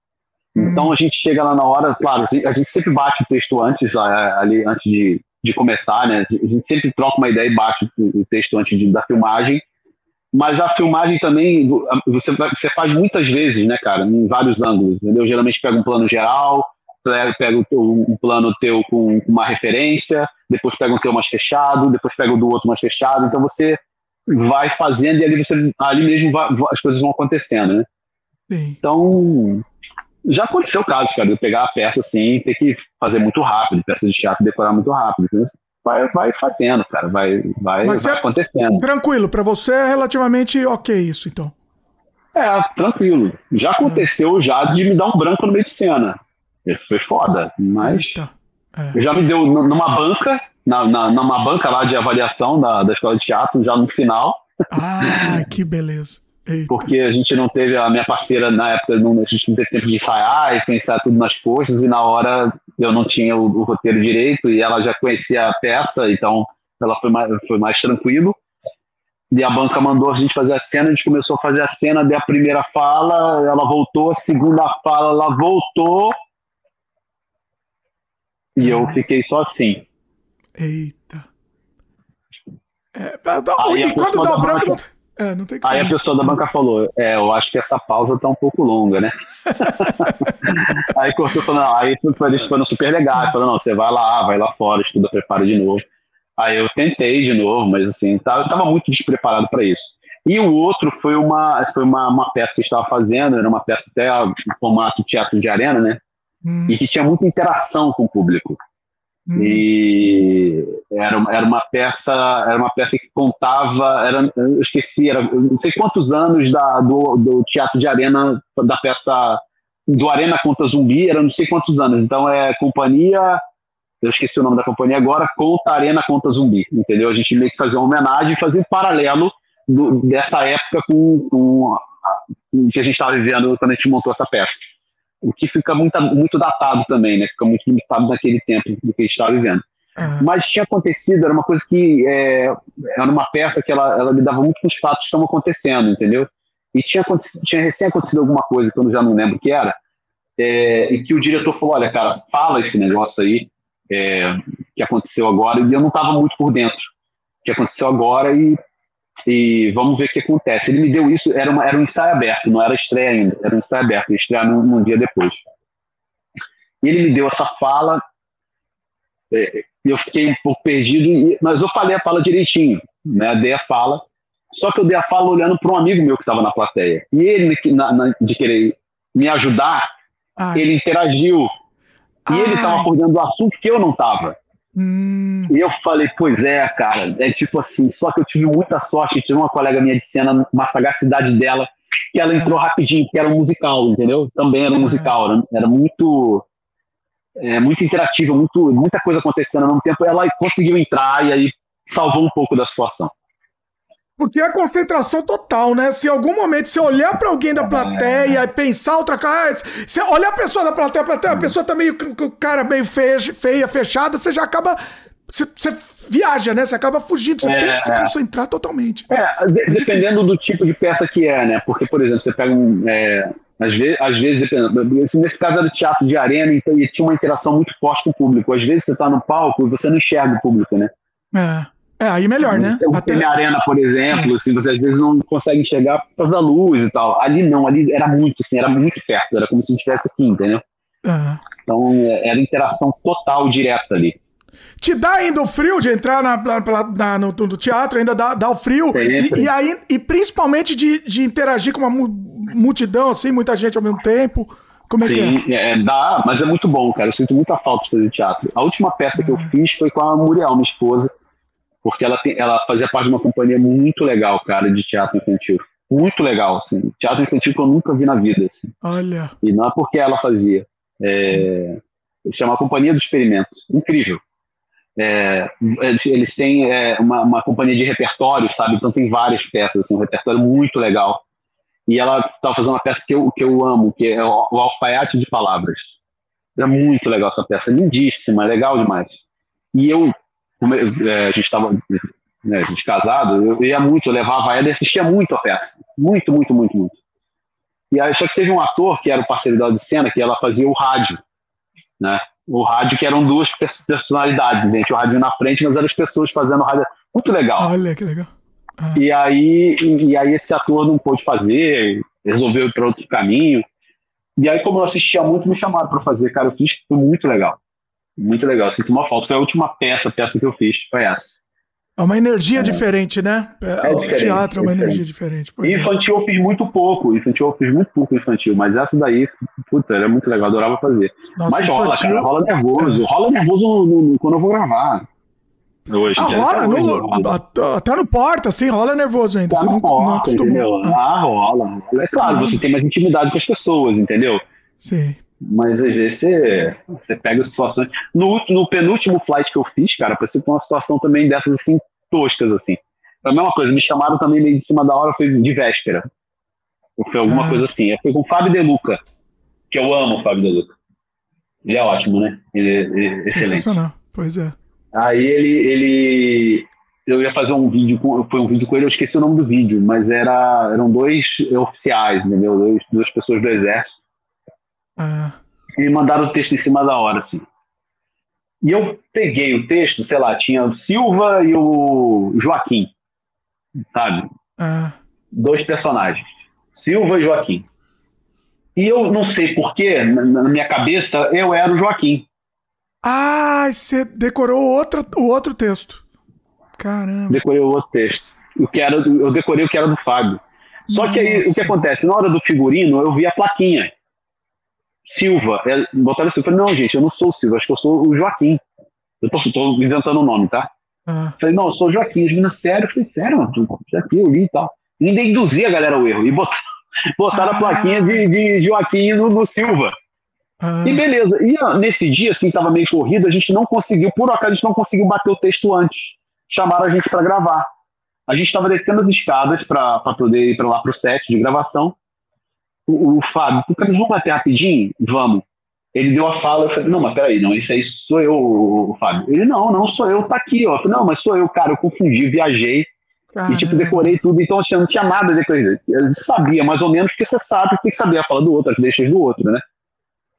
Uhum. Então a gente chega lá na hora, claro, a gente sempre bate o texto antes, ali antes de, de começar, né? A gente sempre troca uma ideia e bate o texto antes de, da filmagem mas a filmagem também você, você faz muitas vezes, né, cara, em vários ângulos, entendeu? Geralmente pega um plano geral, pega um plano teu com uma referência, depois pega um teu mais fechado, depois pega o do outro mais fechado, então você vai fazendo e ali você ali mesmo vai, as coisas vão acontecendo, né? Sim. Então já aconteceu o caso, cara, de eu pegar a peça assim e ter que fazer muito rápido, peça de teatro decorar muito rápido. Entendeu? Vai, vai fazendo, cara, vai, vai, Mas vai é acontecendo. Tranquilo, para você é relativamente ok isso, então. É, tranquilo. Já aconteceu é. já de me dar um branco no meio de cena. Foi foda, mas. É. Já me deu numa banca, na, na, numa banca lá de avaliação da, da escola de teatro, já no final. Ah, que beleza. Eita. Porque a gente não teve, a minha parceira na época, não, a gente não teve tempo de ensaiar e pensar tudo nas coxas, e na hora eu não tinha o, o, roteiro direito, e ela já conhecia a peça, então ela foi mais, foi mais tranquilo. E a banca mandou a gente fazer a cena, a gente começou a fazer a cena, deu a primeira fala, ela voltou, a segunda fala, ela voltou, e eu fiquei só assim. Eita. É, e quando dá branco. Não, é, não tem Aí a pessoa da banca falou: É, eu acho que essa pausa tá um pouco longa, né? aí cortou falando: Aí eles foram super legais. Falando: Não, você vai lá, vai lá fora, estuda, prepara de novo. Aí eu tentei de novo, mas assim, tava, tava muito despreparado para isso. E o outro foi uma, foi uma, uma peça que estava fazendo, era uma peça até no formato teatro de arena, né? Hum. E que tinha muita interação com o público. Hum. E era, era uma peça era uma peça que contava era eu esqueci era não sei quantos anos da, do, do teatro de arena da peça do Arena contra Zumbi era não sei quantos anos. Então é companhia eu esqueci o nome da companhia agora conta Arena contra Zumbi entendeu? A gente meio que fazia uma homenagem e fazia um paralelo do, dessa época com, com, com o que a gente estava vivendo quando a gente montou essa peça o que fica muito, muito datado também, né? Fica muito limitado naquele tempo do que a gente estava vivendo. Uhum. Mas tinha acontecido, era uma coisa que é, era uma peça que ela, ela lidava muito com os fatos que estão acontecendo, entendeu? E tinha, tinha recém acontecido alguma coisa que eu já não lembro o que era, é, e que o diretor falou: olha, cara, fala esse negócio aí é, que aconteceu agora, e eu não estava muito por dentro que aconteceu agora, e e vamos ver o que acontece. Ele me deu isso, era, uma, era um ensaio aberto, não era estreia ainda, era um ensaio aberto, ia estrear num, num dia depois. E ele me deu essa fala, é, eu fiquei um pouco perdido, mas eu falei a fala direitinho, né? dei a fala, só que eu dei a fala olhando para um amigo meu que estava na plateia. E ele, na, na, de querer me ajudar, Ai. ele interagiu. E Ai. ele estava por dentro do assunto que eu não estava. Hum. E eu falei, pois é, cara, é tipo assim, só que eu tive muita sorte, tive uma colega minha de cena, uma sagacidade dela, que ela entrou rapidinho, que era um musical, entendeu? Também era um musical, era, era muito é, muito interativo, muito, muita coisa acontecendo ao mesmo tempo, ela conseguiu entrar e aí salvou um pouco da situação. Porque é concentração total, né? Se em algum momento você olhar para alguém da plateia e pensar outra coisa, você olhar a pessoa da plateia, a, plateia, a pessoa tá meio cara meio feia, feia, fechada, você já acaba você, você, viaja, né? Você acaba fugindo, você é, tem que se é. concentrar totalmente. É, é dependendo do tipo de peça que é, né? Porque, por exemplo, você pega um. É, às vezes, às vezes nesse caso era teatro de arena, então e tinha uma interação muito forte com o público. Às vezes você tá no palco e você não enxerga o público, né? É. É, aí melhor, né? O Até... Arena, por exemplo, é. assim, você às vezes não consegue enxergar por causa da luz e tal. Ali não, ali era muito, assim, era muito perto, era como se estivesse aqui, entendeu? Uhum. Então é, era interação total, direta ali. Te dá ainda o frio de entrar na, na, na no, no, teatro, ainda dá, dá o frio. E, e, aí, e principalmente de, de interagir com uma multidão, assim, muita gente ao mesmo tempo. Como é Sim, que é? é? dá, mas é muito bom, cara. Eu sinto muita falta de fazer teatro. A última peça que eu fiz foi com a Muriel, minha esposa porque ela, tem, ela fazia parte de uma companhia muito legal, cara, de teatro infantil. Muito legal, assim. Teatro infantil que eu nunca vi na vida, assim. Olha. E não é porque ela fazia. É, chama Companhia do Experimento. Incrível. É, eles têm é, uma, uma, companhia de repertório, sabe? Então tem várias peças, assim, um repertório muito legal. E ela estava fazendo uma peça que eu, que eu amo, que é o, o Alfaiate de Palavras. É muito legal essa peça, lindíssima, legal demais. E eu a gente estava né, a gente casado, eu ia muito, eu levava ela e assistia muito a peça. Muito, muito, muito, muito. E aí só que teve um ator que era o parceiro dela de cena, que ela fazia o rádio. Né? O rádio que eram duas personalidades, gente. O rádio na frente, mas eram as pessoas fazendo o rádio. Muito legal. Olha que legal. Ah. E, aí, e, e aí esse ator não pôde fazer, resolveu ir para outro caminho. E aí, como eu assistia muito, me chamaram para fazer. Cara, eu fiz, foi muito legal. Muito legal, sinto uma falta. Foi a última peça, peça que eu fiz, foi essa. É uma energia é. diferente, né? É, o teatro é uma energia diferente. É. infantil eu fiz muito pouco, infantil eu fiz muito pouco infantil, mas essa daí, puta, era muito legal, adorava fazer. Nossa, mas rola, infantil... cara, rola nervoso. Rola nervoso no, no, quando eu vou gravar. Hoje, ah, rola, no, até no porta, assim, rola nervoso ainda. Tá você não, porta, não. Entendeu? Ah, rola. É claro, ah. você tem mais intimidade com as pessoas, entendeu? Sim. Mas às vezes você, você pega situações. No, no penúltimo flight que eu fiz, cara, parecia uma situação também dessas assim, toscas, assim. Foi a mesma coisa, me chamaram também meio de cima da hora, foi de véspera. Ou foi alguma ah. coisa assim. Foi com o Fábio De Luca, que eu amo o Fábio De Luca. Ele é ótimo, né? Ele, ele é excelente. Sensacional, pois é. Aí ele, ele. Eu ia fazer um vídeo com. Foi um vídeo com ele, eu esqueci o nome do vídeo, mas era, eram dois oficiais, entendeu? Dois, duas pessoas do exército. Ah. E me mandaram o texto em cima da hora, assim. E eu peguei o texto, sei lá, tinha o Silva e o Joaquim, sabe? Ah. Dois personagens, Silva e Joaquim. E eu não sei porquê, na, na minha cabeça, eu era o Joaquim. Ah, você decorou outro, o outro texto. Caramba. Decorei o outro texto. O que era, eu decorei o que era do Fábio. Só Nossa. que aí, o que acontece? Na hora do figurino, eu vi a plaquinha. Silva. É, botaram assim, eu falei, não, gente, eu não sou o Silva, acho que eu sou o Joaquim. Eu tô, tô inventando o nome, tá? Ah. Falei, não, eu sou o Joaquim. As meninas, sério? Eu falei, sério, Joaquim, eu li e tal. E ainda induzia a galera ao erro. E botaram, botaram ah. a plaquinha de, de Joaquim no, no Silva. Ah. E beleza. E nesse dia, assim, tava meio corrido, a gente não conseguiu, por acaso, a gente não conseguiu bater o texto antes. Chamaram a gente para gravar. A gente estava descendo as escadas para poder ir para lá pro set de gravação o, o Fábio, vamos bater rapidinho? Vamos. Ele deu a fala, eu falei, não, mas peraí, não, isso aí sou eu, o, Fábio. Ele, não, não sou eu, tá aqui, ó. Eu falei, não, mas sou eu, cara, eu confundi, viajei. Caramba. E, tipo, decorei tudo, então assim, não tinha nada de coisa. Eu sabia mais ou menos, porque você sabe que tem que saber a fala do outro, as deixas do outro, né?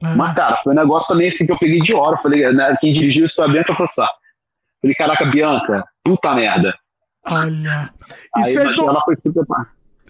Uhum. Mas, cara, foi um negócio também assim que eu peguei de hora. Falei, né, quem dirigiu isso foi a Bianca Fossar. Falei, caraca, Bianca, puta merda. Olha. E Aí, ela foi super.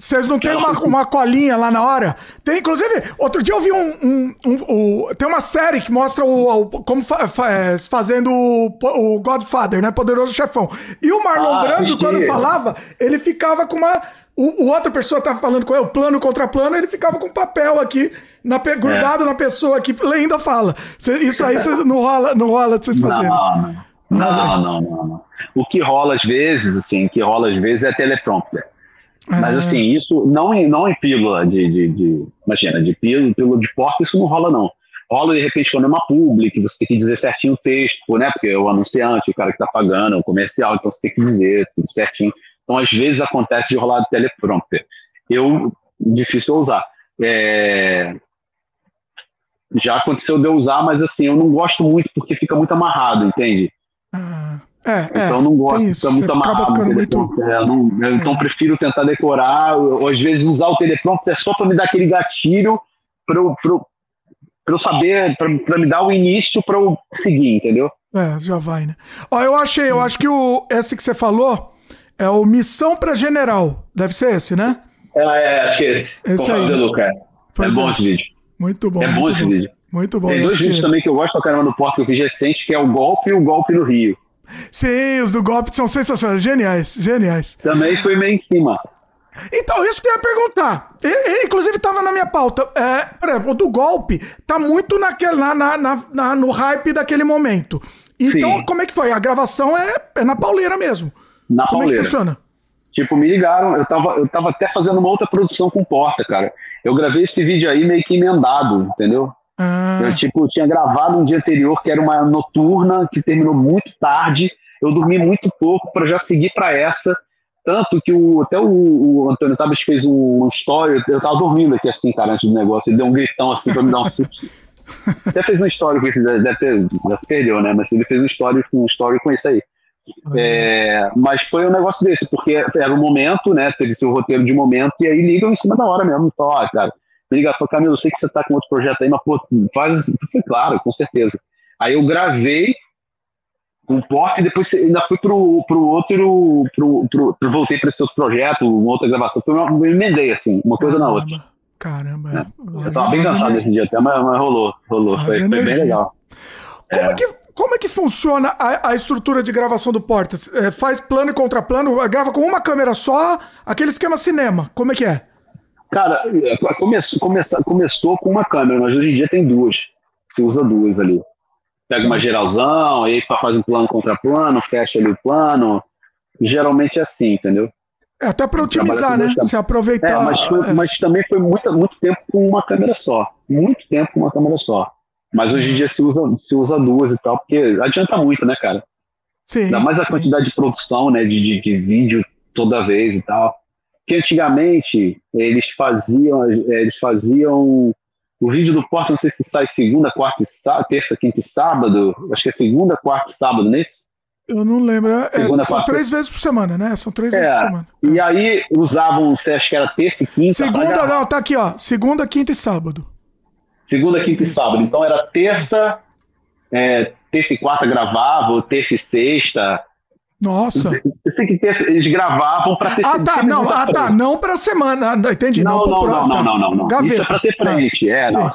Vocês não tem uma, uma colinha lá na hora? Tem, inclusive, outro dia eu vi um. um, um, um tem uma série que mostra o, o como fa, fa, é, fazendo o, o, Godfather, né? Poderoso Chefão. E o Marlon ah, Brando, quando falava, ele ficava com uma. O, o outra pessoa tava falando com ele, plano contra plano, ele ficava com papel aqui, na, grudado é. na pessoa aqui, lendo a fala. Cê, isso aí não, rola, não rola de vocês fazerem. Não não, não, não, não. O que rola às vezes, assim, o que rola às vezes é teleprompter. Mas assim, isso não em, não em pílula de, de, de imagina, de pílula, pílula de porta, isso não rola não. Rola de repente quando é uma public, você tem que dizer certinho o texto, né? Porque é o anunciante, o cara que está pagando, o comercial, então você tem que dizer tudo certinho. Então às vezes acontece de rolar de teleprompter. Eu, difícil usar. É... Já aconteceu de eu usar, mas assim, eu não gosto muito porque fica muito amarrado, entende? Ah. É, então é, não gosto, isso, muito amarrado muito... É, não, eu, então é. prefiro tentar decorar, ou às vezes usar o teleprompter só para me dar aquele gatilho para eu, eu saber, para me dar o início para eu seguir, entendeu? É, já vai, né? Ó, eu achei, eu acho que o, esse que você falou é o Missão para General. Deve ser esse, né? É, é acho que esse. Esse aí. Né? É bom é. esse vídeo. Muito bom. É bom esse vídeo. Muito bom. Tem dois vídeos também que eu gosto pra caramba no Porto que eu fiz recente, que é o golpe e o golpe no Rio. Sim, os do golpe são sensacionais, geniais, geniais. Também foi meio em cima. Então, isso que eu ia perguntar. E, e, inclusive, estava na minha pauta. É, por exemplo, o do golpe tá muito naquele, na, na, na, no hype daquele momento. Então, Sim. como é que foi? A gravação é, é na pauleira mesmo. Na como pauleira. é que funciona? Tipo, me ligaram, eu tava, eu tava até fazendo uma outra produção com porta, cara. Eu gravei esse vídeo aí meio que emendado, entendeu? Ah. Eu, tipo, tinha gravado um dia anterior, que era uma noturna, que terminou muito tarde. Eu dormi muito pouco para já seguir para essa. Tanto que o, até o, o Antônio Tabas fez um, um story. Eu tava dormindo aqui assim, cara, antes do negócio. Ele deu um gritão assim para me dar um susto. até fez um story com esse, deve ter, já se perdeu, né? Mas ele fez um story, um story com isso aí. É, mas foi um negócio desse, porque era um momento, né? Teve seu roteiro de momento, e aí ligam em cima da hora mesmo. Então, ó, cara, liga, fala, Camilo, eu sei que você tá com outro projeto aí, mas pô, faz. Foi claro, com certeza. Aí eu gravei com o porte e depois ainda fui pro, pro outro. Pro, pro, pro voltei para esse outro projeto, uma outra gravação. Eu emendei, assim, uma coisa Caramba. na outra. Caramba. É. Eu tava bem cansado nesse dia até, mas, mas rolou, rolou. Foi, foi, bem legal. Como é, que, como é que funciona a, a estrutura de gravação do Portas? É, faz plano e contraplano? Grava com uma câmera só? Aquele esquema cinema, como é que é? Cara, começou, começou, começou com uma câmera, mas hoje em dia tem duas. Você usa duas ali. Pega uma geralzão, aí faz um plano contra plano, fecha ali o plano. Geralmente é assim, entendeu? É até para otimizar, né? Se aproveitar. É, mas, foi, é. mas, também foi muito, muito tempo com uma câmera só. Muito tempo com uma câmera só. Mas hoje em dia se usa, se usa duas e tal, porque adianta muito, né, cara? Sim. Ainda mais a sim. quantidade de produção, né? De, de, de, vídeo toda vez e tal. Que antigamente eles faziam, eles faziam o vídeo do Porta, não sei se sai segunda, quarta, terça, quinta e sábado. Acho que é segunda, quarta e sábado, não é isso? Eu não lembro. É, Segunda, são três vezes por semana, né? São três é, vezes por semana. E aí usavam, acha que era terça e quinta? Segunda, não, tá aqui, ó. Segunda, quinta e sábado. Segunda, quinta Isso. e sábado. Então era terça, é, terça e quarta gravava, ou terça e sexta, nossa. Eu sei que eles gravavam para ter Ah, tá, não, ah, tá, não para semana, ah, entendi, tá. não, não, não, não, não, não, não, Gaveta. Isso é para ter tá. frente, é, não.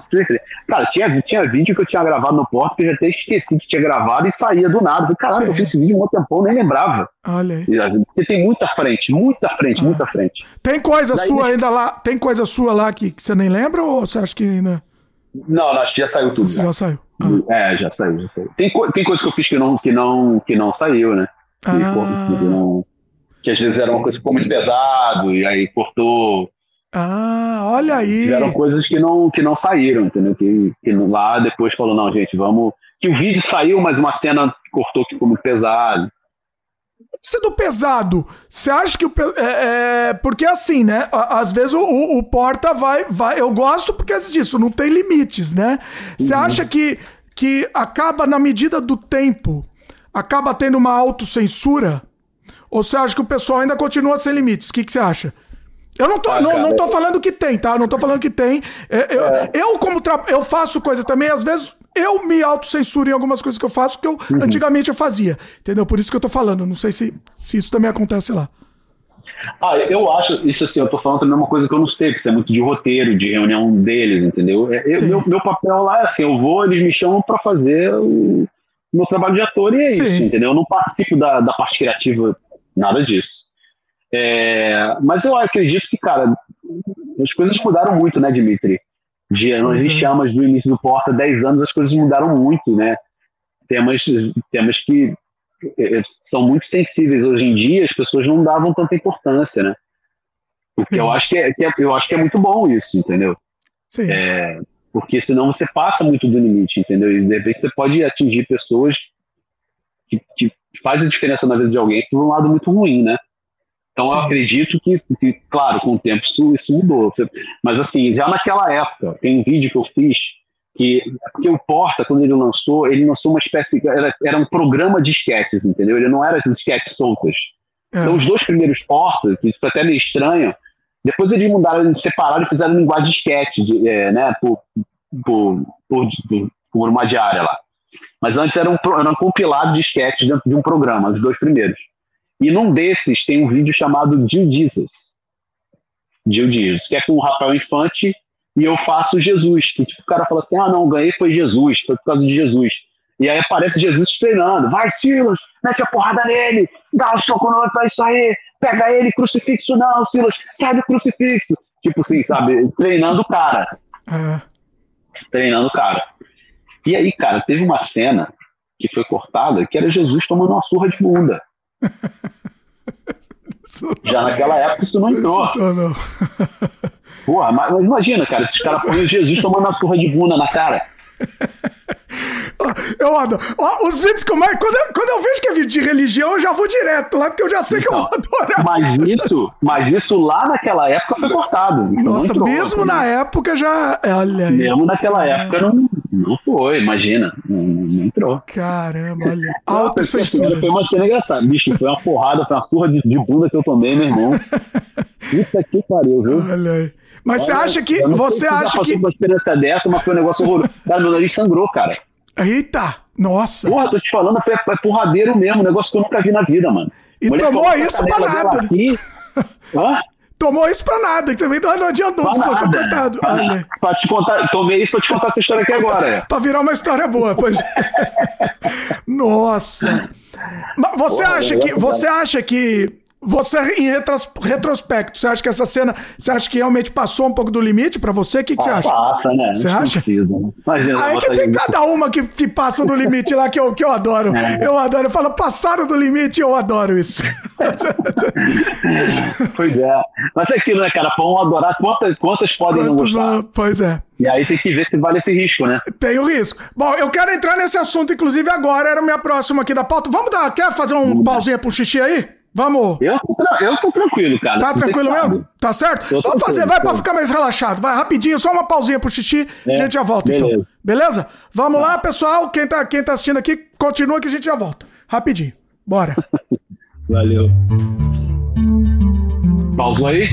Cara, tinha, tinha vídeo que eu tinha gravado no porto que eu já até esqueci que tinha gravado e saía do nada. Caralho, Sim. eu fiz esse vídeo há um tempão, nem lembrava. Olha aí. Assim, porque tem muita frente, muita frente, ah. muita frente. Tem coisa Daí, sua ainda lá, tem coisa sua lá que, que você nem lembra ou você acha que ainda... Não, não, acho que já saiu tudo. Já, já saiu. Ah. É, já saiu, já saiu. Tem, co tem coisa que eu fiz que não, que não, que não saiu, né? Que, ah. que às vezes era uma coisa que ficou muito pesado e aí cortou. Ah, olha aí. Tiveram coisas que não, que não saíram, entendeu? Que, que lá depois falou, não, gente, vamos. Que o vídeo saiu, mas uma cena cortou que ficou muito pesado. Sendo pesado, você acha que o. É, é, porque assim, né? Às vezes o, o, o, Porta vai, vai. Eu gosto porque é disso, não tem limites, né? Você uhum. acha que, que acaba na medida do tempo acaba tendo uma autocensura? Ou você acha que o pessoal ainda continua sem limites? O que, que você acha? Eu não tô, ah, não, não tô falando que tem, tá? Não tô falando que tem. É, eu, é. eu, como tra... eu faço coisa também, às vezes eu me autocensuro em algumas coisas que eu faço que eu uhum. antigamente eu fazia. Entendeu? Por isso que eu tô falando. Não sei se, se isso também acontece lá. Ah, eu acho, isso assim, eu tô falando também uma coisa que eu não sei, que isso é muito de roteiro, de reunião deles, entendeu? É, eu, meu, meu papel lá é assim, eu vou, eles me chamam para fazer o, meu trabalho de ator e é Sim. isso, entendeu? Eu não participo da, da parte criativa, nada disso. É, mas eu acredito que, cara, as coisas mudaram muito, né, Dimitri? De, não existe é. amas do início do Porta, 10 anos as coisas mudaram muito, né? Temas, temas que é, são muito sensíveis hoje em dia, as pessoas não davam tanta importância, né? Porque eu acho que é, que é, eu acho que é muito bom isso, entendeu? Sim. É, porque senão você passa muito do limite, entendeu? E de repente você pode atingir pessoas que, que fazem a diferença na vida de alguém por um lado muito ruim, né? Então Sim. eu acredito que, que, claro, com o tempo isso, isso mudou. Mas assim, já naquela época, tem um vídeo que eu fiz que porque o Porta, quando ele lançou, ele lançou uma espécie, era, era um programa de esquetes, entendeu? Ele não era esses esquetes soltas. É. Então os dois primeiros Portas, isso foi até meio estranho, depois eles mudaram, eles separaram e fizeram linguagem de sketch, de, é, né, por, por, por, por, uma diária lá. Mas antes era um, era um compilado de sketches dentro de um programa, os dois primeiros. E num desses tem um vídeo chamado Jill Jesus. Jill Jesus, que é com o Rafael Infante e eu faço Jesus. Que tipo, o cara fala assim: ah, não, ganhei foi Jesus, foi por causa de Jesus. E aí aparece Jesus treinando. Vai, Silas, mete a porrada nele, dá o um soco no outro, é isso aí, pega ele, crucifixo não, Silas, sai do crucifixo. Tipo assim, sabe? Treinando o cara. É. Treinando o cara. E aí, cara, teve uma cena que foi cortada que era Jesus tomando uma surra de bunda. Já naquela época isso não entrou. Porra, mas, mas imagina, cara, esses caras põem Jesus tomando uma surra de bunda na cara. Eu adoro. Ó, os vídeos que eu mais. Quando eu, quando eu vejo que é vídeo de religião, eu já vou direto lá, porque eu já sei então, que eu vou então, adorar. Mas isso, mas isso lá naquela época foi cortado. Nossa, entrou, mesmo assim. na época já. Olha aí. Mesmo naquela é. época não, não foi, imagina. Não, não entrou. Caramba, olha. Alto censura. Foi uma cena engraçada. Bicho, foi uma porrada, foi uma surra de, de bunda que eu tomei, meu irmão. Isso aqui pariu, viu? Olha aí. Mas Olha, você acha que. Você acha que. uma experiência dessa, mas foi um negócio horroroso. Cara, meu nariz sangrou, cara. Eita! Nossa! Porra, tô te falando, foi, foi porradeiro mesmo, negócio que eu nunca vi na vida, mano. E Mulher tomou isso pra nada. Aqui. Hã? Tomou isso pra nada, que também não adiantou, foi, foi coitado. Pra, pra, te contar, tomei isso pra te contar essa história aqui agora. pra virar uma história boa, pois é. Nossa! Mas você Porra, acha que. Você acha que você, em retros, retrospecto, você acha que essa cena, você acha que realmente passou um pouco do limite pra você? O que, que você acha? Passa, né? Você acha? Precisa, né? Imagina, Aí que tem cada uma que, que passa do limite lá que eu, que eu adoro. É. Eu adoro. Eu falo, passaram do limite, eu adoro isso. pois é. Mas é aquilo, né, cara? Vão adorar quantas, quantas podem não Quantos gostar. vão- Pois é. E aí tem que ver se vale esse risco, né? Tem o risco. Bom, eu quero entrar nesse assunto, inclusive, agora. Era a minha próxima aqui da pauta. Vamos dar. Quer fazer um pausinha pro xixi aí? Vamos. Eu, eu tô tranquilo, cara. Tá tranquilo sabe. mesmo? Tá certo? Eu Vamos fazer, vai pra tô. ficar mais relaxado. Vai rapidinho, só uma pausinha pro xixi. a É, gente já volta, então. beleza. Beleza? Vamos lá, pessoal. Quem tá, quem tá assistindo aqui, continua que a gente já volta. Rapidinho. Bora. Valeu. Pausou aí?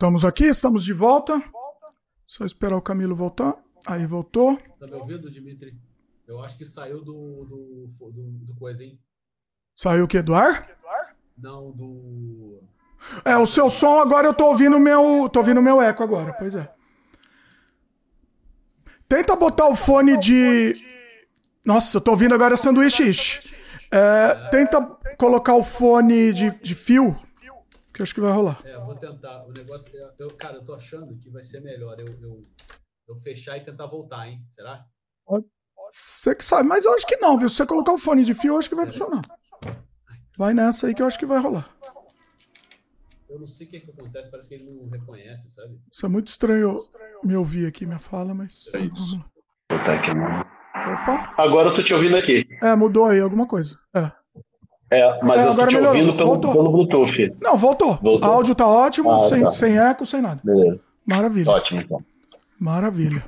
Voltamos aqui, estamos de volta. Só esperar o Camilo voltar. Aí voltou. Tá me ouvindo, Dimitri? Eu acho que saiu do, do, do, do coisa, hein? Saiu o quê? Do ar? Não, do. É, o seu som agora eu tô ouvindo meu. tô ouvindo meu eco agora, pois é. Tenta botar o fone de. Nossa, eu tô ouvindo agora sanduíche. É, tenta colocar o fone de, de fio, que eu acho que vai rolar. É, eu vou tentar. O negócio. Eu, eu- cara, eu tô achando que vai ser melhor eu, eu, eu fechar e tentar voltar, hein? Será? Você que sabe, mas eu acho que não, viu? Se você colocar o fone de fio, eu acho que vai funcionar. Vai nessa aí que eu acho que vai rolar. Eu não sei o que, que acontece, parece que ele não reconhece, sabe? Isso é muito estranho me ouvir aqui, minha fala, mas. É isso. Vamos lá. Vou botar aqui, mano. Opa. Agora eu tô te ouvindo aqui. É, mudou aí alguma coisa. É. É, mas É, eu tô te melhorou. ouvindo pelo, Voltou. pelo Bluetooth. Não, voltou. Voltou? Áudio tá ótimo, Ah, sem, tá. sem eco, sem nada. Beleza. Maravilha. Ótimo, então. Maravilha.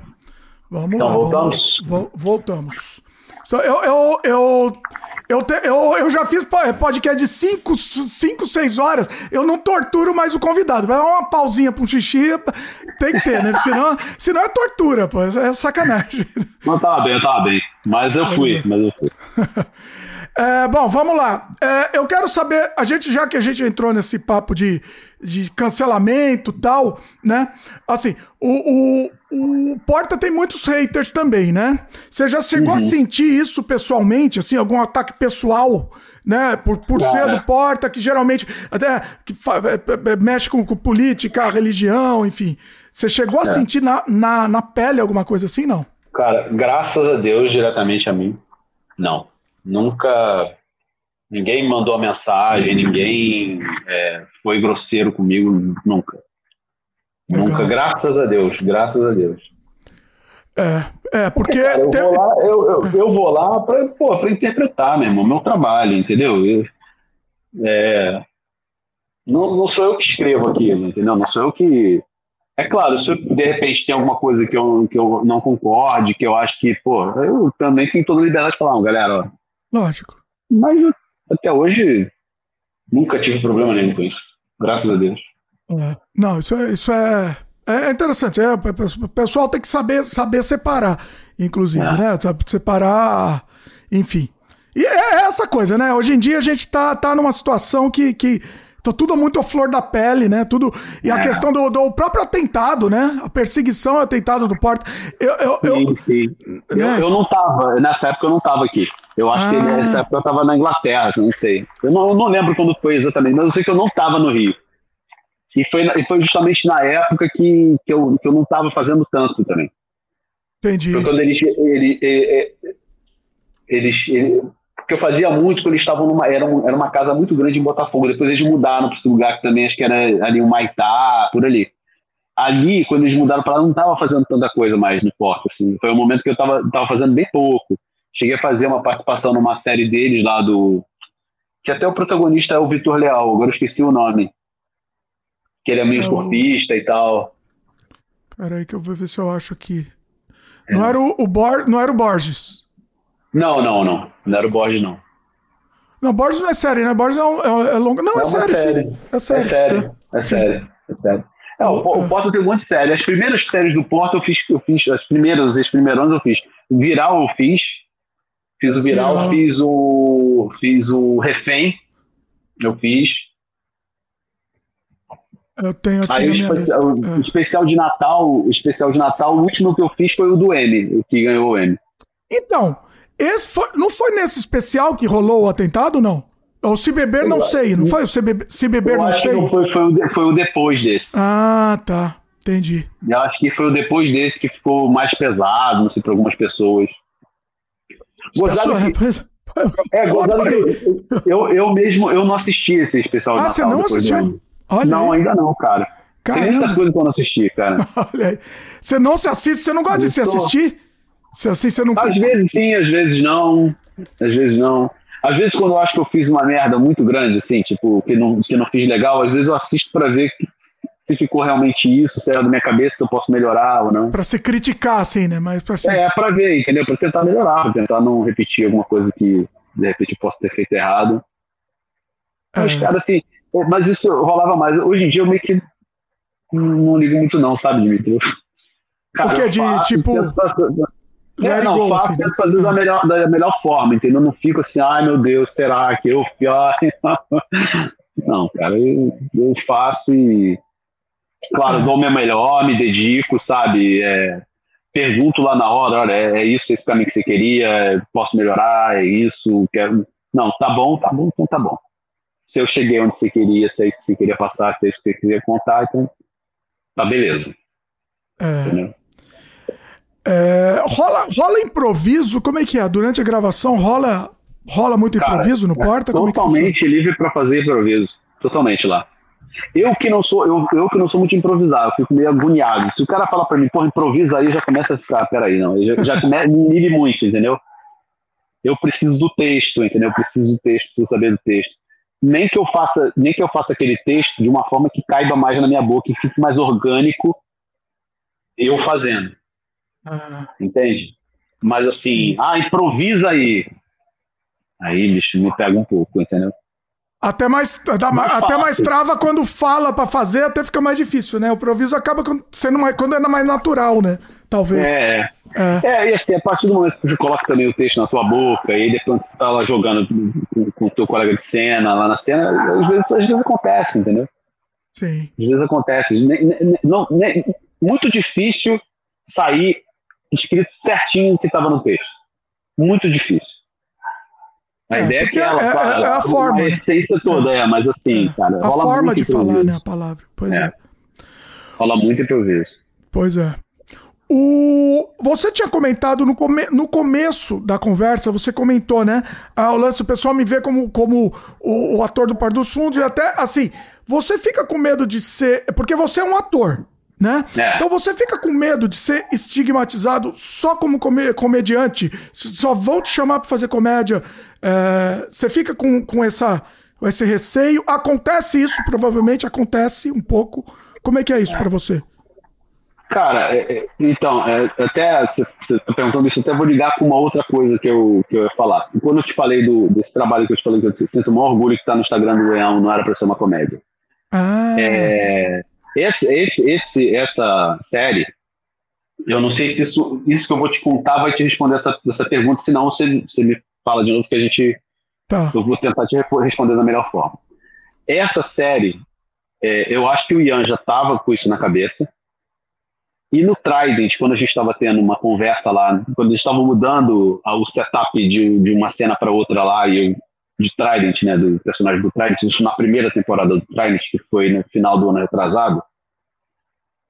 Vamos Então, lá. voltamos? Vamos, vo- voltamos. Eu, eu, eu, eu, eu, eu já fiz po- podcast de 5, 5, 6 horas. Eu não torturo mais o convidado. Vai dar uma pausinha pro xixi. Tem que ter, né? Senão, senão é tortura, pô. É sacanagem. Não, tava bem, eu tava bem. Mas eu fui, mas eu fui. É, bom, vamos lá. É, eu quero saber, a gente, já que a gente entrou nesse papo de, de cancelamento e tal, né? Assim, o, o, o Porta tem muitos haters também, né? Você já chegou a sentir isso pessoalmente, assim, algum ataque pessoal, né? Por, por ser do Porta, que geralmente até que fa- é, é, mexe com, com política, religião, enfim. Você chegou a sentir na, na, na pele alguma coisa assim, não? Cara, graças a Deus, diretamente a mim, não. Nunca. Ninguém mandou a mensagem, ninguém é, foi grosseiro comigo, nunca. Legal. Nunca, graças a Deus, graças a Deus. É, é porque. Cara, eu, vou lá, eu, eu, eu, vou lá pra, pô, pra interpretar, meu irmão, meu trabalho, entendeu? Eu, é, não, não sou eu que escrevo aquilo, entendeu? Não sou eu que. É claro, se eu, de repente tem alguma coisa que eu, que eu não concorde, que eu acho que, pô, eu também tenho toda a liberdade de falar, galera, ó. Lógico. Mas até hoje nunca tive problema nenhum com isso. Graças a Deus. É. Não, isso é, isso é, é interessante. É, o pessoal tem que saber, saber separar, inclusive, é. né? Sabe, separar, enfim. E é essa coisa, né? Hoje em dia a gente tá, tá numa situação que, que Tô tudo muito flor da pele, né? Tudo. E a é. questão do, do, próprio atentado, né? A perseguição e atentado do Porta. Eu, eu, sim, eu, sim. Né? eu, eu não tava, nessa época eu não tava aqui. Eu acho ah. que nessa época eu tava na Inglaterra, não sei. Eu não, eu não lembro quando foi exatamente, mas eu sei que eu não tava no Rio. E foi, e foi justamente na época que, que, eu, que eu não tava fazendo tanto também. Entendi. Foi quando eles, ele, ele, eles, ele, que eu fazia muito quando eles estavam numa. Era, um, era uma casa muito grande em Botafogo. Depois eles mudaram para esse lugar que também acho que era ali um Maitá, por ali. Ali, quando eles mudaram para lá, não estava fazendo tanta coisa mais no Porto. Assim. Foi um momento que eu estava tava fazendo bem pouco. Cheguei a fazer uma participação numa série deles lá do. Que até o protagonista é o Vitor Leal, agora eu esqueci o nome. Que ele é meio é esportista e tal. Peraí que eu vou ver se eu acho aqui. É. Não, era o, o Bor... não era o Borges. Não, não, não. Não era o Borges, não. Não, Borges não é série, né? Borges é, um, é, é longa. Não, é, é série, série, sim. É série. É série, é, é série. É série. É, o, o Porto tem um monte de série. As primeiras séries do Porto eu fiz, eu fiz as primeiras, os primeiros eu fiz. Viral eu fiz. Fiz o Viral, Viral. fiz o. Fiz o Refém. Eu fiz. Eu tenho aqui Aí o, especial, o especial de Natal, o especial de Natal, o último que eu fiz foi o do M, o que ganhou o M. Então, esse foi, não foi nesse especial que rolou o atentado, não? Ou se beber, não sei. Não foi o se beber, se beber não sei? Não foi, foi, o, foi o depois desse. Ah, tá. Entendi. Eu acho que foi o depois desse que ficou mais pesado, não sei, para algumas pessoas. Gozado que... É, gozado que eu, eu mesmo eu não assisti esse especial. Ah, você não assistiu? Olha não, aí. ainda não, cara. Caramba. Tem muita coisa que eu não assisti, cara. Olha aí. Você não se assiste, você não gosta eu de se assistir? Se assim você não. Às vezes sim, às vezes não. Às vezes não. Às vezes, quando eu acho que eu fiz uma merda muito grande, assim, tipo, que não, que não fiz legal, às vezes eu assisto para ver se ficou realmente isso, se era da minha cabeça, se eu posso melhorar ou não. Pra se criticar, assim, né? Mas pra ser... É, pra ver, entendeu? Pra tentar melhorar, pra tentar não repetir alguma coisa que de repente eu possa ter feito errado. É. Mas, cara, assim, mas isso rolava mais. Hoje em dia eu meio que não ligo muito, não, sabe, Dimitri? Cara, o que é de, faço, tipo. É, não, go, faço assim. fazer da melhor, da melhor forma, entendeu? Não fico assim, ai meu Deus, será que eu. Não, cara, eu, eu faço e. Claro, dou meu melhor, me dedico, sabe? É, pergunto lá na hora, olha, é, é isso, esse caminho que você queria, posso melhorar, é isso, quero. Não, tá bom, tá bom, então tá bom. Se eu cheguei onde você queria, se é isso que você queria passar, se é isso que você queria contar, então tá beleza. É. Entendeu? É, rola, rola improviso? Como é que é? Durante a gravação rola, rola muito Cara, improviso no Porta? É totalmente é livre para fazer improviso. Totalmente lá. Eu que não sou, eu, eu que não sou muito improvisado, eu fico meio agoniado. Se o cara fala para mim, pô, improvisa aí, já começa a ficar, peraí, não, já, já começa, me inibe muito, entendeu? Eu preciso do texto, entendeu? Eu preciso do texto, preciso saber do texto. Nem que eu faça, nem que eu faça aquele texto de uma forma que caiba mais na minha boca e fique mais orgânico eu fazendo. Ah. Entende? Mas assim, ah, improvisa aí. Aí, bicho, me pega um pouco, entendeu? Até mais, até mais trava quando fala para fazer, até fica mais difícil, né? O improviso acaba sendo mais, quando é mais natural, né? Talvez. É, é. é, e assim, a partir do momento que você coloca também o texto na tua boca, e depois você tá lá jogando com o teu colega de cena, lá na cena, às vezes, às vezes acontece, entendeu? Sim. Às vezes acontece. Não, muito difícil sair escrito certinho o que estava no texto. Muito difícil. A é, ideia é que ela é, fala, é a forma. A essência toda, é, mas assim, é. cara. A forma de falar, né? A palavra. Pois é. é. Fala muito improviso. Pois é. O, você tinha comentado no, come, no começo da conversa, você comentou, né? Ah, o lance, o pessoal me vê como, como o, o ator do Par dos Fundos, e até assim, você fica com medo de ser. Porque você é um ator, né? É. Então você fica com medo de ser estigmatizado só como comediante, só vão te chamar para fazer comédia. É, você fica com, com essa, esse receio. Acontece isso, provavelmente acontece um pouco. Como é que é isso é. para você? Cara, é, é, então, é, até você está perguntando isso, até vou ligar com uma outra coisa que eu, que eu ia falar. Quando eu te falei do, desse trabalho que eu te falei, que eu sinto o maior orgulho que está no Instagram do Leão, não era para ser uma comédia. Ah. É, esse, esse, esse, essa série, eu não sei se isso, isso que eu vou te contar vai te responder essa, essa pergunta, senão você, você me fala de novo que a gente. Tá. Eu vou tentar te responder da melhor forma. Essa série, é, eu acho que o Ian já estava com isso na cabeça. E no Trident, quando a gente estava tendo uma conversa lá, quando eles estavam mudando o setup de, de uma cena para outra lá, e eu, de Trident, né, do personagem do Trident, isso na primeira temporada do Trident, que foi no final do ano retrasado,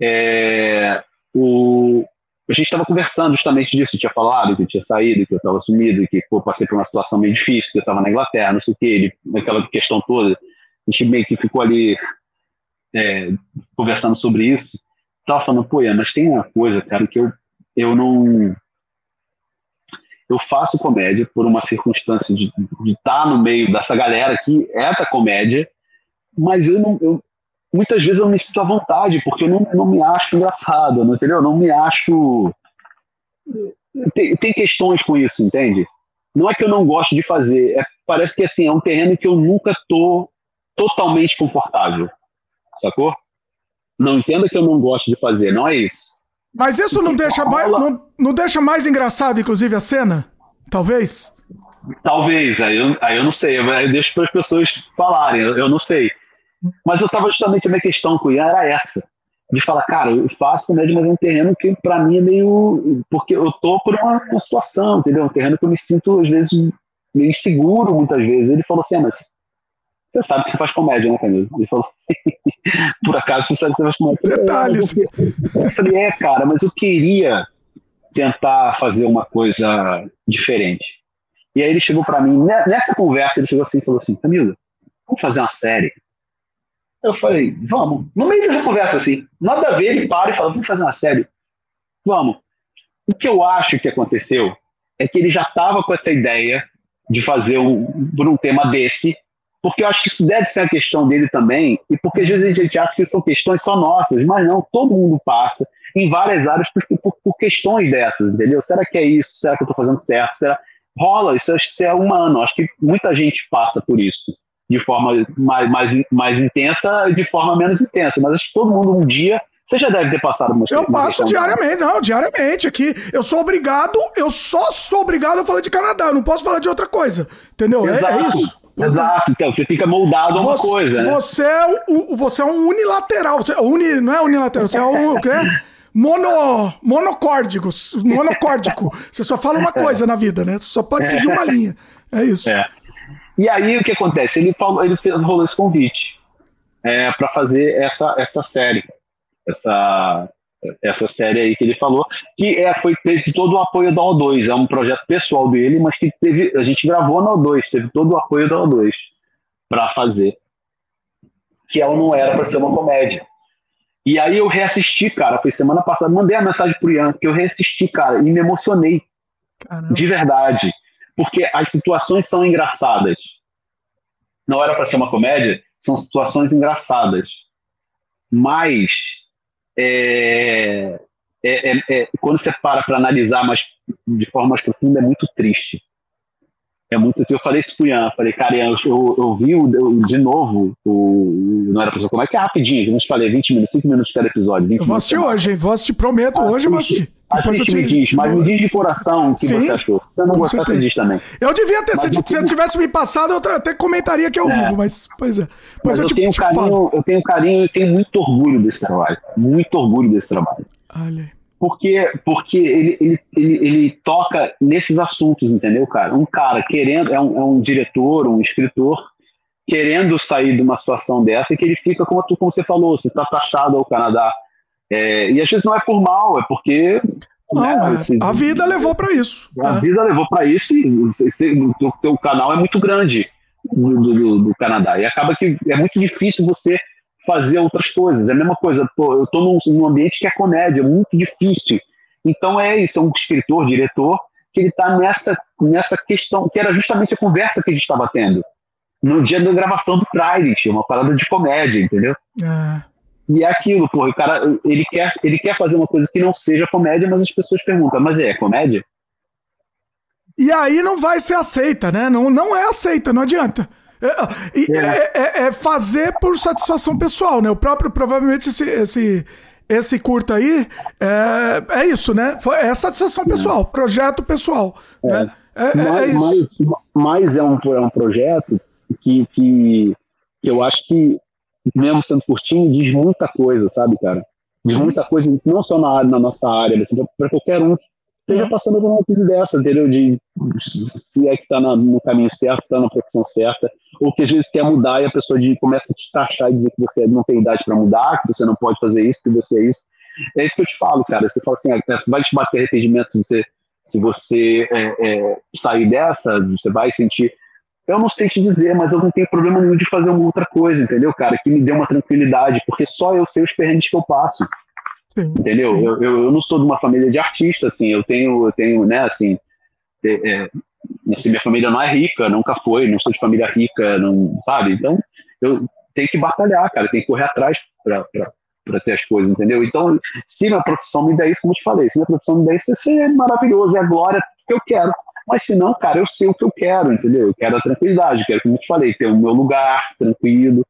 é, o, a gente estava conversando justamente disso, eu tinha falado que eu tinha saído, que eu estava sumido, que pô, passei por uma situação meio difícil, que eu estava na Inglaterra, não sei o que, ele, questão toda, a gente meio que ficou ali é, conversando sobre isso, tava falando, pô, Ian, mas tem uma coisa, cara, que eu, eu não. Eu faço comédia por uma circunstância de estar tá no meio dessa galera que é da comédia, mas eu não. Eu, muitas vezes eu me sinto à vontade, porque eu não, não me acho engraçado, não, entendeu? Eu não me acho. Tem, tem questões com isso, entende? Não é que eu não gosto de fazer, é, parece que assim, é um terreno que eu nunca tô totalmente confortável, sacou? Não entenda que eu não gosto de fazer, não é isso. Mas isso não deixa, mais, não, não deixa mais engraçado, inclusive, a cena? Talvez? Talvez, aí eu, aí eu não sei, eu deixo para as pessoas falarem, eu, eu, não sei. Mas eu estava justamente, a minha questão com o Ian era essa, de falar, cara, eu faço comédia, mas é um terreno que para mim é meio... porque eu tô por uma, uma situação, entendeu? Um terreno que eu me sinto, às vezes, meio inseguro, muitas vezes. Ele falou assim, ah, mas você sabe que você faz comédia, né, Camilo? Ele falou assim, por acaso você sabe que você faz comédia. Detalhes. Eu falei, é, cara, mas eu queria tentar fazer uma coisa diferente. E aí ele chegou para mim, nessa conversa, ele chegou assim e falou assim, Camilo, vamos fazer uma série? Eu falei, vamos. No meio dessa conversa, assim, nada a ver, ele para e fala, vamos fazer uma série? Vamos. O que eu acho que aconteceu é que ele já estava com essa ideia de fazer um, por um tema desse, porque eu acho que isso deve ser a questão dele também, e porque às vezes a gente acha que são questões só nossas, mas não, todo mundo passa em várias áreas por, por, por questões dessas, entendeu? Será que é isso? Será que eu estou fazendo certo? Será? Rola, isso, isso é humano, acho que muita gente passa por isso, de forma mais, mais, mais intensa e de forma menos intensa, mas acho que todo mundo um dia você já deve ter passado uma Eu passo diariamente, não, diariamente aqui. Eu sou obrigado, eu só sou obrigado a falar de Canadá, eu não posso falar de outra coisa. Entendeu? É, é, isso. Exato, então você fica moldado a uma você, coisa. Né? Você, é um, você é um unilateral. Você, uni, não é unilateral, você é um. O quê? Mono, monocórdico, monocórdico. Você só fala uma coisa na vida, né? Você só pode seguir uma linha. É isso. É. E aí o que acontece? Ele falou, ele rolou esse convite é, para fazer essa, essa série, essa, essa série aí que ele falou, que é, foi, teve todo o apoio da O2, é um projeto pessoal dele, mas que teve, a gente gravou na O2, teve todo o apoio da O2 para fazer. Que ela não era para ser uma comédia. E aí eu reassisti, cara, foi semana passada, mandei a mensagem pro Ian, que eu reassisti, cara, e me emocionei. Caramba. De verdade. Porque as situações são engraçadas. Não era para ser uma comédia, são situações engraçadas. Mas é, é, é, é, quando você para para analisar mais, de forma mais profunda, é muito triste. É muito. Eu falei isso pro Ian, falei, cara, Ian, eu, eu, vi o, de novo o. Não era pra como é que é rapidinho, que eu te falei, 20 minutos, 5 minutos cada episódio. eu vou assistir hoje, hein? Vou assistir, prometo, ah, hoje eu vou assistir. Depois eu te, me diz, mas me diz de coração o que Sim, você achou. Se eu não gostar, você diz também. Eu devia ter, se, eu, se eu tivesse me passado, eu até comentaria que é ao é. vivo, mas, pois é. Pois eu, eu, tenho carinho, eu tenho carinho e tenho muito orgulho desse trabalho. Muito orgulho desse trabalho. Olha porque, porque ele, ele, ele, ele, toca nesses assuntos, entendeu, cara? Um cara querendo, é um, é um diretor, um escritor, querendo sair de uma situação dessa e que ele fica, como, tu, como você falou, você está taxado ao Canadá É, e às vezes não é por mal, é porque. Não, né, é, assim, a vida levou para isso. A é. vida levou para isso e o teu canal é muito grande do, do, do, Canadá. E acaba que é muito difícil você fazer outras coisas. É a mesma coisa, pô, eu estou num, num, ambiente que é comédia, é muito difícil. Então é isso, é um escritor, diretor, que ele está nessa, nessa questão, que era justamente a conversa que a gente estava tendo. No dia da gravação do Trident, uma parada de comédia, entendeu? É. E é aquilo, pô, o cara, ele quer, ele quer fazer uma coisa que não seja comédia, mas as pessoas perguntam, mas é, é comédia? E aí não vai ser aceita, né? Não, não é aceita, não adianta. É, é, é, é, é fazer por satisfação pessoal, né? O próprio, provavelmente, esse, esse, esse curta aí é, é isso, né? É satisfação pessoal, projeto pessoal. Né? É, mas, mas, mas, é, um, é um projeto que, que, eu acho que mesmo sendo curtinho, diz muita coisa, sabe, cara? Diz muita coisa, não só na, na nossa área, mas para qualquer um que esteja passando por uma crise dessa, entendeu? De se é que está no caminho certo, está na profissão certa, ou que às vezes quer mudar e a pessoa de, começa a te taxar e dizer que você não tem idade para mudar, que você não pode fazer isso, que você é isso. É isso que eu te falo, cara. Você fala assim, ah, vai te bater arrependimento se você, se você é, é, sair dessa, você vai sentir eu não sei te dizer, mas eu não tenho problema nenhum de fazer uma outra coisa, entendeu, cara? Que me dê uma tranquilidade, porque só eu sei os perrengues que eu passo. Sim, entendeu? Sim. Eu, eu, eu, não sou de uma família de artista, assim, eu tenho, eu tenho, né, assim, é, é, assim, minha família não é rica, nunca foi, não sou de família rica, não, sabe? Então, eu tenho que batalhar, cara, tenho que correr atrás para ter as coisas, entendeu? Então, se minha profissão me der isso, como eu te falei, se minha profissão me der isso, isso é maravilhoso, é a glória que eu quero. Mas se não, cara, eu sei o que eu quero, entendeu? Eu quero a tranquilidade, quero, como eu te falei, ter o meu lugar tranquilo.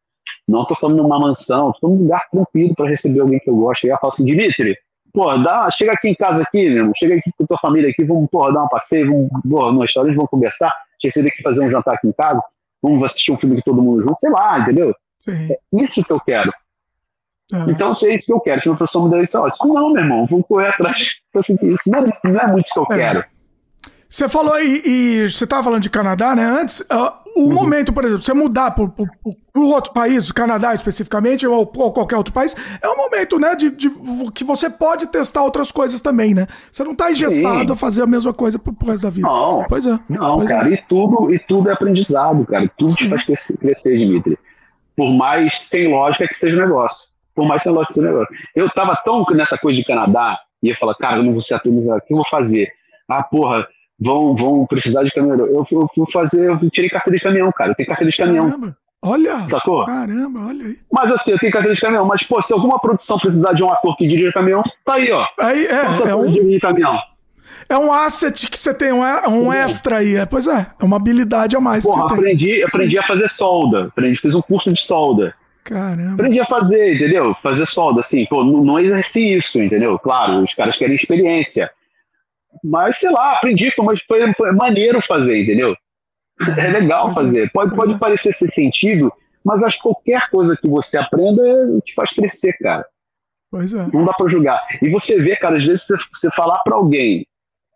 Não estou falando numa mansão, estou num lugar tranquilo para receber alguém que eu gosto. E eu falo assim, Dimitri, pô, dá, chega aqui em casa aqui, meu irmão, chega aqui com tua família aqui, vamos porra, dar um passeio, vamos porra, no restaurante, vamos conversar, receber aqui fazer um jantar aqui em casa, vamos assistir um filme aqui todo mundo junto, sei lá, entendeu? Sim. É isso que eu quero. Uhum. Então, se é isso que eu quero, se uma pessoa me der isso, ótimo. Não, meu irmão, vou correr atrás. Assim, isso não é, não é muito que eu é. quero. Você falou aí, e você estava falando de Canadá, né? Antes, uh, o uhum. momento, por exemplo, você mudar para o outro país, o Canadá especificamente, ou, ou, qualquer outro país, é um momento, né, de, de, que você pode testar outras coisas também, né? Você não está engessado Sim. a fazer a mesma coisa pro, pro resto da vida. Não, pois é. Não, pois é. cara, é. e tudo, e tudo é aprendizado, cara. Tudo Sim. te faz crescer, crescer, Dimitri. Por mais sem lógica que seja o negócio. Por mais sem lógica que seja o negócio. Eu tava tão nessa coisa de Canadá, ia falar, cara, eu não vou ser ator, o que eu vou fazer? Ah, porra, vão, vão precisar de caminhão. Eu, fui fazer, eu tirei carteira de caminhão, cara. Tenho carteira de caminhão. Caramba. Olha! Sacou? Caramba, olha aí. Mas assim, eu tenho carteira de caminhão. Mas, pô, se alguma produção precisar de um ator que dirige caminhão, tá aí, ó. Aí é. é um... caminhão. É um asset que você tem, um, um extra aí. É, pois é, é uma habilidade a mais. Porra, que aprendi, tem. aprendi a fazer solda. Aprendi, fiz um curso de solda. Caramba. Aprendi a fazer, entendeu? Fazer solda, assim, pô, não, não exerci isso, entendeu? Claro, os caras querem experiência. Mas, sei lá, aprendi, mas foi, foi maneiro fazer, entendeu? É legal fazer. Pode, pode parecer ser sentido, mas acho que qualquer coisa que você aprenda te faz crescer, cara. Pois é. Não dá pra julgar. E você vê, cara, às vezes você, você falar pra alguém,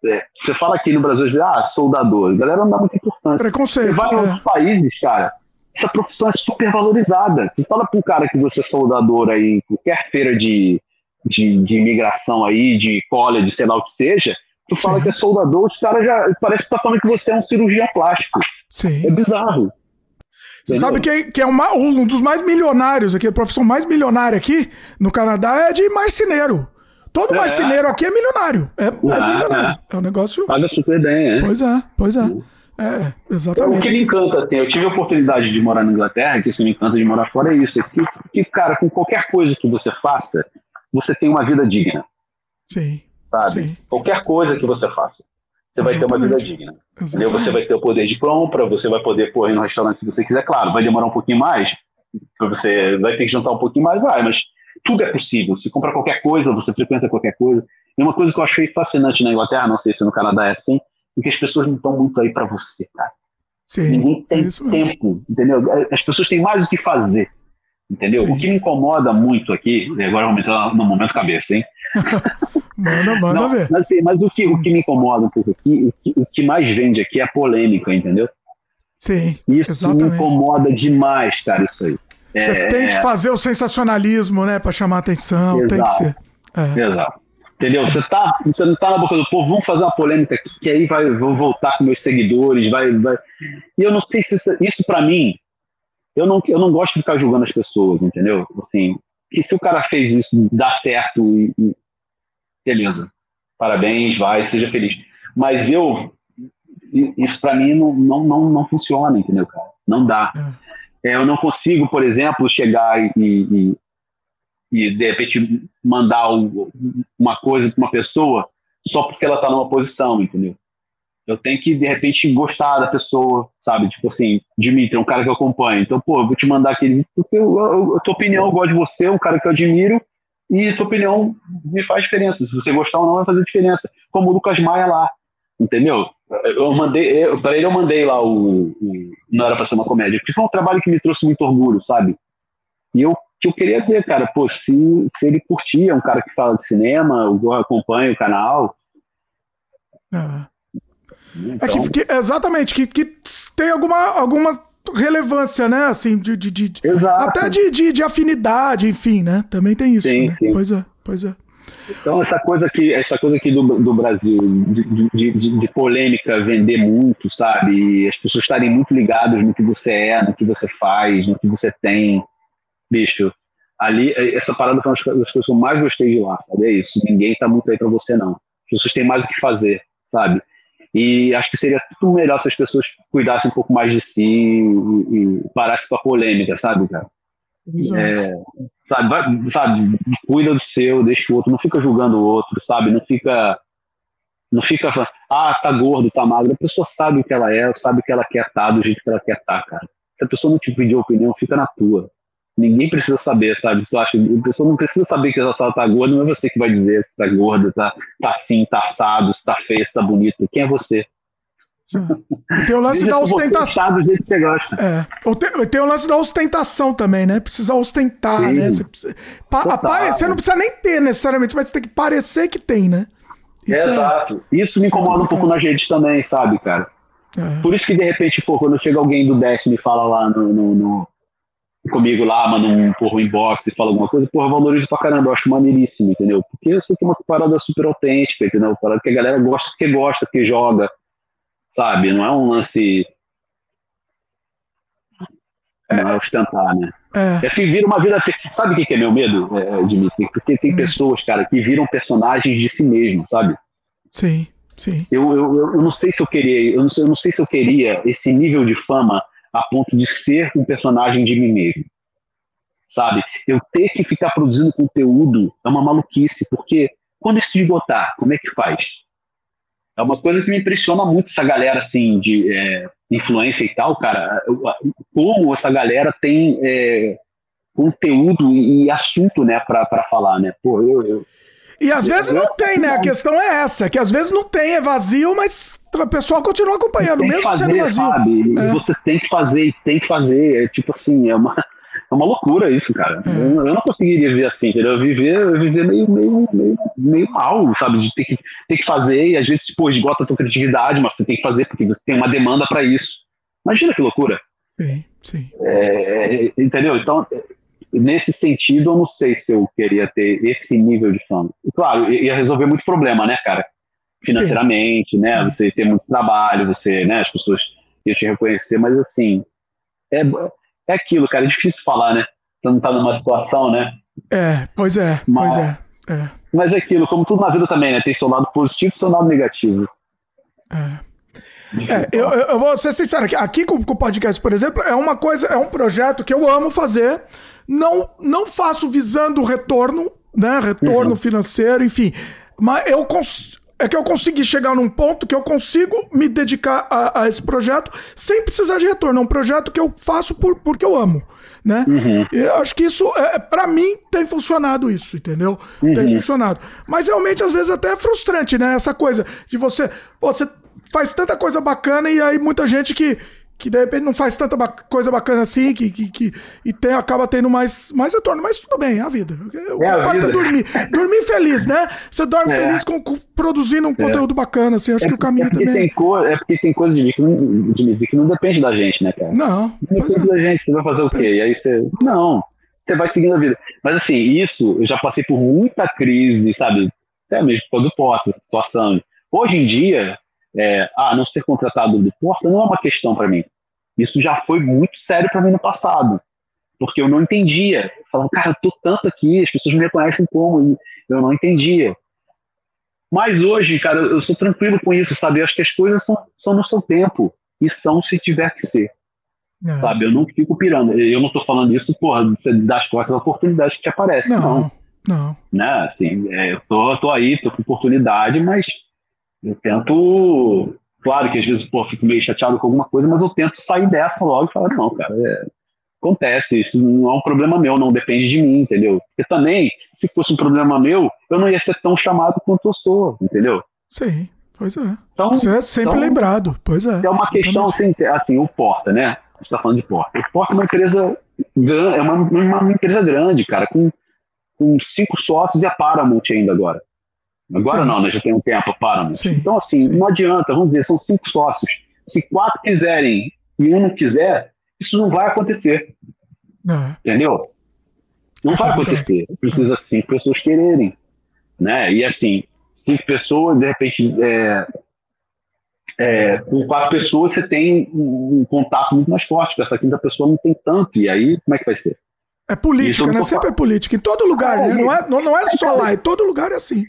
é, você fala aqui no Brasil, ah, soldador, a galera não dá muita importância. Preconceito. Você vai em é. outros países, cara, essa profissão é super valorizada. Você fala pra um cara que você é soldador aí, em qualquer feira de, de, de imigração aí, de college, sei lá o que seja, tu fala Sim. que é soldador, os caras já. Parece que tá falando que você é um cirurgião plástico. Sim. É bizarro. Você sabe que, que é uma, um dos mais milionários aqui, a profissão mais milionária aqui no Canadá é de marceneiro. Todo é. marceneiro aqui é milionário. É, é, é milionário. É. é um negócio. Paga super bem, é. Pois é, pois é. É, exatamente. O que me encanta, assim, eu tive a oportunidade de morar na Inglaterra, que isso me encanta de morar fora, é isso. É que, que, cara, com qualquer coisa que você faça, você tem uma vida digna. Sim sabe? Sim. Qualquer coisa que você faça, você vai ter uma vida digna. Entendeu? Você vai ter o poder de compra, você vai poder pôr ir no restaurante se você quiser. Claro, vai demorar um pouquinho mais, você vai ter que juntar um pouquinho mais, vai, mas tudo é possível. Você compra qualquer coisa, você frequenta qualquer coisa. E uma coisa que eu achei fascinante na Inglaterra, não sei se no Canadá é assim, é que as pessoas não estão muito aí para você, cara. Sim, Ninguém tem é tempo, entendeu? As pessoas têm mais o que fazer, entendeu? Sim. O que me incomoda muito aqui, agora vamos entrar no momento cabeça, hein? manda, manda Não, ver. Mas, assim, mas o, que, o que me incomoda um pouco aqui, o que, mais vende aqui é a polêmica, entendeu? Sim, isso exatamente. me incomoda demais, cara, isso aí. Você é, tem que fazer o sensacionalismo, né, para chamar atenção, exato, tem que ser. É. Exato. Entendeu? Você, tá, você não tá na boca do povo, vamos fazer uma polêmica aqui, que aí vai, vou voltar com meus seguidores, vai, vai. E eu não sei se isso, isso para mim, eu não, eu não gosto de ficar julgando as pessoas, entendeu? Assim, que se o cara fez isso, dá certo, e, e, beleza. Parabéns, vai, seja feliz. Mas eu, isso para mim não, não, não, não funciona, entendeu, cara? Não dá. É. é eu não consigo, por exemplo, chegar e, e, e de repente mandar uma coisa para uma pessoa só porque ela está numa posição, entendeu? Eu tenho que, de repente, gostar da pessoa, sabe? Tipo assim, Dimitri, é um cara que eu acompanho. Então, pô, eu vou te mandar aquele porque eu, eu, a tua opinião, eu gosto de você, é um cara que eu admiro, e tua opinião me faz diferença. Se você gostar ou não, vai fazer diferença. Como o Lucas Maia lá, entendeu? Eu mandei, para ele eu mandei lá o, o Não Era Pra Ser Uma Comédia, porque foi um trabalho que me trouxe muito orgulho, sabe? E eu, que eu queria dizer, cara, pô, se, se ele curtia, é um cara que fala de cinema, eu acompanho o canal. Ah. Então... É que, que, exatamente, que, que tem alguma, alguma relevância, né? Assim, de, de, de até de, de, de, afinidade, enfim, né? Também tem isso. Sim, né? sim. Pois é, pois é. Então essa coisa aqui, essa coisa aqui do, do Brasil de, de, de, polêmica vender muito, sabe? E as pessoas estarem muito ligadas no que você é, no que você faz, no que você tem, bicho. Ali, essa parada foi uma das coisas que eu mais gostei de lá, sabe? É isso. Ninguém tá muito aí para você não. As pessoas têm mais o que fazer, sabe? E acho que seria tudo melhor se as pessoas cuidassem um pouco mais de si e, e parassem com a polêmica, sabe, cara? É, sabe, vai, sabe, cuida do seu, deixa o outro, não fica julgando o outro, sabe? Não fica. Não fica falando, ah, tá gordo, tá magro. A pessoa sabe o que ela é, sabe o que ela quer estar, tá, do jeito que ela quer estar, tá, cara. Se a pessoa não te pedir opinião, fica na tua. Ninguém precisa saber, sabe? Tu acha, a pessoa não precisa saber que ela tá gorda, não é você que vai dizer se tá gorda, tá, tá assim, tá assado, se tá feio, se tá bonito. Quem é você? E tem o lance da ostentação. Do jeito que você gosta. É. Tem, tem o lance da ostentação também, né? Precisa ostentar, Sim. né? Você, precisa, pa, você não precisa nem ter necessariamente, mas você tem que parecer que tem, né? Isso é, exato. Isso me incomoda um pouco nas redes também, sabe, cara? É. Por isso que de repente, pô, quando chega alguém do Destiny e fala lá no, no, no comigo lá, manda um, porra, um inbox e fala alguma coisa, porra, valorizo pra caramba, eu acho maneiríssimo, entendeu? Porque eu sei que é uma parada super autêntica, entendeu? Parada que a galera gosta porque gosta, porque joga, sabe? Não é um lance. Não é, é ostentar, né? É. é que vira uma vida. Sabe o que é meu medo, é, Dimitri? Porque tem hum. pessoas, cara, que viram personagens de si mesmo, sabe? Sim, sim. Eu, eu, eu não sei se eu queria, eu não sei, eu não sei se eu queria esse nível de fama a ponto de ser um personagem de mim mesmo. Sabe? Eu ter que ficar produzindo conteúdo é uma maluquice, porque quando isso esgotar, como é que faz? É uma coisa que me impressiona muito essa galera assim de é, influência e tal, cara. Como essa galera tem é, conteúdo e assunto, né, para falar, né? Pô, eu, eu e às vezes não tem, né? A questão é essa, que às vezes não tem, é vazio, mas o pessoal continua acompanhando, mesmo fazer, sendo vazio. Sabe? É. Você tem que fazer, tem que fazer. É tipo assim, é uma, é uma loucura isso, cara. É. Eu, eu, não conseguiria viver assim, entendeu? Eu viver, eu viver meio, meio, meio, meio mal, sabe? De ter que, ter que fazer, e às vezes, tipo, esgota a tua criatividade, mas você tem que fazer porque você tem uma demanda para isso. Imagina que loucura. Sim, sim. É, é entendeu? Então, nesse sentido, eu não sei se eu queria ter esse nível de fama. Claro, ia resolver muito problema, né, cara? Financeiramente, Sim. né? Você ter muito trabalho, você, né? As pessoas iam te reconhecer, mas assim, é, é aquilo, cara, é difícil falar, né? Você não tá numa situação, né? É, pois é, mas, pois é, é. Mas é aquilo, como tudo na vida também, né? Tem seu lado positivo e seu lado negativo. É. É, eu, eu, vou ser sincero, aqui com, com o podcast, por exemplo, é uma coisa, é um projeto que eu amo fazer. Não, não faço visando retorno, né? Retorno uhum. financeiro, enfim. Mas eu é que eu consegui chegar num ponto que eu consigo me dedicar a, a, esse projeto sem precisar de retorno. É um projeto que eu faço por, porque eu amo, né? Uhum. Eu acho que isso, é, é para mim, tem funcionado isso, entendeu? Uhum. Tem funcionado. Mas realmente, às vezes, até é frustrante, né? Essa coisa de você... Pô, você faz tanta coisa bacana e aí muita gente que, que de repente não faz tanta ba coisa bacana assim, que, que, que e tem, acaba tendo mais, mais retorno. Mas tudo bem, é a vida. O é a vida. dormir. dormir feliz, né? Você dorme é. feliz com, com, produzindo um é. conteúdo bacana, assim, acho é, que o caminho é também. Tem co é porque tem coisas de que, não, de que não depende da gente, né, cara? Não. Não depende é. da gente, você vai fazer o quê? E aí você. Não. você vai seguindo a vida. Mas assim, isso, eu já passei por muita crise, sabe? Até mesmo quando posso, essa situação. Hoje em dia, é, ah, não ser contratado do Porta não é uma questão para mim. Isso já foi muito sério para mim no passado. Porque eu não entendia. Eu falava, cara, eu tô tanto aqui, as pessoas me reconhecem como, e eu não entendia. Mas hoje, cara, eu sou tranquilo com isso, sabe? Eu acho que as coisas são, são no seu tempo. E são se tiver que ser. É. Sabe? Eu não fico pirando. Eu não tô falando isso, porra, das costas da oportunidade que te aparece. Não. Não. não. Né? Assim, é, eu tô, tô aí, tô com oportunidade, mas eu tento. Claro que às vezes, pô, fico meio chateado com alguma coisa, mas eu tento sair dessa logo e falar, não, cara, é, acontece, isso não é um problema meu, não depende de mim, entendeu? Porque também, se fosse um problema meu, eu não ia ser tão chamado quanto eu sou, entendeu? Sim, pois é. Então, Você é sempre então, lembrado, pois é. É uma questão, assim, assim, o Porta, né? A gente está falando de Porta. O Porta é uma empresa é uma, uma empresa grande, cara, com, com cinco sócios e a Paramount ainda agora. Agora sim. não, né? Já tem um tempo a Paramount. Sim, então, assim, sim. não adianta, vamos dizer, são cinco sócios. Se quatro quiserem e um não quiser, isso não vai acontecer. Não. Entendeu? Não vai acontecer. Precisa cinco pessoas quererem. Né? E assim, cinco pessoas, de repente, é, é, com quatro pessoas você tem um, contato muito mais forte, com essa quinta pessoa não tem tanto, e aí como é que vai ser? É política, né? Sempre é política, em todo lugar, é, né? Não é, não, não é só lá, em todo lugar é assim.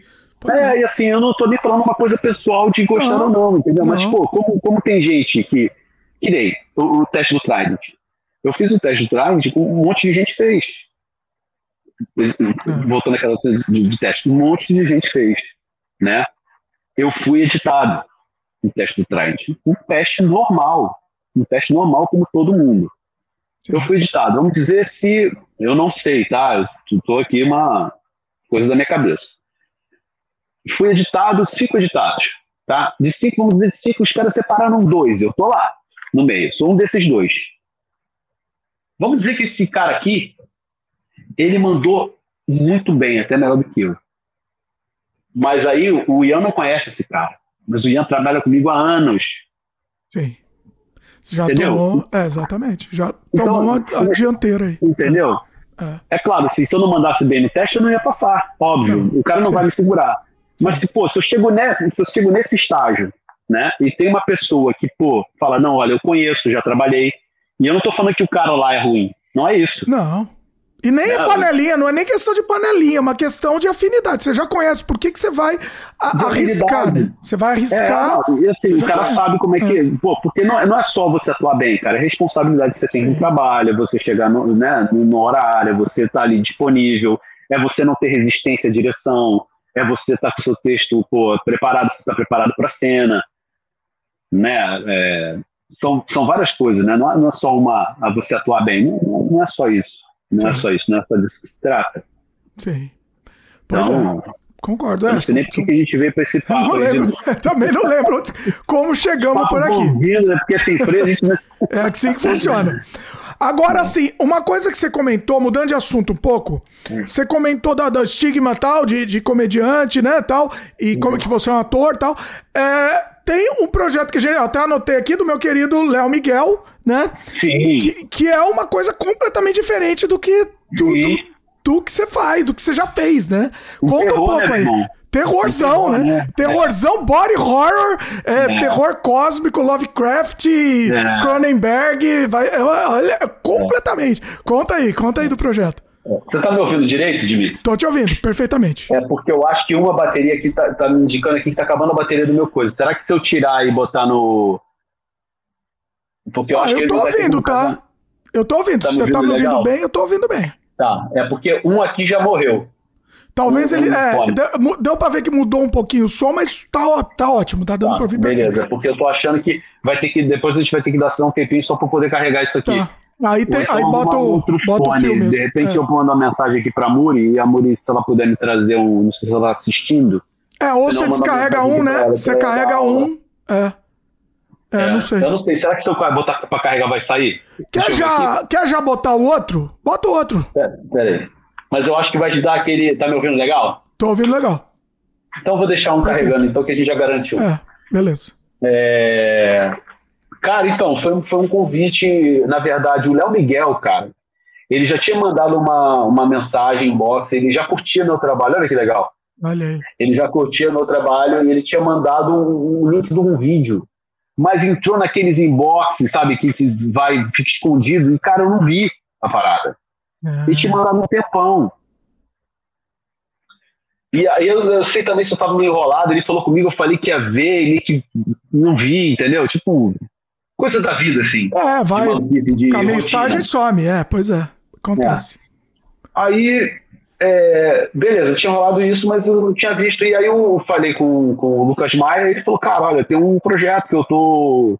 É, e assim, eu não tô nem falando uma coisa pessoal de gostar ou não, entendeu? Não. Mas, pô, como, como tem gente que. Que nem o, o teste do Trident. Eu fiz o teste do Trident com um monte de gente fez. É. Voltando àquela de, de teste, um monte de gente fez. Né? Eu fui editado no teste do Trident. Um teste normal. Um teste normal como todo mundo. Eu fui editado. Vamos dizer se. Eu não sei, tá? Eu tô aqui uma coisa da minha cabeça. Fui editado, cinco editados. Tá? De cinco, vamos dizer, de cinco, os caras separaram dois. Eu tô lá, no meio. Sou um desses dois. Vamos dizer que esse cara aqui, ele mandou muito bem, até melhor do que eu. Mas aí o Ian não conhece esse cara. Mas o Ian trabalha comigo há anos. Sim. Já entendeu? tomou. É, exatamente. Já então, tomou uma a dianteira aí. Entendeu? É. é claro, assim, se eu não mandasse bem no teste, eu não ia passar. Óbvio. O cara não sim. vai me segurar. Mas se, pô, se eu chego nesse, se eu chego nesse estágio, né? E tem uma pessoa que, pô, fala, não, olha, eu conheço, já trabalhei. E eu não tô falando que o cara lá é ruim. Não é isso. Não. E nem é panelinha, não é nem questão de panelinha, é uma questão de afinidade. Você já conhece, por que, que você vai arriscar, né? Você vai arriscar. É, e assim, o cara conhece. sabe como é que. É. Pô, porque não, não é só você atuar bem, cara. É responsabilidade que você tem Sim. no trabalho, é você chegar no, né, no horário, é você estar tá ali disponível, é você não ter resistência à direção, é você estar tá com o seu texto pô, preparado, você está preparado para a cena. Né? É, são, são várias coisas, né? Não é, não é só uma a você atuar bem, não, não é só isso. Não é Sim. é só isso, não é só disso que se trata. Sim. Pois então, é. Concordo. É, não sei nem por que a gente veio para esse papo. Não lembro, também não lembro como chegamos por aqui. Ouvindo, né? Porque essa empresa gente... É assim que funciona. Agora, assim, uma coisa que você comentou, mudando de assunto um pouco, hum. você comentou da, da estigma tal, de, de comediante, né, tal, e como hum. que você é um ator tal. É, tem um projeto que gente até anotei aqui do meu querido Léo Miguel, né? Sim. Que, que, é uma coisa completamente diferente do que do, do, do, que você faz, do que você já fez, né? Conta um pouco aí. Terrorzão, né? né? Terrorzão, body horror, é, é. terror cósmico, Lovecraft, é. Cronenberg, vai, olha, completamente. Conta aí, conta aí do projeto. Você tá me ouvindo direito, Dimitri? Tô te ouvindo, perfeitamente. É porque eu acho que uma bateria aqui tá, tá me indicando aqui que tá acabando a bateria do meu coisa. Será que se eu tirar e botar no. Porque eu ah, acho eu que tô ouvindo, tá? Eu tô ouvindo. Tá se você tá me ouvindo legal? bem, eu tô ouvindo bem. Tá, é porque um aqui já morreu. Talvez ele. É, deu, deu pra ver que mudou um pouquinho o som, mas tá, tá ótimo, tá dando tá, pra ouvir Beleza, perfeito. porque eu tô achando que vai ter que. Depois a gente vai ter que dar um tempinho só pra poder carregar isso aqui. Tá. Aí, tem, aí bota, o, bota o filme. De repente é. eu mando uma mensagem aqui pra Muri e a Muri, se ela puder me trazer um. Não sei se ela tá assistindo. É, ou você descarrega um, né? Você carrega um. É. É, é, não sei. Eu não sei. Será que se eu botar pra carregar vai sair? Quer já, quer já botar o outro? Bota o outro. É, pera aí. Mas eu acho que vai te dar aquele. Tá me ouvindo legal? Tô ouvindo legal. Então eu vou deixar um Perfeito. carregando, então, que a gente já garantiu. É, beleza. É. Cara, então, foi, foi um convite, na verdade, o Léo Miguel, cara, Ele já tinha mandado uma, uma mensagem inbox, ele já curtia meu trabalho, olha que legal. Olha aí. Ele já curtia meu trabalho e ele tinha mandado um, um link de um vídeo. Mas entrou naqueles inboxes, sabe, que vai, fica escondido, e cara, eu não vi a parada. E te mandado um tempão. E aí eu, eu, sei também se eu tava meio enrolado, ele falou comigo, eu falei que ia ver, ele que não vi, entendeu? Tipo, coisas da vida, assim. É, vai. De, de a mensagem some, é, pois é. Acontece. É. Aí, é, beleza, tinha rolado isso, mas eu não tinha visto. E aí eu falei com, com o Lucas Maia ele falou, cara, olha, tem um projeto que eu tô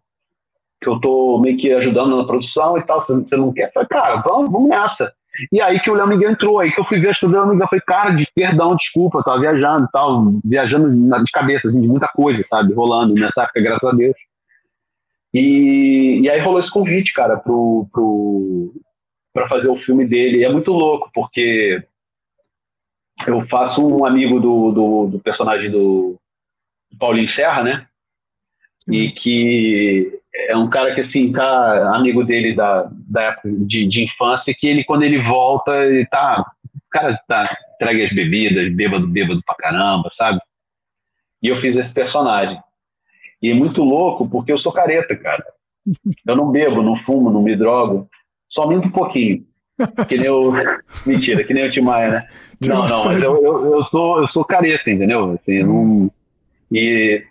que eu tô meio que ajudando na produção e tal, você não quer? Eu falei, cara, vamos, vamos nessa. E aí que o Léo Miguel entrou, aí que eu fui ver a do Léo Miguel, eu falei, cara, de perdão, desculpa, eu tava viajando e tal, viajando de cabeça, assim, de muita coisa, sabe, rolando nessa época, graças a Deus. E, e aí rolou esse convite, cara, pro, pro, pra fazer o filme dele. E é muito louco, porque eu faço um amigo do, do, do personagem do, do Paulinho Serra, né? E que é um cara que, assim, tá amigo dele da, da época de, de infância, que ele, quando ele volta, ele tá. O cara tá entregue as bebidas, bêbado, bêbado pra caramba, sabe? E eu fiz esse personagem. E é muito louco, porque eu sou careta, cara. Eu não bebo, não fumo, não me drogo. Só minto um pouquinho. Que nem o. Mentira, que nem o Tim Maia, né? Não, não, mas eu, eu, eu, sou, eu sou careta, entendeu? Assim, não... E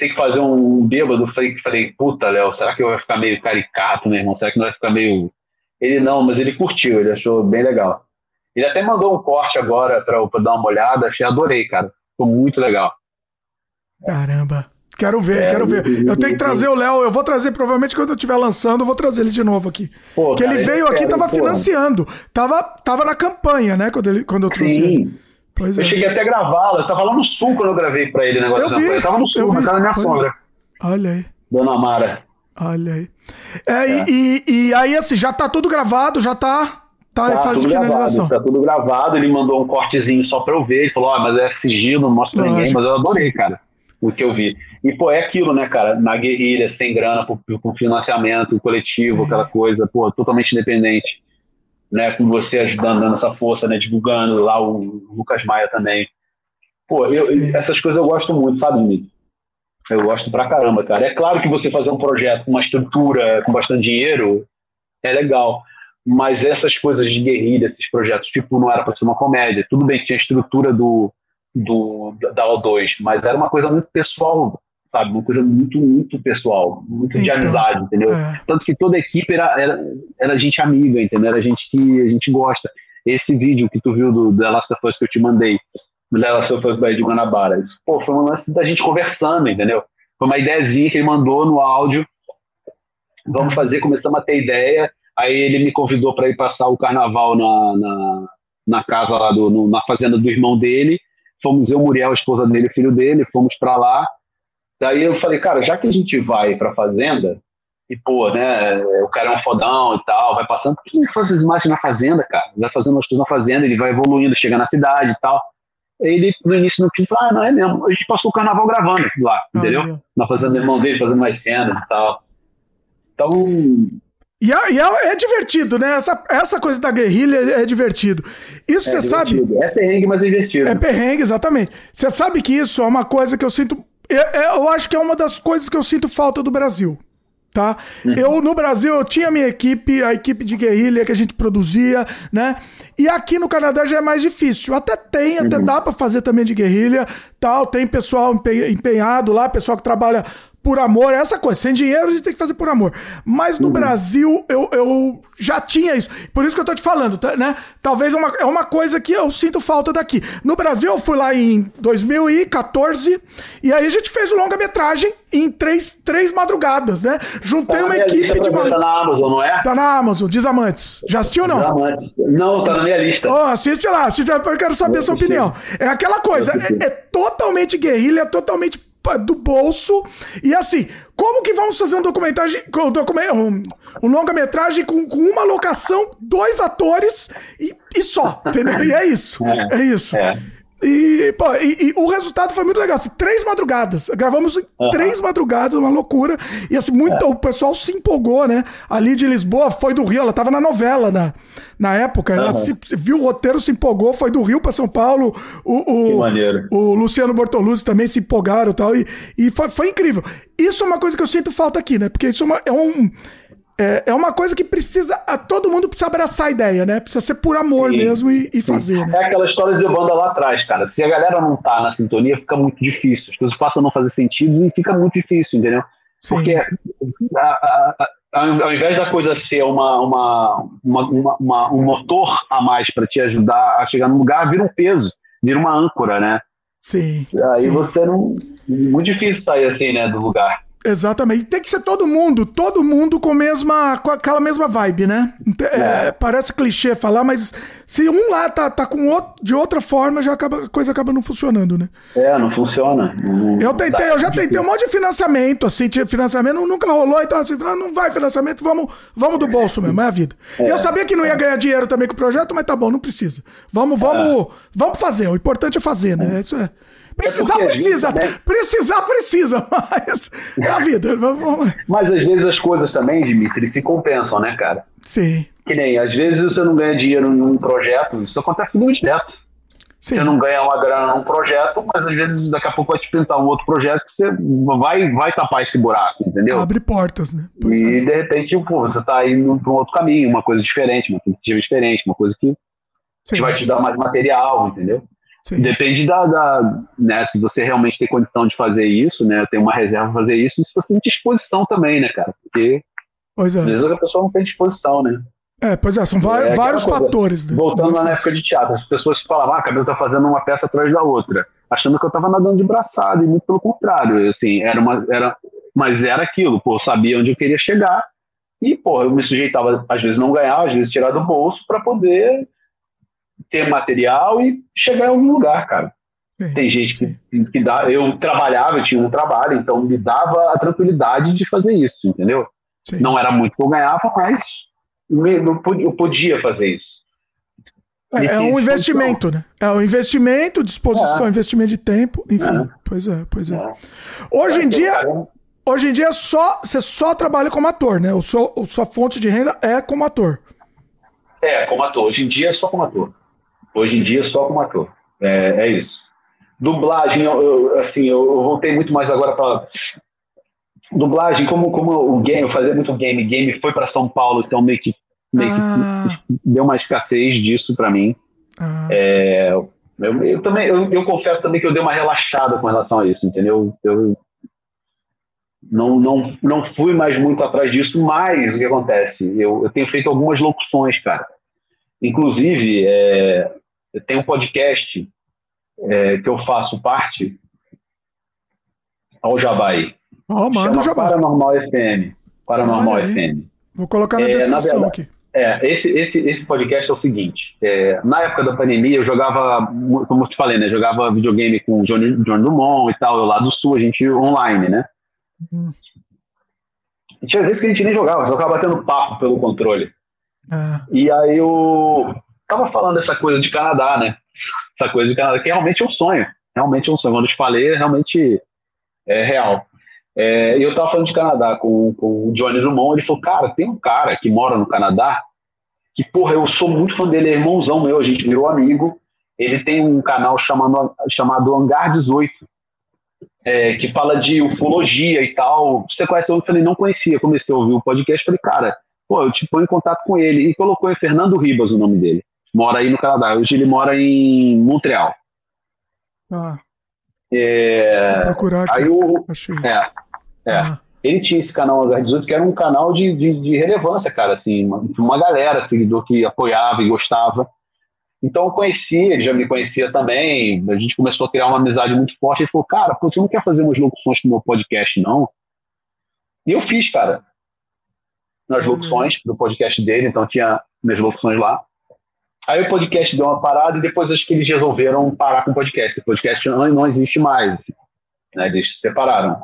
tem que fazer um bêbado. Falei, falei puta, Léo, será que eu vou ficar meio caricato, meu irmão? Será que não vai ficar meio. Ele não, mas ele curtiu, ele achou bem legal. Ele até mandou um corte agora pra, pra dar uma olhada, achei, adorei, cara. Ficou muito legal. Caramba. Quero ver, é, quero ver. Eu tenho que trazer o Léo, eu vou trazer provavelmente quando eu estiver lançando, eu vou trazer ele de novo aqui. Pô, Porque cara, ele veio aqui, tava financiando. Tava, tava na campanha, né, quando, ele, quando eu trouxe Sim. ele. Pois eu é. cheguei até a gravá-la, eu tava lá no sul quando eu gravei pra ele o negócio eu vi, Eu tava no sul, na casa da minha sogra. Olha aí. Dona Mara. Olha aí. É, é. E, e, aí, assim, já tá tudo gravado, já tá. Tá, tá em fase de finalização. Gravado, tá tudo gravado, ele mandou um cortezinho só pra eu ver. Ele falou, ó, oh, mas é sigilo, não mostra pra ninguém, mas eu adorei, cara, o que eu vi. E, pô, é aquilo, né, cara? Na guerrilha, sem grana, com financiamento coletivo, Sim. aquela coisa, pô, totalmente independente né, com você ajudando, dando essa força, né, divulgando lá o Lucas Maia também. Pô, eu, essas coisas eu gosto muito, sabe, Nick? Eu gosto pra caramba, cara. É claro que você fazer um projeto com uma estrutura, com bastante dinheiro, é legal. Mas essas coisas de guerrilha, esses projetos, tipo, não era pra ser uma comédia. Tudo bem que tinha a estrutura do, do, da O2, mas era uma coisa muito pessoal sabe? Uma coisa muito, muito pessoal, muito então, de amizade, entendeu? É. Tanto que toda a equipe era, era, era gente amiga, entendeu? Era gente que a gente gosta. Esse vídeo que tu viu do The Last of Us que eu te mandei, do The Last of Us Bahia de Guanabara, isso, pô, foi uma lance da gente conversando, entendeu? Foi uma ideiazinha que ele mandou no áudio. Vamos fazer, começamos a ter ideia. Aí ele me convidou para ir passar o carnaval na, na, na casa lá, do, no, na fazenda do irmão dele. Fomos eu, Muriel, a esposa dele, o filho dele, fomos para lá Daí eu falei, cara, já que a gente vai pra fazenda, e pô, né, o cara é um fodão e tal, vai passando, por que não faz as imagens na fazenda, cara? Vai fazendo as coisas na fazenda, ele vai evoluindo, chega na cidade e tal. Ele, no início, não quis falar, ah, não é mesmo. A gente passou o carnaval gravando lá, entendeu? Na fazenda do irmão dele, fazendo mais cenas e tal. Então, e, é, e é, é, divertido, né? Essa, essa coisa da guerrilha é, é divertido. Isso é você sabe. É perrengue, mas é divertido. É perrengue, exatamente. Você sabe que isso é uma coisa que eu sinto eu, eu acho que é uma das coisas que eu sinto falta do Brasil tá? Uhum. Eu no Brasil eu tinha minha equipe, a equipe de guerrilha que a gente produzia, né? E aqui no Canadá já é mais difícil. Até tem, até uhum. dá para fazer também de guerrilha, tal, tem pessoal empenhado lá, pessoal que trabalha por amor, essa coisa. Sem dinheiro a gente tem que fazer por amor. Mas no uhum. Brasil eu, eu já tinha isso. Por isso que eu tô te falando, tá, né? Talvez é uma, é uma coisa que eu sinto falta daqui. No Brasil eu fui lá em 2014 e aí a gente fez longa-metragem em três, três madrugadas, né? Juntei tá uma equipe de. Tá na Amazon, não é? Tá na Amazon, Desamantes. Já assistiu ou não? Desamantes. Não, tá na minha lista. Oh, assiste lá, assiste lá, eu quero saber a sua opinião. É aquela coisa, é, é totalmente guerrilha, é totalmente do bolso. E assim, como que vamos fazer um documentário, um, um longa-metragem com, com, uma locação, dois atores e, e só, entendeu? E é isso. É, é isso. É. E, pô, e, e, o resultado foi muito legal. Assim, três madrugadas. Gravamos em uhum. três madrugadas, uma loucura. E assim, muito, é. o pessoal se empolgou, né? Ali de Lisboa, foi do Rio, ela tava na novela na, na época. Ela se, se, viu o roteiro, se empolgou, foi do Rio para São Paulo. O, o, o Luciano Bortoluzzi também se empolgaram e tal. E, e foi, foi incrível. Isso é uma coisa que eu sinto falta aqui, né? Porque isso é, uma, é um é, é uma coisa que precisa. Todo mundo precisa abraçar a ideia, né? Precisa ser por amor sim, mesmo e, e fazer. Né? É aquela história de banda lá atrás, cara. Se a galera não tá na sintonia, fica muito difícil. As coisas passam a não fazer sentido e fica muito difícil, entendeu? Sim. Porque a, a, a, ao invés da coisa ser uma, uma, uma, uma um motor a mais para te ajudar a chegar no lugar, vira um peso, vira uma âncora, né? Sim. Aí sim. você não. Muito difícil sair assim, né, do lugar. Exatamente. Tem que ser todo mundo, todo mundo com, mesma, com aquela mesma vibe, né? É, é. Parece clichê falar, mas se um lá tá, tá com outro, de outra forma, já acaba, a coisa acaba não funcionando, né? É, não funciona. Não, eu tentei, eu já tentei um monte de financiamento, assim, tinha financiamento, nunca rolou, então assim, não vai financiamento, vamos, vamos do bolso mesmo, é a vida. É. Eu sabia que não ia ganhar dinheiro também com o projeto, mas tá bom, não precisa. Vamos, vamos, é. vamos fazer, o importante é fazer, né? Isso é. Precisar, é precisa. Gente, né? Precisar, precisa. Mas é a vida. mas às vezes as coisas também, Dimitri, se compensam, né, cara? Sim. Que nem, às vezes você não ganha dinheiro num projeto, isso acontece muito direto. Sim. Você não ganha uma grana num projeto, mas às vezes daqui a pouco vai te pintar um outro projeto que você vai, vai tapar esse buraco, entendeu? Abre portas, né? Pois e é. de repente, pô, você tá indo para um outro caminho, uma coisa diferente, uma tentativa diferente, uma coisa que, que vai te dar mais material, entendeu? Sim. Depende da, da, né, se você realmente tem condição de fazer isso, né, tem uma reserva para fazer isso, e se você tem disposição também, né, cara, porque pois é. às vezes a pessoa não tem disposição, né. É, pois é, são é, vários coisa, fatores. Né? Voltando lá na época de teatro, as pessoas falavam, ah, a Cabelo tá fazendo uma peça atrás da outra, achando que eu tava nadando de braçada, e muito pelo contrário, assim, era uma, era, mas era aquilo, pô, eu sabia onde eu queria chegar, e, pô, eu me sujeitava, às vezes não ganhar, às vezes tirar do bolso, para poder ter material e chegar em algum lugar, cara. Sim, Tem gente que, que dá. Eu trabalhava, eu tinha um trabalho, então me dava a tranquilidade de fazer isso, entendeu? Sim. Não era muito que eu ganhava, mas eu podia fazer isso. É, é um investimento, né? É um investimento, disposição, é. investimento de tempo, enfim. É. Pois é, pois é. é. Hoje em dia, hoje em dia só você só trabalha como ator, né? O a sua fonte de renda é como ator. É, como ator. Hoje em dia é só como ator. Hoje em dia, só como ator. É, é isso. Dublagem, eu, eu, assim, eu, eu voltei muito mais agora para dublagem, como, como o game, eu fazia muito game, game foi para São Paulo, então meio que, meio ah. que deu uma escassez disso para mim. Ah. É, eu, eu, também, eu, eu, confesso também que eu dei uma relaxada com relação a isso, entendeu? Eu não, não, não fui mais muito atrás disso, mas o que acontece? Eu, eu tenho feito algumas locuções, cara. Inclusive, é, tenho um podcast é, que eu faço parte ao Jabai. Oh, manda o Jabai. Paranormal FM. Paranormal ah, FM. Vou colocar na é, descrição na aqui. É, esse, esse, esse podcast é o seguinte: é, na época da pandemia, eu jogava, como eu te falei, né? Jogava videogame com o Johnny, John Dumont e tal, eu lá do Sul, a gente online, né? Hum. Tinha vezes que a gente nem jogava, só ficava batendo papo pelo controle. Ah. E aí eu tava falando essa coisa de Canadá, né? Essa coisa de Canadá, que realmente é um sonho. Realmente é um sonho. Quando eu te falei, é realmente é real. É, eu tava falando de Canadá com, com o Johnny Drummond, ele falou, cara, tem um cara que mora no Canadá, que, porra, eu sou muito fã dele, é irmãozão meu, a gente virou amigo. Ele tem um canal chamado, chamado Hangar 18, é, que fala de ufologia e tal. Você conhece? Eu falei, não conhecia. Comecei a ouvir o podcast, falei, cara, pô, eu te ponho em contato com ele. E colocou em Fernando Ribas o nome dele. Mora aí no Canadá. Hoje ele mora em Montreal. Ah. É... Vou procurar aqui. Aí o... Achei. É, é. Ah. Ele tinha esse canal H18, que era um canal de, de, de relevância, cara, assim, uma, uma galera, seguidor que apoiava e gostava. Então eu conheci, ele já me conhecia também, a gente começou a criar uma amizade muito forte. Ele falou, cara, pô, você não quer fazer umas locuções pro meu podcast, não? E eu fiz, cara nas locuções do podcast dele, então tinha minhas locuções lá. Aí o podcast deu uma parada e depois acho que eles resolveram parar com o podcast. O podcast não, não existe mais. Né? Eles se separaram.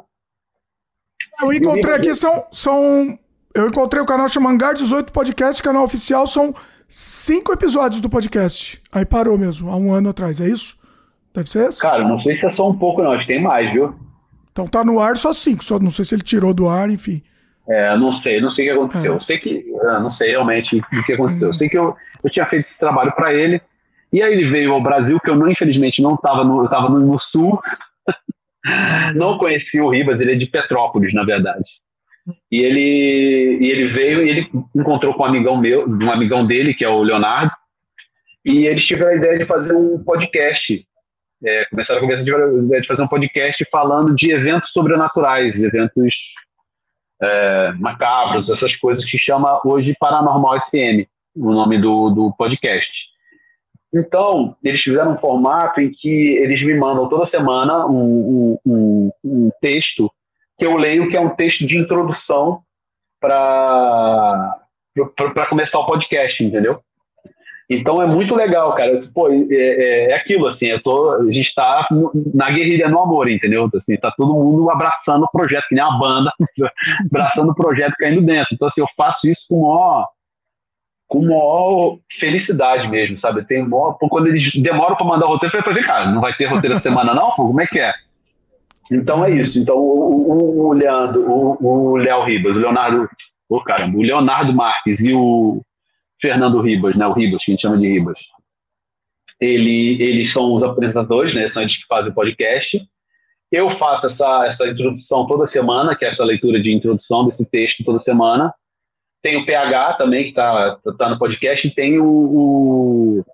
Eu encontrei aqui, são, são. Eu encontrei o canal chama Hangar 18 Podcast, canal oficial, são cinco episódios do podcast. Aí parou mesmo, há um ano atrás, é isso? Deve ser esse? Cara, não sei se é só um pouco, não. Acho que tem mais, viu? Então tá no ar só cinco. Só não sei se ele tirou do ar, enfim. É, não sei, não sei o que aconteceu. Eu sei que. não sei realmente o que aconteceu. Eu sei que eu, eu tinha feito esse trabalho para ele. E aí ele veio ao Brasil, que eu não, infelizmente não estava no, eu tava no, no sul. não conheci o Ribas, ele é de Petrópolis, na verdade. E ele, e ele veio e ele encontrou com um amigão meu, um amigão dele, que é o Leonardo, e eles tiveram a ideia de fazer um podcast. É, começaram a conversar de, de fazer um podcast falando de eventos sobrenaturais, eventos é, macabros, essas coisas que chama hoje Paranormal FM, o nome do, do podcast. Então, eles fizeram um formato em que eles me mandam toda semana um, um, um texto que eu leio, que é um texto de introdução para começar o podcast, entendeu? Então é muito legal, cara. Pô, é, é, é aquilo, assim, eu tô, a gente está na guerrilha no amor, entendeu? Assim, tá todo mundo abraçando o projeto, que nem a banda, abraçando o projeto caindo dentro. Então, assim, eu faço isso com maior, com maior felicidade mesmo, sabe? Tem maior, quando eles demoram para mandar o roteiro, eu falei, cara, não vai ter roteiro essa semana, não? Como é que é? Então é isso. Então o, o, o Leandro, o, o Léo Ribas, o Leonardo, oh, caramba, o Leonardo Marques e o Fernando Ribas, né? O Ribas, que a gente chama de Ribas. Ele, eles são os apresentadores, né? São eles que fazem o podcast. Eu faço essa, essa introdução toda semana, que é essa leitura de introdução desse texto toda semana. Tem o PH também, que está tá no podcast, e tem o, o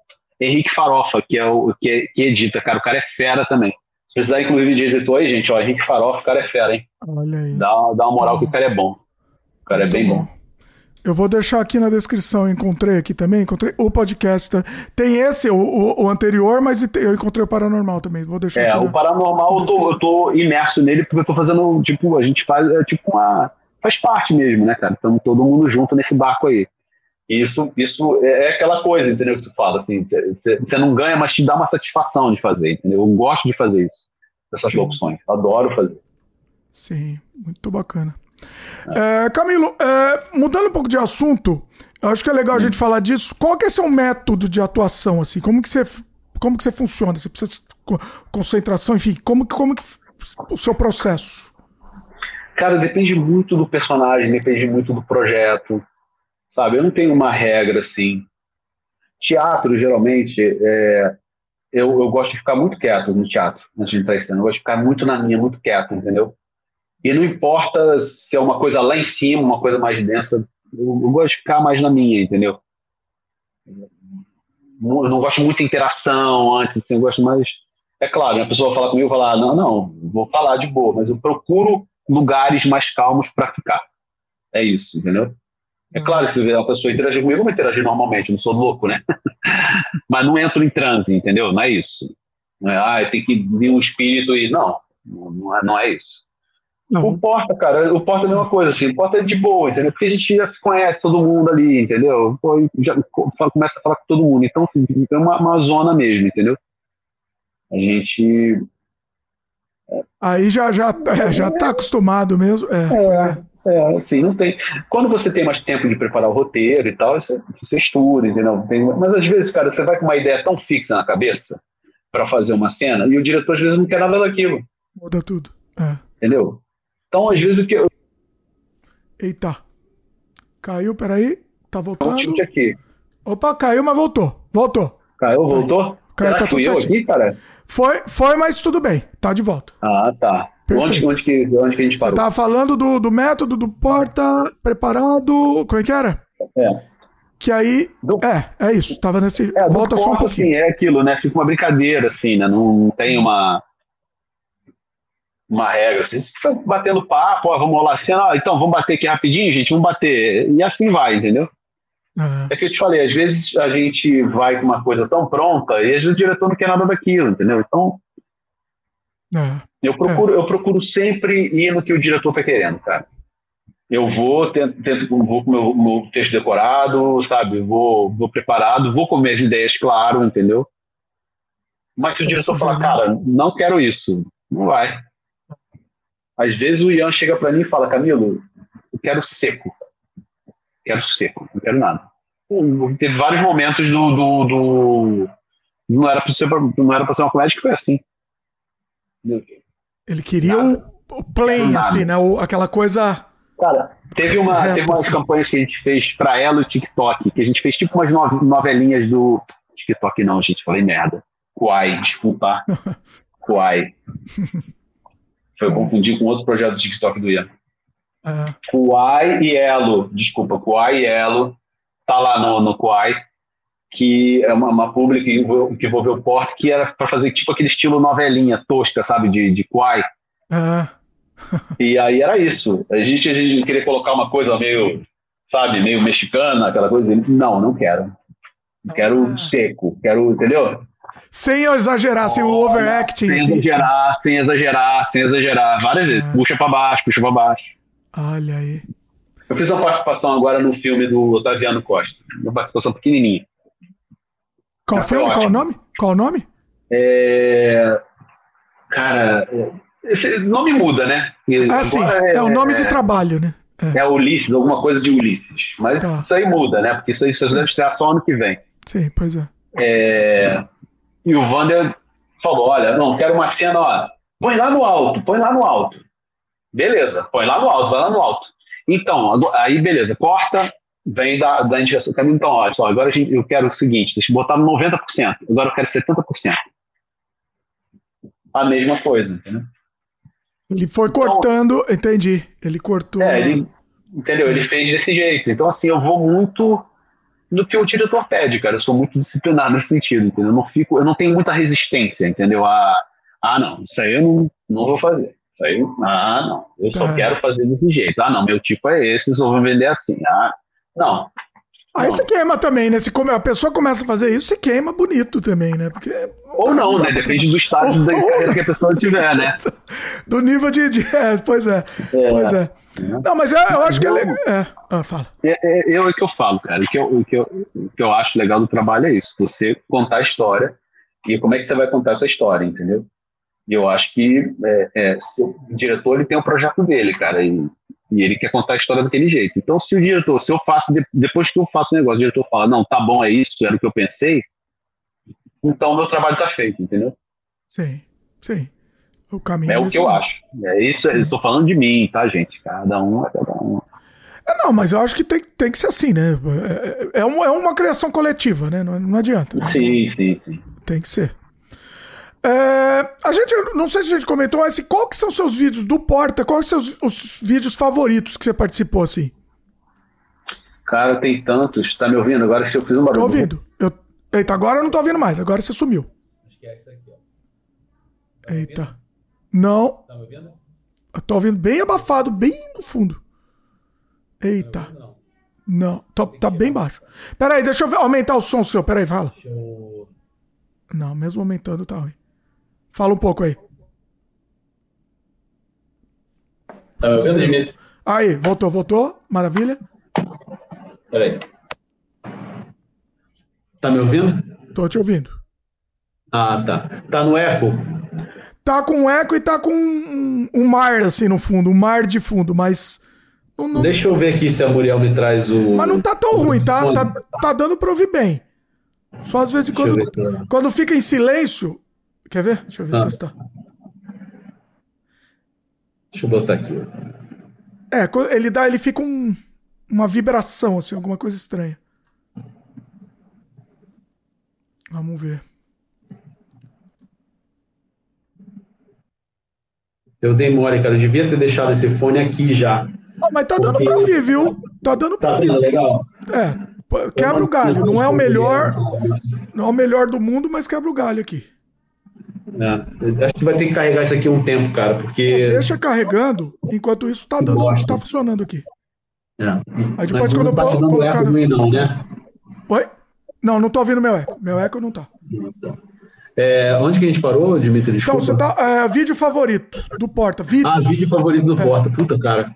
Henrique Farofa, que é o que, que edita, cara. O cara é fera também. Se precisar, inclusive, de editor aí, gente, ó, Henrique Farofa, o cara é fera, hein? Olha aí. Dá, dá uma moral que o cara é bom. O cara é Muito é bem bom. bom. Eu vou deixar aqui na descrição, encontrei aqui também, encontrei o podcast. Tem esse, o, o, o anterior, mas eu encontrei o Paranormal também. Vou deixar É, o na, Paranormal eu tô, eu tô, imerso nele porque eu tô fazendo, tipo, a gente faz, é, tipo, uma. Faz parte mesmo, né, cara? Estamos todo mundo junto nesse barco aí. Isso, isso é, é aquela coisa, entendeu? Que tu fala, assim, você não ganha, mas te dá uma satisfação de fazer, entendeu? Eu gosto de fazer isso, essas locuções. Adoro fazer. Sim, muito bacana. É, Camilo, é, mudando um pouco de assunto, acho que é legal a gente falar disso. Qual que é seu método de atuação, assim? Como que você, como que você funciona? Você precisa concentração, enfim, como, como que o seu processo? Cara, depende muito do personagem, depende muito do projeto, sabe? Eu não tenho uma regra assim. Teatro, geralmente, é, eu, eu gosto de ficar muito quieto no teatro, antes de entrar em cena. Eu gosto de ficar muito na minha, muito quieto, entendeu? E não importa se é uma coisa lá em cima, uma coisa mais densa, eu, gosto de ficar mais na minha, entendeu? Eu não gosto muito de interação antes, assim, eu gosto mais. É claro, a pessoa fala comigo e fala, não, não, vou falar de boa, mas eu procuro lugares mais calmos para ficar. É isso, entendeu? É claro, se uma pessoa interagir comigo, eu vou interagir normalmente, eu não sou louco, né? mas não entro em transe, entendeu? Não é isso. Não é, ah, tem que vir um espírito e. Não, não é, não é isso. Não. O Porta, cara, o Porta é a mesma coisa, assim, o Porta é de boa, entendeu? Porque a gente já se conhece todo mundo ali, entendeu? Pô, já começa a falar com todo mundo. Então, assim, é uma, uma zona mesmo, entendeu? A gente. Aí já, já, é, já tá acostumado mesmo. É, é, é. é, assim, não tem. Quando você tem mais tempo de preparar o roteiro e tal, você, você estuda, entendeu? Tem, mas às vezes, cara, você vai com uma ideia tão fixa na cabeça para fazer uma cena e o diretor às vezes não quer nada daquilo. Muda tudo. É. Entendeu? Então, Sim. às vezes, o que. Eu... Eita. Caiu, peraí. Tá voltando. Um aqui. Opa, caiu, mas voltou. Voltou. Caiu, voltou? Caiu, tá tudo eu aqui, cara? Foi, foi, mas tudo bem. Tá de volta. Ah, tá. Onde, onde, que, onde que a gente parou? Você tava falando do, do método do porta preparado. Como é que era? É. Que aí. Do... É, é isso. Tava nesse. É, Volta só um pouquinho. Assim, é aquilo, né? Fica uma brincadeira, assim, né? Não tem uma uma regra, assim, a fica batendo papo, ó, vamos rolar cena, ó, então vamos bater aqui rapidinho, gente, vamos bater, e assim vai, entendeu? Uhum. É que eu te falei, às vezes a gente vai com uma coisa tão pronta e às vezes o diretor não quer nada daquilo, entendeu? Então, uhum. eu, procuro, eu procuro sempre ir no que o diretor tá querendo, cara. Eu vou, tento, tento vou com o meu, meu, texto decorado, sabe? Vou, vou preparado, vou com minhas ideias, claro, entendeu? Mas se o diretor falar, cara, não quero isso, não vai. Às vezes o Ian chega para mim e fala, Camilo, eu quero seco. Quero seco, não quero nada. Teve vários momentos do, do, do, Não era pra ser, não era pra ser uma comédia que foi assim. Ele queria o, o plain, assim, né? O, aquela coisa. Cara, teve, uma, teve umas campanhas que a gente fez pra ela o TikTok, que a gente fez tipo umas novelinhas do. TikTok não, gente, falei merda. Kuai, desculpa. Kuai. Foi confundir com outro projeto do TikTok do Ian. Uhum. Kuai e Elo, desculpa, Kuai e Elo, tá lá no, no Kuai, que é uma, uma pública que envolveu, que envolveu o Porto, que era para fazer tipo aquele estilo novelinha tosca, sabe, de, de Kuai. Uhum. e aí era isso. A gente, a gente queria colocar uma coisa meio, sabe, meio mexicana, aquela coisa. Não, não quero. Quero ah. seco, quero, entendeu? Sem exagerar, sem o overacting. Sem exagerar, sem exagerar, sem exagerar. Várias vezes. Ah. Puxa pra baixo, puxa pra baixo. Olha aí. Eu fiz uma participação agora no filme do Otaviano Costa. Uma participação pequenininha. Qual Já filme? Qual o nome? Qual o nome? É... Cara, esse nome muda, né? Ah, sim. É, é, o nome é, de trabalho, né? É. é. Ulisses, alguma coisa de Ulisses. Mas tá. isso aí muda, né? Porque isso aí só deve estrear só ano que vem. Sim, pois é. é. E o Vander falou: olha, não, quero uma cena, ó, põe lá no alto, põe lá no alto. Beleza, põe lá no alto, vai lá no alto. Então, aí beleza, corta, vem da, da indicação. Então, olha só, agora eu quero o seguinte: deixa eu botar no 90%, agora eu quero 70%. A mesma coisa, entendeu? Ele foi então, cortando, entendi. Ele cortou. É, ele, entendeu? Ele fez desse jeito. Então, assim, eu vou muito no que o diretor pede, cara. Eu sou muito disciplinado nesse sentido, entendeu? Eu não fico, eu não tenho muita resistência, entendeu? Ah, ah não, isso aí eu não, não vou fazer. Isso aí, ah, não, eu só é. quero fazer desse jeito. Ah, não, meu tipo é esse, só vou vender assim. Ah, não. Aí você queima também, né? Se a pessoa começa a fazer isso, você queima bonito também, né? Porque ou não, né? Depende do estágio da carreira que a pessoa tiver, né? Do nível de. de é, pois é. é. Pois é. Não, mas eu, eu acho que é legal. É. Ah, fala. É, é, eu, é que eu falo, cara. O que eu, o, que eu, o que eu acho legal do trabalho é isso. Você contar a história e como é que você vai contar essa história, entendeu? E eu acho que é, é, o diretor ele tem o um projeto dele, cara, e, e, ele quer contar a história daquele jeito. Então, se o diretor, se eu faço, depois que eu faço o negócio, o diretor fala, não, tá bom, é isso, era o que eu pensei, então o meu trabalho tá feito, entendeu? Sim, sim. O caminho é o que eu acho. É isso, eu estou falando de mim, tá, gente? Cada um é cada um. É, não, mas eu acho que tem, tem que ser assim, né? É, é, é uma, é uma criação coletiva, né? Não, não adianta. Né? Sim, sim, sim. Tem que ser. É, a gente, não sei se a gente comentou, mas qual que são os seus vídeos do Porta? Quais são os, os vídeos favoritos que você participou, assim? Cara, tem tantos. Tá me ouvindo? Agora que eu fiz um barulho. Tô ouvindo. Eu, eita, agora eu não tô ouvindo mais. Agora você sumiu. Acho que é isso aqui, ó. Tá eita. Ouvindo? Não. Tá me ouvindo? Eu tô ouvindo bem abafado, bem no fundo. Eita. Tá não, não tá, tá bem baixo. Pera aí, deixa eu ver, aumentar o som seu. Pera aí, fala. Eu... Não, mesmo aumentando tá ruim. Fala um pouco aí. Tá me ouvindo? Aí, voltou, voltou. Maravilha. Peraí. Tá me ouvindo? Tô te ouvindo. Ah, tá. Tá no eco? Tá com eco e tá com um, um mar assim no fundo, um mar de fundo, mas. Não, não... Deixa eu ver aqui se a Muriel me traz o. Mas não tá tão ruim, tá? Tá, tá dando pra ouvir bem. Só às vezes quando, quando fica em silêncio. Quer ver? Deixa eu ver, ah. testar. Deixa eu botar aqui. É, ele dá, ele fica um, uma vibração, assim, alguma coisa estranha. Vamos ver. Eu dei mole, cara. Eu devia ter deixado esse fone aqui já. Oh, mas tá dando pra ouvir, viu? Tá dando pra tá ouvir. Tá legal. É, quebra o galho. Não é o melhor. Não é o melhor do mundo, mas quebra o galho aqui. É, acho que vai ter que carregar isso aqui um tempo, cara, porque. Deixa carregando, enquanto isso tá dando. Tá funcionando aqui. É. Aí depois quando eu tá colocar. Eco no... não, né? Oi? Não, não tô ouvindo meu eco. Meu eco não tá. É, onde que a gente parou, Dimitri? Desculpa. Então, você tá. É, vídeo favorito do Porta. Vídeos. Ah, vídeo favorito do é. Porta. Puta, cara.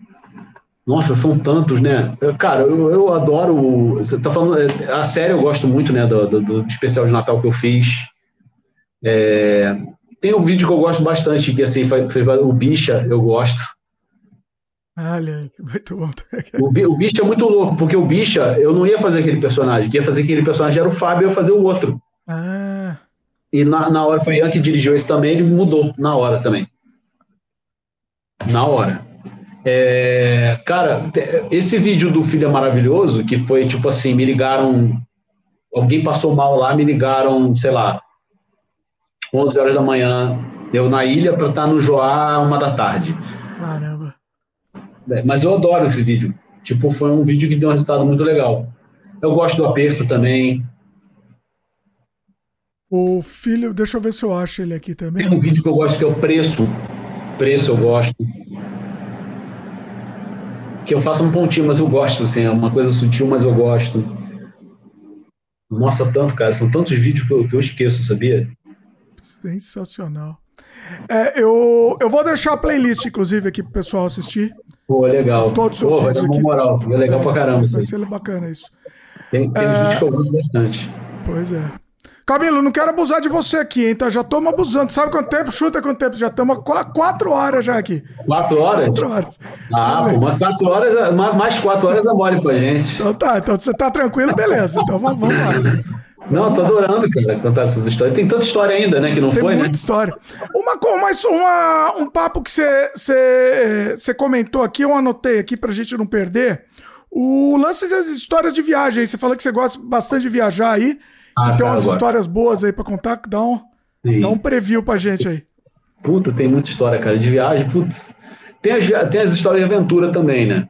Nossa, são tantos, né? Cara, eu, eu adoro. Você tá falando. É, a série eu gosto muito, né? Do, do, do especial de Natal que eu fiz. É, tem um vídeo que eu gosto bastante, que assim, foi, foi o Bicha, eu gosto. Olha, muito bom. o, o Bicha é muito louco, porque o Bicha, eu não ia fazer aquele personagem. Quem ia fazer aquele personagem era o Fábio, eu ia fazer o outro. Ah. E na, na hora foi o Ian que dirigiu esse também, ele mudou na hora também. Na hora. É, cara, esse vídeo do Filho é Maravilhoso, que foi tipo assim, me ligaram, alguém passou mal lá, me ligaram, sei lá, 11 horas da manhã, eu na ilha para estar no Joá uma da tarde. Caramba. É, mas eu adoro esse vídeo. Tipo, foi um vídeo que deu um resultado muito legal. Eu gosto do aperto também. O filho, deixa eu ver se eu acho ele aqui também. Tem um vídeo que eu gosto que é o preço. Preço eu gosto que eu faço um pontinho, mas eu gosto, assim, é uma coisa sutil, mas eu gosto. Mostra tanto, cara, são tantos vídeos que eu, que eu esqueço, sabia? Sensacional. É, eu, eu vou deixar a playlist, inclusive, aqui pro pessoal assistir. Pô, legal. Todos Pô, vai dar uma moral. É legal é, pra caramba. Vai ser bacana isso. Tem, tem é... vídeos que gosto bastante. Pois é. Camilo, não quero abusar de você aqui, hein? Tá? Já estamos abusando. Sabe quanto tempo? Chuta quanto tempo? Já estamos quatro horas já aqui. Quatro horas? Quatro horas. Ah, pô, mas quatro horas, mais quatro horas é mole pra gente. Então tá, então você tá tranquilo, beleza. Então vamos, vamos lá. Não, tô adorando, cara, contar essas histórias. Tem tanta história ainda, né, que não Tem foi, né? muita né? história. Uma, mais uma, um papo que você comentou aqui, eu anotei aqui pra gente não perder. O lance das histórias de viagem. Você falou que você gosta bastante de viajar aí. Ah, e tem umas agora. histórias boas aí pra contar, dá um, dá um preview pra gente aí. Puta, tem muita história, cara, de viagem, putz. Tem as, tem as histórias de aventura também, né?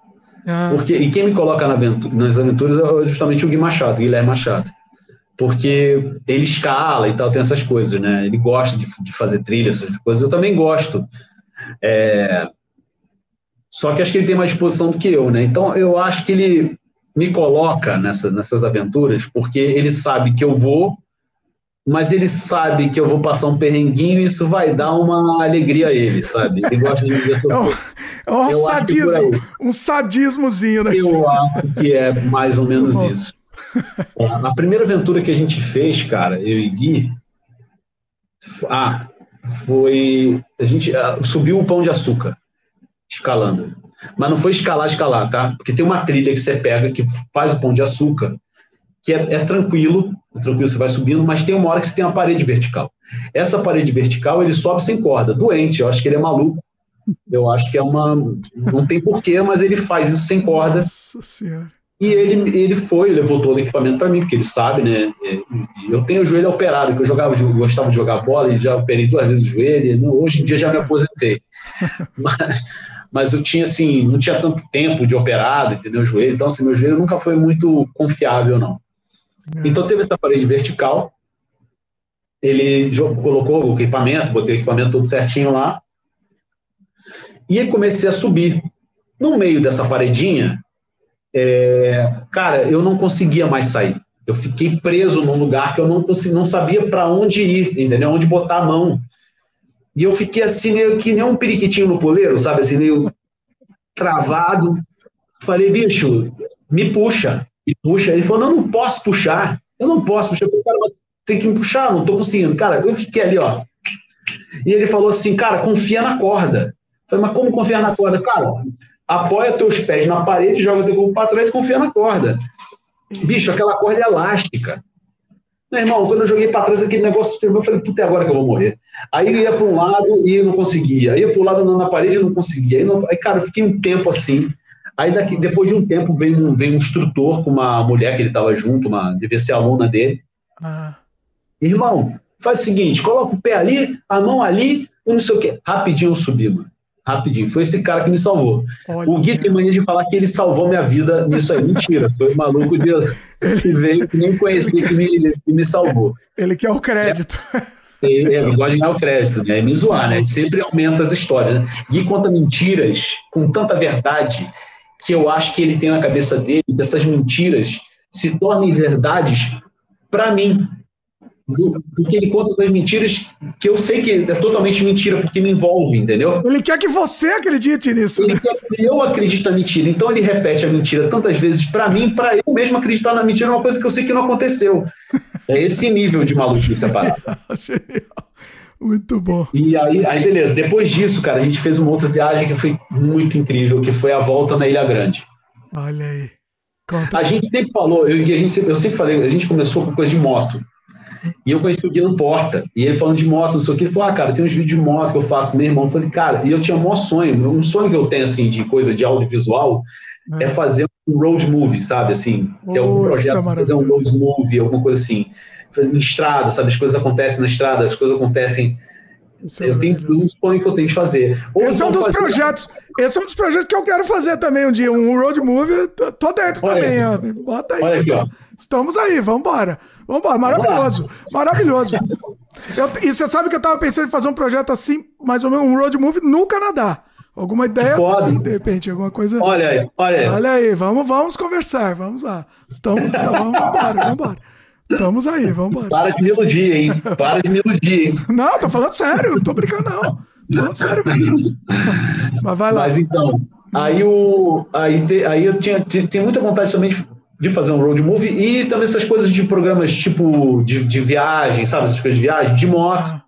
Ah. Porque, e quem me coloca na aventura, nas aventuras é justamente o Gui Machado, Guilherme Machado. Porque ele escala e tal, tem essas coisas, né? Ele gosta de, de fazer trilha, essas coisas. Eu também gosto. É... Só que acho que ele tem mais disposição do que eu, né? Então eu acho que ele me coloca nessa, nessas aventuras porque ele sabe que eu vou, mas ele sabe que eu vou passar um perrenguinho e isso vai dar uma alegria a ele, sabe? Ele gosta de dizer é um, é um sadismo, um sadismozinho, né? Eu acho que é mais ou menos isso. A primeira aventura que a gente fez, cara, eu e Gui, ah, foi a gente uh, subiu o pão de açúcar escalando. Mas não foi escalar, escalar, tá? Porque tem uma trilha que você pega, que faz o pão de açúcar, que é, é tranquilo, é tranquilo, você vai subindo, mas tem uma hora que você tem uma parede vertical. Essa parede vertical, ele sobe sem corda, doente, eu acho que ele é maluco. Eu acho que é uma. Não tem porquê, mas ele faz isso sem corda. Nossa Senhora. E ele, ele foi, levou todo o equipamento para mim, porque ele sabe, né? Eu tenho o joelho operado, que eu jogava, eu gostava de jogar bola e já operei duas vezes o joelho. Hoje em dia já me aposentei. Mas, mas eu tinha assim, não tinha tanto tempo de operado, entendeu? O joelho, então assim, meu joelho nunca foi muito confiável, não. É. Então teve essa parede vertical, ele colocou o equipamento, botei o equipamento todo certinho lá, e comecei a subir. No meio dessa paredinha, é, cara, eu não conseguia mais sair. Eu fiquei preso num lugar que eu não, não sabia para onde ir, entendeu? Onde botar a mão. E eu fiquei assim, meio que nem um periquitinho no poleiro, sabe? Assim, meio travado. Falei, bicho, me puxa, me puxa. Ele falou, não, não posso puxar. Eu não posso puxar. Falei, cara, tem que me puxar, não tô conseguindo. Cara, eu fiquei ali, ó. E ele falou assim, cara, confia na corda. Eu falei, mas como confiar na corda? Cara, apoia teus pés na parede, joga teu corpo para trás e confia na corda. Bicho, aquela corda é elástica. Meu irmão, quando eu joguei para trás aquele negócio, eu falei, puta, é agora que eu vou morrer. Aí ia para um lado e não conseguia. Ia para o lado na parede e não conseguia. Aí, não... aí, cara, eu fiquei um tempo assim. Aí daqui, depois de um tempo veio um, veio um instrutor com uma mulher que ele estava junto, uma, devia ser aluna dele. Ah. Irmão, faz o seguinte, coloca o pé ali, a mão ali, não sei o quê. Rapidinho eu subi, mano rapidinho. Foi esse cara que me salvou. Olha o Gui tem mania de falar que ele salvou minha vida nisso aí. Mentira. Foi o maluco de, que veio, que nem conhecia, que me, que me salvou. Ele quer o crédito. É, ele gosta de ganhar o crédito, né? E me zoar, né? Sempre aumenta as histórias. Né? Gui conta mentiras com tanta verdade que eu acho que ele tem na cabeça dele dessas mentiras se tornem verdades para mim do, do, que ele conta das mentiras que eu sei que é totalmente mentira, porque me envolve, entendeu? Ele quer que você acredite nisso. Ele né? quer que eu acredite na mentira. Então ele repete a mentira tantas vezes para mim, para eu mesmo acreditar na mentira, uma coisa que eu sei que não aconteceu. É esse nível de maluquice a parada. Muito bom. E aí, aí, beleza. Depois disso, cara, a gente fez uma outra viagem que foi muito incrível, que foi a volta na Ilha Grande. Olha aí. Conta a aí. gente sempre falou, eu, a gente, eu sempre falei, a gente começou com coisa de moto. E eu conheci o Guilherme Porta, e ele falando de moto, não sei o que, ele falou, ah, cara, tem uns vídeos de moto que eu faço com meu irmão. Eu falei, cara, e eu tinha um maior sonho, um sonho que eu tenho, assim, de coisa de audiovisual, é, é fazer um road movie, sabe, assim, ter algum projeto, fazer um road movie, alguma coisa assim, em estrada, sabe, as coisas acontecem na estrada, as coisas acontecem é eu tenho um sonho que eu tenho de fazer. Ou esse é um dos projetos. Esse é um dos projetos que eu quero fazer também um dia. Um road movie. Tô dentro Olha também. Ó. Bota aí. Olha aqui, ó. Estamos aí, vambora. Vambora. Maravilhoso. Maravilhoso. Eu, e você sabe que eu tava pensando em fazer um projeto assim, mais ou menos um road movie no Canadá. Alguma ideia assim, de repente, alguma coisa. Olha aí, olha aí. Olha aí, vamos, vamos conversar, vamos lá. Estamos, vamos embora, vamos embora. Estamos aí, vamos embora. Para de me iludir, hein? Para de me iludir, hein? Não, tô falando sério, não tô brincando, não. Tô falando sério mesmo. Mas vai lá. Mas então, aí, o, aí, te, aí eu tinha, tinha muita vontade também de, de fazer um road movie e também essas coisas de programas tipo de, de viagem, sabe? Essas coisas de viagem, de moto. Ah.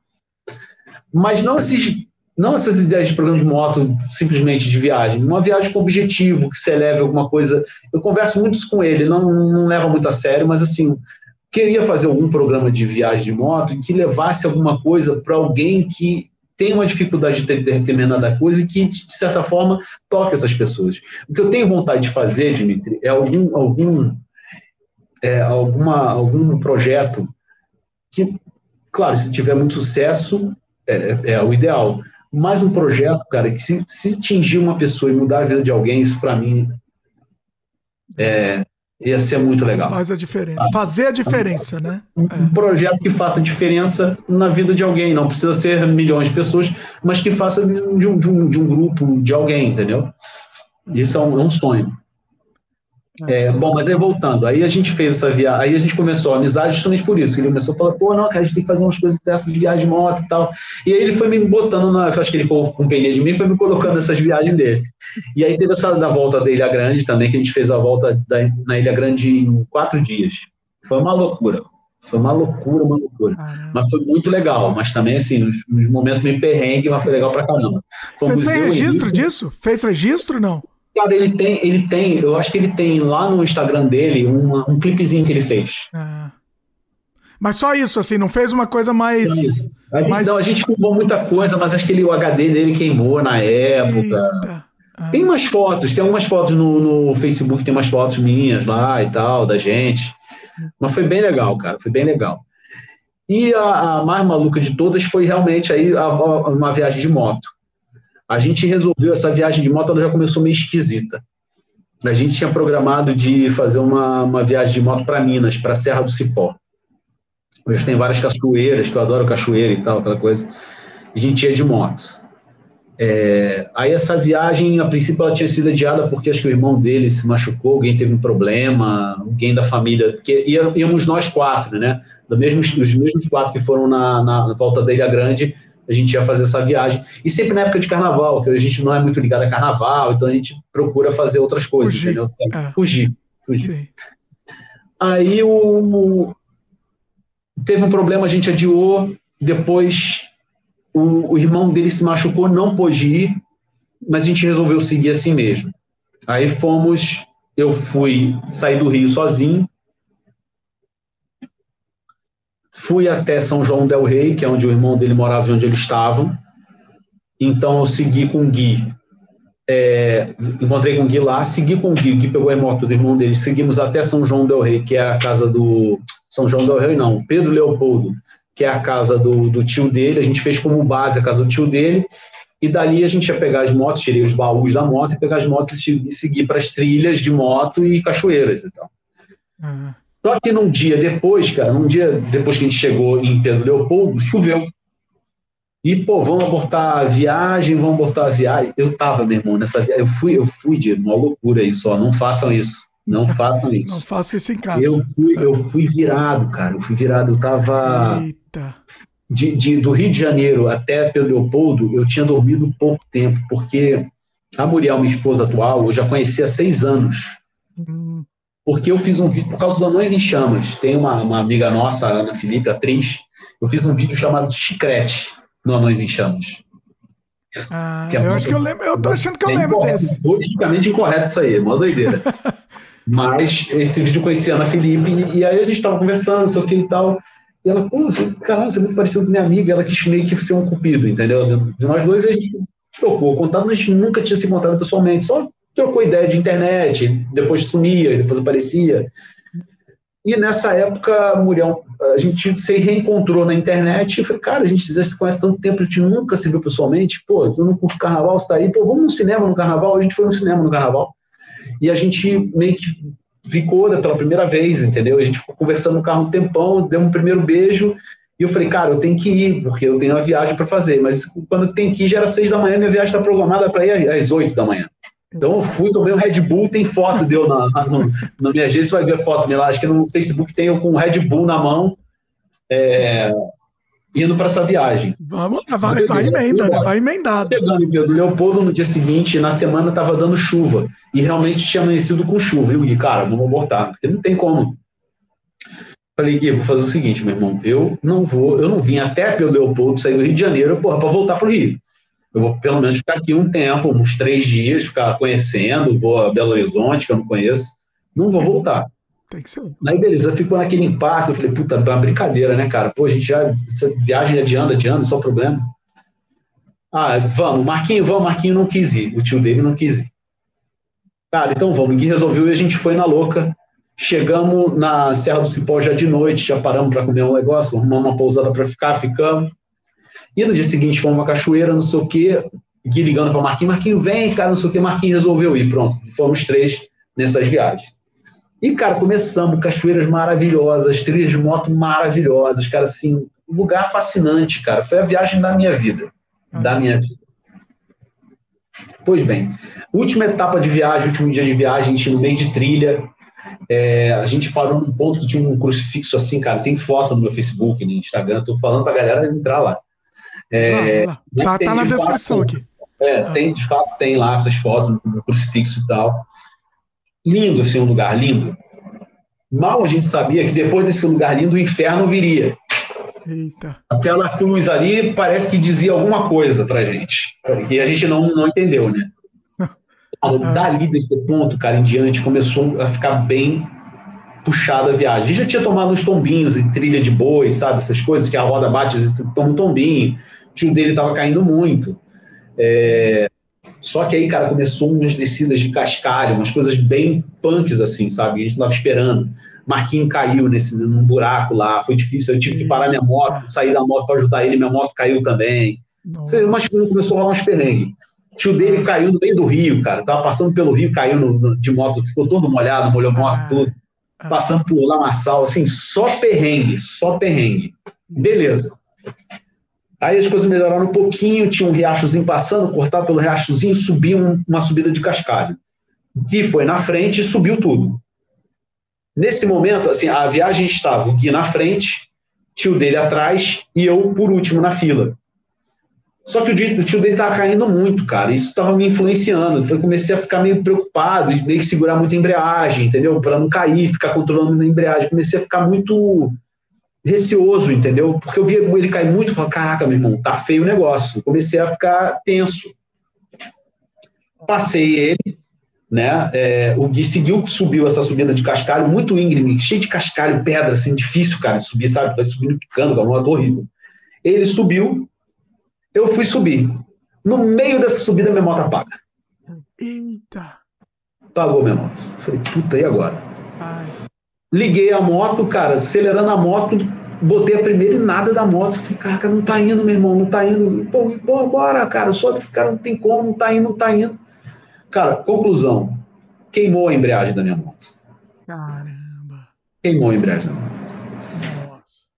Mas não esses não essas ideias de programa de moto simplesmente de viagem, uma viagem com objetivo, que você leve alguma coisa. Eu converso muito com ele, não, não leva muito a sério, mas assim, queria fazer algum programa de viagem de moto que levasse alguma coisa para alguém que tem uma dificuldade de ter determinada coisa que, de certa forma, toque essas pessoas. O que eu tenho vontade de fazer, Dimitri, é algum, algum, é, alguma, algum projeto que, claro, se tiver muito sucesso, é, é, é o ideal. Mas um projeto, cara, que se, se atingir uma pessoa e mudar a vida de alguém, isso para mim é, Ia ser muito legal. Faz a diferença. Fazer a diferença, né? Um é. projeto que faça diferença na vida de alguém. Não precisa ser milhões de pessoas, mas que faça de um, de um, de um grupo, de alguém, entendeu? Isso é um, é um sonho. É, bom, mas aí voltando, aí a gente fez essa viagem, aí a gente começou a amizade justamente por isso. Ele começou a falar, pô, não, cara, a gente tem que fazer umas coisas dessas de viagem de moto e tal. E aí ele foi me botando na. Acho que ele com companhia de mim, foi me colocando nessas viagens dele. E aí teve essa da volta da Ilha Grande também, que a gente fez a volta da, na Ilha Grande em quatro dias. Foi uma loucura. Foi uma loucura, uma loucura. Mas foi muito legal. Mas também, assim, nos, nos momentos meio perrengue, mas foi legal pra caramba. Foi Você tem registro disso? Fez registro não? Cara, ele tem, ele tem, eu acho que ele tem lá no Instagram dele uma, um clipezinho que ele fez. Ah. Mas só isso, assim, não fez uma coisa mais. A gente, mais... Não, a gente filmou muita coisa, mas acho que ele, o HD dele queimou na época. Ah. Tem umas fotos, tem algumas fotos no, no Facebook, tem umas fotos minhas lá e tal, da gente. Mas foi bem legal, cara, foi bem legal. E a, a mais maluca de todas foi realmente aí a, a, uma viagem de moto a gente resolveu essa viagem de moto, ela já começou meio esquisita. A gente tinha programado de fazer uma, uma viagem de moto para Minas, para a Serra do Cipó. Hoje tem várias cachoeiras, que eu adoro cachoeira e tal, aquela coisa. A gente ia de moto. É, aí essa viagem, a princípio, ela tinha sido adiada porque acho que o irmão dele se machucou, alguém teve um problema, alguém da família, porque íamos nós quatro, né? Do mesmo, os mesmos quatro que foram na, na, na volta da Ilha Grande, a gente ia fazer essa viagem. E sempre na época de carnaval, que a gente não é muito ligado a carnaval, então a gente procura fazer outras coisas, fugir. entendeu? É. Fugir. fugir. Sim. Aí o... teve um problema, a gente adiou, depois o, o irmão dele se machucou, não pôde ir, mas a gente resolveu seguir assim mesmo. Aí fomos, eu fui sair do Rio sozinho, Fui até São João del Rei, que é onde o irmão dele morava e onde eles estavam. Então eu segui com o Gui. É, encontrei com o Gui lá, segui com o Gui, Gui pegou a moto do irmão dele, seguimos até São João del Rei, que é a casa do. São João del Rei, não, Pedro Leopoldo, que é a casa do, do tio dele. A gente fez como base a casa do tio dele, e dali a gente ia pegar as motos, tirei os baús da moto e pegar as motos e seguir para as trilhas de moto e cachoeiras e tal. Uhum. Só que num dia depois, cara, num dia depois que a gente chegou em Pedro Leopoldo, choveu. E, pô, vamos abortar a viagem, vamos abortar a viagem. Eu tava, meu irmão, nessa viagem. Eu fui, eu fui de uma loucura isso, ó. Não façam isso. Não façam isso. Não façam isso em casa. Eu fui, eu fui virado, cara. Eu fui virado. Eu tava. Eita. De, de, do Rio de Janeiro até Pedro Leopoldo, eu tinha dormido pouco tempo, porque a Muriel, minha esposa atual, eu já conhecia há seis anos. Hum porque eu fiz um vídeo, por causa do Anões em Chamas, tem uma, uma amiga nossa, a Ana Felipe, atriz, eu fiz um vídeo chamado Chicrete no Anões em Chamas. Ah, é eu acho que eu lembro, eu tô achando que eu é lembro desse. Politicamente incorreto isso aí, uma doideira. Mas esse vídeo eu conheci a Ana Felipe, e, e aí a gente tava conversando, sei o que e tal, E ela, pô, você, caramba, você é muito parecido com minha amiga, ela quis meio que ser um cupido, entendeu? De, de nós dois, a gente trocou contato, mas a gente nunca tinha se encontrado pessoalmente, só trocou ideia de internet, depois sumia, depois aparecia. E nessa época, Muriel, a gente se reencontrou na internet e falei, cara, a gente já se conhece tanto tempo, a gente nunca se viu pessoalmente, pô, tu não curte carnaval, você tá aí, pô, vamos no cinema no carnaval, a gente foi no cinema no carnaval. E a gente meio que ficou né, pela primeira vez, entendeu? A gente ficou conversando no carro um tempão, deu um primeiro beijo, e eu falei, cara, eu tenho que ir, porque eu tenho uma viagem para fazer. Mas quando tem que ir, já era seis da manhã, minha viagem está programada para ir às oito da manhã. Então eu fui, tomei um Red Bull, tem foto deu na, na, na minha agência, você vai ver foto minha lá. Acho que no Facebook tem eu com um Red Bull na mão, é, indo para essa viagem. Vamos lá, vai, vai emenda, né? vai emendado. Chegando em Pedro Leopoldo, no dia seguinte, na semana estava dando chuva. E realmente tinha amanhecido com chuva. E eu cara, vamos abortar, porque não tem como. Falei, Gui, vou fazer o seguinte, meu irmão, eu não vou, eu não vim até Pedro Leopoldo, sair do Rio de Janeiro, porra, para voltar para o Rio. Eu vou pelo menos ficar aqui um tempo, uns três dias, ficar conhecendo, vou a Belo Horizonte, que eu não conheço. Não vou Sim. voltar. Tem que ser. Aí, beleza, ficou naquele impasse. Eu falei, puta, é uma brincadeira, né, cara? Pô, a gente já. Essa viagem adianta, adianta, só problema. Ah, vamos, Marquinho, vamos, Marquinho não quis ir. O tio dele não quis ir. Cara, então vamos. Gui resolveu e a gente foi na louca. Chegamos na Serra do Cipó já de noite, já paramos para comer um negócio, arrumamos uma pousada para ficar, ficamos. E no dia seguinte fomos uma cachoeira, não sei o quê, Gui ligando para Marquinhos, Marquinhos vem, cara, não sei o quê, Marquinhos resolveu ir, pronto, fomos três nessas viagens. E, cara, começamos, cachoeiras maravilhosas, trilhas de moto maravilhosas, cara, assim, um lugar fascinante, cara, foi a viagem da minha vida, da minha vida. Pois bem, última etapa de viagem, último dia de viagem, a gente no meio de trilha, é, a gente parou num ponto que tinha um crucifixo assim, cara, tem foto no meu Facebook, no Instagram, tô falando pra galera entrar lá. É, lá, lá. Tá, tá na descrição fato, aqui. É, tem, de fato, tem lá essas fotos no crucifixo e tal. Lindo, assim, um lugar lindo. Mal a gente sabia que depois desse lugar lindo o inferno viria. Eita. Aquela cruz ali parece que dizia alguma coisa pra gente. E a gente não, não entendeu, né? Ah. Dali desse ponto, cara, em diante, começou a ficar bem puxada a viagem. A gente já tinha tomado uns tombinhos em trilha de boi, sabe? Essas coisas que a roda bate, às vezes toma um tombinho. Tio dele estava caindo muito. É... Só que aí, cara, começou umas descidas de cascalho, umas coisas bem punks, assim, sabe? A gente não estava esperando. Marquinho caiu nesse, num buraco lá, foi difícil. Eu tive que parar minha moto, sair da moto para ajudar ele, minha moto caiu também. Nossa. Mas começou a rolar uns perrengues. O tio dele caiu no meio do rio, cara. Tava passando pelo rio, caiu no, no, de moto, ficou todo molhado, molhou a moto ah. tudo. Ah. passando por Lamaçal, assim, só perrengue, só perrengue. Beleza. Aí as coisas melhoraram um pouquinho, tinha um riachozinho passando, cortado pelo riachozinho, subiu uma subida de cascalho. Gui foi na frente e subiu tudo. Nesse momento, assim, a viagem estava o Gui na frente, tio dele atrás e eu por último na fila. Só que o, o tio dele estava caindo muito, cara. Isso estava me influenciando. Eu comecei a ficar meio preocupado, meio que segurar muito a embreagem, entendeu? Para não cair, ficar controlando a embreagem. Comecei a ficar muito receoso, entendeu? Porque eu via ele cair muito e falei, caraca, meu irmão, tá feio o negócio. Comecei a ficar tenso. Passei ele, né? É, o Gui seguiu, subiu essa subida de cascalho, muito íngreme, cheio de cascalho, pedra, assim, difícil, cara, de subir, sabe? Vai subindo picando, com uma horrível. Ele subiu, eu fui subir. No meio dessa subida, minha moto apaga. Eita! Apagou minha moto. Falei, puta, e agora? Ai. Liguei a moto, cara, acelerando a moto, botei a primeira e nada da moto. Falei, caraca, não tá indo, meu irmão, não tá indo. Pô, bora, cara, só cara, não tem como, não tá indo, não tá indo. Cara, conclusão. Queimou a embreagem da minha moto. Caramba. Queimou a embreagem da minha moto.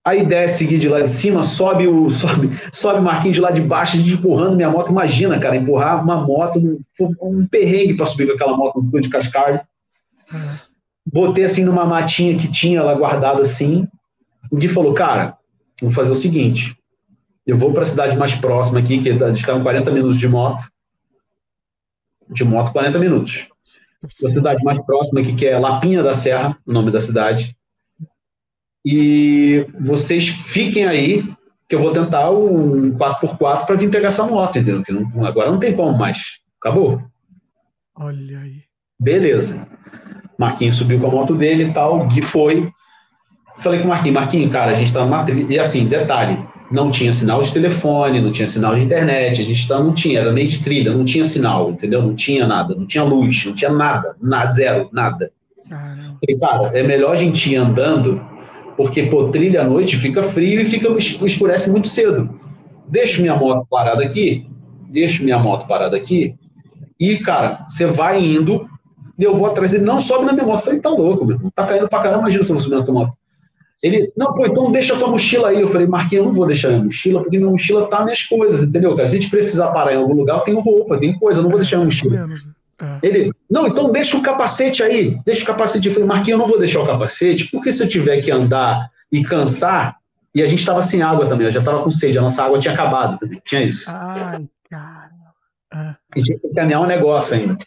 Aí desce seguir de lá de cima, sobe o sobe, sobe o Marquinhos de lá de baixo, empurrando minha moto. Imagina, cara, empurrar uma moto, um, um perrengue para subir com aquela moto no de cascalho. Uhum. Botei assim numa matinha que tinha lá guardada assim. O Gui falou, cara, vou fazer o seguinte: eu vou para a cidade mais próxima aqui, que está em 40 minutos de moto. De moto, 40 minutos. A cidade mais próxima aqui, que é Lapinha da Serra, o nome da cidade. E vocês fiquem aí, que eu vou tentar um 4x4 para vir pegar essa moto, entendeu? Que não, agora não tem como mais. Acabou. Olha aí. Beleza. Marquinhos subiu com a moto dele e tal, Gui foi. Falei com o Marquinhos, Marquinhos, cara, a gente tá numa trilha. E assim, detalhe, não tinha sinal de telefone, não tinha sinal de internet, a gente tá, não tinha, era meio de trilha, não tinha sinal, entendeu? Não tinha nada, não tinha luz, não tinha nada, na zero, nada. Ah, Falei, cara, é melhor a gente ir andando, porque, pô, trilha à noite fica frio e fica, escurece muito cedo. Deixo minha moto parada aqui, deixo minha moto parada aqui, e, cara, você vai indo, e eu vou atrás dele, não sobe na minha moto. falei, tá louco, meu irmão, tá caindo pra caramba, imagina se eu não subir na tua moto. Ele, não, pô, então deixa a tua mochila aí. Eu falei, Marquinhos, eu não vou deixar minha mochila, porque minha mochila tá minhas coisas, entendeu? Se a gente precisar parar em algum lugar, eu tenho roupa, tem coisa, eu não vou deixar minha mochila. É. Ele, não, então deixa o capacete aí, deixa o capacete. Eu falei, Marquinhos, eu não vou deixar o capacete, porque se eu tiver que andar e cansar, e a gente estava sem água também, eu já estava com sede, a nossa água tinha acabado também, tinha isso. Ai, cara. Ah. E tinha que caminhar um negócio ainda.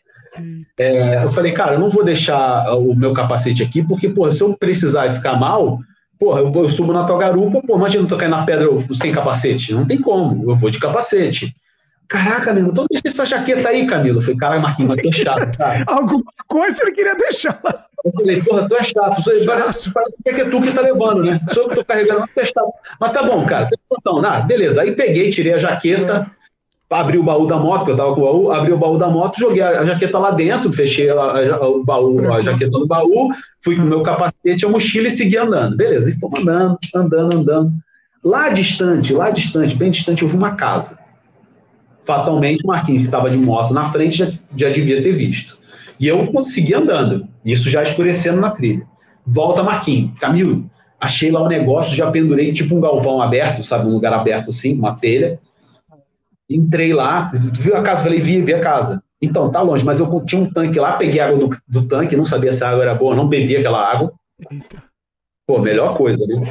É, eu falei, cara, eu não vou deixar o meu capacete aqui, porque, pô, se eu precisar e ficar mal, Porra, eu, eu subo na tua garupa, pô, imagina eu tô caindo na pedra sem capacete. Não tem como, eu vou de capacete. Caraca, Camilo, então deixa essa jaqueta aí, Camilo. Eu falei, caralho, Marquinhos, mas tu é chato, cara. Alguma coisa ele queria deixar. Eu falei, porra, tu é chato. Parece, parece que é tu que tá levando, né? Sou eu que tô carregando, mas tu é chato. Mas tá bom, cara. Então, ah, beleza. Aí peguei, tirei a jaqueta, abri o baú da moto, que eu tava com o baú, abri o baú da moto, joguei a jaqueta lá dentro, fechei a, a, o baú, a jaqueta no baú, fui com o meu capacete, a mochila e segui andando. Beleza, e fomos andando, andando, andando. Lá distante, lá distante, bem distante, eu vi uma casa. Fatalmente, o Marquinhos, que estava de moto na frente, já, já devia ter visto. E eu consegui andando, isso já escurecendo na trilha. Volta Marquinhos, Camilo, achei lá um negócio, já pendurei tipo um galpão aberto, sabe, um lugar aberto assim, uma telha, Entrei lá, viu a casa? Falei, vi, vi a casa. Então, tá longe, mas eu tinha um tanque lá, peguei água do, do tanque, não sabia se a água era boa, não bebi aquela água. Eita. Pô, melhor coisa, né?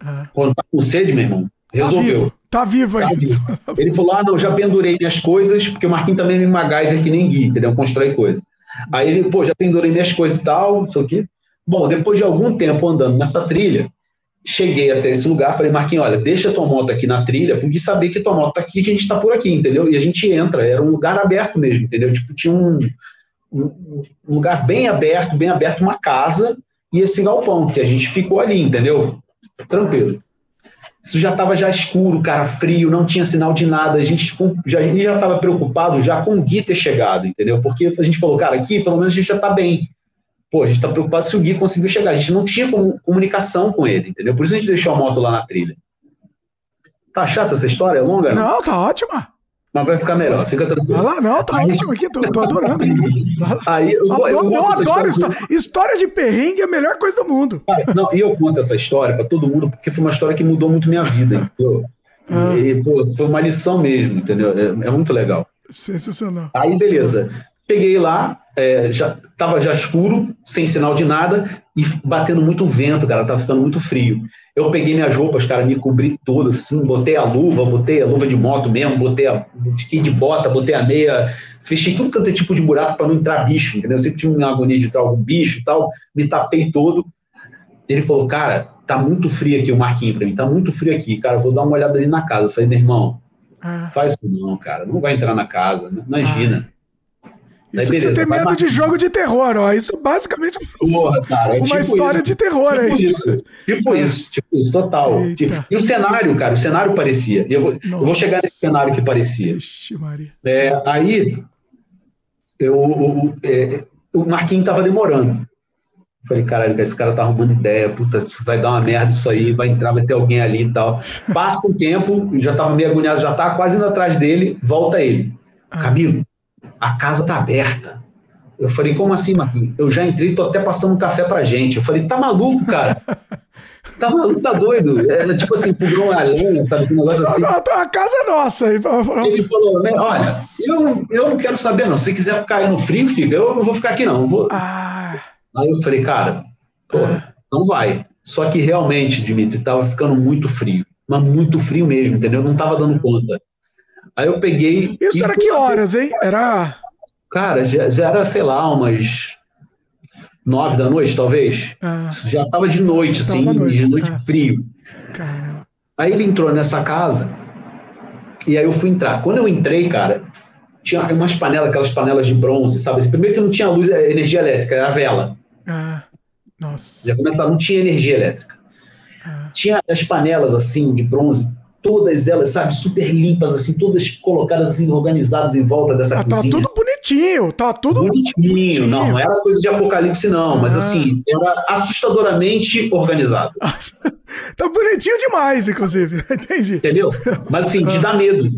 Ah. Quando tá com sede, meu irmão, resolveu. Tá vivo, tá vivo aí. Tá Ele falou: ah, não, já pendurei minhas coisas, porque o Marquinhos também é MacGyver que nem Gui, entendeu? Constrói coisa. Aí ele, pô, já pendurei minhas coisas e tal, isso aqui. Bom, depois de algum tempo andando nessa trilha, cheguei até esse lugar, falei, Marquinhos, olha, deixa tua moto aqui na trilha, porque saber que tua moto tá aqui, que a gente tá por aqui, entendeu? E a gente entra, era um lugar aberto mesmo, entendeu? Tipo, tinha um, um lugar bem aberto, bem aberto, uma casa e esse galpão, que a gente ficou ali, entendeu? Tranquilo. Isso já estava já escuro, cara, frio, não tinha sinal de nada. A gente já estava preocupado já com o Gui ter chegado, entendeu? Porque a gente falou, cara, aqui pelo menos a gente já está bem. Pô, a gente está preocupado se o Gui conseguiu chegar. A gente não tinha comunicação com ele, entendeu? Por isso a gente deixou a moto lá na trilha. Tá chata essa história? É longa? Não, tá ótima. Mas vai ficar melhor, fica tranquilo. Vai lá, não, tá aí, ótimo aqui, tô, tô adorando. Aí, eu, adoro, eu, eu adoro história. história de perrengue, é a melhor coisa do mundo. Cara, não, e eu conto essa história para todo mundo, porque foi uma história que mudou muito minha vida, entendeu? Ah. E, pô, foi uma lição mesmo, entendeu? É, é muito legal. Sensacional. Aí, beleza. Peguei lá, é, já estava já escuro, sem sinal de nada, e batendo muito vento, cara, tava ficando muito frio. Eu peguei minhas roupas, cara, me cobri toda, assim, botei a luva, botei a luva de moto mesmo, botei a, fiquei de bota, botei a meia, fechei tudo quanto é tipo de buraco para não entrar bicho, entendeu? Eu sempre tinha uma agonia de entrar algum bicho e tal, me tapei todo. Ele falou, cara, tá muito frio aqui, o Marquinho pra mim, tá muito frio aqui, cara, vou dar uma olhada ali na casa. Eu falei, meu irmão, ah. faz isso não, cara, não vai entrar na casa, né? imagina. Ah. Isso beleza, você tem medo de jogo de terror, ó. Isso basicamente Porra, cara, é uma tipo história isso. de terror tipo aí. Isso, tipo isso, tipo isso, total. Tipo, e o cenário, cara, o cenário parecia. Eu vou, eu vou chegar nesse cenário que parecia. Ixi, Maria. É, aí, eu, o, é, o Marquinhos tava demorando. Falei, caralho, esse cara tá arrumando ideia, puta, vai dar uma merda isso aí, vai entrar, vai ter alguém ali e tal. Passa um tempo, já tava meio agoniado, já tá quase indo atrás dele, volta ele. Ah. Camilo, a casa tá aberta. Eu falei, como assim, Marquinhos? Eu já entrei, tô até passando um café pra gente. Eu falei, tá maluco, cara? Tá maluco, tá doido? Era tipo assim, pulou uma lenha, sabe? Um negócio assim. A, casa é nossa. Ele falou, né? Olha, eu, eu não quero saber, não. Se quiser ficar aí no frio, fica. Eu não vou ficar aqui, não. Vou... Ah. Aí eu falei, cara, porra, não vai. Só que realmente, Dimitri, tava ficando muito frio. Mas muito frio mesmo, entendeu? não tava dando conta. Aí eu peguei. Isso era que horas, hein? Era. Cara, já, já, era, sei lá, umas nove da noite, talvez. Ah. Já tava de noite, assim, noite. de noite ah. frio. Caramba. Aí ele entrou nessa casa e aí eu fui entrar. Quando eu entrei, cara, tinha umas panelas, aquelas panelas de bronze, sabe? Primeiro que não tinha luz, é, energia elétrica, era vela. Ah, nossa. Já começava, não tinha energia elétrica. tinha as panelas assim de bronze, todas elas, sabe, super limpas, assim, todas colocadas assim, organizadas em volta dessa Ah, cozinha. tá tudo bonitinho, tá tudo. Bonitinho, bonitinho. não, não era coisa de apocalipse, não, mas Ah. assim, era assustadoramente organizado, tá bonitinho demais, inclusive. Entendi. entendeu? Mas assim, de dar medo.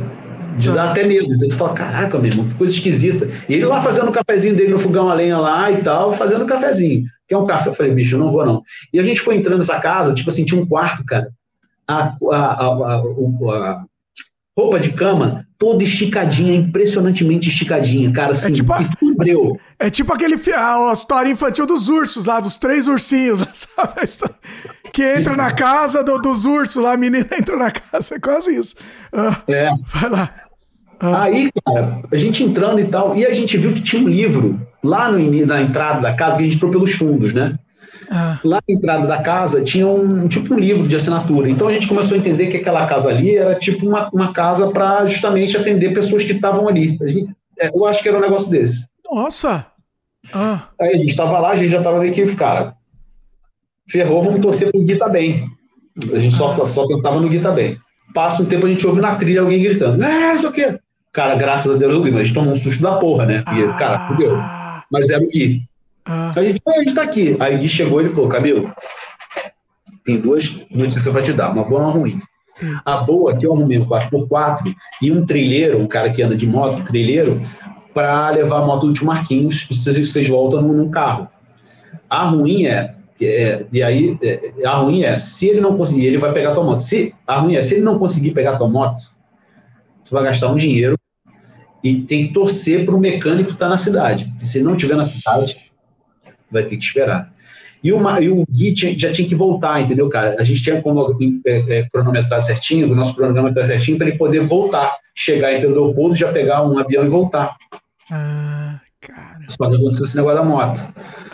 De dar até medo. Então tu fala, caraca, meu irmão, que coisa esquisita. E ele lá fazendo o cafezinho dele no fogão a lenha lá e tal, fazendo o cafezinho. Quer um café? Eu falei, bicho, eu não vou não. E a gente foi entrando nessa casa, tipo assim, tinha um quarto, cara. A, a, a, a- roupa de cama toda esticadinha, impressionantemente esticadinha, cara, assim, tipo a-. É tipo aquele a, a história infantil dos ursos lá, dos três ursinhos, sabe? Que entra na casa do- dos ursos lá, a menina entra na casa, é quase isso. Ah, É. vai lá. Aí, cara, a gente entrando e tal, e a gente viu que tinha um livro lá no, na entrada da casa, que a gente entrou pelos fundos, né? Ah, Lá na entrada da casa tinha um tipo um livro de assinatura. Então a gente começou a entender que aquela casa ali era tipo uma, uma casa para justamente atender pessoas que estavam ali. A gente, é, eu acho que era um negócio desse. nossa. Ah, Aí a gente estava lá, a gente já estava meio que, cara, ferrou, vamos torcer pro Gui tá bem. A gente só, só pensava no Gui tá bem. Passa um tempo, a gente ouve na trilha alguém gritando, é, isso aqui. Cara, graças a Deus mas a gente tomou um susto da porra, né? E, cara, fudeu. ah, Mas era o Gui. Ah, A gente, "Ah, a gente tá aqui. Aí o Gui chegou e ele falou, Camilo, tem duas notícias pra te dar, uma boa e uma ruim. A boa é que eu arrumei um 4x4 e um trilheiro, um cara que anda de moto, trilheiro, para levar a moto do tio Marquinhos e vocês, vocês voltam num, carro. A ruim é, é, e aí, é, a ruim é, se ele não conseguir, ele vai pegar tua moto. Se, a ruim é, se ele não conseguir pegar tua moto, tu vai gastar um dinheiro e tem que torcer para o mecânico estar na cidade. Se ele não estiver na cidade, vai ter que esperar. E o, e o Gui tinha- já tinha que voltar, entendeu, cara? A gente tinha como é, é, cronometrar certinho, o nosso cronograma tá certinho, para ele poder voltar, chegar em Pedro Leopoldo, já pegar um avião e voltar. ah, cara. Só que aconteceu esse negócio da moto.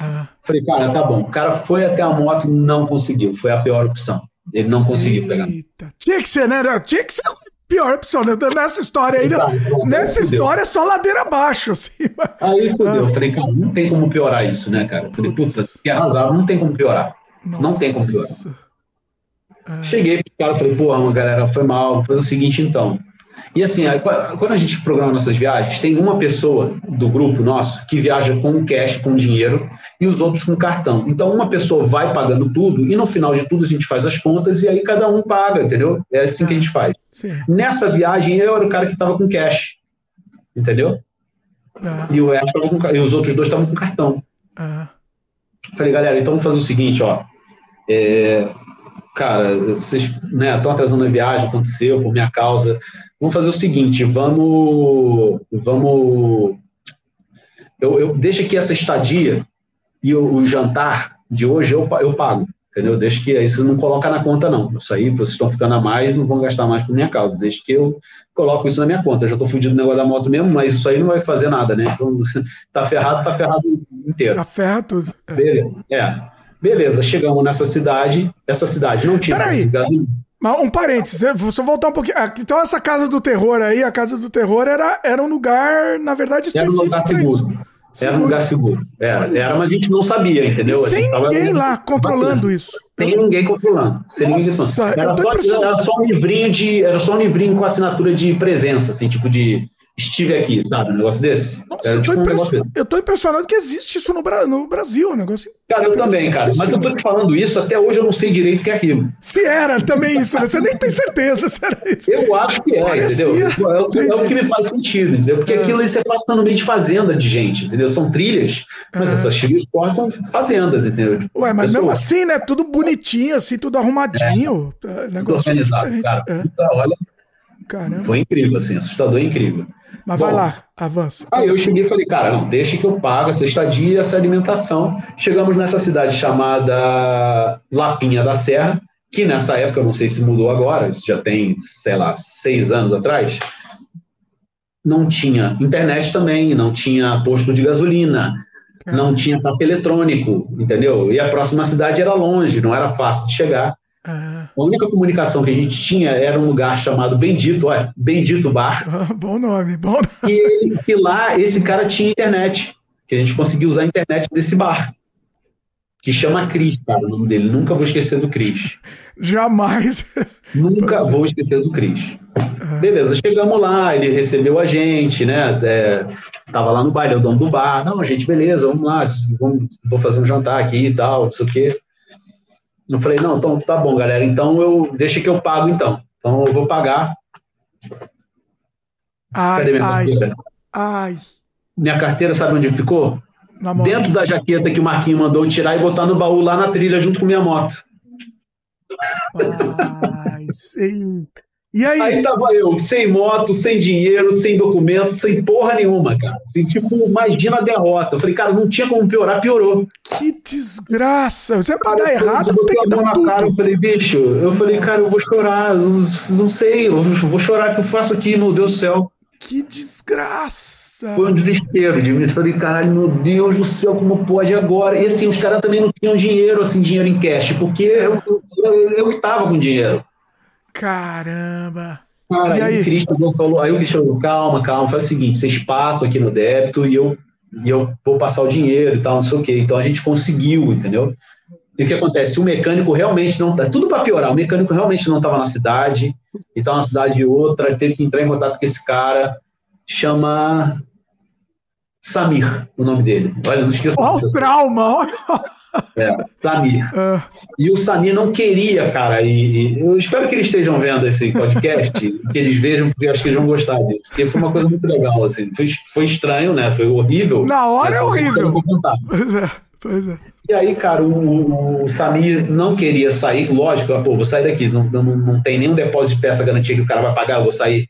Ah, Falei, cara, tá bom. O cara foi até a moto não conseguiu. Foi a pior opção. Ele não conseguiu pegar. eita. Tinha que ser, né? Tinha que ser pior opção, né? Nessa história aí, né? Nessa história é só ladeira abaixo, assim. Aí fudeu. Eu Falei, cara, não tem como piorar isso, né, cara? Falei, puta, que arrasado, não tem como piorar. Não tem como piorar. Nossa. Ah, Cheguei pro cara, falei, pô, uma galera, foi mal, vou fazer o seguinte então. E assim, quando a gente programa nossas viagens, tem uma pessoa do grupo nosso que viaja com cash, com dinheiro, e os outros com cartão. Então, uma pessoa vai pagando tudo, e no final de tudo a gente faz as contas, e aí cada um paga, entendeu? É assim que a gente faz. sim. Nessa viagem, eu era o cara que estava com cash, entendeu? Ah, E, o com e os outros dois estavam com cartão. ah, Falei, galera, então vamos fazer o seguinte, ó. É, cara, vocês estão atrasando a viagem, aconteceu por minha causa. Vamos fazer o seguinte, vamos. Vamos. Eu, eu deixa aqui essa estadia e o, o jantar de hoje eu, eu pago. Entendeu? Deixa que aí você não coloca na conta, não. Isso aí, vocês estão ficando a mais, não vão gastar mais por minha causa. Deixa que eu coloco isso na minha conta. Eu já estou fudido no negócio da moto mesmo, mas isso aí não vai fazer nada, né? Então, tá ferrado, tá ferrado inteiro. já ferra tudo. Beleza. É. Beleza, chegamos nessa cidade. Essa cidade não tinha Peraí. gasolina. Um parênteses, né? vou só voltar um pouquinho. Ah, Então, essa casa do terror aí, a casa do terror era, era um lugar, na verdade, Era um específico. lugar seguro. Era um lugar seguro. Era, era, mas a gente não sabia, entendeu? Sem ninguém lá controlando isso. Sem ninguém controlando. Sem ninguém Nossa, controlando. eu Era só, era só um livrinho de. Era só um livrinho com assinatura de presença, assim, tipo de estive aqui, sabe? Um negócio desse. Nossa, era eu, tô tipo um impression- eu tô impressionado que existe isso no, Bra- no Brasil, um negócio. Cara, eu também, cara. Mas eu tô te falando isso, até hoje eu não sei direito o que é aquilo. Se era também isso, né? Você nem tem certeza se era isso. Eu acho que é, Parecia. entendeu? É o, que- é o que me faz sentido, entendeu? Porque É. aquilo aí você passa no meio de fazenda de gente, entendeu? São trilhas, mas É. essas trilhas cortam fazendas, entendeu? Tipo, Ué, mas mesmo pessoas, assim, né? Tudo bonitinho, assim, tudo arrumadinho. É, tudo negócio organizado, diferente. cara. É, olha, caramba. foi incrível, assim, assustador e incrível. Mas Bom. vai lá, avança. Aí eu cheguei e falei, cara, não, deixa que eu pago essa estadia e essa alimentação. Chegamos nessa cidade chamada Lapinha da Serra, que nessa época, não sei se mudou agora, isso já tem, sei lá, seis anos atrás, não tinha internet também, não tinha posto de gasolina, não tinha tapa eletrônico, entendeu? E a próxima cidade era longe, não era fácil de chegar. Ah, A única comunicação que a gente tinha era um lugar chamado Bendito, olha, Bendito Bar, ah, bom nome, bom nome. e, e lá esse cara tinha internet, que a gente conseguiu usar a internet desse bar. que chama Cris, cara, o nome dele. Nunca vou esquecer do Cris. Jamais. Nunca vou esquecer do Cris. Beleza, chegamos lá, ele recebeu a gente, né? É, tava lá no baile, é o dono do bar. Não, gente, beleza, vamos lá, vamos, vou fazer um jantar aqui e tal, não sei o quê. Eu falei, não, então tá bom, galera, então eu deixa que eu pago então. Então eu vou pagar. Ai, Cadê minha ai, carteira? ai. Minha carteira, sabe onde ficou? Dentro da jaqueta que o Marquinho mandou tirar e botar no baú lá na trilha junto com minha moto. Ai, sim. E aí? Aí tava eu, sem moto, sem dinheiro, sem documento, sem porra nenhuma, cara. Assim, tipo, imagina a derrota. Eu falei, cara, não tinha como piorar, piorou. Que desgraça. Você vai dar eu errado, botei tem que dar na cara, tudo. eu falei, bicho, eu falei, cara, eu vou chorar, eu não sei, eu vou chorar o que eu faço aqui, meu Deus do céu. Que desgraça. Foi um desespero de mim. Eu falei, caralho, meu Deus do céu, como pode agora? E assim, os caras também não tinham dinheiro, assim, dinheiro em cash, porque eu, eu, eu que tava com dinheiro. Caramba. Cara, E aí, o Cristo falou, aí o Cristo falou, calma, calma, faz o seguinte, vocês passam aqui no débito e eu, e eu vou passar o dinheiro e tal, não sei o quê. Então a gente conseguiu, entendeu? E o que acontece? O mecânico realmente não. Tudo para piorar, o mecânico realmente não estava na cidade, e estava na cidade de outra, teve que entrar em contato com esse cara, chama Samir, o nome dele. Olha, não esqueça. Olha o trauma. Olha. É, Samir. Ah, E o Samir não queria, cara, e, e eu espero que eles estejam vendo esse podcast, que eles vejam, porque eu acho que eles vão gostar disso. Porque foi uma coisa muito legal, assim. Foi, foi estranho, né? Foi horrível. Na hora é horrível. Pois é, pois é. E aí, cara, o, o Samir não queria sair, lógico, pô, vou sair daqui, não, não, não tem nenhum depósito de peça garantia que o cara vai pagar, eu vou sair.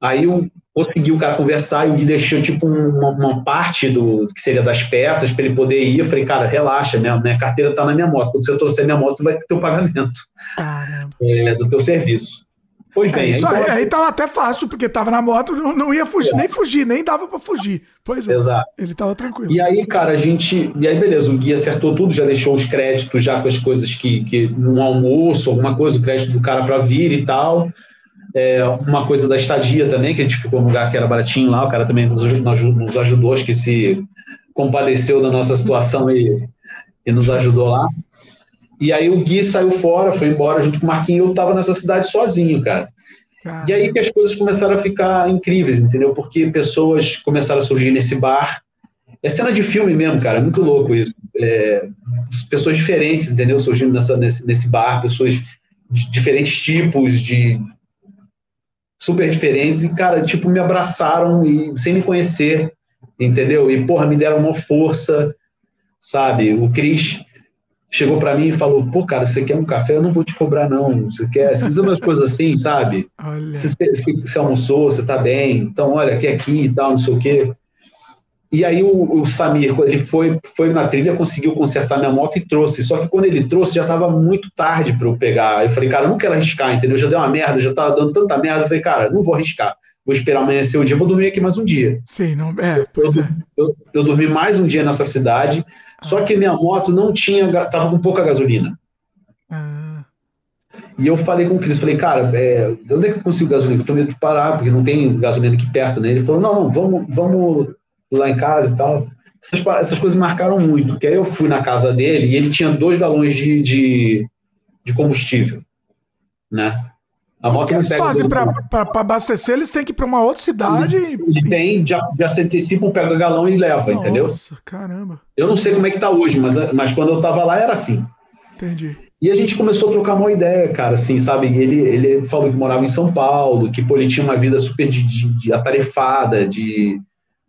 Aí eu consegui o cara conversar e o Gui deixou tipo um, uma, uma parte do que seria das peças para ele poder ir. Eu falei, cara, relaxa, minha, minha carteira tá na minha moto. Quando você trouxer minha moto, você vai ter o pagamento Caramba. é, do teu serviço. Pois É, bem, isso aí, aí, aí tava até fácil, porque tava na moto, não, não ia fugir, nem fugir, nem dava pra fugir. Pois é, exato. ele tava tranquilo. E aí, cara, a gente. E aí, beleza, o Gui acertou tudo, já deixou os créditos já com as coisas que. que um almoço, alguma coisa, o crédito do cara para vir e tal. É, uma coisa da estadia também, que a gente ficou num lugar que era baratinho lá, o cara também nos, ajudou- nos ajudou, acho que se compadeceu da nossa situação e, e nos ajudou lá. E aí o Gui saiu fora, foi embora junto com o Marquinhos, eu tava nessa cidade sozinho, cara. Cara, E aí que as coisas começaram a ficar incríveis, entendeu? Porque pessoas começaram a surgir nesse bar. É cena de filme mesmo, cara, é muito louco isso. É, pessoas diferentes, entendeu? Surgindo nessa, nesse, nesse bar, pessoas de diferentes tipos, de super diferentes, e, cara, tipo, me abraçaram e sem me conhecer, entendeu? E, porra, me deram uma força, sabe? O Cris chegou para mim e falou: pô, cara, você quer um café? Eu não vou te cobrar, não. Você quer? Vocês umas coisas assim, sabe? olha. Você, você almoçou, você tá bem, então olha, aqui aqui e tal, não sei o quê. E aí o, o Samir, quando ele foi, foi na trilha, conseguiu consertar minha moto e trouxe. Só que quando ele trouxe, já estava muito tarde para eu pegar. Eu falei, cara, eu não quero arriscar, entendeu? Já deu uma merda, já tava dando tanta merda. Eu falei, cara, não vou arriscar. Vou esperar amanhecer o dia, vou dormir aqui mais um dia. Sim, não. É, pois é. Eu, eu dormi mais um dia nessa cidade, só que minha moto não tinha, tava com pouca gasolina. Ah, E eu falei com o Cris, falei, cara, é, de onde é que eu consigo gasolina? Eu tô medo de parar, porque não tem gasolina aqui perto, né? Ele falou, não, não, vamos, vamos lá em casa e tal. Essas, essas coisas marcaram muito, porque aí eu fui na casa dele e ele tinha dois galões de, de, de combustível, né? A o moto que não eles fazem pra abastecer? Eles têm que ir pra uma outra cidade e. Ele tem, já, já se antecipam, pega galão e leva, entendeu? Nossa, caramba. Eu não sei como é que tá hoje, mas, mas quando eu tava lá era assim. Entendi. E a gente começou a trocar uma ideia, cara, assim, sabe? Ele, ele falou que morava em São Paulo, que pô, ele tinha uma vida super de, de, de atarefada, de,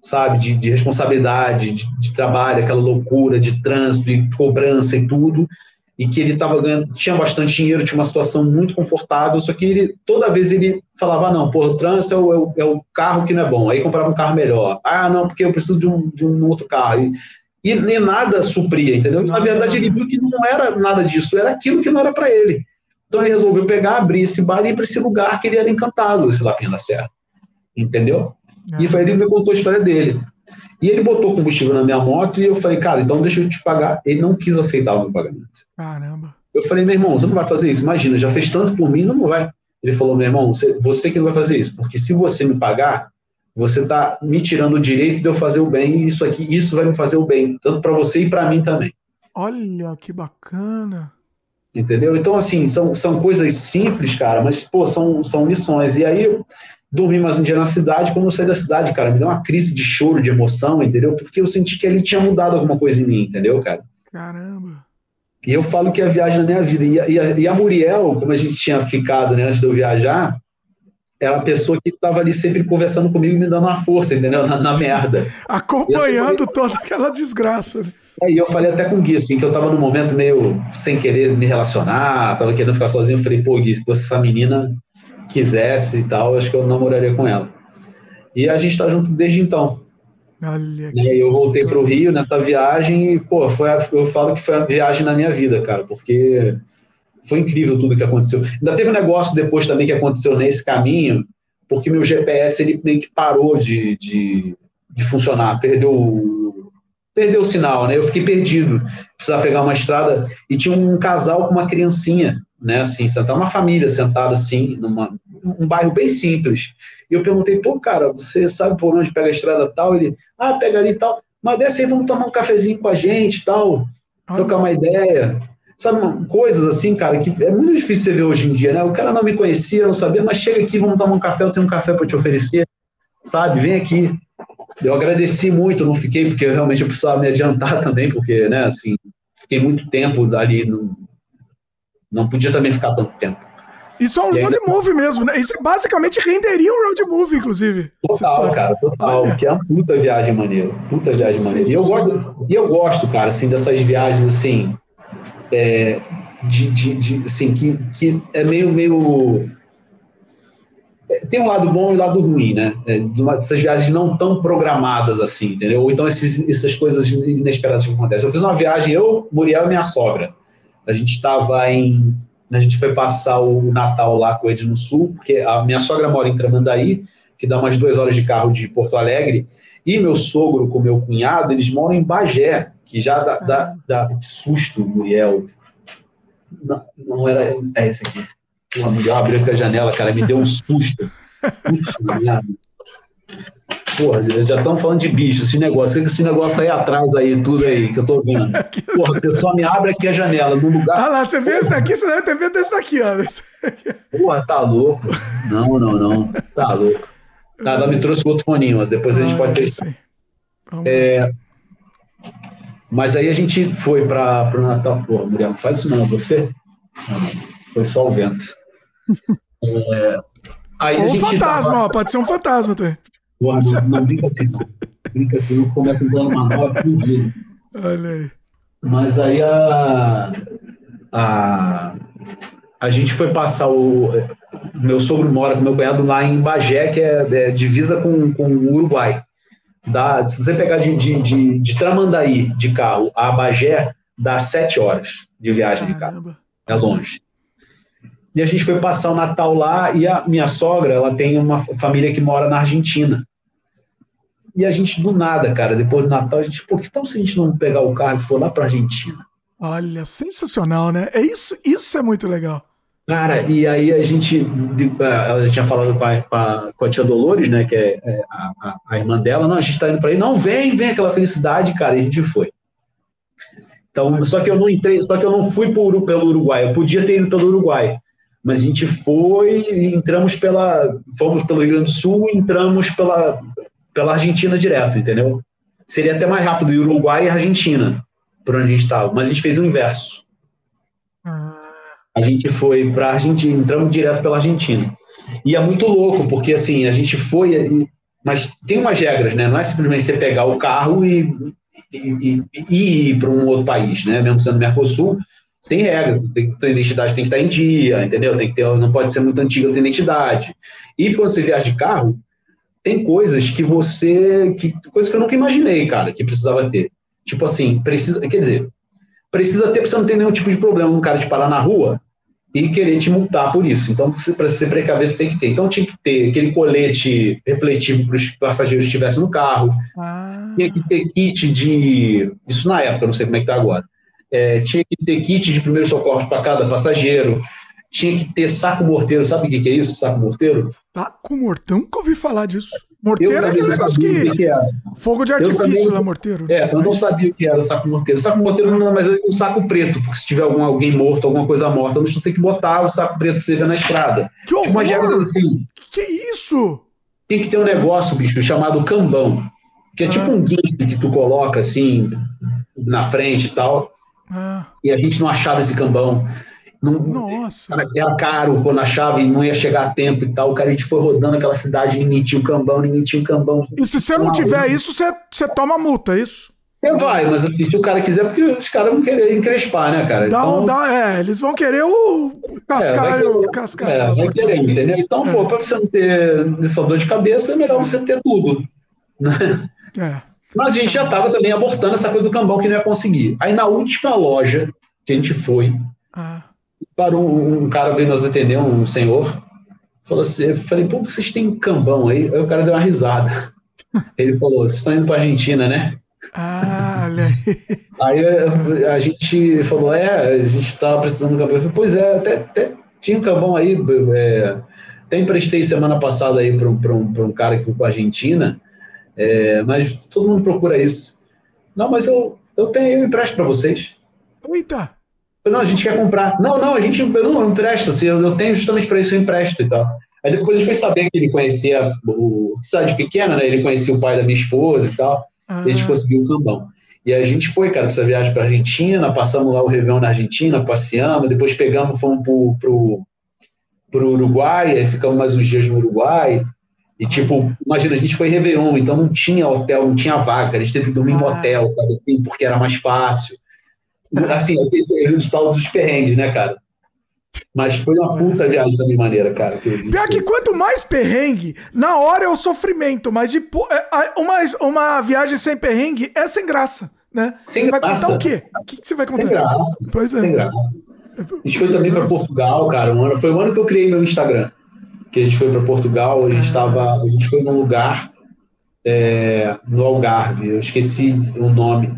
sabe, de, de responsabilidade, de, de trabalho, aquela loucura de trânsito, de cobrança e tudo, e que ele tava ganhando, tinha bastante dinheiro, tinha uma situação muito confortável, só que ele, toda vez ele falava, ah, não, pô, o trânsito é o, é o- é o carro que não é bom, aí comprava um carro melhor, ah, não, porque eu preciso de um, de um outro carro, e, e nem nada supria, entendeu? Na verdade, ele viu que não era nada disso, era aquilo que não era para ele. Então ele resolveu pegar, abrir esse bar e ir para esse lugar que ele era encantado, esse Lapinha da Serra. Entendeu? E foi ele que me contou a história dele. E ele botou combustível na minha moto e eu falei, cara, então deixa eu te pagar. Ele não quis aceitar o meu pagamento. Caramba. Eu falei, meu irmão, você não vai fazer isso? Imagina, já fez tanto por mim, não vai. Ele falou, meu irmão, você, você que não vai fazer isso, porque se você me pagar, você está me tirando o direito de eu fazer o bem e isso aqui, isso vai me fazer o bem, tanto para você e para mim também. Olha que bacana. Entendeu? Então, assim, são, são coisas simples, cara, mas, pô, são, são lições. E aí, dormi mais um dia na cidade. Quando eu saí da cidade, cara, me deu uma crise de choro, de emoção, entendeu? Porque eu senti que ali tinha mudado alguma coisa em mim, entendeu, cara? Caramba. E eu falo que é a viagem da minha vida. E a, e a, e a Muriel, como a gente tinha ficado né, antes de eu viajar, era a pessoa que estava ali sempre conversando comigo e me dando uma força, entendeu? Na, na merda. Acompanhando toda aquela desgraça. Né? É, e eu falei até com o Gui, assim, que eu tava num momento meio sem querer me relacionar, tava querendo ficar sozinho. Eu falei, pô, Gui, essa menina quisesse e tal, acho que eu namoraria com ela. E a gente tá junto desde então. Olha né? Eu voltei para o Rio nessa viagem e, pô, foi a, eu falo que foi a viagem na minha vida, cara, porque foi incrível tudo que aconteceu. Ainda teve um negócio depois também que aconteceu nesse caminho, porque meu GPS ele meio que parou de, de, de funcionar, perdeu, perdeu o sinal, né? Eu fiquei perdido, precisava pegar uma estrada e tinha um casal com uma criancinha, né? Assim, sentar uma família sentada assim, numa, um bairro bem simples. E eu perguntei, pô, cara, você sabe por onde pega a estrada tal? Ele, ah, pega ali e tal. Mas desce aí, vamos tomar um cafezinho com a gente tal, trocar uma ideia. Sabe, coisas assim, cara, que é muito difícil você ver hoje em dia, né? O cara não me conhecia, não sabia, mas chega aqui, vamos tomar um café, eu tenho um café para te oferecer, sabe? Vem aqui. Eu agradeci muito, não fiquei, porque realmente eu precisava me adiantar também, porque, né, assim, fiquei muito tempo ali, não, não podia também ficar tanto tempo. Isso é um road movie mesmo, né? Isso basicamente renderia um road movie, inclusive. Total, cara, total. Olha. Que é uma puta viagem maneira. Puta viagem maneira. E eu, gosto, e eu gosto, cara, assim, dessas viagens, assim, é, de, de, de, assim, que, que é meio, meio... É, tem um lado bom e um lado ruim, né? É, essas viagens não tão programadas assim, entendeu? Ou então esses, essas coisas inesperadas que acontecem. Eu fiz uma viagem, eu, Muriel e minha sogra. A gente estava em a gente foi passar o Natal lá com eles no Sul, porque a minha sogra mora em Tramandaí, que dá umas duas horas de carro de Porto Alegre, e meu sogro com meu cunhado, eles moram em Bagé, que já dá, dá, dá susto, Muriel. Não, não era. É esse aqui. O Muriel abriu a janela, cara, me deu um susto. Puxa, Porra, já estão falando de bicho, esse negócio, esse negócio aí atrás aí, tudo aí, que eu tô vendo. Porra, a pessoa me abre aqui a janela, no lugar. Ah lá, você vê esse daqui, você deve ter visto esse daqui, ó. Porra, tá louco. Não, não, não. Tá louco. Nada, me trouxe outro foninho, mas depois a gente ah, pode ter. É, mas aí a gente foi para o Natal. Pô, Muriel, não faz isso não, você? Não, foi só o vento. É, Ou um fantasma, ó, pode ser um fantasma também. Porra, não, não brinca assim, não. Brinca assim, não começa dando uma nova fugido. Olha aí. Mas aí a, a, a gente foi passar o. Meu sogro mora com meu cunhado lá em Bagé, que é, é divisa com, com o Uruguai. Dá, se você pegar de, de, de, de Tramandaí de carro a Bagé, dá sete horas de viagem de carro. É longe. E a gente foi passar o Natal lá e a minha sogra, ela tem uma família que mora na Argentina. E a gente, do nada, cara, depois do Natal, a gente, pô, que tal se a gente não pegar o carro e for lá pra Argentina? Olha, sensacional, né? É isso, isso é muito legal. Cara, e aí a gente, ela já tinha falado com a, com a, com a tia Dolores, né, que é, é a, a, irmã dela, não, a gente tá indo pra aí, não, vem, vem, aquela felicidade, cara, e a gente foi. Então, só que eu não entrei, só que eu não fui por, pelo Uruguai, eu podia ter ido pelo Uruguai, mas a gente foi entramos pela, fomos pelo Rio Grande do Sul entramos pela, pela Argentina direto, entendeu? Seria até mais rápido ir Uruguai e Argentina, por onde a gente estava, mas a gente fez o inverso. A gente foi para a Argentina, entramos direto pela Argentina. E é muito louco, porque assim, a gente foi, mas tem umas regras, né? Não é simplesmente você pegar o carro e, e, e, e ir para um outro país, né? Mesmo sendo Mercosul, tem regra, tem, a identidade tem que estar em dia, entendeu? Tem que ter, não pode ser muito antiga a identidade. E quando você viaja de carro, tem coisas que você. Que, coisas que eu nunca imaginei, cara, que precisava ter. Tipo assim, precisa. Quer dizer, precisa ter, pra você não ter nenhum tipo de problema um cara te parar na rua e querer te multar por isso. Então, para você precaver, você tem que ter. Então, tinha que ter aquele colete refletivo para os passageiros que estivessem no carro. Ah. Tinha que ter kit de. Isso na época, não sei como é que está agora. É, tinha que ter kit de primeiro socorro para cada passageiro tinha que ter saco morteiro. Sabe o que, que é isso, saco morteiro? Saco morteiro? Nunca ouvi falar disso. Morteiro é aquele negócio que. que Fogo de artifício também, lá, morteiro. É, eu não sabia o que era saco morteiro. Saco morteiro não é mais um saco preto, porque se tiver algum, alguém morto, alguma coisa morta, não tem que botar o saco preto seja na estrada. Que horror! Uma assim. Que isso? Tem que ter um negócio, bicho, chamado cambão. Que é ah. tipo um guincho que tu coloca assim na frente e tal. Ah. E a gente não achava esse cambão. Não, Nossa. Era caro quando achava e não ia chegar a tempo e tal. O cara, a gente foi rodando aquela cidade, ninguém tinha um cambão, ninguém tinha um cambão. E se você não tiver isso, você, você toma multa, é isso? Você vai, mas assim, se o cara quiser, porque os caras vão querer encrespar, né, cara? Dá, então, dá, é, eles vão querer o cascar, é, o cascar. É, vai querer, entendeu? Então, é. pô, pra você não ter essa dor de cabeça, é melhor você ter tudo. Né? É. Mas a gente já tava também abortando essa coisa do cambão que não ia conseguir. Aí na última loja que a gente foi, ah parou um, um cara veio nos atender, um senhor, falou assim, eu falei, pô, vocês têm cambão aí? Aí o cara deu uma risada. Ele falou, vocês estão indo para Argentina, né? Ah, olha aí. Aí a, a gente falou, é, a gente estava precisando de cambão. Eu falei, pois é, até, até tinha um cambão aí, é, até emprestei semana passada aí para um, um, um cara que foi para Argentina, é, mas todo mundo procura isso. Não, mas eu, eu tenho, eu empresto para vocês. Eita! Não, a gente quer comprar. Não, não, a gente não empresta. Assim, eu tenho justamente para isso, eu empresto e tal. Aí depois a gente foi saber que ele conhecia o cidade pequena, né? Ele conhecia o pai da minha esposa e tal. Ah. E a gente conseguiu o cambão. E a gente foi, cara, para essa viagem para Argentina, passamos lá o Réveillon na Argentina, passeamos, depois pegamos, fomos pro, pro, pro Uruguai, aí ficamos mais uns dias no Uruguai. E, tipo, imagina, a gente foi Réveillon, então não tinha hotel, não tinha vaga, a gente teve que dormir em ah. hotel, sabe assim, porque era mais fácil. Assim, os tal dos perrengues, né, cara? Mas foi uma puta viagem da minha maneira, cara. Que Pior que quanto mais perrengue, na hora é o sofrimento, mas de, é, uma, uma viagem sem perrengue é sem graça, né? Sem você graça. vai contar o quê? O que, você vai contar? Sem graça. Pois é. Sem graça. A gente foi também para Portugal, cara. Um ano, foi o ano que eu criei meu Instagram. Que a gente foi para Portugal, a gente estava. Ah. A gente foi num lugar é, no Algarve, eu esqueci o nome.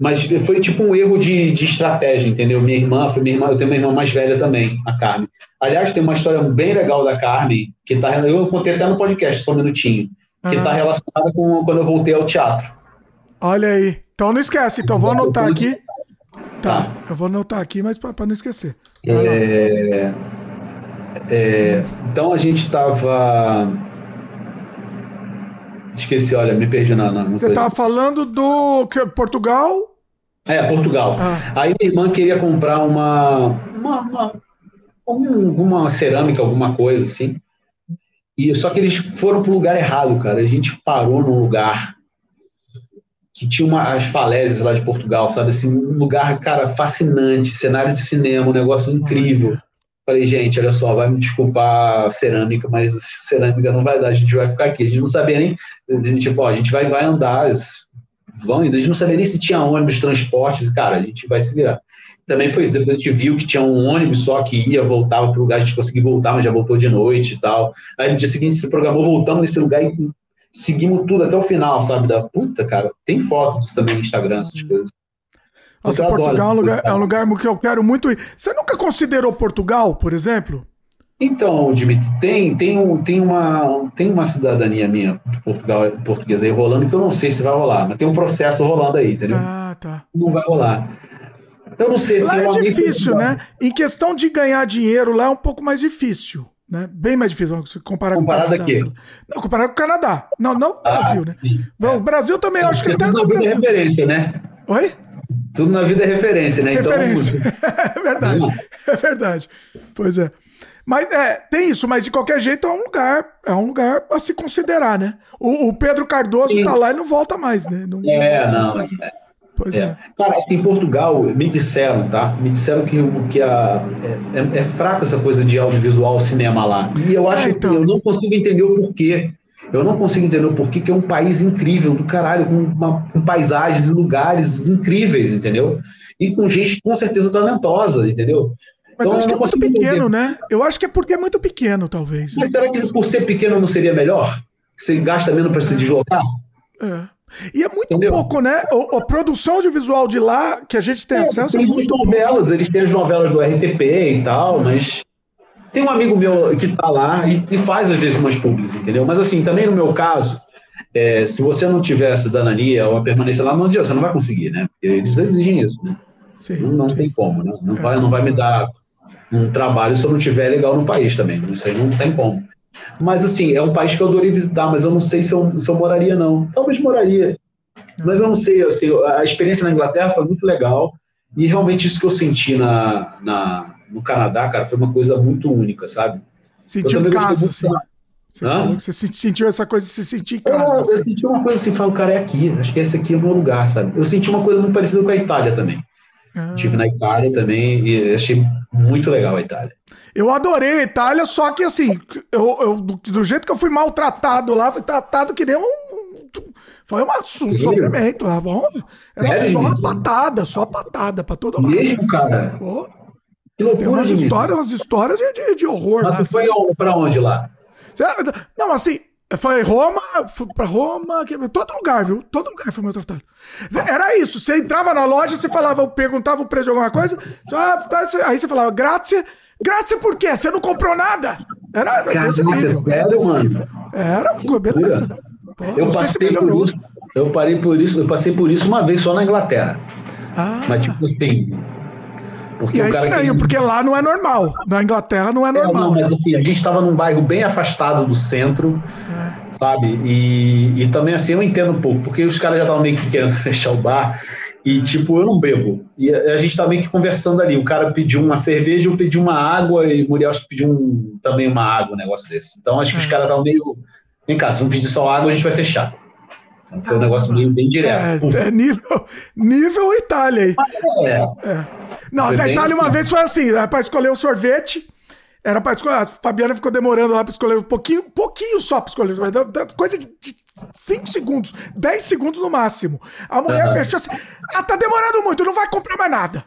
Mas foi tipo um erro de, de estratégia, entendeu? Minha irmã, foi minha irmã, eu tenho uma irmã mais velha também, a Carmen. Aliás, tem uma história bem legal da Carmen, que tá, eu contei até no podcast, só um minutinho, que está relacionada com quando eu voltei ao teatro. Olha aí. Então não esquece, então vou anotar aqui. Tá, tá. eu vou anotar aqui, mas para não esquecer. É, é, então a gente estava Esqueci, olha, me perdi na. na Você estava falando do Portugal? É, Portugal. Ah. Aí minha irmã queria comprar uma, uma, uma, cerâmica, alguma coisa assim. E, só que eles foram para o lugar errado, cara. A gente parou num lugar que tinha uma, as falésias lá de Portugal, sabe? Assim, um lugar, cara, fascinante, cenário de cinema, um negócio incrível. Falei, gente, olha só, vai me desculpar cerâmica, mas cerâmica não vai dar, a gente vai ficar aqui. A gente não sabia nem, a gente, tipo, ó, a gente vai, vai andar, vão indo, a gente não sabia nem se tinha ônibus, transporte, cara, a gente vai se virar. Também foi isso, depois a gente viu que tinha um ônibus só que ia, voltava para o lugar, a gente conseguiu voltar, mas já voltou de noite e tal. Aí no dia seguinte se programou, voltamos nesse lugar e seguimos tudo até o final, sabe? Da puta, cara, tem fotos também no Instagram, essas coisas. Nossa, Portugal é um, lugar, é um lugar que eu quero muito ir. Você nunca considerou Portugal, por exemplo? Então, Dimitri, tem, tem, um, tem, uma, tem uma cidadania minha Portugal, portuguesa aí rolando que eu não sei se vai rolar, mas tem um processo rolando aí, entendeu? Ah, tá. Não vai rolar. Eu não sei lá se. Lá é difícil, né? Em questão de ganhar dinheiro, lá é um pouco mais difícil. Né? Bem mais difícil se comparar comparado com o Canadá. Aqui. Não, comparado com o Canadá. Não, não com o ah, Brasil, né? Sim, é. O Brasil também, acho que até. Não, Brasil. referência, né? Oi? Tudo na vida é referência, né? Então, referência. Então... é verdade. É verdade. Pois é. Mas é, tem isso, mas de qualquer jeito é um lugar, é um lugar a se considerar, né? O, o Pedro Cardoso Sim. tá lá e não volta mais, né? Não, é, não. não é. Pois é. é. Cara, em Portugal, me disseram, tá? Me disseram que, que a, é, é, é fraca essa coisa de audiovisual, cinema lá. E eu acho é, então... que eu não consigo entender o porquê. Eu não consigo entender o porquê que é um país incrível, do caralho, com, uma, com paisagens e lugares incríveis, entendeu? E com gente com certeza talentosa, entendeu? Mas então, eu acho que é muito pequeno, entender. né? Eu acho que é porque é muito pequeno, talvez. Mas será que por ser pequeno não seria melhor? Você gasta menos para se deslocar? É. E é muito Entendeu? pouco, né? A, a, produção audiovisual de lá, que a gente tem é, acesso, tem é muito novelas, pouco. eles têm as novelas do RTP e tal, é. mas Tem um amigo meu que tá lá e, e faz às vezes umas públicas, entendeu? Mas assim, também no meu caso, é, se você não tiver cidadania ou a permanência lá, não adianta, você não vai conseguir, né? Porque eles exigem isso, né? Sim, não, não sim. tem como, né? Não, é, vai, não vai me dar um trabalho se eu não tiver legal no país também. Isso aí não tem como. Mas assim, é um país que eu adorei visitar, mas eu não sei se eu, se eu moraria, não. Talvez moraria. Mas eu não sei, assim, a experiência na Inglaterra foi muito legal. E realmente isso que eu senti na, na, no Canadá, cara, foi uma coisa muito única, sabe? Sentiu em casa, assim. Você, você sentiu essa coisa de se sentir em casa. Eu, assim. eu senti uma coisa assim, falo, cara, é aqui, acho que esse aqui é o meu lugar, sabe? Eu senti uma coisa muito parecida com a Itália também. Ah. Estive na Itália também e achei muito legal a Itália. Eu adorei a Itália, só que assim, eu, eu do, jeito que eu fui maltratado lá, fui tratado que nem um. Foi uma, um sofrimento. Tá bom? Era é, só gente. patada, só patada pra todo lado. Mesmo, cara? Pô. Que loucura, Tem umas histórias, umas histórias de, de, de horror Mas lá. Foi assim. pra onde lá? Não, assim, foi Roma, fui pra Roma, todo lugar, viu? Todo lugar foi maltratado. Era isso. Você entrava na loja, você falava, perguntava o preço de alguma coisa, você, ah, tá, aí você falava, grazie. Grazie por quê? Você não comprou nada? Era Caraca, desse nível. Era, desse nível. era beleza. Pô, eu passei por isso. Eu parei por isso, eu passei por isso uma vez só na Inglaterra. Ah. Mas tipo assim, porque e é estranho, que... porque lá não é normal. Na Inglaterra não é normal. É, não, mas assim, a gente estava num bairro bem afastado do centro, é. sabe? E, e também assim, eu entendo um pouco, porque os caras já estavam meio que querendo fechar o bar. E, tipo, eu não bebo. E a gente tá meio que conversando ali. O cara pediu uma cerveja, eu pedi uma água, e o Muriel acho que pediu um, também uma água, um negócio desse. Então, acho que os é. caras estavam meio. Vem cá, se não pedir só água, a gente vai fechar. Então, foi um negócio meio bem direto. É, é nível, nível Itália aí. É. é. Não, foi da Itália uma vez foi assim, era pra escolher o sorvete. Era pra escolher. A Fabiana ficou demorando lá pra escolher um pouquinho, pouquinho só pra escolher. Coisa de 5 segundos, 10 segundos no máximo. A mulher uhum. fechou assim. Ah, tá demorando muito, não vai comprar mais nada.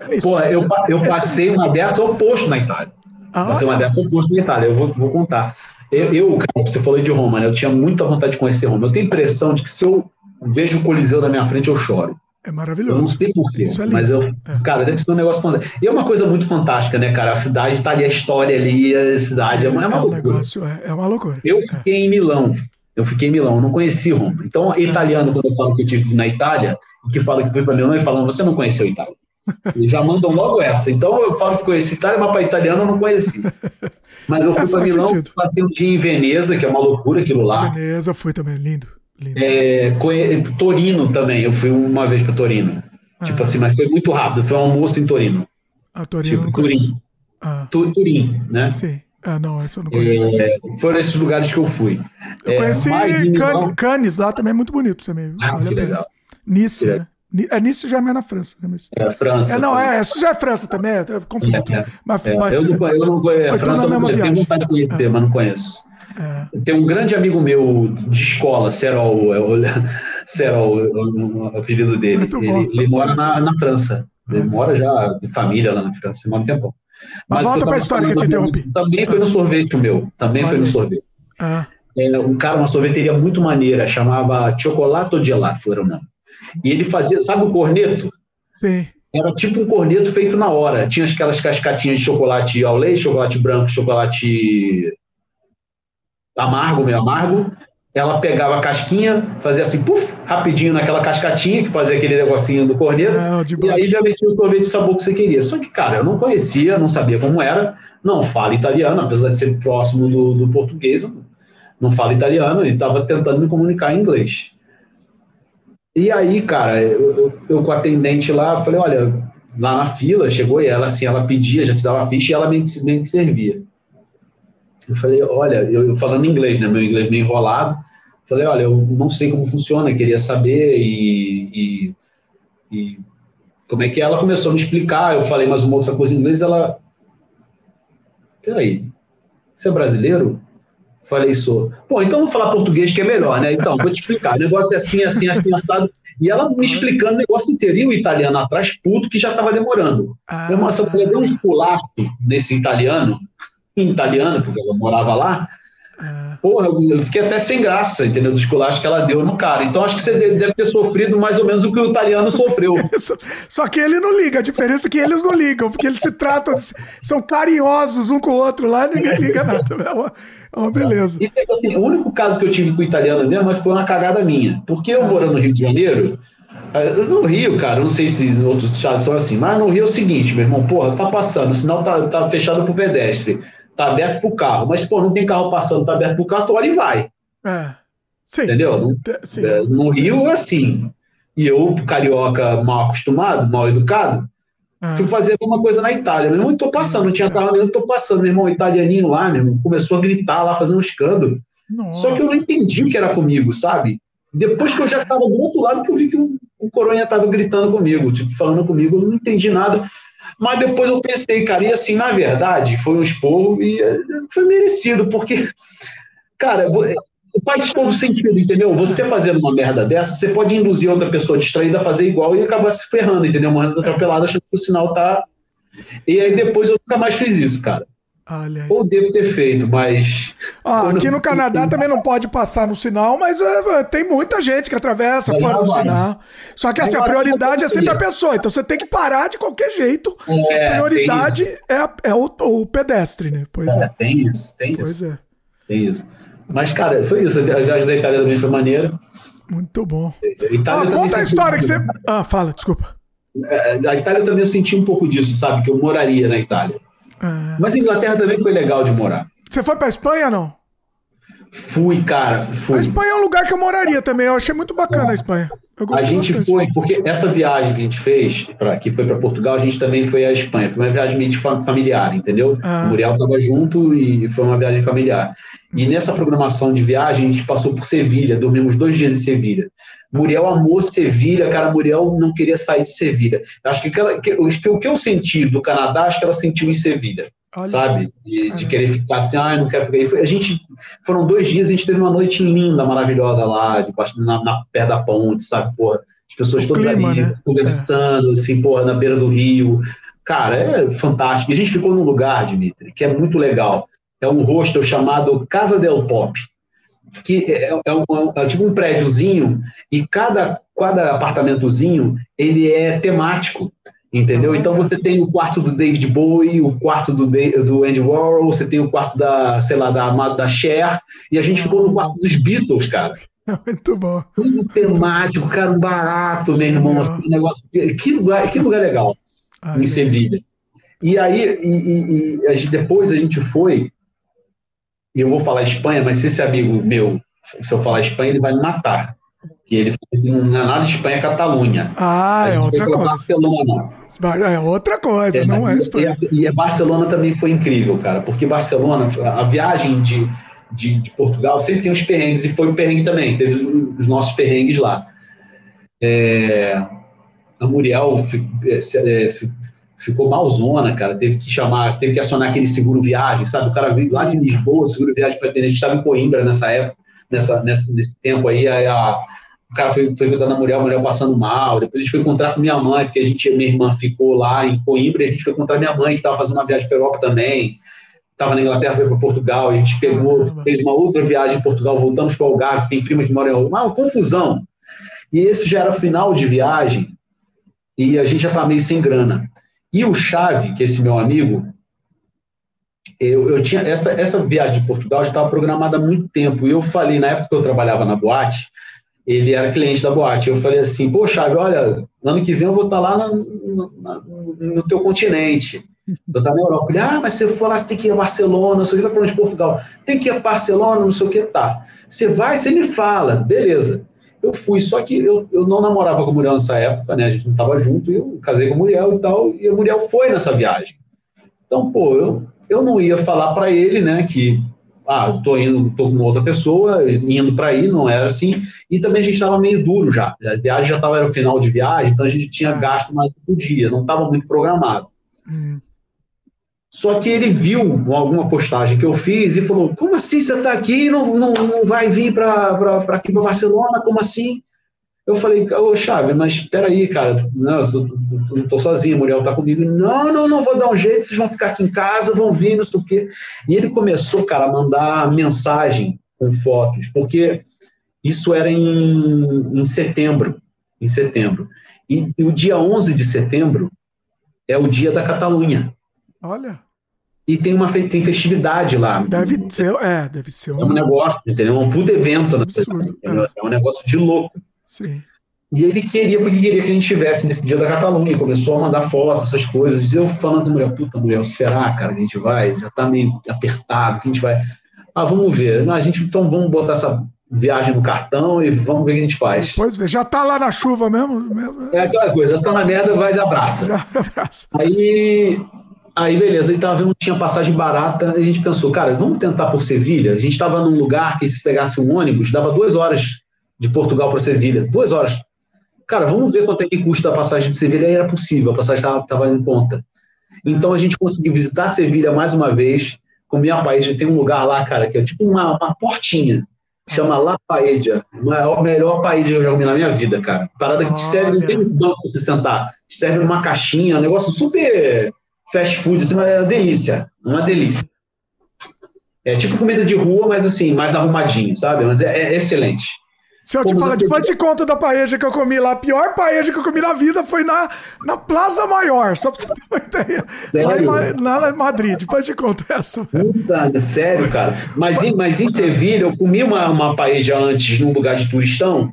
É. Pô, eu, eu passei uma dessa oposto na Itália. Ah, passei uma dessa oposto na Itália, eu vou, vou contar. Eu, eu, cara, você falou de Roma, né? Eu tinha muita vontade de conhecer Roma. Eu tenho a impressão de que se eu vejo o Coliseu na minha frente, eu choro. É maravilhoso. Eu não sei porquê, é mas eu, é. cara, deve ser um negócio fantástico. E é uma coisa muito fantástica, né, cara? A cidade está ali, a história ali, a cidade é, é uma, é uma loucura. Negócio, é, é, uma loucura. Eu fiquei em Milão. Eu fiquei em Milão, não conheci Roma. Então, italiano, quando eu falo que eu tive na Itália, e que fala que foi para Milão, e falam, você não conheceu a Itália. Eles já mandam logo essa. Então, eu falo que conheci Itália, mas para italiano eu não conheci. Mas eu fui é, para Milão, passei um dia em Veneza, que é uma loucura aquilo lá. Veneza foi também, lindo. lindo. É, Torino também, eu fui uma vez para Torino. Ah. Tipo assim, mas foi muito rápido, foi um almoço em Torino. Ah, Torino. Tipo, Turim. Ah. Turim, né? Sim. Ah, não, essa eu não conheço. É, foram esses lugares que eu fui. Eu é, conheci Can, Cannes lá também, é muito bonito também. Ah, que legal. Nice, né? É Nice já é na França, né? Mas... É França. É, não, é, isso já é França também, é, é conflito. É, mas, é, mas, eu, não, eu não conheço, a França eu não conheço, tenho vontade de conhecer, é. mas não conheço. É. Tem um grande amigo meu de escola, Serol, é o, Serol, o, o apelido dele. Ele, ele, mora na, na França. Ele mora já de família lá na França, ele mora um tempão. Mas, mas volta para a história que eu te interrompi. Também foi no sorvete o meu. Também foi no sorvete. Ah. É, um cara, uma sorveteria muito maneira, chamava Chocolato Gelato, era o nome. E ele fazia, sabe o corneto? Sim. Era tipo um corneto feito na hora. Tinha aquelas cascatinhas de chocolate ao leite, chocolate branco, chocolate amargo, meio amargo. Ela pegava a casquinha, fazia assim, puf, rapidinho naquela cascatinha, que fazia aquele negocinho do corneto. E aí já metia o sorvete de sabor que você queria. Só que, cara, eu não conhecia, não sabia como era, não falo italiano, apesar de ser próximo do, do português, não falo italiano e estava tentando me comunicar em inglês. E aí, cara, eu, eu, eu, com a atendente lá, falei, olha, lá na fila, chegou e ela assim, ela pedia, já te dava ficha e ela meio que, meio que servia. Eu falei, olha, eu, eu falando inglês, né, meu inglês meio enrolado, falei, olha, eu não sei como funciona, queria saber e, e, e como é que é? ela começou a me explicar, eu falei mais uma outra coisa em inglês, ela, peraí, você é brasileiro? Falei, sou. Pô, então vou falar português que é melhor, né? Então, vou te explicar. O negócio é assim, assim, assim, assado. E ela me explicando o negócio inteiro. E o italiano atrás, puto, que já estava demorando. Ah. Eu, mulher deu um pular nesse italiano, em italiano, porque ela morava lá. Porra, eu fiquei até sem graça, entendeu? Do esculacho que ela deu no cara. Então acho que você deve ter sofrido mais ou menos o que o italiano sofreu. Só que ele não liga, a diferença é que eles não ligam, porque eles se tratam, são carinhosos um com o outro lá, ninguém liga nada. É uma, é uma beleza. E, assim, o único caso que eu tive com o italiano mesmo, mas foi uma cagada minha. Porque eu morando no Rio de Janeiro, eh, no Rio, cara, não sei se outros estados são assim, mas no Rio é o seguinte, meu irmão, porra, tá passando, o sinal tá, tá fechado pro pedestre tá aberto pro carro. Mas, pô, não tem carro passando, tá aberto pro carro, tu olha e vai. É. Sim. Entendeu? Sim. É, no Rio é assim. E eu, carioca mal acostumado, mal educado, é. fui fazer alguma coisa na Itália. Meu irmão, tô passando, não tinha carro nenhum, tô passando. Meu irmão, o italianinho lá, meu irmão, começou a gritar lá, fazendo um escândalo. Nossa. Só que eu não entendi o que era comigo, sabe? Depois que eu já estava do outro lado, que eu vi que o, o Coronha estava gritando comigo, tipo, falando comigo, eu não entendi nada. Mas depois eu pensei, cara, e assim, na verdade, foi um esporro e eh, foi merecido, porque, cara, faz todo sentido, entendeu? Você fazendo uma merda dessa, você pode induzir outra pessoa distraída a fazer igual e acabar se ferrando, entendeu? Morrendo atropelado, achando que o sinal tá. E aí depois eu nunca mais fiz isso, cara. Ou devo ter feito, mas. Ah, aqui no Canadá também não pode passar no sinal, mas uh, tem muita gente que atravessa fora do sinal. Só que assim, a prioridade é sempre a pessoa. Então você tem que parar de qualquer jeito. É, a prioridade é, é o, o, pedestre, né? Pois é. é. Tem isso, tem pois isso. Pois é. Tem isso. Mas, cara, foi isso. A viagem da Itália também foi maneira. Muito bom. Ah, conta a história que você. Ah, fala, desculpa. É, a Itália também eu senti um pouco disso, sabe? Que eu moraria na Itália. É. Mas a Inglaterra também foi legal de morar. Você foi pra Espanha, não? Fui, cara. Fui. A Espanha é um lugar que eu moraria também. Eu achei muito bacana a Espanha. a gente foi, porque essa viagem que a gente fez, pra, que foi para Portugal, a gente também foi à Espanha. Foi uma viagem meio familiar, entendeu? Ah. O Muriel estava junto e foi uma viagem familiar. E nessa programação de viagem, a gente passou por Sevilha, dormimos dois dias em Sevilha. Muriel amou Sevilha, cara. Muriel não queria sair de Sevilha. Acho que, ela, que, que, o que eu senti do Canadá, acho que ela sentiu em Sevilha. Olha. Sabe? De, de, querer ficar assim, ah, não quero ficar. A gente, foram dois dias, a gente teve uma noite linda, maravilhosa lá, debaixo, na, na pé da ponte, sabe? Porra, as pessoas o todas clima, ali, né? conversando, é. assim, porra, na beira do rio. Cara, é fantástico. E a gente ficou num lugar, Dimitri, que é muito legal. É um hostel chamado Casa del Pop que é, é, um, é, tipo um prédiozinho e cada, cada apartamentozinho ele é temático, entendeu? Então você tem o quarto do David Bowie, o quarto do, do Andy Warhol, você tem o quarto da, sei lá, da, da Cher, e a gente ficou no quarto dos Beatles, cara. Muito bom. Tudo temático, cara, um barato, meu irmão. Assim, um negócio, que, lugar, que lugar legal em Sevilha. E aí, e, e, e, depois a gente foi e eu vou falar Espanha, mas se esse amigo meu, se eu falar Espanha, ele vai me matar. Que ele não é nada de Espanha, é Catalunha. Ah, é outra coisa. Barcelona. É outra coisa, é, não é Espanha. E, e Barcelona também foi incrível, cara, porque Barcelona, a viagem de, de, de, Portugal sempre tem os perrengues, e foi o perrengue também, teve os nossos perrengues lá. É, a Muriel ficou malzona, cara. Teve que chamar, teve que acionar aquele seguro viagem, sabe? O cara veio lá de Lisboa, seguro viagem para. A gente estava em Coimbra nessa época, nessa, nessa, nesse tempo aí. aí a, o cara foi, foi cuidando da mulher, a mulher passando mal. Depois a gente foi encontrar com minha mãe, porque a gente, minha irmã ficou lá em Coimbra, e a gente foi encontrar minha mãe, que estava fazendo uma viagem para Europa também. Estava na Inglaterra, foi para Portugal. A gente pegou, fez uma outra viagem em Portugal, voltamos para o Algarve, tem prima que mora em Algarve. Uma confusão. E esse já era final de viagem, e a gente já estava meio sem grana. E o Chave, que é esse meu amigo, eu, eu tinha essa, essa viagem de Portugal já estava programada há muito tempo. E eu falei, na época que eu trabalhava na boate, ele era cliente da boate. Eu falei assim, pô, Chave, olha, ano que vem eu vou estar lá na, na, no teu continente. Eu estava na Europa. Ele, ah, mas você for lá, você tem que ir a Barcelona, não sei o que, vai para onde Portugal. Tem que ir a Barcelona, não sei o que, tá. Você vai, você me fala, beleza. Eu fui, só que eu, eu não namorava com a Muriel nessa época, né? A gente não estava junto, e eu casei com a Muriel e tal, e a Muriel foi nessa viagem. Então, pô, eu, eu não ia falar para ele, né, que ah, tô indo, tô com outra pessoa, indo para aí, não era assim. E também a gente estava meio duro já. A viagem já estava era o final de viagem, então a gente tinha ah. gasto mais do dia, não estava muito programado. Hum. Só que ele viu alguma postagem que eu fiz e falou: Como assim você está aqui e não, não, não vai vir para aqui para Barcelona? Como assim? Eu falei, ô Chave, mas peraí, cara, não, eu não tô sozinho, a Muriel tá comigo. Não, não, não, vou dar um jeito, vocês vão ficar aqui em casa, vão vir, não sei o quê. E ele começou, cara, a mandar mensagem com fotos, porque isso era em, em setembro, em setembro. E, e o dia 11 de setembro é o dia da Catalunha. Olha. E tem uma tem festividade lá. Deve ser, é, deve ser um, é um negócio, entendeu? É um puto evento. É, absurdo, é. é um negócio de louco. Sim. E ele queria, porque queria que a gente estivesse nesse dia da Catalunha, começou a mandar fotos, essas coisas. Eu falando com a mulher, puta mulher, será, cara, que a gente vai? Já tá meio apertado, que a gente vai. Ah, vamos ver. Não, a gente, então vamos botar essa viagem no cartão e vamos ver o que a gente faz. Pois vê, já tá lá na chuva mesmo? É aquela coisa, tá na merda, vai e abraça. abraça. Aí, aí, beleza, aí tava vendo que tinha passagem barata, a gente pensou, cara, vamos tentar por Sevilha? A gente tava num lugar que se pegasse um ônibus, dava duas horas de Portugal para Sevilha. Duas horas. Cara, vamos ver quanto é que custa a passagem de Sevilha. E era possível, a passagem estava em conta. Então a gente conseguiu visitar Sevilha mais uma vez, comer a paella. Tem um lugar lá, cara, que é tipo uma, uma portinha. Chama La Paella. A melhor paella que eu já comi na minha vida, cara. Parada que te serve, não tem um banco para você sentar. Te serve numa caixinha, um negócio super fast food, assim, uma delícia. Uma delícia. É tipo comida de rua, mas assim, mais arrumadinho, sabe? Mas é, é excelente. Se eu te falar, depois te conto da paeja que eu comi lá. A pior paeja que eu comi na vida foi na, na Plaza Maior, só pra você ter uma ideia. Sério? Lá em, em Madrid. Depois te conto essa. Puta, sério, cara. Mas em, mas em eu comi uma, uma paeja antes num lugar de turistão.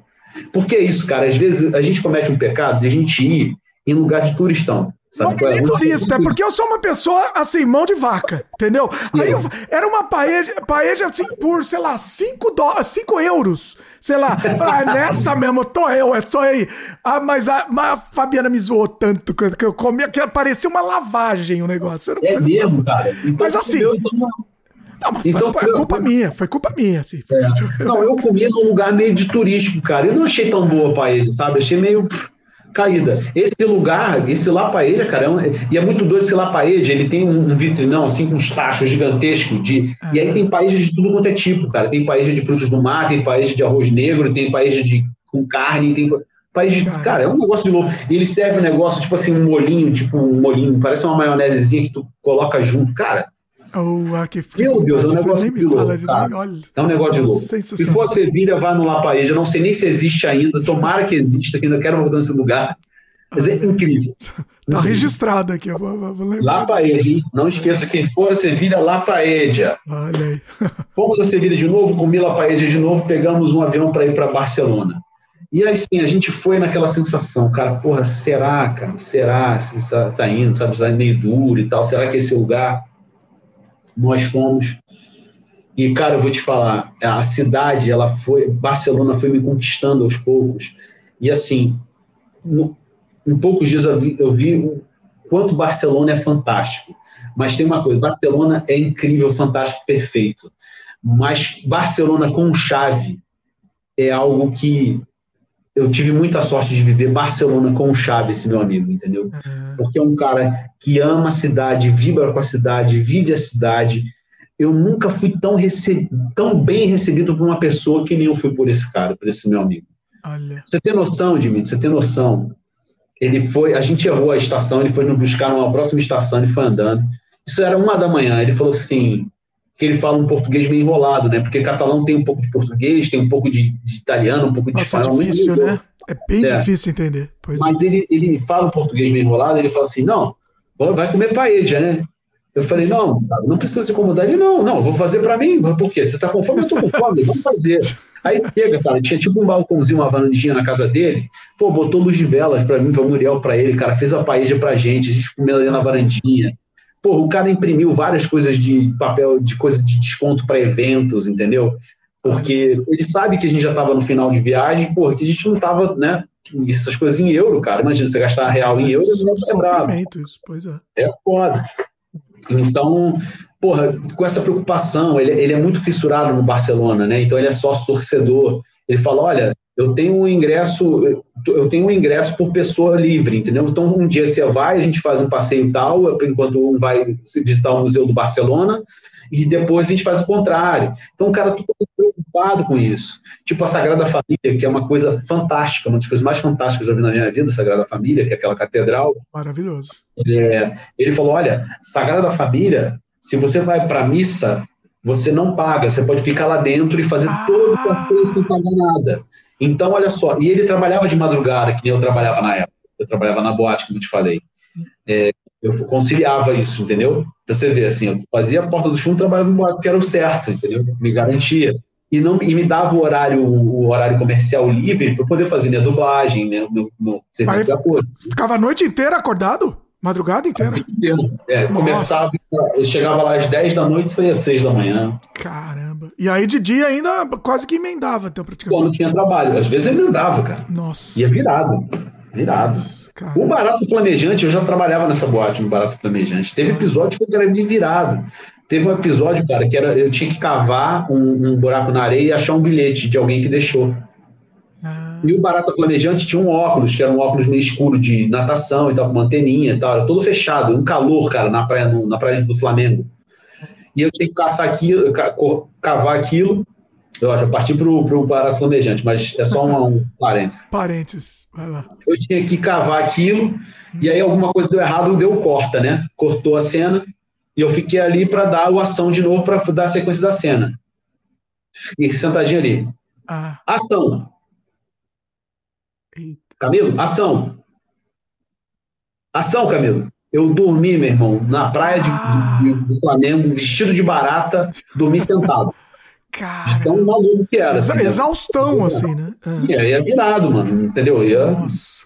Por que isso, cara? Às vezes a gente comete um pecado de a gente ir em lugar de turistão. Sabe não é nem turista, é porque eu sou uma pessoa assim, mão de vaca, entendeu? Sim. Aí eu, era uma paeja, paeja assim, por, sei lá, 5 dólares, 5 euros. Sei lá, ah, nessa mesmo, tô eu, é só aí. Ah, mas a, mas a Fabiana me zoou tanto que eu comia que parecia uma lavagem o negócio. É mesmo, cara. Então, mas assim. Então... Não, mas então, foi, foi culpa minha, foi culpa minha, assim. É. Não, eu comi num lugar meio de turístico, cara. Eu não achei tão boa a paella, sabe? Achei meio caída. Esse lugar, esse Lapaeja, cara, é um, e é muito doido esse Lapaeja, ele tem um, um vitrinão, assim, com uns tachos gigantescos, de, e aí tem paeja de tudo quanto é tipo, cara. Tem paeja de frutos do mar, tem paeja de arroz negro, tem paeja de, com carne, tem de, cara, é um negócio de louco. E ele serve um negócio, tipo assim, um molinho, tipo um molinho, parece uma maionesezinha que tu coloca junto, cara. Oh, ah, que Meu Deus, é um negócio de louco. Olha, é um negócio de louco. Se for Sevilha, vá no Lapaeja. Eu não sei nem se existe ainda. Tomara que exista, que ainda quero voltar nesse lugar. Mas é incrível. Tá registrado aqui. Eu vou, vou lembrar. Não esqueça que for a Sevilha, Lapaeja. Olha aí. Fomos a Sevilha de novo, comi Lapaeja de novo, pegamos um avião para ir para Barcelona. E aí sim, a gente foi naquela sensação, cara, porra, será, cara? Será? Você está tá indo, sabe? Está meio duro e tal. Será que esse lugar nós fomos. E, cara, eu vou te falar, a cidade, ela foi, Barcelona foi me conquistando aos poucos. E, assim, no, em poucos dias eu vi, eu vi o quanto Barcelona é fantástico. Mas tem uma coisa, Barcelona é incrível, fantástico, perfeito. Mas Barcelona com chave é algo que eu tive muita sorte de viver Barcelona com o Chaves, meu amigo, entendeu? Uhum. Porque é um cara que ama a cidade, vibra com a cidade, vive a cidade. Eu nunca fui tão, tão bem recebido por uma pessoa que nem eu fui por esse cara, por esse meu amigo. Olha. Você tem noção, Dimitri? Você tem noção? Ele foi, a gente errou a estação, ele foi nos buscar numa próxima estação, ele foi andando. Isso era uma da manhã. Ele falou assim: que ele fala um português meio enrolado, né? Porque catalão tem um pouco de português, tem um pouco de, de italiano, um pouco de Nossa, espanhol. É difícil, né? É bem é. difícil entender. Pois Mas é. ele, ele fala um português meio enrolado, ele fala assim, não, vai comer paella, né? Eu falei, não, não precisa se incomodar. Ele, não, não, vou fazer para mim. Por quê? Você tá com fome? Eu tô com fome, vamos fazer. Aí chega, cara, tinha tipo um balcãozinho, uma varandinha na casa dele. Pô, botou luz de velas para mim, pra Muriel, para ele, cara, fez a paella pra gente, a gente comeu ali na varandinha. Pô, o cara imprimiu várias coisas de papel, de coisa de desconto para eventos, entendeu? Porque ele sabe que a gente já estava no final de viagem, pô, que a gente não estava, né? Essas coisas em euro, cara. Imagina você gastar real em euro, é, é brabo. Isso, pois é. É foda. Então, porra, com essa preocupação, ele, ele é muito fissurado no Barcelona, né? Então ele é sócio torcedor. Ele fala: olha, eu tenho um ingresso, eu tenho um ingresso por pessoa livre, entendeu? Então, um dia você vai, a gente faz um passeio tal, enquanto um vai visitar o Museu do Barcelona, e depois a gente faz o contrário. Então, o cara todo preocupado com isso. Tipo a Sagrada Família, que é uma coisa fantástica, uma das coisas mais fantásticas que eu vi na minha vida, Sagrada Família, que é aquela catedral. Maravilhoso. É, ele falou: olha, Sagrada Família, se você vai para a missa, você não paga, você pode ficar lá dentro e fazer ah. todo o passeio sem pagar nada. Então, olha só, e ele trabalhava de madrugada, que nem eu trabalhava na época. Eu trabalhava na boate, como eu te falei. É, eu conciliava isso, entendeu? Pra você ver, assim, eu fazia a porta do fundo, trabalhava no boate, que era o certo, entendeu? Me garantia. E, não, e me dava o horário, o horário comercial livre para poder fazer minha dublagem, né, meu, meu serviço de acordo. Ficava a noite inteira acordado? Madrugada inteira? É, começava, eu chegava lá às 10 da noite e saía às 6 da manhã. Caramba. E aí de dia ainda quase que emendava, então, praticamente. Quando tinha trabalho. Às vezes emendava, cara. Nossa. Ia virado. Virado. Nossa, o Barato Planejante, eu já trabalhava nessa boate no Barato Planejante. Teve episódio que eu era virado. Teve um episódio, cara, que era eu tinha que cavar um, um buraco na areia e achar um bilhete de alguém que deixou. E o Barata Planejante tinha um óculos, que era um óculos meio escuro de natação e tal, com anteninha e tal, era todo fechado, um calor, cara, na praia, no, na praia do Flamengo. E eu tinha que caçar aquilo, cavar aquilo. Eu já parti para o Barata Planejante, mas é só um, um parênteses. Parênteses, vai lá. Eu tinha que cavar aquilo, e aí alguma coisa deu errado, deu corta, né? Cortou a cena, e eu fiquei ali para dar o ação de novo, para dar a sequência da cena. Fiquei sentadinho ali. Ah. Ação. Camilo, ação. Ação, Camilo. Eu dormi, meu irmão, na praia de, ah. de, do Flamengo, vestido de barata, dormi sentado. Cara. Tão maluco que era. Exa assim, exaustão, né? assim, né? É. Ia, ia virado, mano, entendeu? Ia... Nossa.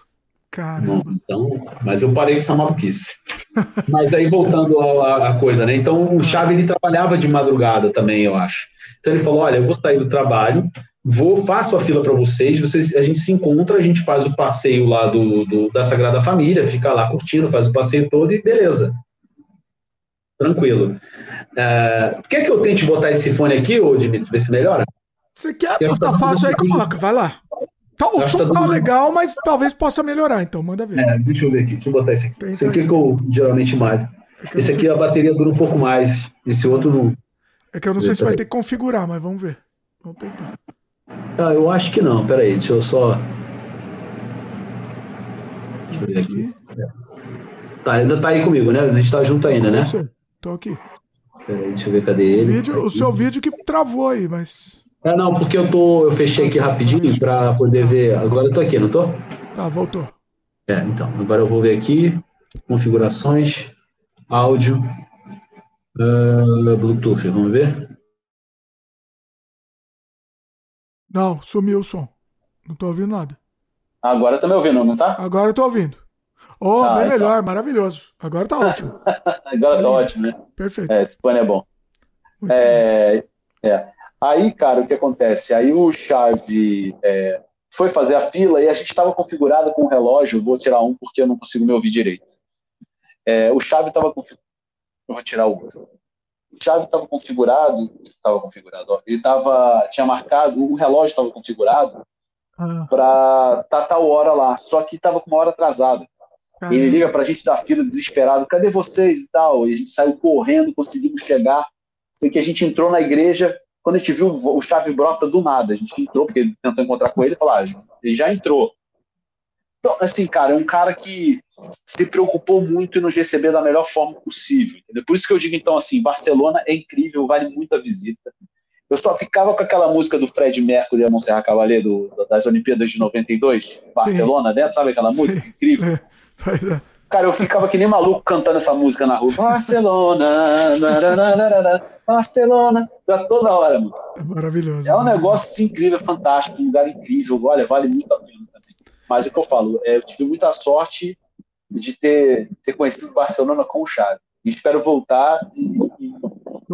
Caramba. Então, mas eu parei com essa maluquice. mas aí, voltando à coisa, né? Então, o Chave, ele trabalhava de madrugada também, eu acho. Então, ele falou, olha, eu vou sair do trabalho, vou, faço a fila para vocês, vocês, a gente se encontra, a gente faz o passeio lá do, do, da Sagrada Família, fica lá curtindo, faz o passeio todo e beleza. Tranquilo. Uh, quer que eu tente botar esse fone aqui, ô Dimitri, ver se melhora? Você quer? Quer tá fácil aí, coloca, vai lá. Tá, o som tá, tá legal, mas talvez possa melhorar, então manda ver. É, deixa eu ver aqui, deixa eu botar esse aqui. Esse aqui é que eu geralmente malho. É esse aqui a bateria dura um pouco mais, esse outro não. É que eu não sei se vai ter que configurar, mas vamos ver. Vamos tentar. Ah, eu acho que não. Peraí, deixa eu só. Deixa eu ver aqui. Tá, ainda tá aí comigo, né? A gente tá junto ainda, né? Tô aqui. Peraí, deixa eu ver cadê ele. O, vídeo, o seu vídeo que travou aí, mas. É, não, porque eu tô. Eu fechei aqui rapidinho para poder ver. Agora eu tô aqui, não tô? Tá, voltou. É, então. Agora eu vou ver aqui. Configurações. Áudio. Uh, Bluetooth, vamos ver. Não, sumiu o som. Não tô ouvindo nada. Agora tá me ouvindo, não tá? Agora eu tô ouvindo. Oh, ah, bem então. melhor, maravilhoso. Agora tá ótimo. Agora tá, tá ótimo, né? Perfeito. É, esse fone é bom. É, é, Aí, cara, o que acontece? Aí o Chave é, foi fazer a fila e a gente estava configurado com o relógio. Vou tirar um porque eu não consigo me ouvir direito. É, o Chave estava configurado. Eu vou tirar o outro chave estava configurado, estava configurado, ó, ele estava, tinha marcado, o relógio estava configurado ah. para tá tal hora lá, só que estava com uma hora atrasada. Ele liga para a gente da fila desesperado, cadê vocês e tal? E a gente saiu correndo, conseguimos chegar. Sei que a gente entrou na igreja, quando a gente viu o chave brota do nada, a gente entrou, porque ele tentou encontrar com ele e falou, ah, ele já entrou. Então, assim, cara, é um cara que se preocupou muito em nos receber da melhor forma possível. Entendeu? Por isso que eu digo, então, assim, Barcelona é incrível, vale muito a visita. Eu só ficava com aquela música do Fred Mercury e a Monserrat Cavalier do, das Olimpíadas de 92, Barcelona, dentro, sabe aquela música incrível? É. Cara, eu ficava que nem maluco cantando essa música na rua. Barcelona, Barcelona, já toda hora, mano. É maravilhoso. É um negócio assim, incrível, fantástico, um lugar incrível. Olha, vale muito a pena. Mas é o que eu falo, é, eu tive muita sorte de ter, ter conhecido Barcelona com o Xavi. Espero voltar e, e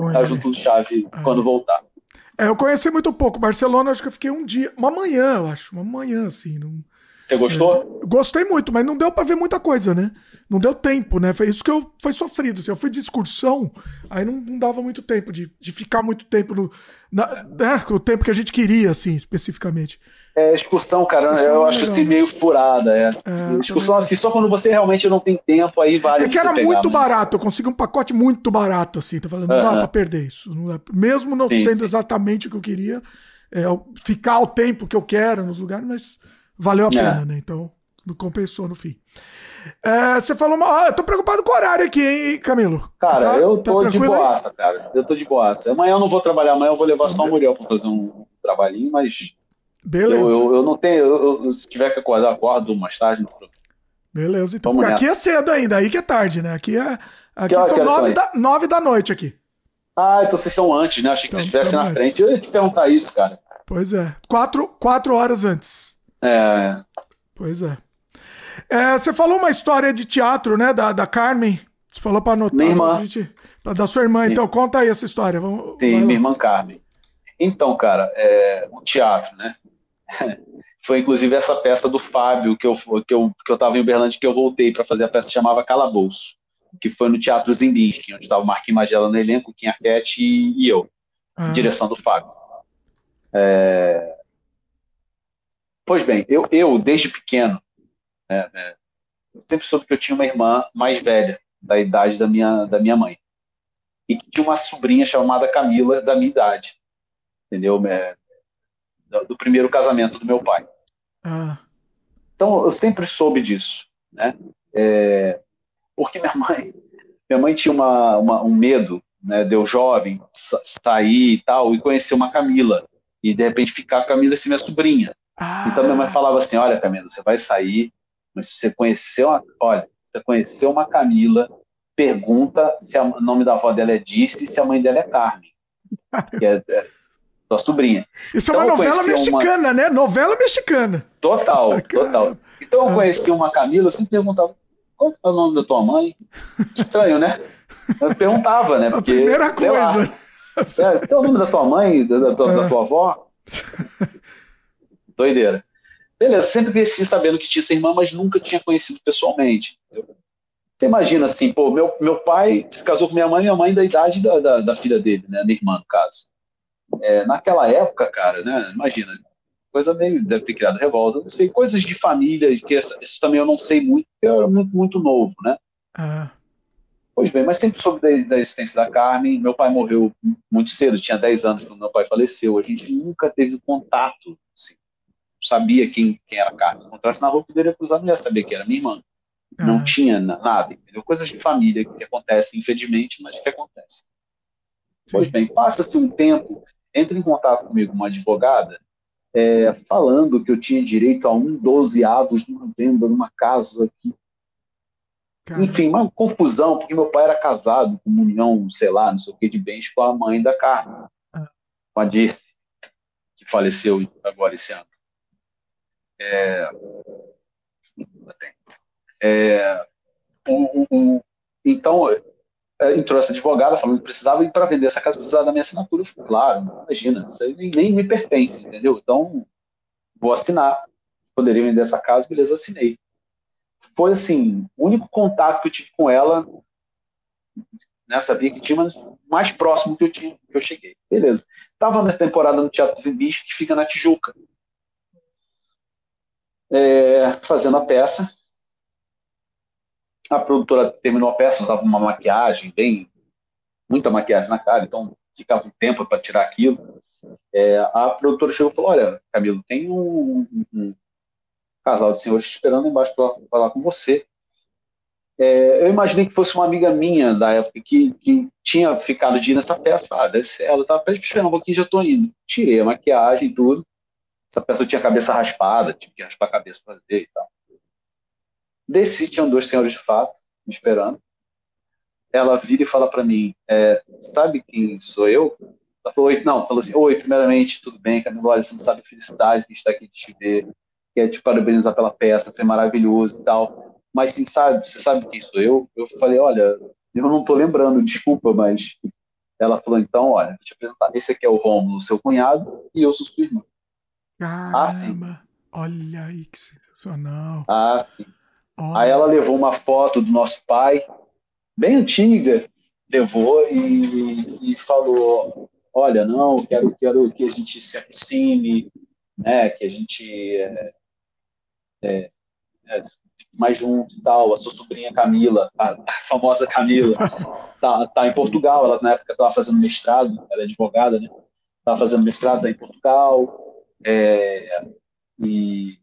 estar junto do Xavi é. quando voltar. É, eu conheci muito pouco. Barcelona, acho que eu fiquei um dia, uma manhã, eu acho, uma manhã, assim. Não... Você gostou? É, gostei muito, mas não deu para ver muita coisa, né? Não deu tempo, né? Foi isso que eu foi sofrido. Assim, eu fui de excursão, aí não, não dava muito tempo de, de ficar muito tempo no. Na, né, o tempo que a gente queria, assim, especificamente. É, excursão, cara, excursão eu é acho assim meio furada. É. é excursão assim, só quando você realmente não tem tempo, aí vale. É que era pegar, muito barato, eu consegui um pacote muito barato, assim. Tô falando, não uh -huh. dá pra perder isso. Não mesmo não Sim. sendo exatamente o que eu queria, é, ficar o tempo que eu quero nos lugares, mas valeu a é. pena, né? Então, não compensou no fim. É, você falou, ah, eu tô preocupado com o horário aqui, hein, Camilo? Cara, tá, eu tá tô tá de boaça, aí? cara. Eu tô de boaça. Amanhã eu não vou trabalhar, amanhã eu vou levar só o Muriel pra fazer um trabalhinho, mas. Beleza. Eu, eu, eu não tenho. Eu, se tiver que acordar, acordo mais tarde. Não... Beleza, então. Aqui é cedo ainda, aí que é tarde, né? Aqui é. Aqui que são nove da, nove da noite aqui. Ah, então vocês estão antes, né? Achei que então, vocês estivessem na frente. Eu ia te perguntar isso, cara. Pois é. Quatro, quatro horas antes. É. Pois é. É. Você falou uma história de teatro, né? Da, da Carmen. Você falou para anotar. Minha irmã. Gente, da sua irmã. Então, conta aí essa história. Vamos, Sim, minha irmã Carmen. Então, cara, é, o teatro, né? Foi inclusive essa peça do Fábio que eu que eu que eu tava em Uberlândia que eu voltei para fazer a peça que chamava Calabouço, que foi no Teatro Zimbinski, onde estava o Marquinhos Magela no elenco, Kim Arquette e, e eu, ah. direção do Fábio. É... Pois bem, eu, eu desde pequeno, né, né, eu sempre soube que eu tinha uma irmã mais velha, da idade da minha, da minha mãe, e que tinha uma sobrinha chamada Camila, da minha idade, entendeu? É, do, primeiro casamento do meu pai. Ah. Então, eu sempre soube disso, né? É, porque minha mãe, minha mãe tinha uma, uma, um medo, né, de eu jovem sair e tal e conhecer uma Camila e de repente ficar com a Camila assim minha sobrinha. Ah. Então minha mãe falava assim, olha Camila, você vai sair, mas se você conheceu uma, olha, você conheceu uma Camila, pergunta se o nome da avó dela é Disse e se a mãe dela é Carmen. que é, é sua sobrinha. Isso então, é uma novela mexicana, uma... né? Novela mexicana. Total, total. Então eu conheci uma Camila, eu sempre perguntava, qual é o nome da tua mãe? Estranho, né? Eu perguntava, né? Porque, a primeira coisa. é, tem o nome da tua mãe, da, da, é. da tua avó? Doideira. Beleza, sempre cresci sabendo que tinha essa irmã, mas nunca tinha conhecido pessoalmente. Você imagina assim, pô, meu, meu pai se casou com minha mãe, minha mãe da idade da, da, da filha dele, né? Minha irmã, no caso. É, naquela época, cara, né? Imagina, coisa meio. Deve ter criado revolta, não sei, coisas de família, que isso também eu não sei muito, porque eu era muito, muito novo, né? Uhum. Pois bem, mas sempre soube da, da, existência da Carmen. Meu pai morreu muito cedo, tinha 10 anos quando meu pai faleceu. A gente nunca teve contato, sabia quem, quem era a Carmen. Se encontrasse na rua, poderia cruzar, não ia saber que era minha irmã. Não tinha nada, entendeu? Coisas de família que acontecem, infelizmente, mas que acontecem. Pois bem, passa-se um tempo, entra em contato comigo uma advogada é, falando que eu tinha direito a um dozeavos numa venda numa casa aqui. Caramba. Enfim, uma confusão, porque meu pai era casado com união, sei lá, não sei o que, de bens com a mãe da Carmen, ah. com a Dirce, que faleceu agora esse ano. É, é, o, o, então, é, entrou essa advogada falando que precisava ir para vender essa casa, precisava da minha assinatura. Eu falei, claro, imagina, isso aí nem, nem, me pertence, entendeu? Então, vou assinar. Poderia vender essa casa, beleza, assinei. Foi assim, o único contato que eu tive com ela, né, sabia que tinha, mas mais próximo que eu tinha, que eu cheguei. Beleza. Estava nessa temporada no Teatro Zimbiche, que fica na Tijuca. É, fazendo a peça, a produtora terminou a peça, usava uma maquiagem, bem, muita maquiagem na cara, então ficava um tempo para tirar aquilo. É, a produtora chegou e falou: Olha, Camilo, tem um, um, casal de senhores esperando embaixo para falar com você. É, eu imaginei que fosse uma amiga minha da época que, que tinha ficado de ir nessa peça. Ah, deve ser ela. Estava esperando um pouquinho, já estou indo. Tirei a maquiagem e tudo. Essa peça tinha a cabeça raspada, tive que raspar a cabeça para fazer e tal. Desci, tinham dois senhores de fato me esperando. Ela vira e fala para mim: é, Sabe quem sou eu? Ela falou: Oi, não, falou assim: Oi, primeiramente, tudo bem, Camilo? Olha, você não sabe a felicidade que está aqui de te ver, quer te parabenizar pela peça, foi maravilhoso e tal. Mas, sim, sabe, você sabe quem sou eu? Eu falei: Olha, eu não estou lembrando, desculpa, mas. Ela falou: Então, olha, vou te apresentar. Esse aqui é o Romulo, seu cunhado, e eu sou sua irmã. Caramba! Assim. Olha aí que sensacional. Ah, sim. Aí ela levou uma foto do nosso pai, bem antiga, levou e, e falou: Olha, não, quero, quero que a gente se aproxime, né, que a gente é, é, é, mais junto e tal. A sua sobrinha Camila, a, famosa Camila, tá, tá em Portugal. Ela na época estava fazendo mestrado, ela é advogada, né? estava fazendo mestrado em Portugal. É, e,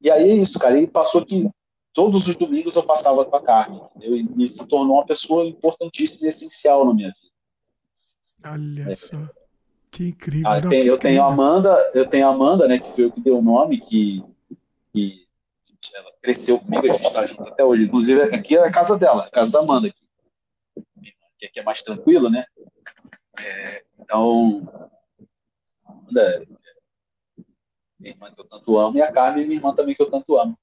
e aí é isso, cara. E passou que todos os domingos eu passava com a Carmen, entendeu? E, se tornou uma pessoa importantíssima e essencial na minha vida. Olha é. só. Que incrível. Ah, tem, que eu tenho a Amanda, eu tenho a Amanda, né, que foi o que deu o nome, que, que ela cresceu comigo, a gente está junto até hoje. Inclusive, aqui é a casa dela, a casa da Amanda aqui. Que aqui é mais tranquilo, né? É, então, Amanda, minha irmã que eu tanto amo, e a Carmen, minha irmã também que eu tanto amo.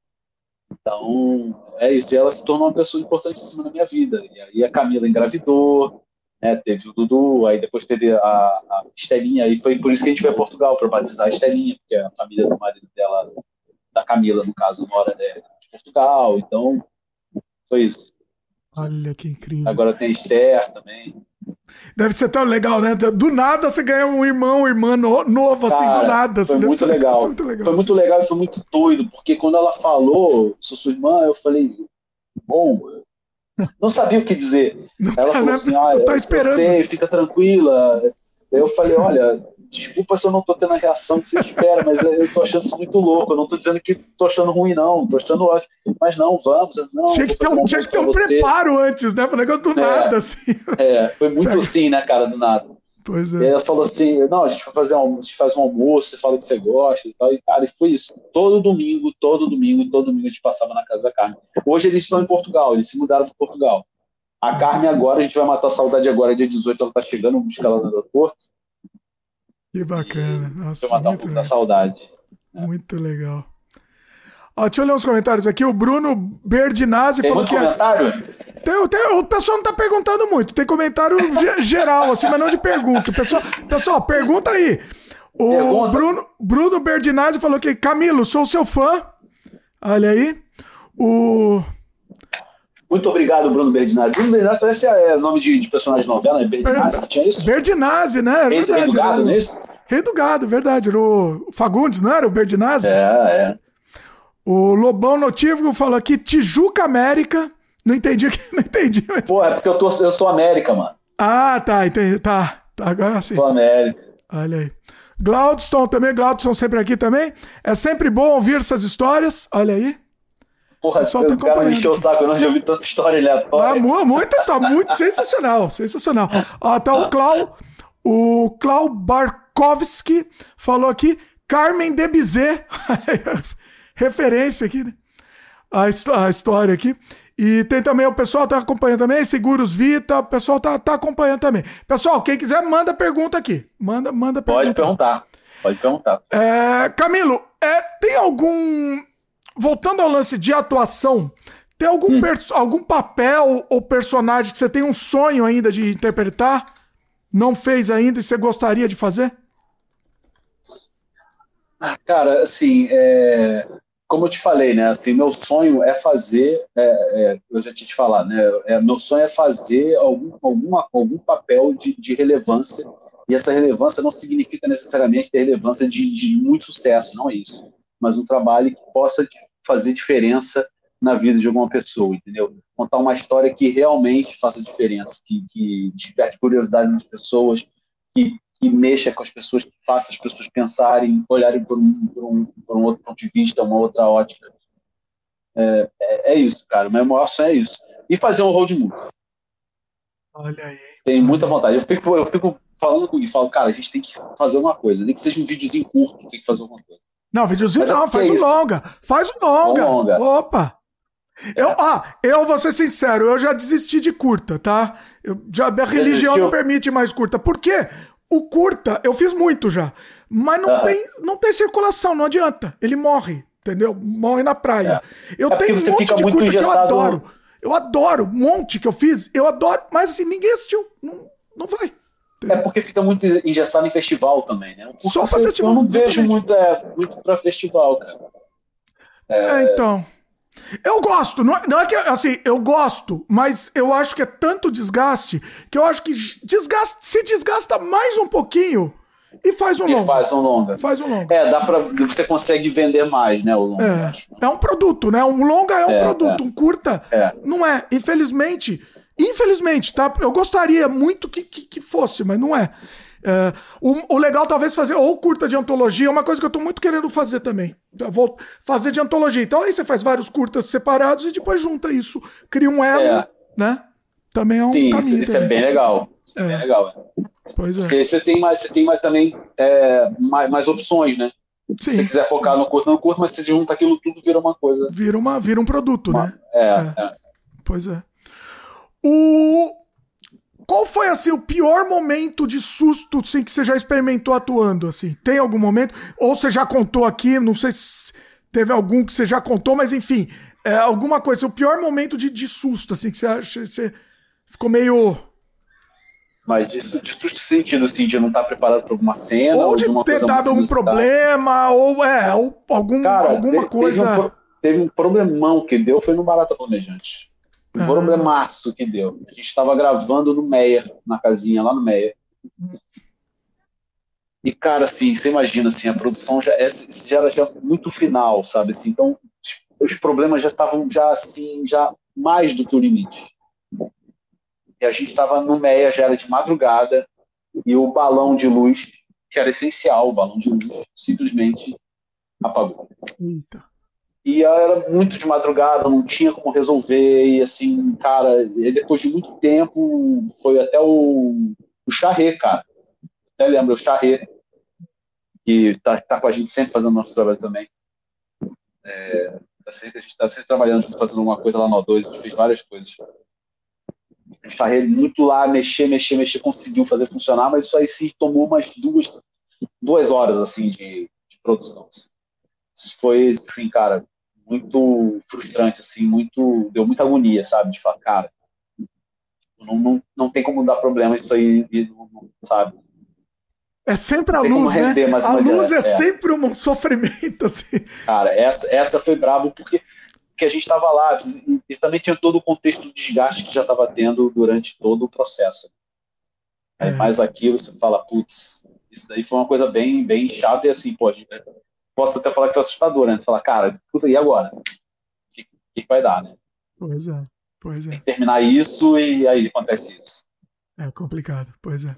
Então, é isso. E ela se tornou uma pessoa importantíssima na minha vida. E aí a Camila engravidou, né, teve o Dudu, aí depois teve a, a Estelinha, e foi por isso que a gente foi a Portugal, para batizar a Estelinha, porque a família do marido dela, da Camila, no caso, mora né, de Portugal. Então, foi isso. Olha que incrível. Agora tem Esther também. Deve ser tão legal, né? Do nada você ganha um irmão, uma irmã no, novo, assim, Cara, do nada. Assim, foi muito legal. muito legal. Foi muito legal e foi muito doido, porque quando ela falou, sou sua irmã, eu falei, bom, não sabia o que dizer. Não Ela tá, falou né? assim, olha, tá esperando. você fica tranquila. Eu falei, olha, desculpa se eu não tô tendo a reação que você espera, mas eu tô achando isso muito louco. Eu não tô dizendo que tô achando ruim, não. Tô achando ótimo. Mas não, vamos. Não, tinha que ter um, tinha que ter um preparo antes, né? Foi um negócio do É. nada, assim. É, foi muito assim, né, cara, do nada. Pois E é. ela falou assim, não, a gente vai fazer um, a gente faz um almoço, você fala que você gosta e tal. E, cara, e foi isso. Todo domingo, todo domingo, todo domingo a gente passava na casa da Carmen. Hoje eles estão em Portugal, eles se mudaram para Portugal. A Carmen agora, a gente vai matar a saudade agora, dia 18 ela tá chegando, vamos buscar ela no aeroporto. Que bacana. Vai Nossa, matar um muito pouco da legal. saudade. Muito legal. Ó, deixa eu ler uns comentários aqui. O Bruno Berdinazzi Tem falou que é- comentário? tem, tem- o pessoal não tá perguntando muito. Tem comentário ge- geral, assim, mas não de pergunta. Pessoal, pessoal, pergunta aí. O Pergunta. Bruno, Bruno Berdinazzi falou que Camilo, sou seu fã. Olha aí. O Muito obrigado, Bruno Berdinazzi. Bruno Berdinazzi parece é, nome de, de personagem de novela, né? Berdinazzi, tinha isso? Berdinazzi, né? É verdade. do Gado, Rei do Gado, verdade. Era o Fagundes, não era o Berdinazzi? É, é. O Lobão Notívago falou aqui Tijuca América. Não entendi, não entendi. mas- Pô, é porque eu, tô, eu sou América, mano. Ah, tá, entendi. Tá, tá agora sim. Sou América. Olha aí. Glaudston também, Glaudston sempre aqui também. É sempre bom ouvir essas histórias. Olha aí. Porra, pessoal tá o cara me encheu o saco, eu não já ouvi tanta história Ah, aleatória. mu- muito só, muito sensacional, sensacional. Ó, tá o Clau, o Clau Barkovski falou aqui, Carmen de Bizet, referência aqui, né? A, a história aqui. E tem também o pessoal tá acompanhando também, Seguros Vita, o pessoal tá, tá acompanhando também. Pessoal, quem quiser, manda pergunta aqui. Manda, manda pergunta. Pode perguntar. Pode perguntar. É, Camilo, é, tem algum. Voltando ao lance de atuação, tem algum, pers- algum papel ou personagem que você tem um sonho ainda de interpretar? Não fez ainda e você gostaria de fazer? Cara, assim, é, como eu te falei, né? Assim, meu sonho é fazer, é, é, eu já tinha te falado, né? É, meu sonho é fazer algum, alguma, algum papel de, de relevância, e essa relevância não significa necessariamente ter relevância de, de muito sucesso, não é isso. Mas um trabalho que possa fazer diferença na vida de alguma pessoa, entendeu? Contar uma história que realmente faça diferença, que, que desperte curiosidade nas pessoas, que que mexa com as pessoas, que faça as pessoas pensarem, olharem por um, por um, por um outro ponto de vista, uma outra ótica. É, é, é isso, cara. O meu maior sonho é isso. E fazer um road movie. Olha aí. Tenho muita vontade. Eu fico, eu fico falando com e falo, cara, a gente tem que fazer uma coisa. Nem que seja um videozinho curto, tem que fazer alguma coisa. Não, videozinho Mas é não, faz é um isso. longa. Faz um longa. Um longa. Opa! Eu, ah, eu vou ser sincero, eu já desisti de curta, tá? Eu, já, a religião não permite mais curta. Por quê? O curta, eu fiz muito já. Mas não, Aham. tem, não tem circulação, não adianta. Ele morre, entendeu? Morre na praia. Eu É tenho um monte de curta que eu engessado. adoro. Eu adoro, um monte que eu fiz, eu adoro, mas assim, ninguém assistiu. Não, não vai. É porque fica muito engessado em festival também, né? Só pra festival, Eu não vejo exatamente. muito, é, muito pra festival, cara. É, então. Eu gosto, não é, não é que assim, eu gosto, mas eu acho que é tanto desgaste que eu acho que desgasta, se desgasta mais um pouquinho e faz um E longo. faz um longa. Faz um longo. É, dá pra. Você consegue vender mais, né? O longa, acho. É, é um produto, né? Um longa é um É, produto, um curta É. não é. Infelizmente, infelizmente, tá? Eu gostaria muito que, que, que fosse, mas não é. É, o, o, legal talvez fazer ou curta de antologia, é uma coisa que eu tô muito querendo fazer também. vou fazer de antologia. Então aí você faz vários curtas separados e depois junta isso, cria um elo, é. né? Também é um Sim, caminho. Isso, isso é bem legal. Isso é. bem legal. Pois é. Porque você tem mais, você tem mais também é, mais, mais opções, né? Sim, Se você quiser focar sim. no curto, no curto, mas se você junta aquilo tudo, vira uma coisa. Vira, uma, vira um produto, uma, né? É, é, é. Pois é. O... Qual foi assim o pior momento de susto assim, que você já experimentou atuando assim? Tem algum momento? Ou você já contou aqui? Não sei se teve algum que você já contou, mas enfim, é, alguma coisa. O pior momento de, de susto assim que você acha, você ficou meio mas de, de tudo sentido, assim, de não estar preparado para alguma cena. Ou, ou de ter dado algum problema, ou é, ou algum, Cara, alguma coisa. Teve um, teve um problemão que deu, foi no Barata Planejante. Um problemaço que deu. A gente estava gravando no Meia, na casinha lá no Meia. E, cara, assim, você imagina, assim, a produção já, é, já era já muito final, sabe? Assim, então, os problemas já estavam já, assim, já mais do que o limite. E a gente estava no Meia, já era de madrugada, e o balão de luz, que era essencial, o balão de luz, simplesmente apagou. Eita. E era muito de madrugada, não tinha como resolver, e assim, cara, depois de muito tempo, foi até o, o cara. Até lembra, o Charré, que tá, tá com a gente sempre fazendo nosso trabalho também. É, tá sempre, a gente tá sempre trabalhando, fazendo alguma coisa lá no O2, a gente fez várias coisas estarrei muito lá, mexer, mexer, mexer, conseguiu fazer funcionar, mas isso aí sim tomou umas duas, duas horas assim de, de produção. Assim. Isso foi, assim, cara, muito frustrante, assim, muito, deu muita agonia, sabe, de falar, cara, não, não, não tem como dar problema isso aí, sabe? É sempre a luz, né? A luz é, é, sempre um sofrimento, assim. Cara, essa, essa foi brabo porque que a gente estava lá, e também tinha todo o contexto do desgaste que já estava tendo durante todo o processo. Aí, é. mais aquilo, você fala, putz, isso daí foi uma coisa bem, bem chata e assim, pode posso até falar que foi assustador, né? Falar, cara, puta, e agora? O que, que vai dar, né? Pois é, pois é. Tem que terminar isso e aí acontece isso. É complicado, pois é.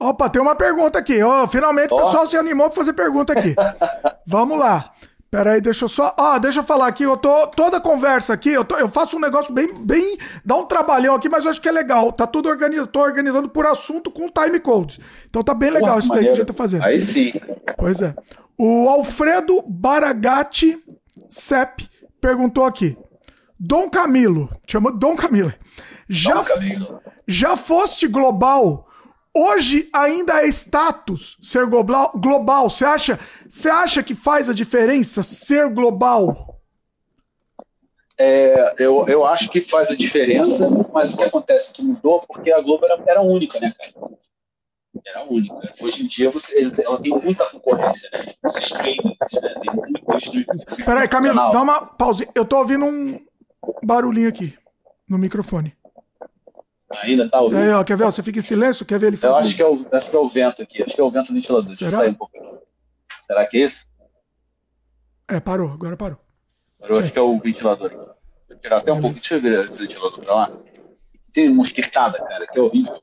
Opa, tem uma pergunta aqui. Oh, finalmente oh. o pessoal se animou para fazer pergunta aqui. Vamos lá. Pera aí, deixa eu só. Ah, deixa eu falar aqui. Eu tô. Toda conversa aqui, eu, tô, eu faço um negócio bem. bem dá um trabalhão aqui, mas eu acho que é legal. Tá tudo organizado. Tô organizando por assunto com time codes. Então tá bem legal Pô, isso daí que a gente tá fazendo. Aí sim. Pois é. O Alfredo Baragatti Sepp perguntou aqui. Dom Camilo. Chama Dom Camilo. Já, Dom Camilo. já foste global Hoje ainda é status ser global. global. Você acha, você acha que faz a diferença ser global? É, eu, eu acho que faz a diferença, mas o que acontece que mudou porque a Globo era, era única, né, cara? Era única. Hoje em dia você, ela tem muita concorrência, né? Os streamings, né? Tem muito Peraí, Camilo, dá uma pausa. Eu tô ouvindo um barulhinho aqui no microfone. Ainda tá ouvindo? É, ó, quer ver? Você fica em silêncio? Quer ver ele Eu acho que, é o, acho que é o vento aqui. Acho que é o vento ventilador. Será? Deixa eu sair um pouco. Será que é isso? É, parou. Agora parou. Parou, acho que é o ventilador. Vou tirar até um pouco. Deixa eu ver esse ventilador pra lá. Tem mosquitada, cara, que é horrível.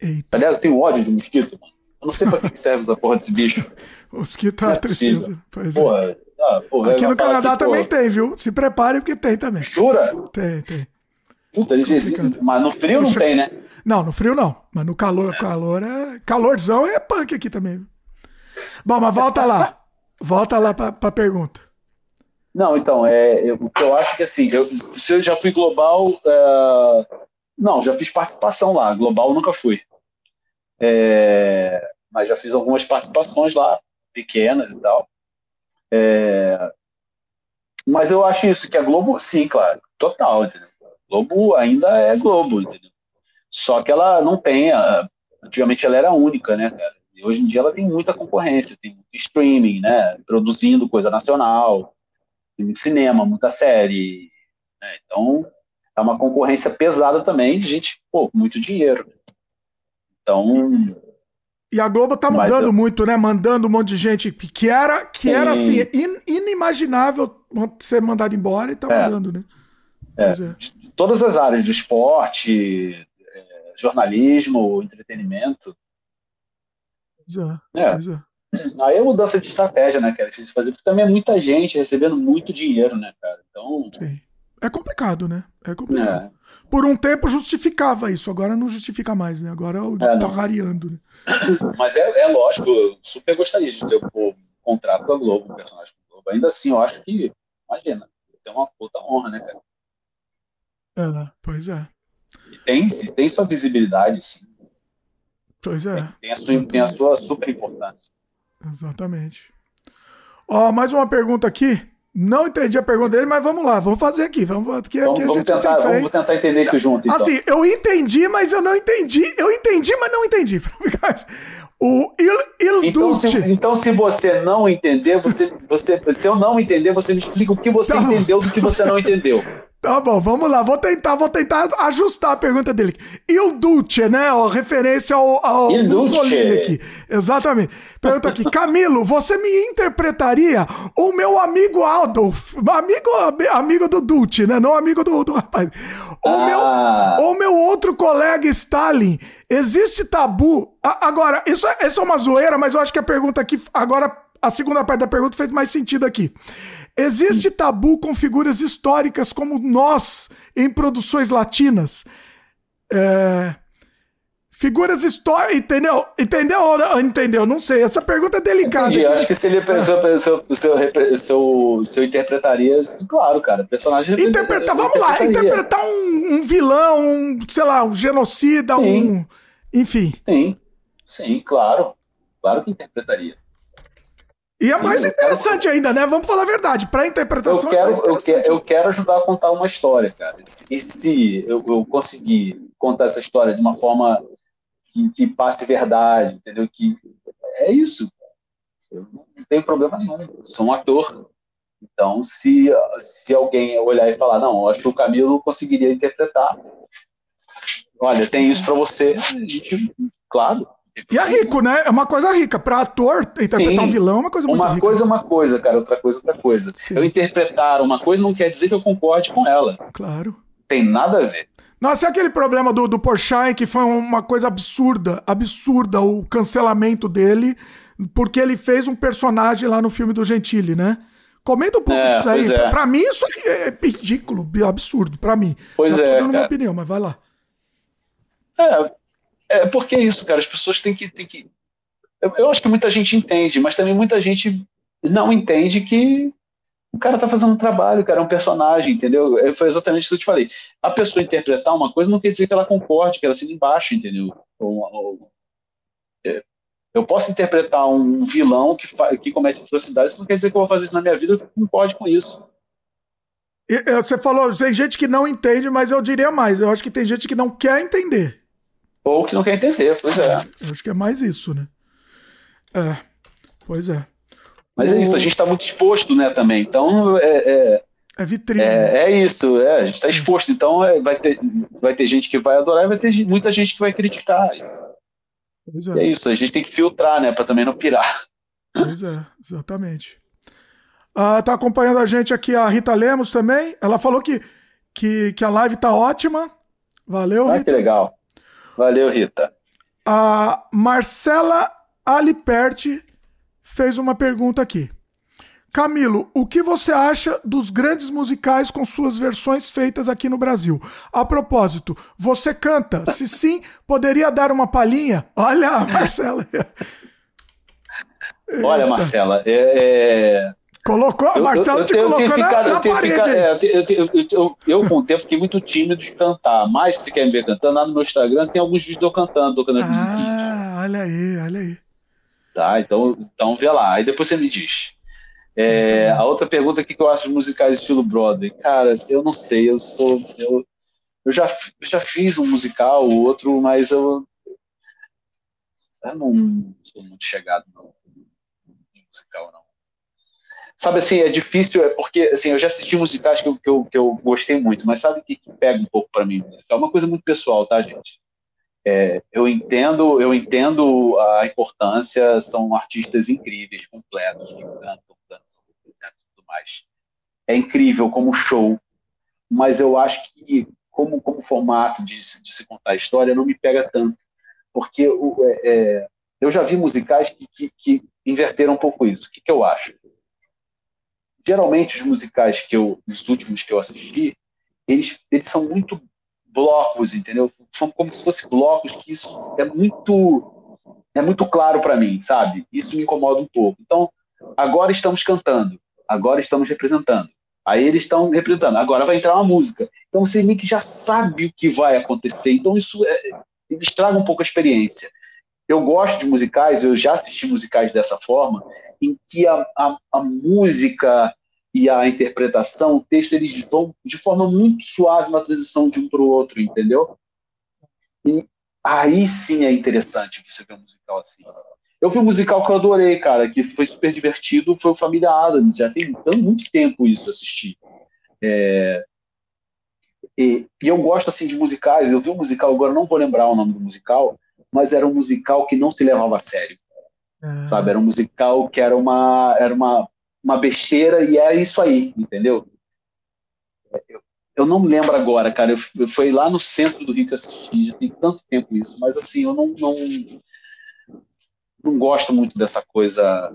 Eita. Aliás, eu tenho ódio de mosquito, mano. Eu não sei pra que serve essa porra desse bicho. Mosquito é uma tristeza. Pois é. Porra, ah, porra, Aqui no Canadá também porra. tem, viu? Se prepare porque tem também. Jura? Tem, tem. Puta, mas no frio não tem, né? Não, no frio não. Mas no calor, é. calor é. Calorzão é punk aqui também. Bom, mas volta lá. Volta lá pra, pra pergunta. Não, então, é, eu, eu acho que assim, eu, se eu já fui global. Uh, não, já fiz participação lá. Global nunca fui. É, mas já fiz algumas participações lá, pequenas e tal. É, mas eu acho isso, que a Globo, sim, claro, total, entendeu? Globo ainda é Globo, entendeu? Só que ela não tem. A, antigamente ela era única, né, cara? E hoje em dia ela tem muita concorrência, tem muito streaming, né? Produzindo coisa nacional, tem muito cinema, muita série. Né? Então é uma concorrência pesada também de gente, pô, muito dinheiro. Então. E a Globo tá mudando eu... muito, né? Mandando um monte de gente que era, que era assim, in, inimaginável ser mandado embora e tá é. mandando, né? É. é todas as áreas do esporte, é, jornalismo, entretenimento. é, é. é. Aí é mudança de estratégia, né, cara? Que fazer, porque também é muita gente recebendo muito dinheiro, né, cara? Então. Sim. É complicado, né? É complicado. É. Por um tempo justificava isso, agora não justifica mais, né? Agora é, tá rareando, né? Mas é, é lógico, eu super gostaria de ter o contrato com a Globo, o personagem com a Globo. Ainda assim, eu acho que, imagina, é uma puta honra, né, cara? É, pois é. E tem, tem sua visibilidade, sim. Pois é. Tem, tem, a, sua, tem a sua super importância. Exatamente. Ó, mais uma pergunta aqui. Não entendi a pergunta dele, mas vamos lá, vamos fazer aqui. Vamos, vamos, aqui vamos tentar, vamos tentar entender isso junto. Então. Assim, eu entendi, mas eu não entendi. Eu entendi, mas não entendi. O Il, Il então, se, então, se você não entender, você, você, se eu não entender, você me explica o que você tá entendeu do que você não entendeu. Tá bom, vamos lá. Vou tentar, vou tentar ajustar a pergunta dele. Il Duce, né? A referência ao, ao Mussolini aqui. Exatamente. Pergunta aqui. Camilo, você me interpretaria o meu amigo Adolf? Amigo, amigo do Duce, né? Não amigo do, do rapaz. O, ah. meu, o meu outro colega Stalin. Existe tabu? A, agora, isso, é, isso é uma zoeira, mas eu acho que a pergunta aqui. Agora, a segunda parte da pergunta fez mais sentido aqui. Existe tabu com figuras históricas como nós em produções latinas? É... Figuras históricas, entendeu? Entendeu ou entendeu? Não sei. Essa pergunta é delicada. Entendi. Acho que se ele pensou, seu, seu, seu, seu interpretaria, claro, cara. Personagem. Interpretar, vamos lá, interpretar um, um, vilão, um, sei lá, um genocida, Sim. um. Enfim. Sim, sim, claro. Claro que interpretaria. E é mais interessante ainda, né? Vamos falar a verdade. Para interpretação eu quero, é eu, quero, eu quero ajudar a contar uma história, cara. E se eu, eu conseguir contar essa história de uma forma que, que, passe verdade, entendeu? Que é isso. Eu não tenho problema nenhum. Eu sou um ator. Então, se, se alguém olhar e falar, não, acho que o Camilo conseguiria interpretar. Olha, tem isso para você. A gente, claro, e é rico, né? É uma coisa rica. Para ator, interpretar Sim. um vilão é uma coisa muito uma rica. Uma coisa é uma coisa, cara. Outra coisa é outra coisa. Sim. Eu interpretar uma coisa não quer dizer que eu concorde com ela. Claro. Tem nada a ver. Nossa, é aquele problema do, do Porsche que foi uma coisa absurda, absurda o cancelamento dele, porque ele fez um personagem lá no filme do Gentili, né? Comenta um pouco é, disso aí. É. Pra mim, isso é ridículo, absurdo, pra mim. Pois Já é. Tô dando minha opinião, mas vai lá. É, é porque é isso, cara. As pessoas têm que. Têm que... Eu, eu acho que muita gente entende, mas também muita gente não entende que o cara tá fazendo um trabalho, cara, é um personagem, entendeu? É, foi exatamente isso que eu te falei. A pessoa interpretar uma coisa não quer dizer que ela concorde, que ela seja embaixo, entendeu? Ou, ou, é, eu posso interpretar um vilão que, que comete atrocidades, não quer dizer que eu vou fazer isso na minha vida, eu concorde com isso. E, você falou, tem gente que não entende, mas eu diria mais, eu acho que tem gente que não quer entender. Ou que não quer entender, pois é. Eu acho que é mais isso, né? É, pois é. Mas o... é isso, a gente está muito exposto, né, também. Então, é. É, é vitrine. É, né? é isso, é, a gente está exposto. Então, é, vai, ter, vai ter gente que vai adorar e vai ter muita gente que vai criticar. Pois é. é isso, a gente tem que filtrar, né, para também não pirar. Pois é, exatamente. Ah, tá acompanhando a gente aqui a Rita Lemos também. Ela falou que, que, que a live tá ótima. Valeu, ah, Rita. que legal. Valeu, Rita. A Marcela Aliperti fez uma pergunta aqui. Camilo, o que você acha dos grandes musicais com suas versões feitas aqui no Brasil? A propósito, você canta? Se sim, poderia dar uma palhinha? Olha, Marcela. Olha, Marcela, é, é, Colocou, a Marcelo te colocou na, ficado, na parede. Ficado, é, eu, eu, eu, com o tempo, fiquei muito tímido de cantar. Mas se quer me ver cantando, lá no meu Instagram tem alguns vídeos de eu cantando, tocando as Ah, olha aí, olha aí. Tá, então, então vê lá. Aí depois você me diz. É, a outra pergunta que eu acho de musicais estilo Broadway. Cara, eu não sei, eu sou. Eu, eu já, já fiz um musical, outro, mas eu. Eu não sou muito chegado, não. Em musical, não sabe assim, é difícil, é porque assim, eu já assisti musicais que eu, que eu, que eu gostei muito, mas sabe o que, que pega um pouco para mim? É uma coisa muito pessoal, tá, gente? É, eu entendo, eu entendo a importância, são artistas incríveis, completos, que cantam, dançam, tudo mais. É incrível como show, mas eu acho que como, como formato de, de se contar a história não me pega tanto, porque o, é, é eu já vi musicais que, que, que inverteram um pouco isso. O que, que eu acho? Geralmente os musicais que eu, os últimos que eu assisti, eles, eles são muito blocos, entendeu? São como se fossem blocos que isso é muito é muito claro para mim, sabe? Isso me incomoda um pouco. Então, agora estamos cantando, agora estamos representando. Aí eles estão representando, agora vai entrar uma música. Então você meio que já sabe o que vai acontecer. Então isso é, estraga um pouco a experiência. Eu gosto de musicais, eu já assisti musicais dessa forma, em que a, a, a música e a interpretação, o texto, eles vão de forma muito suave na transição de um para o outro, entendeu? E aí sim é interessante você ver um musical assim. Eu vi um musical que eu adorei, cara, que foi super divertido, foi o Família Adams. Já tem muito tempo isso assistir. É... E, e, eu gosto assim de musicais. Eu vi um musical agora, não vou lembrar o nome do musical, mas era um musical que não se levava a sério. Ah. Sabe, era um musical que era uma era uma, uma besteira e é isso aí, entendeu? Eu, eu não me lembro agora, cara. Eu, eu fui lá no centro do Rio que assisti, já tem tanto tempo isso, mas assim, eu não, não não gosto muito dessa coisa.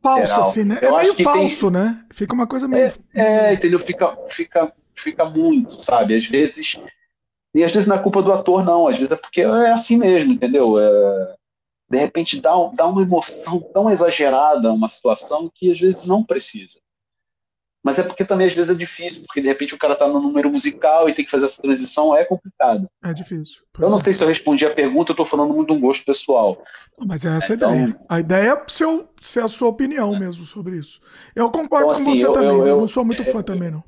Falso, assim, né? Eu é meio falso, tem... né? Fica uma coisa meio. É, é, entendeu? Fica, fica, fica muito, sabe? Às vezes. E às vezes não é culpa do ator, não. Às vezes é porque é assim mesmo, entendeu? É... De repente dá, dá uma emoção tão exagerada uma situação que às vezes não precisa. Mas é porque também às vezes é difícil, porque de repente o cara tá no número musical e tem que fazer essa transição, é complicado. É difícil. Eu não é. sei se eu respondi a pergunta, eu tô falando muito de um gosto pessoal. Mas é essa então, a ideia. A ideia é seu, ser a sua opinião mesmo sobre isso. Eu concordo então, assim, com você eu, também, eu, eu, não sou muito é, fã também, não.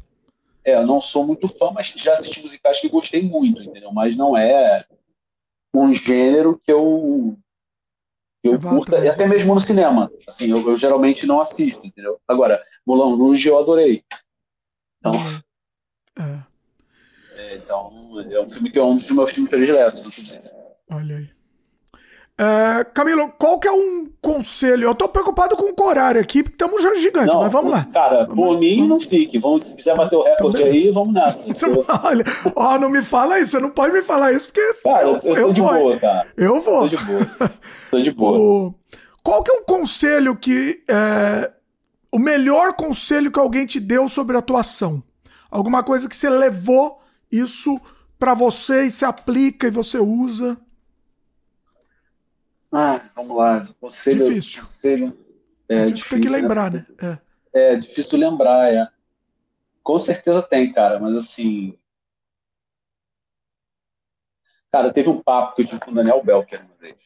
É, eu não sou muito fã, mas já assisti musicais que gostei muito, entendeu? Mas não é um gênero que eu eu curto, e até mesmo no cinema. Assim, eu, eu, geralmente não assisto, entendeu? Agora, Mulan Rouge eu adorei. Então, é. É, então, é um filme que é um dos meus filmes prediletos. Olha aí. É, Camilo, qual que é um conselho? Eu tô preocupado com o horário aqui, porque estamos já gigante, não, mas vamos lá. Cara, vamos, por mim não fique. Vamos, se quiser bater o recorde então, aí, vamos nessa. Olha, ó, não me fala isso, você não pode me falar isso, porque. Cara, eu, eu, eu tô de vou. boa, cara. Eu vou. Tô de boa. Tô de boa. O, qual que é um conselho que. É, o melhor conselho que alguém te deu sobre atuação? Alguma coisa que você levou isso para você e se aplica e você usa? Ah, vamos lá. Conselho, difícil. Conselho, é, difícil, tem que né? lembrar, né? né? É. é difícil lembrar, é. Com certeza tem, cara, mas assim. Cara, teve um papo que eu tive com o Daniel Belker uma vez.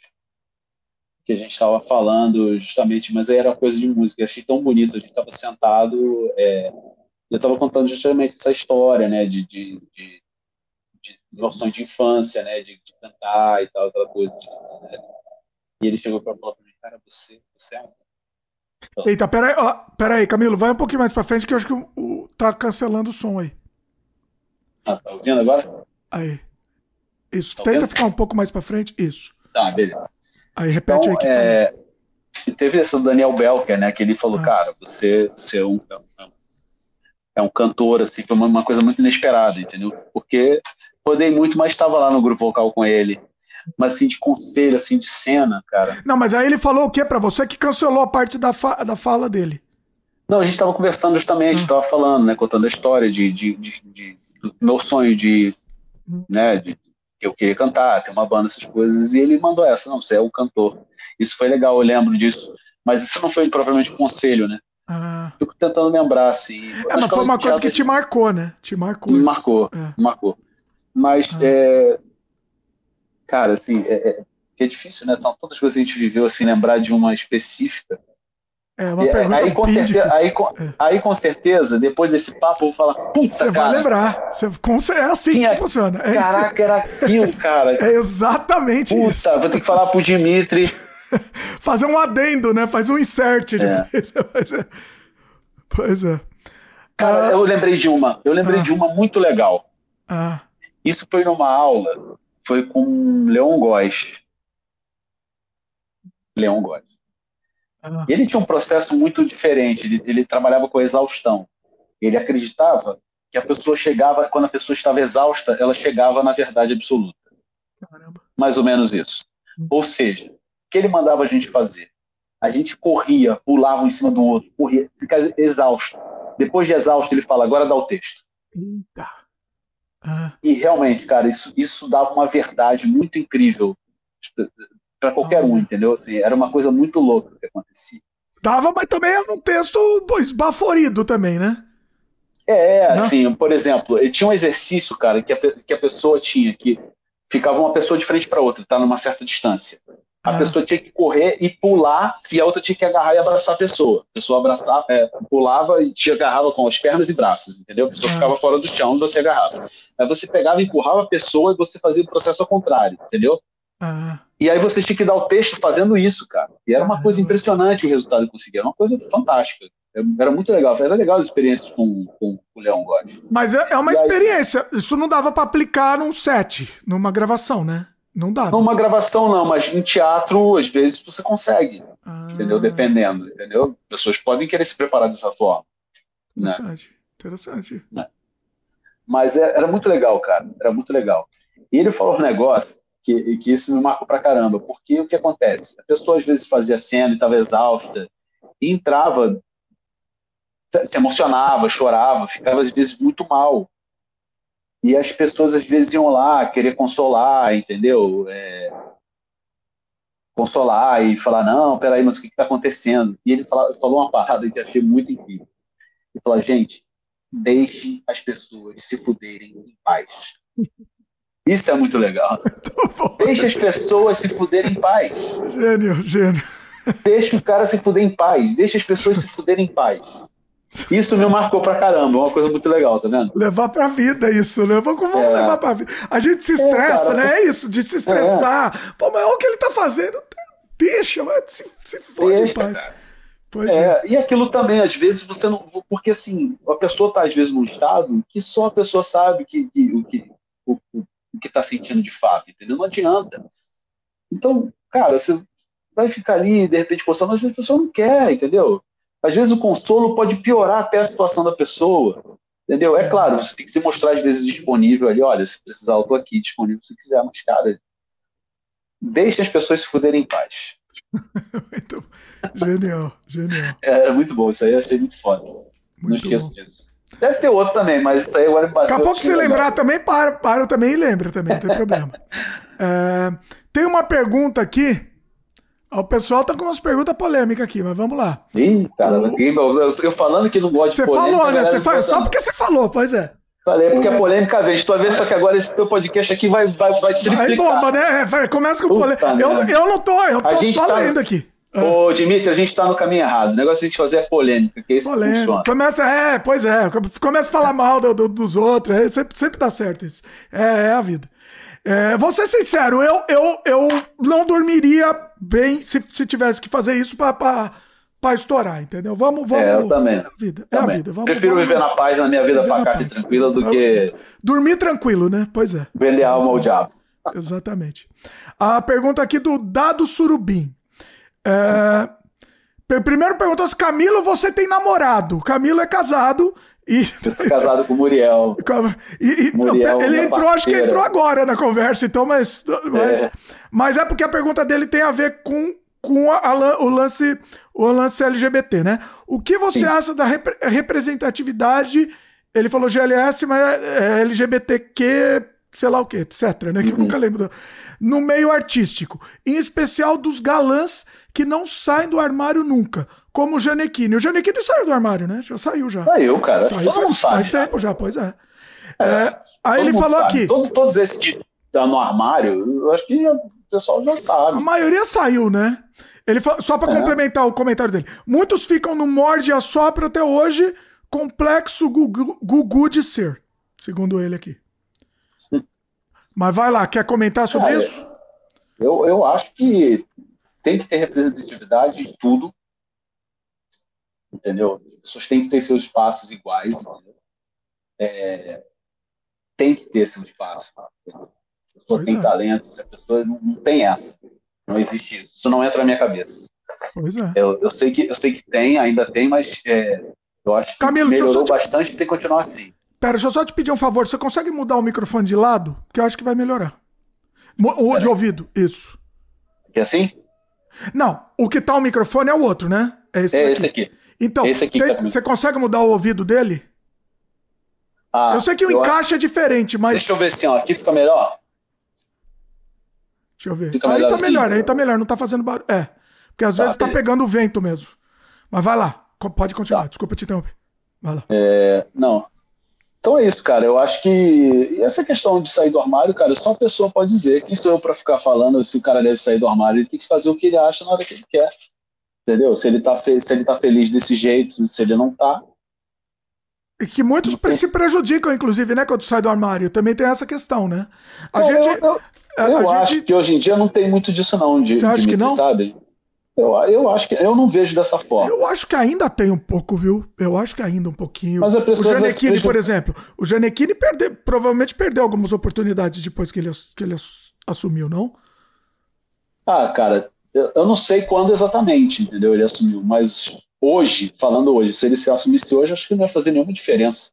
Que a gente estava falando justamente, mas aí era coisa de música. Eu achei tão bonito. A gente estava sentado. É, eu estava contando justamente essa história, né? De, de, de, de noções de infância, né? De, de cantar e tal, aquela coisa. De, né? E ele chegou para falar para mim, cara, você, você é um. Então, Eita, peraí, ó, peraí, Camilo, vai um pouquinho mais pra frente que eu acho que o, o, tá cancelando o som aí. Ah, tá ouvindo agora? Aí. Isso, tá tenta ouvindo? ficar um pouco mais pra frente. Isso. Tá, beleza. Aí repete então, aí que é... Teve esse Daniel Belker, né, que ele falou, ah. cara, você, você é um, é um cantor, assim, foi uma, uma coisa muito inesperada, entendeu? Porque rodei muito, mas estava lá no grupo vocal com ele mas assim, de conselho, assim, de cena, cara. Não, mas aí ele falou o que para você que cancelou a parte da, fa da fala dele? Não, a gente tava conversando justamente, ah. tava falando, né, contando a história de, de, de, de do meu sonho de, hum. né, de que eu queria cantar, ter uma banda, essas coisas, e ele mandou essa, não, você é o cantor. Isso foi legal, eu lembro disso, mas isso não foi propriamente conselho, né? Ah. Fico tentando lembrar, assim. É, mas foi uma coisa que te marcou, né? Te marcou. Me marcou, é. marcou. Mas ah. é, cara, assim, é, é, é difícil, né? São tantas coisas que a gente viveu, assim, lembrar de uma específica. É uma pergunta aí, com certeza, aí, com, é. aí, com certeza, depois desse papo, eu vou falar, puta, Você vai lembrar. Você, com, é assim que funciona. É. Caraca, era aquilo, cara. É exatamente puta, isso. vou ter que falar pro Dimitri. Fazer um adendo, né? Faz um insert. É. Pois é. Cara, ah, eu lembrei de uma. Eu lembrei ah, de uma muito legal. Ah, Isso foi numa aula foi com Leon Góes. Leon Góes. Ah. Ele tinha um processo muito diferente, ele, ele trabalhava com exaustão. Ele acreditava que a pessoa chegava, quando a pessoa estava exausta, ela chegava na verdade absoluta. Caramba. Mais ou menos isso. Ou seja, o que ele mandava a gente fazer? A gente corria, pulava um em cima do outro, corria, ficava exausto. Depois de exausto, ele fala: agora dá o texto. Eita. E realmente, cara, isso, isso dava uma verdade muito incrível para qualquer um, entendeu? Assim, era uma coisa muito louca que acontecia. Dava, mas também era um texto esbaforido também, né? É, assim, por exemplo, tinha um exercício, cara, que a, que a pessoa tinha que ficava uma pessoa de frente para outra, tá numa certa distância. A ah. pessoa tinha que correr e pular, e a outra tinha que agarrar e abraçar a pessoa. A pessoa abraçava, é, pulava e te agarrava com as pernas e braços, entendeu? A pessoa ah. ficava fora do chão e você agarrava. Aí você pegava e empurrava a pessoa e você fazia o processo ao contrário, entendeu? Ah. E aí você tinha que dar o texto fazendo isso, cara. E era uma coisa impressionante o resultado que conseguia. Era uma coisa fantástica. Era muito legal. Era legal as experiências com, com, com o Leão Góes. Mas é, é uma e experiência. Aí... Isso não dava para aplicar num set, numa gravação, né? Não dá. Numa gravação não, mas em teatro, às vezes, você consegue. Ah. Entendeu? Dependendo, entendeu? Pessoas podem querer se preparar dessa forma. Né? Interessante. Né? Interessante. Né? Mas é, era muito legal, cara. Era muito legal. E ele falou um negócio que, que isso me marcou pra caramba, porque o que acontece? A pessoa às vezes fazia cena e estava exausta, e entrava, se emocionava, chorava, ficava às vezes muito mal. E as pessoas às vezes iam lá querer consolar, entendeu? É, consolar e falar, não, peraí, mas o que está acontecendo? E ele falou, falou uma parada que eu achei muito incrível. Ele falou, gente, deixe as pessoas se fuderem em paz. Isso é muito legal. Deixa as pessoas se fuderem em paz. Gênio, gênio. Deixa o cara se fuder em paz. Deixa as pessoas se fuderem em paz. Isso me marcou pra caramba, é uma coisa muito legal, tá vendo? Levar pra vida isso, né? Vamos é. levar pra vida. A gente se é, estressa, é, né? É isso, de se estressar. É. Pô, mas olha o que ele tá fazendo. Deixa, mas se, se fode em paz. Pois é, é, E aquilo também, às vezes, você não. Porque assim, a pessoa tá, às vezes, num estado que só a pessoa sabe que, que, o que, o, o que está sentindo de fato, entendeu? Não adianta. Então, cara, você vai ficar ali, de repente, consolando, mas a pessoa não quer, entendeu? Às vezes o consolo pode piorar até a situação da pessoa, entendeu? É claro, você tem que se mostrar às vezes disponível ali, olha, se precisar, eu tô aqui disponível se quiser, mas, cara, deixe as pessoas se fuderem em paz. muito... Genial, genial. É, é, muito bom, isso aí eu achei muito foda. Muito não esqueço bom. disso. Deve ter outro também, mas isso aí agora me bateu. Daqui a pouco se lembrar também, para, para também e lembra também, não tem problema. É, tem uma pergunta aqui. O pessoal tá com umas perguntas polêmicas aqui, mas vamos lá. Ih, cara, o... eu falando que não gosto de polêmica. Você falou, né? Você fala, só porque você falou, pois é. Falei, porque a é polêmica vem. Estou a ver, só que agora esse teu podcast aqui vai, vai, vai triplicar. Aí bomba, né? É, vai, começa com polêmica. Eu, eu não tô, eu tô só tá... lendo aqui. Ô, Dimitri, a gente tá no caminho errado. O negócio é a gente fazer é polêmica, que é isso polêmica. funciona. Começa, é, pois é, começa a falar mal do, do, dos outros, é, sempre, sempre dá certo isso. É, é a vida. É, vou ser sincero, eu, eu, eu não dormiria bem se, se tivesse que fazer isso pra, pra estourar, entendeu? Vamos, vamos. É, eu também. É a vida. É também. a vida. Vamos, Prefiro vamos, viver na paz na minha vida pacata e tranquila do que. Dormir tranquilo, né? Pois é. Vender a alma ao diabo. Exatamente. A pergunta aqui do Dado Surubim. É, primeiro perguntou se Camilo, você tem namorado? Camilo é casado e. casado com o Muriel. E, e Muriel, ele entrou, acho que entrou agora na conversa, então, mas. Mas é, mas é porque a pergunta dele tem a ver com, com a, a, o, lance, o lance LGBT, né? O que você Sim. acha da rep representatividade? Ele falou GLS, mas é LGBTQ, sei lá o que, etc, né? Que uhum. eu nunca lembro. No meio artístico. Em especial dos galãs que não saem do armário nunca. Como o Janequine. O Janequine saiu do armário, né? Já saiu já. Saiu, cara. Saiu faz, faz tempo já, pois é. é, é aí ele falou sabe. aqui. Todo, todos esses que estão no armário, eu acho que o pessoal já sabe. A maioria saiu, né? Ele só para é. complementar o comentário dele. Muitos ficam no morde e assopra até hoje, complexo gugu, gugu de ser, segundo ele aqui. Mas vai lá, quer comentar sobre é, isso? Eu, eu acho que tem que ter representatividade em tudo, entendeu? As pessoas têm que ter seus espaços iguais, é, tem que ter seu espaço. A pessoa pois tem é. talento, a pessoa não, não, tem essa. Não existe isso. Isso não entra na minha cabeça. Pois é. Eu, eu, sei, que, eu sei que tem, ainda tem, mas é, eu acho que Camilo, melhorou te... bastante e tem que continuar assim. Pera, deixa eu só te pedir um favor. Você consegue mudar o microfone de lado? Que eu acho que vai melhorar. O, de ouvido, isso. Que é assim? Não, o que tá o microfone é o outro, né? É esse, é esse aqui. Então, tem, tá você consegue mudar o ouvido dele? Ah, eu sei que o encaixe é diferente, mas. Deixa eu ver assim, ó. Aqui fica melhor. Deixa eu ver. Fica aí tá assim. melhor, aí tá melhor, não tá fazendo barulho. É. Porque às tá, vezes tá beleza. tá pegando o vento mesmo. Mas vai lá, pode continuar. Tá. Desculpa te interromper. Vai lá. É, não. Então é isso, cara. Eu acho que essa questão de sair do armário, cara, só uma pessoa pode dizer. Quem sou eu para ficar falando se o cara deve sair do armário? Ele tem que fazer o que ele acha na hora que ele quer. Entendeu? Se ele tá, se ele tá feliz desse jeito, se ele não tá. E que muitos se prejudicam, inclusive, né, quando sai do armário. Também tem essa questão, né? A não, gente. Eu, eu, eu acho gente... que hoje em dia não tem muito disso, não. De, Você acha de que não? Sabe? Eu, eu acho que eu não vejo dessa forma. Eu acho que ainda tem um pouco, viu? Eu acho que ainda um pouquinho. Mas a pessoa o Janequine, veja... por exemplo, o Janequine perde, provavelmente perdeu algumas oportunidades depois que ele, que ele assumiu, não? Ah, cara, eu, eu não sei quando exatamente, entendeu? Ele assumiu, mas hoje, falando hoje, se ele se assumisse hoje, acho que não ia fazer nenhuma diferença.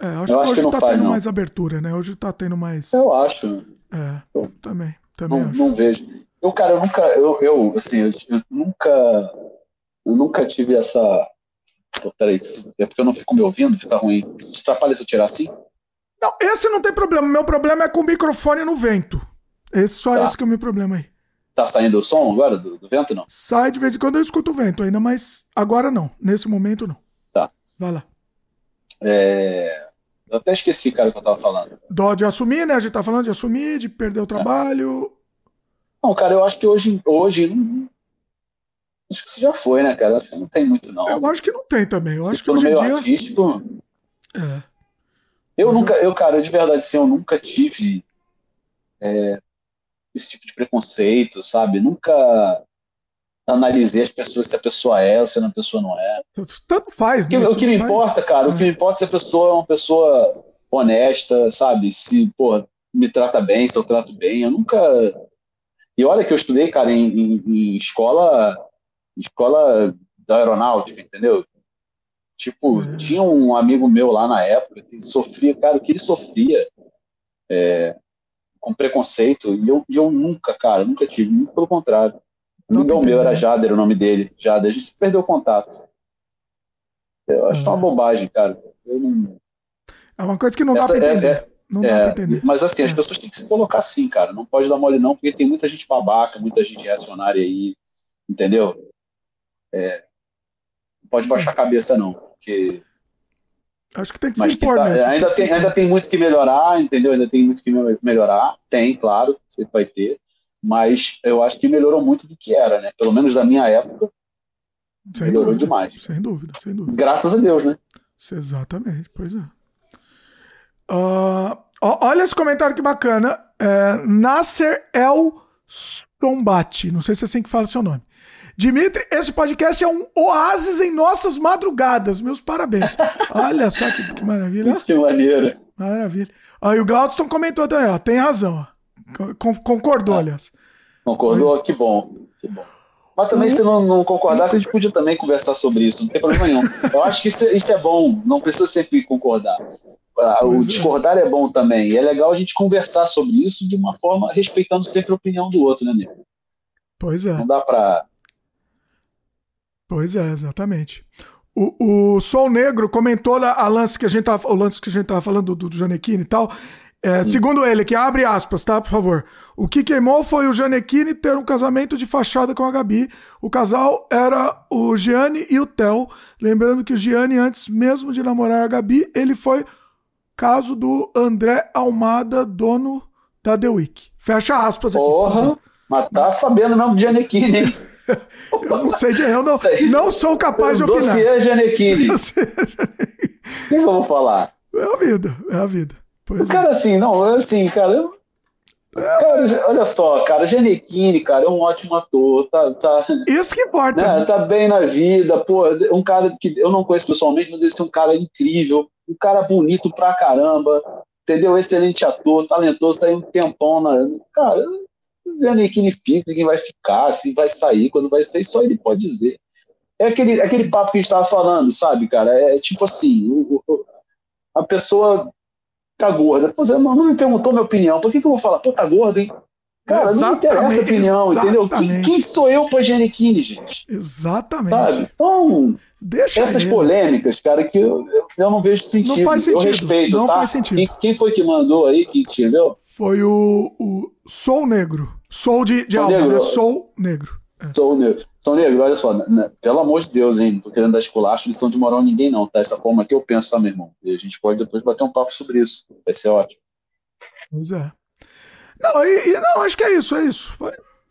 É, é acho eu que acho hoje que não tá faz, tendo não. mais abertura, né? Hoje tá tendo mais. Eu acho. É, eu também. também não, acho. não vejo. Eu, cara, eu nunca, eu, eu assim, eu, eu nunca, eu nunca tive essa. Pô, peraí, é porque eu não fico me ouvindo, fica ruim. Atrapalha se eu tirar assim? Não, esse não tem problema. Meu problema é com o microfone no vento. Esse só tá. esse que é o meu problema aí. Tá saindo o som agora do, do, vento, não? Sai de vez em quando eu escuto o vento ainda, mas agora não. Nesse momento não. Tá. Vai lá. É... Eu até esqueci, cara, o que eu tava falando. Dó de assumir, né? A gente tá falando de assumir, de perder o trabalho. Não, cara, eu acho que hoje, hoje acho que isso já foi, né, cara? Acho que não tem muito, não. Eu acho que não tem também. Eu acho que hoje em dia. Artístico, é. Eu Mas nunca, eu, cara, de verdade, assim, eu nunca tive é, esse tipo de preconceito, sabe? Nunca analisei as pessoas se a pessoa é ou se a pessoa não é. Tanto faz, né? O que, me importa, cara, é. o que me importa é se a pessoa é uma pessoa honesta, sabe? Se, pô, me trata bem, se eu trato bem. Eu nunca e olha que eu estudei, cara, em, em, em escola, escola da aeronáutica, entendeu? Tipo, uhum. tinha um amigo meu lá na época que sofria, cara, o que ele sofria é, com preconceito, e eu, eu nunca, cara, nunca tive, muito pelo contrário. O amigão meu era Jader, o nome dele, Jader, a gente perdeu o contato. Eu acho uhum. uma bobagem, cara. Não... É uma coisa que não Essa, dá pra é, entender. É, não é, dá pra entender. Mas assim, as é. pessoas têm que se colocar assim, cara. Não pode dar mole, não, porque tem muita gente babaca, muita gente reacionária aí, entendeu? É, não pode Sim. baixar a cabeça, não. Porque. Acho que tem que se impor tá, mesmo. Ainda tem, ainda tem muito que melhorar, entendeu? Ainda tem muito que melhorar. Tem, claro, você vai ter. Mas eu acho que melhorou muito do que era, né? Pelo menos da minha época. Sem melhorou dúvida, demais. Sem dúvida, sem dúvida. Graças a Deus, né? Exatamente, pois é. Uh, olha esse comentário que bacana. É, Nasser El Stombati. Não sei se é assim que fala o seu nome. Dimitri, esse podcast é um oásis em nossas madrugadas. Meus parabéns. Olha só que, que maravilha. Que maneiro. Maravilha. Aí o Glaudston comentou também, ó. Tem razão. Ó. Concordou, ah, aliás. Concordou? Que bom. Que bom. Mas também, se não, não concordasse, a gente podia também conversar sobre isso, não tem problema nenhum. Eu acho que isso, é, isso é bom, não precisa sempre concordar. Ah, o é. discordar é bom também. E é legal a gente conversar sobre isso de uma forma respeitando sempre a opinião do outro, né, nego? Pois é. Não dá pra. Pois é, exatamente. O, o Sol Negro comentou a, lance que a gente tava, o lance que a gente tava falando do, do Janequine e tal. É, segundo ele, que abre aspas, tá? Por favor. O que queimou foi o Janequine ter um casamento de fachada com a Gabi. O casal era o Gianni e o Theo. Lembrando que o Gianni, antes mesmo de namorar a Gabi, ele foi Caso do André Almada, dono da The Week. Fecha aspas aqui. Porra, mas tá sabendo mesmo de Janequine, hein? eu não sei, eu não, não sou capaz de opinar. Dossiê Janequine. O que eu vou falar? É a vida, é a vida. Pois cara, é. assim, não, assim, cara, Cara, olha só, cara, Genequini, cara, é um ótimo ator, tá, tá, Isso que importa. Né, né? Tá bem na vida, pô, um cara que eu não conheço pessoalmente, mas ele é um cara incrível, um cara bonito pra caramba, entendeu? Excelente ator, talentoso, tá aí um tempão na. Cara, Genequini fica, ninguém vai ficar, se vai sair, quando vai sair, só ele pode dizer. É aquele, aquele papo que a gente tava falando, sabe, cara? É tipo assim, o, o, a pessoa tá gorda. Pô, não, não me perguntou minha opinião. Por que, que eu vou falar? Pô, tá gordo, hein? Cara, exatamente, não interessa a opinião, entendeu? Quem, quem, sou eu pra Giannichini, gente? Exatamente. Sabe? Então, Deixa essas ele. polêmicas, cara, que eu, eu não vejo sentido. Não faz sentido. Eu respeito, não tá? faz sentido. Quem, quem, foi que mandou aí, que entendeu? Foi o, o Sou Negro. Sou de, de Sou alma, negro. né? Sou Negro. É. Sou Negro. Sou Negro, olha só, né, pelo amor de Deus, hein? Não tô querendo dar esculacho, lição de moral ninguém não, tá? Essa forma que eu penso, tá, meu irmão? E a gente pode depois bater um papo sobre isso. Vai ser ótimo. Pois é. Não, e, e, não, acho que é isso, é isso.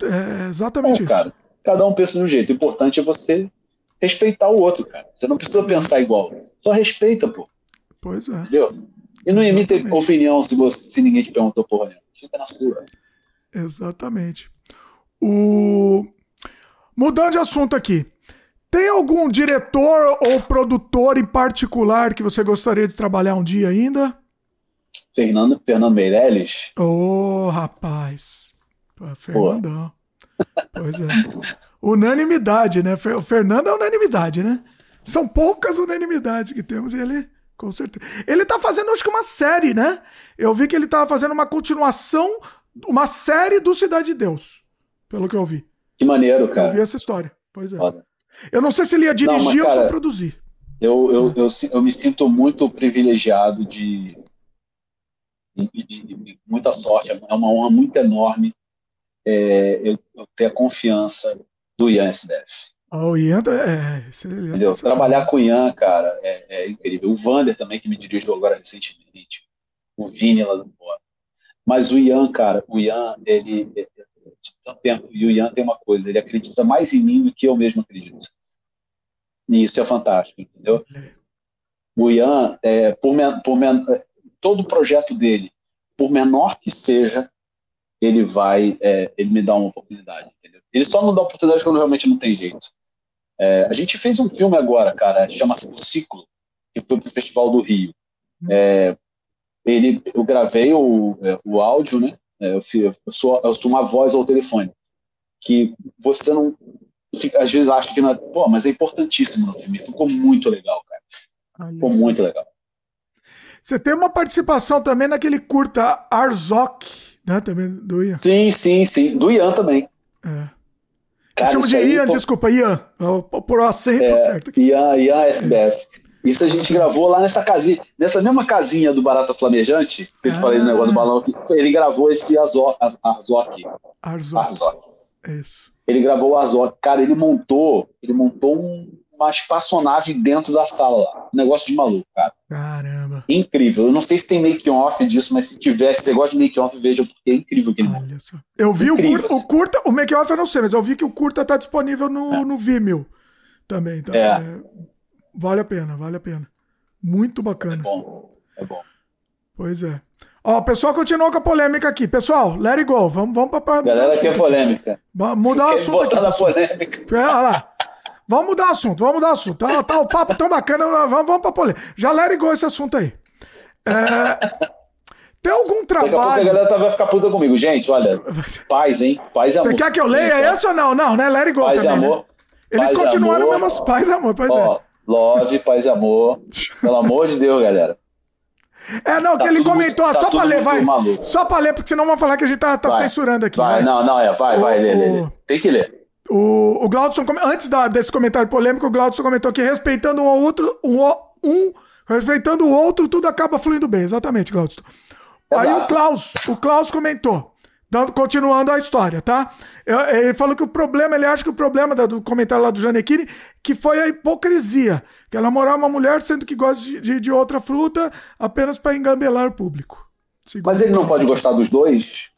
É exatamente Bom, isso. Cara, cada um pensa de um jeito. O importante é você respeitar o outro, cara. Você não precisa pensar igual. Só respeita, pô. Pois é. Entendeu? E não imita opinião se, você, se ninguém te perguntou porra nenhuma. Fica na sua. Exatamente. O... Mudando de assunto aqui. Tem algum diretor ou produtor em particular que você gostaria de trabalhar um dia ainda? Fernando, Fernando Meirelles. Ô, oh, rapaz. Fernandão. Pois é. Unanimidade, né? O Fernando é unanimidade, né? São poucas unanimidades que temos e ele, com certeza. Ele tá fazendo, acho que uma série, né? Eu vi que ele tava fazendo uma continuação, uma série do Cidade de Deus, pelo que eu vi. Que maneiro, cara. Eu vi essa história. Pois é. Foda. Eu não sei se ele ia dirigir não, cara, ou só produzir. Eu, eu, eu, eu, me sinto muito privilegiado de, muita sorte, é uma honra muito enorme é, eu, eu, ter a confiança do Ian SDF. Ah, o Ian é, é, é Trabalhar com o Ian, cara, é, é, incrível. O Vander também, que me dirigiu agora recentemente. O Vini lá do Boa. Mas o Ian, cara, o Ian, ele. É, tempo, e o Ian tem uma coisa, ele acredita mais em mim do que eu mesmo acredito. E isso é fantástico, entendeu? É. O Ian, é, por, por, todo o projeto dele, por menor que seja, ele vai, é, ele me dá uma oportunidade, entendeu? Ele só não dá oportunidade quando realmente não tem jeito. É, a gente fez um filme agora, cara, chama-se O Ciclo, que foi pro Festival do Rio. É, ele, eu gravei o, é, o áudio, né? É, eu, eu, sou, eu sou uma voz ao telefone, que você não, fica, às vezes acha que não é, pô, mas é importantíssimo no filme. Ficou muito legal, cara. Ficou muito legal. Você tem uma participação também naquele curta Arzok, né? Também do Ian. Sim, sim, sim. Do Ian também. É. Cara, chamo de Ian, pô... desculpa, Ian. Por o acento é, certo. Aqui. Ian, Ian SBF. Isso a gente gravou lá nessa casinha, nessa mesma casinha do Barata Flamejante, que eu te ah. falei do negócio do balão, ele gravou esse Arzok. Arzok. Arzok. Isso. Ele gravou o Arzok. Cara, ele montou, ele montou um, uma espaçonave dentro da sala lá. Negócio de maluco, cara. Caramba. Incrível. Eu não sei se tem make-off disso, mas se tivesse, você gosta de make-off, veja, porque é incrível que ele Olha só. Eu vi o curta, o curta, o make-off eu não sei, mas eu vi que o curta tá disponível no, é. no Vimeo também. Então, é. é. Vale a pena, vale a pena. Muito bacana. É bom. É bom. Pois é. Ó, o pessoal continua com a polêmica aqui. Pessoal, let it go. Vamos, vamos pra. Galera quer polêmica. Mudar o assunto aqui. Polêmica. É, olha lá. Vamos mudar o assunto, vamos mudar o assunto. Tá, tá o papo tão bacana, vamos, vamos pra polêmica. Já lerigou esse assunto aí. É, tem algum trabalho. Daqui a, a galera tá, vai ficar puta comigo. Gente, olha. Paz, hein? Paz e amor. Você quer que eu leia Gente, esse ou não? Não, né? Let it go paz também. E né? amor. Né? Eles continuaram amor. mesmo paz e amor, pois Ó, é. Love, paz e amor. Pelo amor de Deus, galera. É, não, tá que ele comentou, muito, tá só pra ler, vai. Maluco. Só pra ler, porque senão vão falar que a gente tá, tá censurando aqui. Vai, vai, não, não, é, vai, o, vai, lê, lê, lê. Tem que ler. O, o Glaudson, antes da, desse comentário polêmico, o Glaudson comentou que respeitando um ao outro, um, um respeitando o outro, tudo acaba fluindo bem. Exatamente, Glaudson. Aí o Klaus, o Klaus comentou, dando, continuando a história, tá? Ele falou que o problema, ele acha que o problema do comentário lá do Janequine, que foi a hipocrisia. Que ela namorar uma mulher sendo que gosta de, de, outra fruta apenas para engambelar o público. Mas ele não pode gostar dos dois?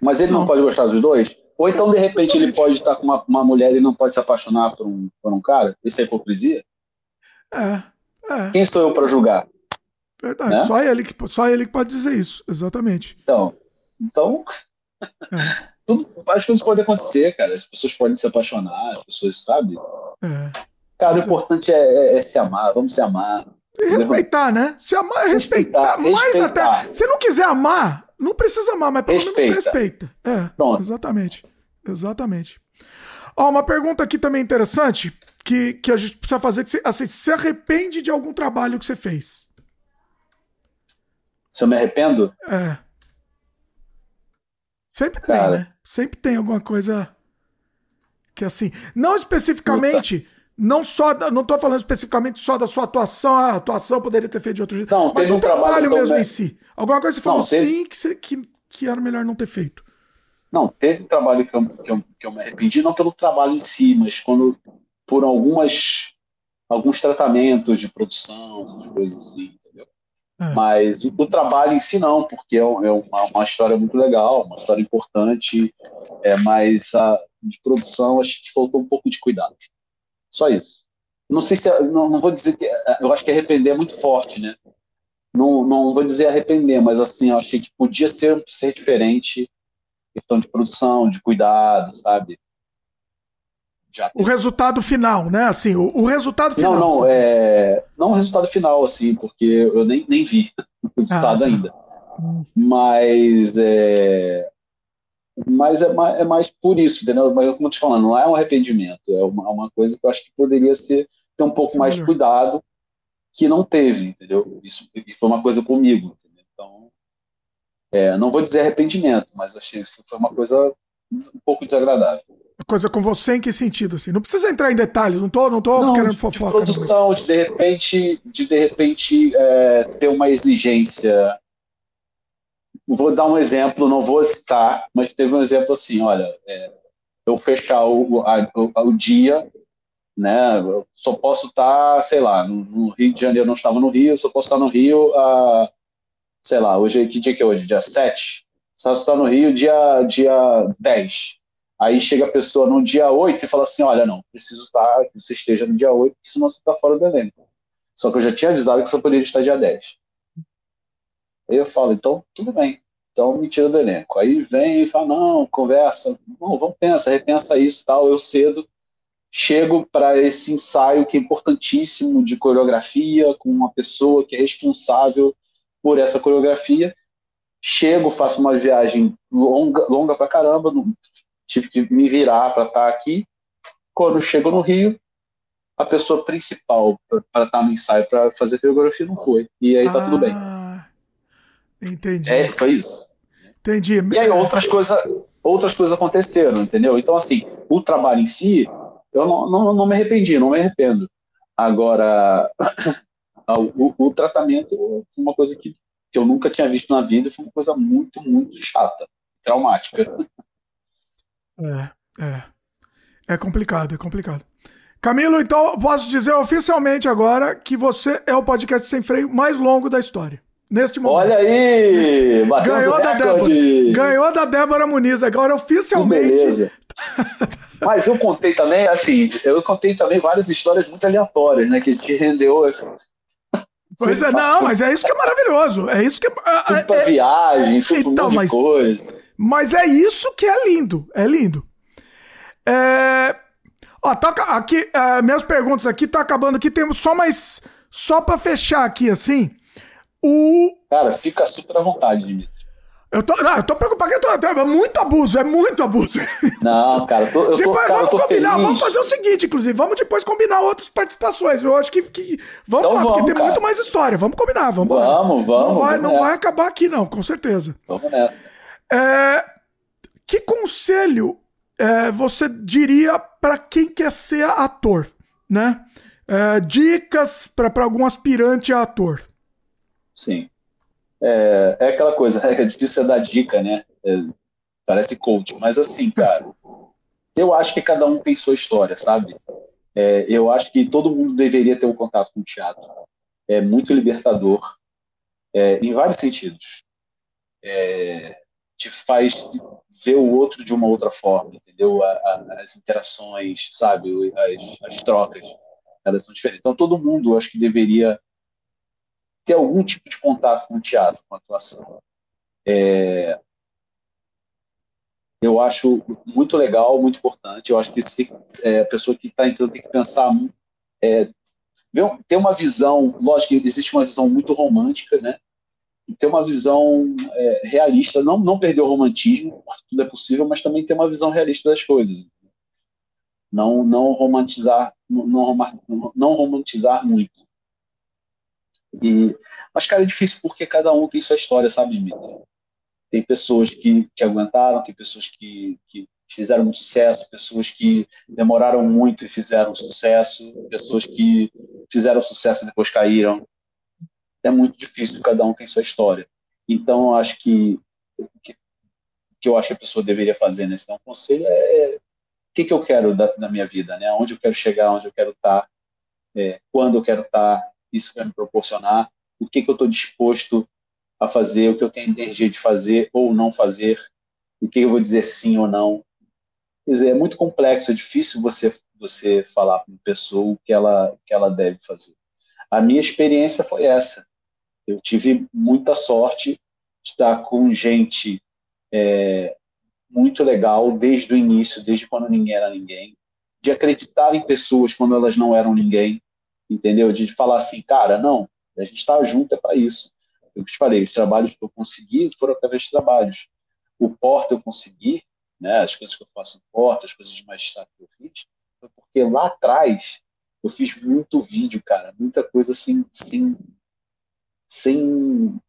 Mas ele não, não pode gostar dos dois? Ou então, de repente, ele pode estar com uma, uma mulher e não pode se apaixonar por um, por um cara? Isso é hipocrisia? É. é. Quem sou eu para julgar? Verdade. Né? Só, ele que, só ele que pode dizer isso. Exatamente. Então, então é. tudo, as coisas podem acontecer, cara. As pessoas podem se apaixonar, as pessoas, sabe? É. Cara, o importante é, é, é, se amar, vamos se amar. E respeitar, né? Se amar é respeitar. respeitar mais respeitar. até. Se não quiser amar, não precisa amar, mas pelo respeita. menos respeita. É, Pronto. exatamente. Exatamente. Ó, uma pergunta aqui também interessante que, que a gente precisa fazer. Que você, assim, se arrepende de algum trabalho que você fez? Se eu me arrependo? É. Sempre Cara, tem, né? Sempre tem alguma coisa que assim. Não especificamente. Puta. Não só da, não tô falando especificamente só da sua atuação, a atuação poderia ter feito de outro jeito. Não, mas do um trabalho, trabalho mesmo em si. Alguma coisa você falou não, teve... sim que, você, que, que era melhor não ter feito. Não, teve trabalho que eu, que, eu, que eu me arrependi, não pelo trabalho em si, mas quando por algumas alguns tratamentos de produção, essas coisas assim, entendeu? É. Mas o, o, trabalho em si não, porque é, é uma, uma, história muito legal, uma história importante, é, mas a de produção acho que faltou um pouco de cuidado. Só isso. Não sei se não, não vou dizer que eu acho que arrepender é muito forte, né? Não, não vou dizer arrepender, mas assim, eu achei que podia ser, ser diferente questão de produção, de cuidado, sabe? Já o resultado final, né? Assim, o, o resultado final. Não, não, é... não o resultado final, assim, porque eu nem, nem vi o resultado ah, ainda. Mas é... Mas é mais, é mais por isso, entendeu? Mas como eu te falando, não é um arrependimento, é uma, uma coisa que eu acho que poderia ser ter um pouco Sim, mais de cuidado que não teve, entendeu? Isso, isso foi uma coisa comigo, entendeu? Então, é, não vou dizer arrependimento, mas achei que foi uma coisa um pouco desagradável. Coisa com você em que sentido assim? Não precisa entrar em detalhes, não tô, não tô não, querendo de, fofoca. De produção, de de repente, de de repente é, ter uma exigência. Vou dar um exemplo, não vou citar, mas teve um exemplo assim, olha, é, eu fechar o, a, o, o, dia, né? Eu só posso estar, sei lá, no, no, Rio de Janeiro, não estava no Rio, só posso estar no Rio, a, sei lá, hoje que dia que é hoje? Dia 7? Só está no Rio dia, dia 10. Aí chega a pessoa no dia 8 e fala assim: olha, não, preciso estar, que você esteja no dia 8, porque senão você está fora do elenco. Só que eu já tinha avisado que só poderia estar dia 10. Aí eu falo, então, tudo bem. Então me tira do elenco. Aí vem e fala, não, conversa. Não, vamos pensar, repensa isso tal. Eu cedo chego para esse ensaio que é importantíssimo de coreografia, com uma pessoa que é responsável por essa coreografia. Chego, faço uma viagem longa, longa pra caramba, tive que me virar para estar tá aqui. Quando chego no Rio, a pessoa principal para estar tá no ensaio para fazer coreografia não foi. E aí tá ah, tudo bem. Entendi. É, foi isso. Entendi. E aí outras coisas outras coisas aconteceram, entendeu? Então, assim, o trabalho em si, eu não, não, não me arrependi, não me arrependo. Agora, o, o, tratamento foi uma coisa que, que eu nunca tinha visto na vida, foi uma coisa muito, muito chata, traumática. É, é. É complicado, é complicado. Camilo, então posso dizer oficialmente agora que você é o podcast sem freio mais longo da história. Neste momento. Olha aí! Ganhou da, Débora, ganhou da Débora Muniz, agora oficialmente. Mas eu contei também, assim, eu contei também várias histórias muito aleatórias, né? Que te rendeu. Pois é, não, mas é isso que é maravilhoso. É isso que é. Fui pra é, viagem, fui então, um monte mas, de coisa. Mas é isso que é lindo. É lindo. É. Ó, tá aqui, uh, minhas perguntas aqui tá acabando aqui. Temos só mais. Só pra fechar aqui, assim. O. Cara, fica super à vontade, Dimitri. Eu tô, não, eu tô preocupado que eu tô, é muito abuso, é muito abuso. Não, cara, eu tô, eu depois, cara, vamos combinar, feliz. vamos fazer o seguinte, inclusive, vamos depois combinar outras participações. Eu acho que, que vamos então lá, vamos, porque tem cara. muito mais história. Vamos combinar, vamos Vamos, vamos. Não vai, vamos não vai acabar aqui não, com certeza. Vamos nessa. É, que conselho é, você diria para quem quer ser ator, né? É, dicas para algum aspirante a ator. Sim. É, é aquela coisa, é difícil dar dica, né? É, parece coach, mas assim, cara, eu acho que cada um tem sua história, sabe? É, eu acho que todo mundo deveria ter um contato com o teatro. É muito libertador, é, em vários sentidos. É, te faz ver o outro de uma outra forma, entendeu? A, a, as interações, sabe? As, as trocas, elas são diferentes. Então, todo mundo, acho que deveria ter algum tipo de contato com o teatro, com a atuação. É, eu acho muito legal, muito importante. Eu acho que se, é, a pessoa que está entrando tem que pensar, é, ter uma visão, lógico que existe uma visão muito romântica, né? E ter uma visão é, realista, não, não perder o romantismo, tudo é possível, mas também ter uma visão realista das coisas. Não, não romantizar, não, não romantizar muito. E, mas, cara, é difícil porque cada um tem sua história, sabe, Dimitri? Tem pessoas que, que aguentaram, tem pessoas que, que fizeram muito sucesso, pessoas que demoraram muito e fizeram sucesso, pessoas que fizeram sucesso e depois caíram. É muito difícil, cada um tem sua história. Então, acho que o que, que eu acho que a pessoa deveria fazer nesse né? um conselho é o que, que eu quero da, da, minha vida, né? Onde eu quero chegar, onde eu quero estar, é, quando eu quero estar, isso vai me proporcionar, o que, que eu estou disposto a fazer, o que eu tenho energia de fazer ou não fazer, o que eu vou dizer sim ou não, Quer dizer, é muito complexo, é difícil você você falar para uma pessoa o que ela, o que ela deve fazer. A minha experiência foi essa. Eu tive muita sorte de estar com gente é, muito legal desde o início, desde quando ninguém era ninguém, de acreditar em pessoas quando elas não eram ninguém, entendeu? De falar assim, cara, não, a gente está junto é para isso. Eu te falei, os trabalhos que eu consegui foram através de trabalhos. O porta eu consegui né, as coisas que eu faço em porta, as coisas de magistrado que eu fiz, foi porque lá atrás eu fiz muito vídeo, cara, muita coisa assim, sem, sem,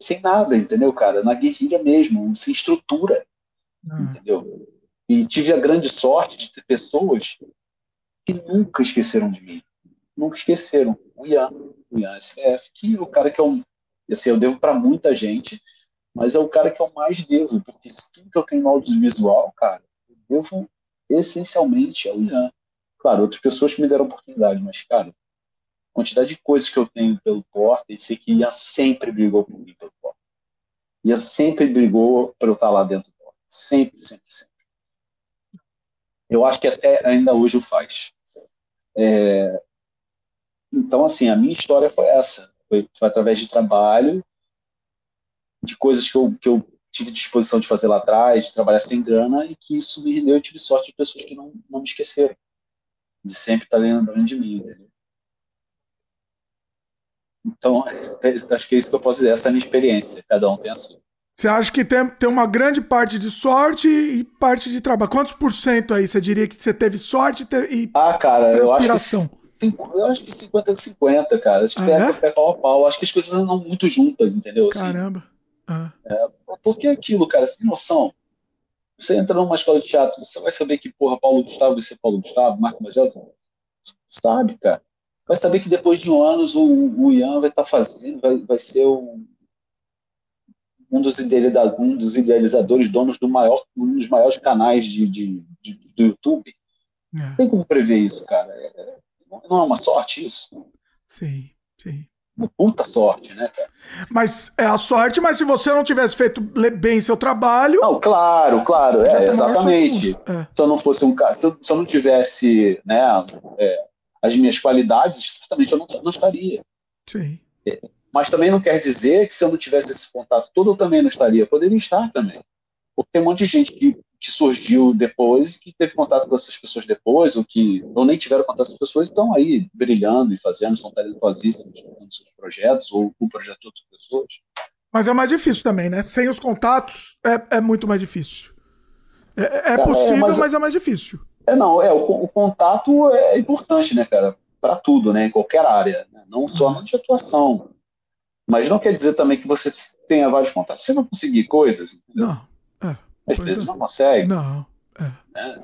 sem nada, entendeu, cara? Na guerrilha mesmo, sem estrutura, ah. entendeu? E tive a grande sorte de ter pessoas que nunca esqueceram de mim, nunca esqueceram. O Ian, o Ian SFF, que é o cara que é um, assim, eu devo para muita gente, mas é o cara que eu mais devo, porque tudo que eu tenho no audiovisual, cara, eu devo essencialmente ao Ian. Claro, outras pessoas que me deram oportunidade, mas, cara, quantidade de coisas que eu tenho pelo Porta, e sei que Ian sempre brigou por mim pelo Porta. Ian sempre brigou para eu estar lá dentro do Porta. Sempre, sempre, sempre. Eu acho que até ainda hoje o faz. É... Então, assim, a minha história foi essa. Foi, foi através de trabalho, de coisas que eu, que eu tive disposição de fazer lá atrás, de trabalhar sem grana, e que isso me rendeu. Eu tive sorte de pessoas que não, não me esqueceram, de sempre estar lembrando de mim, entendeu? Então, é, acho que é isso que eu posso dizer, essa é a minha experiência, cada um tem a sua. Você acha que tem, tem uma grande parte de sorte e parte de trabalho? Quantos por cento aí você diria que você teve sorte e Ah, cara, eu acho que, eu acho que 50 50, cara. Acho que ah, é, é pau a pau. Acho que as coisas andam muito juntas, entendeu? Assim, Caramba. Ah. É, porque é aquilo, cara, você tem noção. Você entra numa escola de teatro, você vai saber que, porra, Paulo Gustavo vai ser Paulo Gustavo, Marco Magelo. Sabe, cara. Vai saber que depois de um anos o, o Ian vai estar tá fazendo, vai, vai ser o, um, dos um dos idealizadores, donos do maior, um dos maiores canais de, de, de do YouTube. É. Tem como prever isso, cara. É, não é uma sorte isso? Sim, sim uma puta sorte, né, cara? Mas é a sorte, mas se você não tivesse feito bem seu trabalho. Não, claro, claro, é, exatamente. É. Se eu não fosse um cara, se eu, se eu não tivesse, né, é, as minhas qualidades, certamente eu não, não estaria. Sim. É, mas também não quer dizer que se eu não tivesse esse contato todo, eu também não estaria. Eu poderia estar também. Porque tem um monte de gente que que surgiu depois, que teve contato com essas pessoas depois, ou que ou nem tiveram contato com as pessoas, estão aí brilhando e fazendo, são talentosíssimos fazendo seus projetos, ou o projeto de outras pessoas. Mas é mais difícil também, né? Sem os contatos é, é muito mais difícil. É, é, é possível, é, mas, mas, é mais difícil. É, não, é, o, o contato é importante, né, cara? Para tudo, né? Em qualquer área. Né? Não só na de atuação. Mas não quer dizer também que você tenha vários contatos. Você não conseguir coisas. Entendeu? Não. Às pois vezes é. não consegue. Não. É. Né?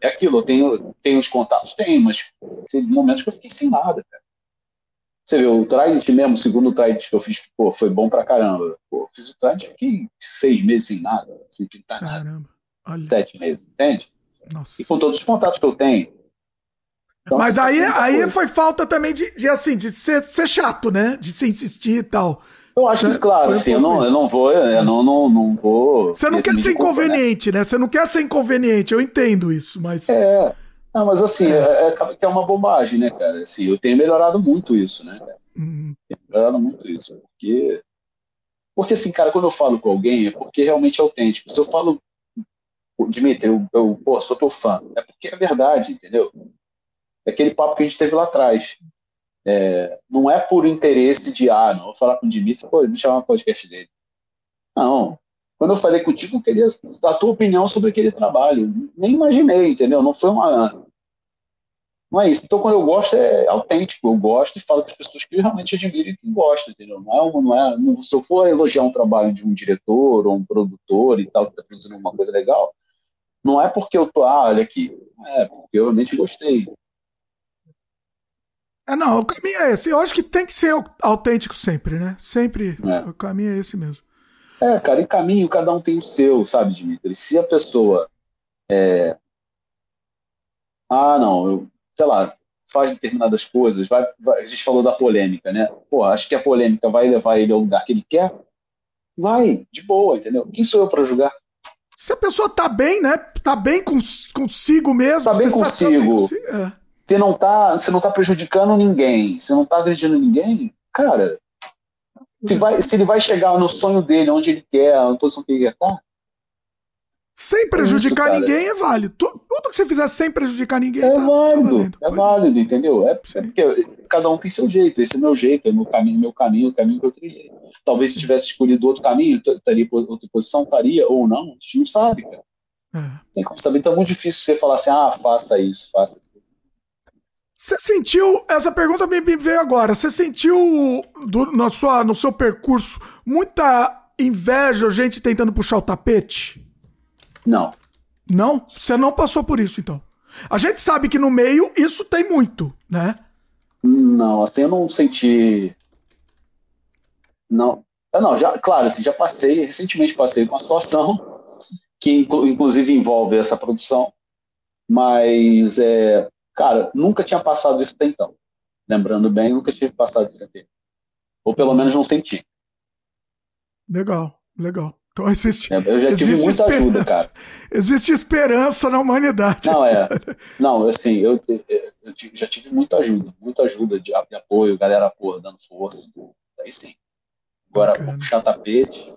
é aquilo, eu tenho, tenho os contatos? Tenho, mas tem momentos que eu fiquei sem nada, cara. Você vê, o Trident mesmo, o segundo Trident que eu fiz, pô, foi bom pra caramba. Pô, fiz o Trident, fiquei seis meses sem nada, sem pintar caramba. nada. Olha. Sete meses, entende? Nossa. E com todos os contatos que eu tenho. Então, Mas aí, aí foi falta também de, de assim, de ser, ser chato, né? De se insistir e tal. Eu acho que, claro, assim, eu não, eu não vou, eu não, não, não vou. Você não quer ser inconveniente, né? Você não quer ser inconveniente, eu entendo isso, mas. É. Não, mas assim, é. É, é, é uma bobagem, né, cara? Assim, eu tenho melhorado muito isso, né? Uhum. Tenho melhorado muito isso, porque. Porque, assim, cara, quando eu falo com alguém, é porque realmente é autêntico. Se eu falo, Dimitri, eu, eu pô, sou teu fã, é porque é verdade, entendeu? É aquele papo que a gente teve lá atrás. É, não é por interesse de, ah, não, vou falar com o Dimitri, pô, me chamar no podcast dele. Não. Quando eu falei contigo, eu queria a tua opinião sobre aquele trabalho. Nem imaginei, entendeu? Não foi uma. Não é isso. Então, quando eu gosto, é autêntico. Eu gosto e falo com as pessoas que realmente admiram e que gostam, entendeu? Não é, não é não, se eu for elogiar um trabalho de um diretor ou um produtor e tal, que está produzindo uma coisa legal, não é porque eu tô, ah, olha aqui. É, porque eu realmente gostei. É, não, o caminho é esse. Eu acho que tem que ser autêntico sempre, né? Sempre. É. O caminho é esse mesmo. É, cara, e caminho cada um tem o seu, sabe, Dimitri? Se a pessoa. É... Ah, não, eu, sei lá, faz determinadas coisas, vai, vai, a gente falou da polêmica, né? Pô, acho que a polêmica vai levar ele ao lugar que ele quer. Vai, de boa, entendeu? Quem sou eu para julgar? Se a pessoa tá bem, né? Tá bem com, consigo mesmo. Tá bem consigo. Tá bem consigo. É se não tá, se não tá prejudicando ninguém, se não tá agredindo ninguém, cara, se, vai, se ele vai chegar no sonho dele, onde ele quer, na posição que ele quer estar. Tá, sem prejudicar isso, ninguém é válido. Tudo que você fizer sem prejudicar ninguém é tá, válido. Tá é válido, entendeu? É, é, porque cada um tem seu jeito. Esse é meu jeito, é meu caminho, meu caminho, o caminho que eu trilhei. Talvez se tivesse escolhido outro caminho, estaria outra posição, estaria ou não. A gente não sabe, cara. É. Tem como saber. Então é muito difícil você falar assim, ah, faça isso, faça você sentiu, essa pergunta me veio agora, você sentiu do, na sua, no seu percurso muita inveja, gente tentando puxar o tapete? Não. Não? Você não passou por isso, então? A gente sabe que no meio isso tem muito, né? Não, assim, eu não senti. Não. Eu não, já, claro, assim, já passei, recentemente passei com uma situação que inclusive envolve essa produção, mas é, Cara, nunca tinha passado isso até então. Lembrando bem, nunca tive passado isso até. Ou pelo menos não senti. Legal, legal. Então existe. É, eu já tive muita ajuda, cara. Existe esperança na humanidade. Não, é. Não, assim, eu, eu, já tive muita ajuda, muita ajuda de, de apoio, galera pô, dando força. Aí sim. Agora, puxar tapete.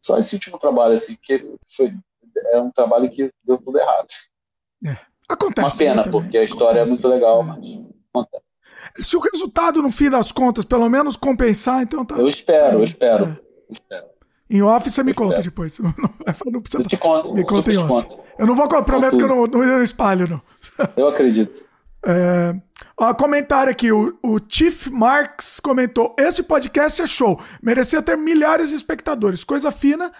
Só esse último trabalho, assim, que foi, é um trabalho que deu tudo errado. É. Acontece. Uma pena, né, porque a história Acontece. é muito legal, é. mas acontece. Se o resultado, no fim das contas, pelo menos compensar, então tá. Eu espero, eu espero. É. Eu espero. Em off você me eu conta espero. depois. Não precisa. Eu te conto. Me conta em off. Conto. Eu não vou prometo que eu não, não espalho, não. Eu acredito. É, ó, comentário aqui, o, o Chief Marks comentou: esse podcast é show, merecia ter milhares de espectadores, coisa fina,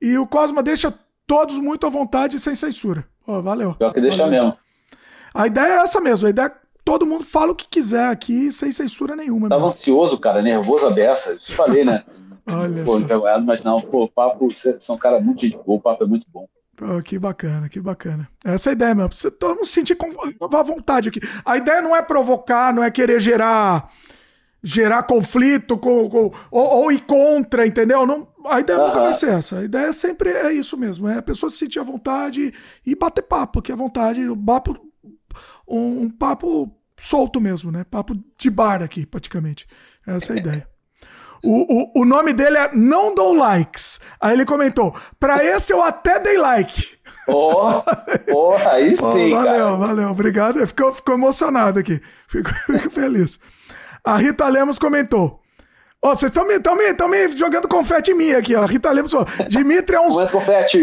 e o Cosma deixa todos muito à vontade e sem censura. Oh, valeu. Pior que deixar mesmo. A ideia é essa mesmo. A ideia é que todo mundo fala o que quiser aqui, sem censura nenhuma. Tava mesmo. ansioso, cara, nervoso a dessa. Te falei, né? Olha pô, só. mas não, pô, o papo, você são um cara muito de boa, o papo é muito bom. Pô, que bacana, que bacana. Essa é a ideia mesmo. Você todo mundo se sentir com à vontade aqui. A ideia não é provocar, não é querer gerar gerar conflito com, com ou, ou, ir contra, entendeu? Não, a ideia uhum. nunca vai ser essa. A ideia sempre é isso mesmo. É a pessoa se sentir à vontade e bater papo aqui à vontade. Um papo, um, papo solto mesmo, né? Papo de bar aqui, praticamente. Essa é a ideia. O, o, o nome dele é Não Dou Likes. Aí ele comentou: Pra esse eu até dei like. Oh, oh aí sim. Oh, valeu, cara. valeu, obrigado. Ficou, ficou emocionado aqui. Fico, fico feliz. A Rita Lemos comentou. Ó, oh, vocês estão me, tão me, tão me jogando confete em mim aqui, ó. A Rita Lemos falou. Dimitri é um. É confete.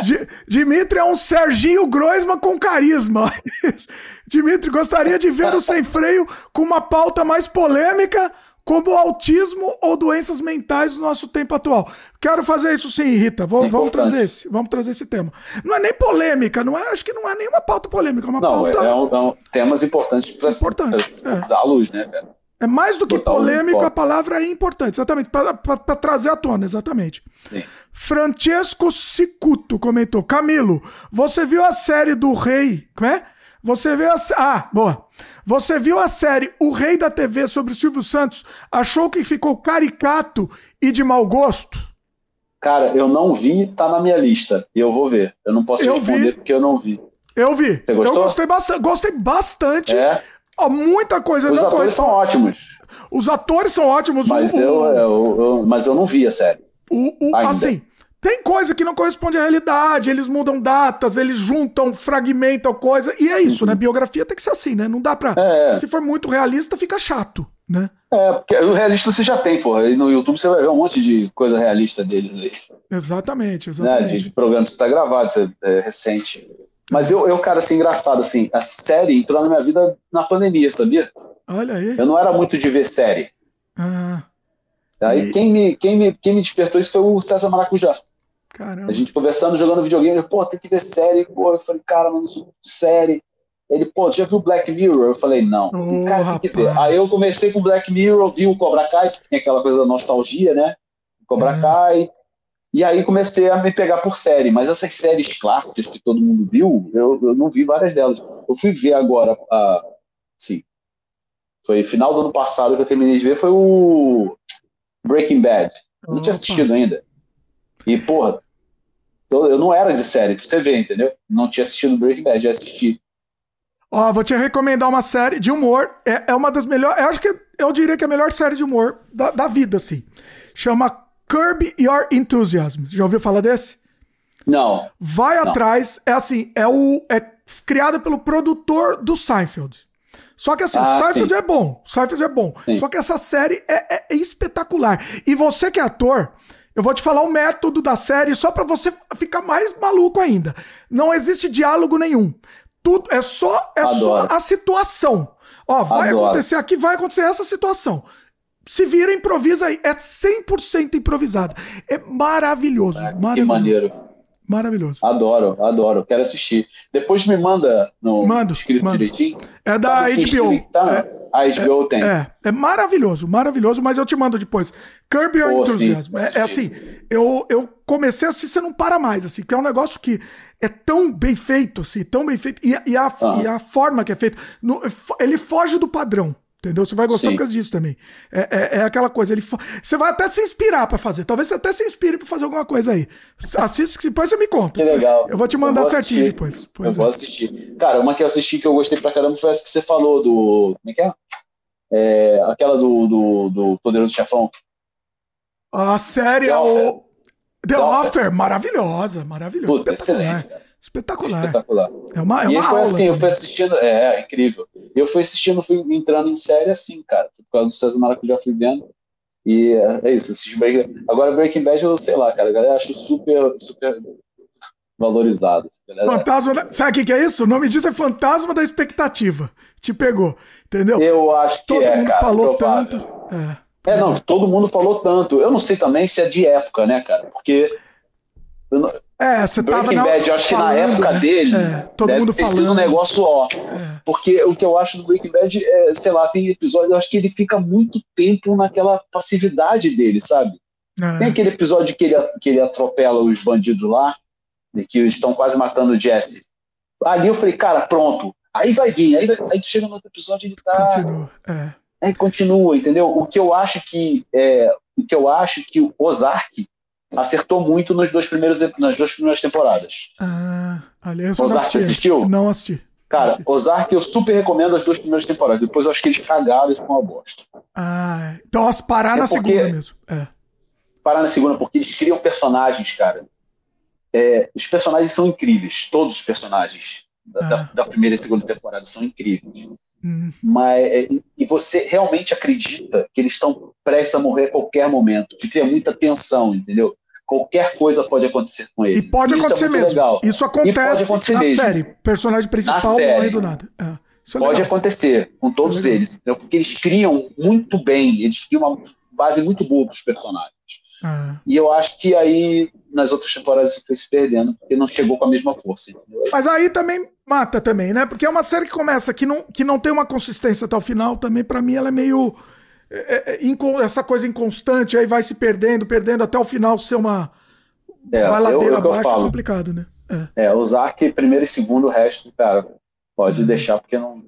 Dimitri é um Serginho Groisman com carisma. Dimitri, gostaria de ver o Sem Freio com uma pauta mais polêmica, como autismo ou doenças mentais no nosso tempo atual. Quero fazer isso sim, Rita. Vou, é vamos trazer esse, vamos trazer esse tema. Não é nem polêmica, não é, acho que não é nenhuma pauta polêmica, é uma não, pauta. É, um, é um, temas importantes para é. dar luz, né, cara? É mais do que Total polêmico, a palavra é importante, exatamente, para trazer à tona, exatamente. Sim. Francesco Cicuto comentou: Camilo, você viu a série do Rei? Como é? Você viu a. Ah, boa. Você viu a série O Rei da TV sobre o Silvio Santos? Achou que ficou caricato e de mau gosto? Cara, eu não vi, tá na minha lista. E eu vou ver. Eu não posso eu responder vi. porque eu não vi. Eu vi. Você gostou? Eu gostei bastante. Gostei bastante. É. Oh, muita coisa. Os atores são ótimos. Os atores são ótimos. Mas, o, eu, eu, eu, mas eu não vi a série. O, o assim, tem coisa que não corresponde à realidade, eles mudam datas, eles juntam, fragmentam coisa, e é isso, né? uhum. né? Biografia tem que ser assim, né? Não dá pra. É. Se for muito realista, fica chato, né? É, porque o realista você já tem, porra. E no YouTube você vai ver um monte de coisa realista deles aí. Exatamente, exatamente. Né? De, programa que está gravado, é, recente. Mas eu, eu, cara, assim, engraçado, assim, a série entrou na minha vida na pandemia, sabia? Olha aí. Eu não era muito de ver série. Ah, Aí E- quem, me, quem, me, quem me despertou isso foi o César Maracujá. caramba. A gente conversando, jogando videogame, ele, pô, tem que ver série. Pô, eu falei, cara, mano, série. Ele, pô, já viu Black Mirror? Eu falei, não. Ô, cara, tem que ver. Aí eu comecei com Black Mirror, vi o Cobra Kai, que tem aquela coisa da nostalgia, né? Cobra É. Kai. E aí comecei a me pegar por série. Mas essas séries clássicas que todo mundo viu, eu, eu não vi várias delas. Eu fui ver agora, a, sim, foi final do ano passado que eu terminei de ver, foi o Breaking Bad. Eu não tinha assistido ainda. E, porra, eu não era de série, pra você ver, entendeu? Não tinha assistido Breaking Bad, já assisti. Ó, vou te recomendar uma série de humor. É, é uma das melhores. Eu acho que eu diria que é a melhor série de humor da, da vida, assim. Chama Curb Your Enthusiasm. Já ouviu falar desse? Não, Vai Não. atrás. É assim, é o é criado pelo produtor do Seinfeld. Só que assim, o Ah, Seinfeld sim. é bom. O Seinfeld é bom. Sim. Só que essa série é, é- é espetacular. E você que é ator, eu vou te falar o método da série só pra você ficar mais maluco ainda. Não existe diálogo nenhum. Tudo é só é só Adoro. a situação. Ó, vai Adoro. acontecer aqui, vai acontecer essa situação. Se vira, improvisa aí. É 100% improvisado. É maravilhoso. Ah, que maravilhoso. maneiro. Maravilhoso. Adoro, adoro, quero assistir. Depois me manda no Mando, escrito mando. direitinho. É da Sabe que HBO. que Tá, né? A HBO tem. É, é maravilhoso, maravilhoso, mas eu te mando depois. Curb Your Pô, Enthusiasm. sim, É, é assim, eu, eu comecei a assistir, você não para mais, assim, porque é um negócio que é tão bem feito, assim, tão bem feito, e, e a, Ah. e a forma que é feito, no- ele foge do padrão. Entendeu? Você vai gostar Sim. por causa disso também. É, é, é aquela coisa, ele fo- você vai até se inspirar pra fazer. Talvez você até se inspire pra fazer alguma coisa aí. Assiste, depois você me conta. Que legal. Eu vou te mandar vou certinho assistir. depois. Eu Pois vou é. assistir. Cara, uma que eu assisti que eu gostei pra caramba foi essa que você falou do. Como é que é? É, aquela do, do, do Poderoso Chefão. A série The o Offer. The The Offer, maravilhosa, maravilhosa, Puta, excelente, cara. Espetacular. Espetacular. É uma, é e uma foi aula. assim, eu fui assistindo, é, é incrível. Eu fui assistindo, fui entrando em série assim, cara. Por causa do César Maracujá fui vendo. E é, é isso, assisti Breaking Agora Breaking Bad, eu sei lá, cara, a galera acha super, super valorizado. assim, galera- Fantasma da... Sabe o que, que é isso? O nome disso é Fantasma da Expectativa. Te pegou. Entendeu? Eu acho que Todo é, mundo cara, falou provável. tanto. É. É, não, todo mundo falou tanto. Eu não sei também se é de época, né, cara? Porque eu não- É, você tava Breaking na... Bad, eu acho que na falando, época né? dele É, todo deve mundo ter sido falando. um negócio ó. É. Porque o que eu acho do Breaking Bad é, sei lá, tem episódio, eu acho que ele fica muito tempo naquela passividade dele, sabe? É. Tem aquele episódio que ele, que ele atropela os bandidos lá, e que estão quase matando o Jesse. Ali eu falei, cara, pronto. Aí vai vir. Aí, vai- aí chega no outro episódio ele tá. Continua. É. Aí continua, entendeu? O que eu acho que é, o que eu acho que o Ozark acertou muito nos dois primeiros nas duas primeiras temporadas. Ah, aliás, eu não Ozark assisti. assistiu? Não assisti. Cara, Assisti. Ozark eu super recomendo as duas primeiras temporadas. Depois eu acho que eles cagaram e ficou uma bosta. Ah, então as parar É na segunda mesmo. É. Parar na segunda, porque eles criam personagens, cara. É, os personagens são incríveis. Todos os personagens da, da- Ah. da primeira e segunda temporada são incríveis. Hum. Mas, é, e você realmente acredita que eles estão prestes a morrer a qualquer momento. Te cria muita tensão, entendeu? Qualquer coisa pode acontecer com ele. E pode Isso é acontecer muito mesmo. legal. Isso acontece acontecer na mesmo. série. Personagem principal série. morre do nada. É. É Pode legal. acontecer com todos é legal. eles, entendeu? porque eles criam muito bem, eles criam uma base muito boa para os personagens. Ah. E eu acho que aí, nas outras temporadas, isso foi se perdendo, porque não chegou com a mesma força. Entendeu? Mas aí também mata também, né? Porque é uma série que começa que não, que não tem uma consistência até o final, também pra mim ela é meio é, é, inco- essa coisa inconstante, aí vai se perdendo, perdendo até o final ser uma É, vai ladeira abaixo, é complicado, né? É. É, usar que primeiro e segundo, o resto, cara, pode Uhum. deixar, porque não.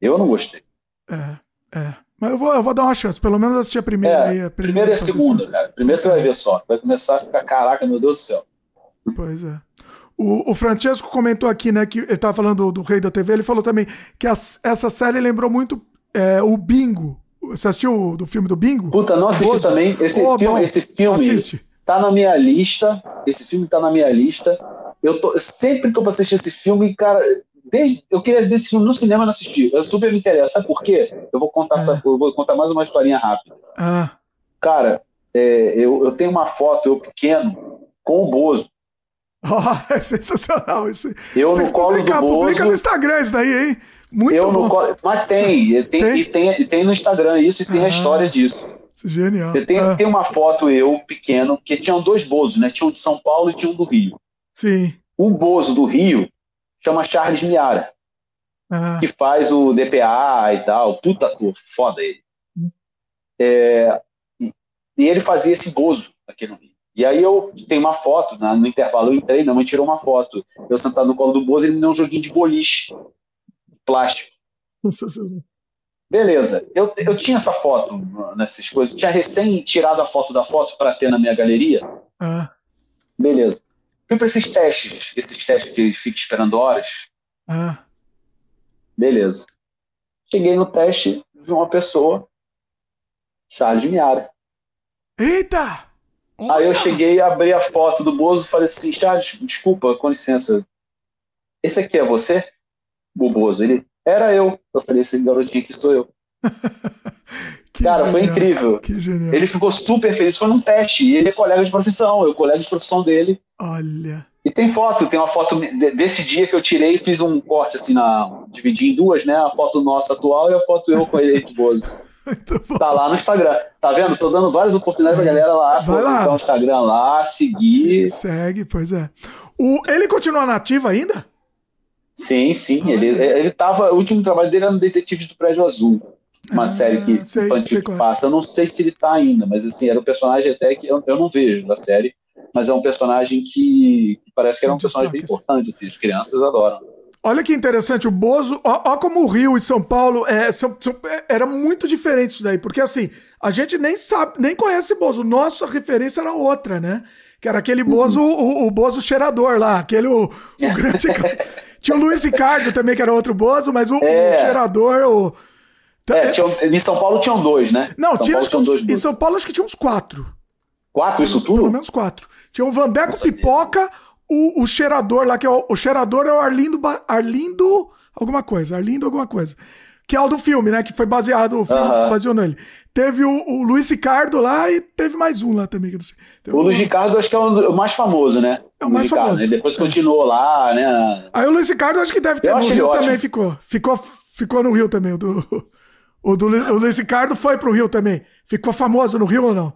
Eu não gostei. É, é. Mas eu vou, eu vou dar uma chance, pelo menos assistir a primeira É, aí. A Primeiro e a segunda, cara. Primeiro você vai ver só. Vai começar a ficar, caraca, meu Deus do céu. Pois é. O, o Francesco comentou aqui, né, que ele tava falando do, do Rei da TV, ele falou também que as- essa série lembrou muito é, o Bingo. Você assistiu do filme do Bingo? Puta, não assisti Bozo. também. Esse Ô, filme, bom. esse filme Assiste. tá na minha lista. Esse filme tá na minha lista. Eu tô, sempre que eu vou assistir esse filme, cara, desde, eu queria ver esse filme no cinema e não assisti. Eu super me interessa. Sabe por quê? Eu vou contar, É. eu vou contar mais uma historinha rápida. Ah, Cara, é, eu, eu tenho uma foto, eu pequeno, com o Bozo. Oh, é sensacional isso. Eu Tem no colo publicar, do Bozo, publica no Instagram isso daí, hein? Muito eu bom. Mas tem, tem, tem? E tem, tem no Instagram isso e tem ah, a história disso. Isso é genial. Eu tenho, ah. tem uma foto eu, pequeno, que tinham dois Bozos, né? Tinha um de São Paulo e tinha um do Rio. Sim. O Bozo do Rio chama Charles Miara, ah. que faz o DPA e tal, puta ator, foda ele. Hum. É, e ele fazia esse Bozo aqui no Rio. E aí eu tenho uma foto, né, no intervalo eu entrei, minha mãe tirou uma foto. Eu sentado no colo do Bozo, ele me deu um joguinho de boliche, plástico. Beleza, eu, eu tinha essa foto nessas coisas, eu tinha recém tirado a foto da foto para ter na minha galeria. Ah. Beleza. Fui para esses testes, esses testes que fica esperando horas. Ah. Beleza. Cheguei no teste, vi uma pessoa, Charles Miara. Eita! Olha. Aí eu cheguei, abri a foto do Bozo e falei assim, Charles, desculpa, com licença. Esse aqui é você? O Bozo. Ele, era eu. Eu falei, esse garotinho aqui sou eu. Cara, genial, foi incrível. Ele ficou super feliz. Foi num teste. E ele é colega de profissão. Eu colega de profissão dele. Olha. E tem foto, tem uma foto desse dia que eu tirei e fiz um corte assim, na, dividi em duas, né? A foto nossa atual e a foto eu com ele Bozo. tá lá no Instagram. Tá vendo? Tô dando várias oportunidades pra galera lá. Vai lá. no Instagram lá, seguir. Segue, pois é. O, ele continua nativo ainda? Sim, sim. Ele, ele tava. O último trabalho dele era no Detetive do Prédio Azul. Uma ah, série que sei, infantil sei que passa. Eu não sei se ele tá ainda, mas assim, era um personagem até que eu, eu não vejo na série, mas é um personagem que, que parece que era um personagem bem importante, assim, as crianças adoram. Olha que interessante, o Bozo, ó, ó, como o Rio e São Paulo é, são, são, é, era muito diferente isso daí, porque assim, a gente nem sabe, nem conhece Bozo, nossa referência era outra, né? Que era aquele Bozo, uhum. o, o Bozo cheirador lá, aquele o, o grande. Tinha o Luiz Ricardo também, que era outro Bozo, mas o, é. o cheirador, o. É, tinha, em São Paulo tinham dois, né? Não, São tinha, Paulo tinha uns, dois, em São Paulo acho que tinha uns quatro. Quatro, isso tudo? Pelo menos quatro. Tinha o Vandeco Pipoca, o, o cheirador lá, que é o, o cheirador é o Arlindo, Arlindo alguma coisa, Arlindo alguma coisa. Que é o do filme, né? Que foi baseado, o filme uh -huh. se baseou nele. Teve o, o Luiz Ricardo lá e teve mais um lá também, que não sei. Teve o Luiz Ricardo acho que é o mais famoso, né? É o mais Ricardo, famoso. Né? Depois continuou lá, né? Aí o Luiz Ricardo acho que deve ter Eu no Rio também ficou. Ficou ficou no Rio também. O, do, o, do, o Luiz Ricardo foi pro Rio também. Ficou famoso no Rio ou não?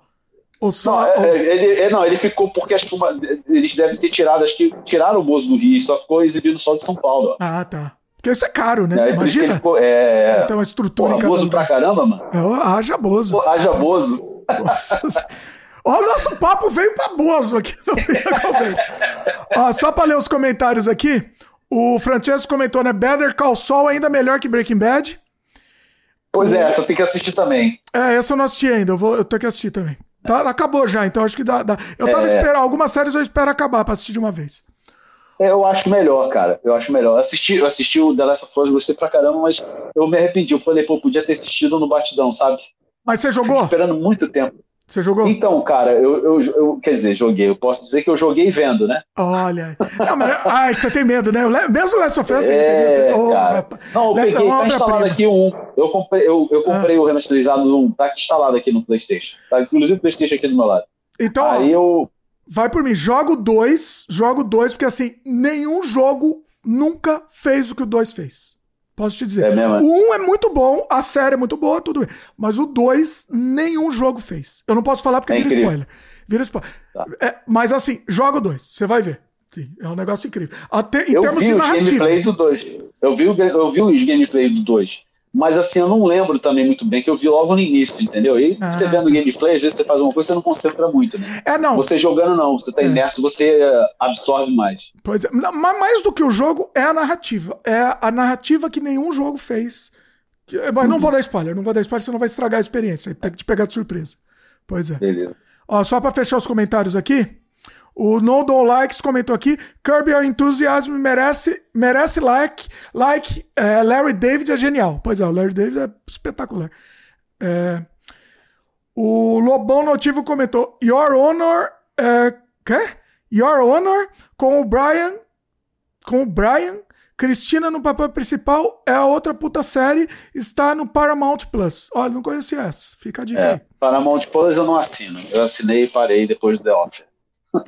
Ou só, não, é, ele, é, não, ele ficou porque acho que uma, eles devem ter tirado, acho que tiraram o Bozo do Rio, só ficou exibido só de São Paulo. Ah, tá. Porque isso é caro, né? É, Imagina. Ficou, é... Uma estrutura Porra, Bozo pra caramba, mano. É, haja Bozo. Pô, haja Bozo. Nossa. Ó, o nosso papo veio pra Bozo aqui no. Ó, só pra ler os comentários aqui. O Francesco comentou, né? Better Call Saul ainda melhor que Breaking Bad. Pois é, essa tem que assistir também. É, essa eu não assisti ainda. Eu, vou, eu tenho que assistir também. Tá, acabou já, então acho que dá. dá. Eu tava é... esperando. Algumas séries eu espero acabar pra assistir de uma vez. É, eu acho melhor, cara. Eu acho melhor. Eu assisti, eu assisti o The Last of Us, gostei pra caramba, mas eu me arrependi. Eu falei, pô, podia ter assistido no batidão, sabe? Mas você jogou? esperando muito tempo. Você jogou? Então, cara, eu, eu, eu, quer dizer, joguei. Eu posso dizer que eu joguei vendo, né? Olha. Não, mas, ai, você tem medo, né? Mesmo o Last of Us, é, você tem medo. Oh, cara. Não, eu peguei, tá instalado aqui um. Eu comprei, eu, eu comprei ah. o remasterizado um, tá instalado aqui no PlayStation. Tá inclusive o PlayStation aqui do meu lado. Então, Aí eu Vai por mim, jogo dois, jogo dois, porque assim, nenhum jogo nunca fez o que o dois fez. Posso te dizer. É mesmo? O um é muito bom, a série é muito boa, tudo bem. Mas o dois, nenhum jogo fez. Eu não posso falar porque é vira incrível. spoiler. Vira spoiler. Tá. É, mas assim, joga o dois, você vai ver. Sim, é um negócio incrível. Até, em eu termos vi de os gameplay do 2. Eu vi, eu vi os gameplay do 2. Mas assim, eu não lembro também muito bem, que eu vi logo no início, entendeu? E ah. você vendo gameplay, às vezes você faz uma coisa, você não concentra muito, né? É, não. Você jogando, não, você tá é. imerso, você eh, absorve mais. Pois é, mas mais do que o jogo, é a narrativa. É a narrativa que nenhum jogo fez. Mas não vou dar spoiler, não vou dar spoiler, senão vai estragar a experiência. Tem que te pegar de surpresa. Pois é. Beleza. Ó, só pra fechar os comentários aqui. O No Do Likes comentou aqui: Kirby Your Enthusiasm merece, merece like. Like é, Larry David é genial. Pois é, o Larry David é espetacular. É, o Lobão Notivo comentou: Your Honor. É, quê? Your Honor com o Brian. Com o Brian. Cristina no papel principal é a outra puta série, está no Paramount Plus. Olha, não conhecia essa. Fica a dica é, aí. Paramount Plus eu não assino. Eu assinei e parei depois do The Office.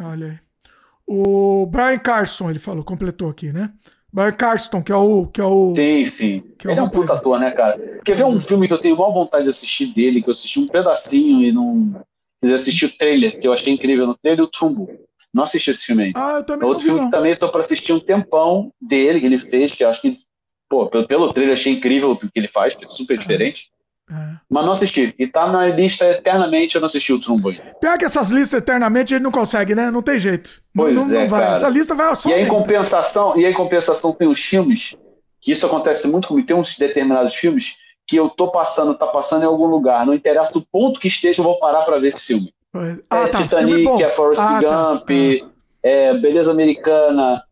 Olha aí. O Brian Carson, ele falou, completou aqui, né? Brian Carston, que é o. Que é o sim, sim. Que é ele é um puta ator, né, cara? Quer ver um filme que eu tenho maior vontade de assistir dele, que eu assisti um pedacinho e não quis assistir o trailer, que eu achei incrível no trailer, o Trumbo. Não assisti esse filme aí. Ah, eu também Outro não vi, filme não. que também tô pra assistir um tempão dele, que ele fez, que eu acho que, pô, pelo, pelo trailer achei incrível o que ele faz, que é super diferente. É. Mas não assisti. E tá na lista eternamente, eu não assisti o Trumbo ainda. Pior que essas listas eternamente gente não consegue, né? Não tem jeito. Não- Pois não, não é, vai. cara. Essa lista vai só. E aí, em compensação, e aí, em compensação, tem os filmes, que isso acontece muito comigo, tem uns determinados filmes que eu tô passando, tá passando em algum lugar, não interessa do ponto que esteja, eu vou parar pra ver esse filme. Ah, é tá. Titanic, é Forrest Ah, tá. Gump, é Beleza Americana.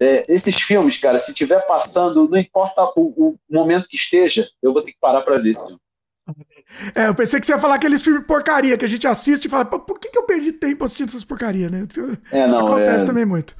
é, esses filmes, cara, se tiver passando, não importa o, o momento que esteja, eu vou ter que parar pra ver esse filme. É, eu pensei que você ia falar aqueles filmes porcaria que a gente assiste e fala, "Pô, por que, que eu perdi tempo assistindo essas porcaria, né? É, não, Acontece é- também muito.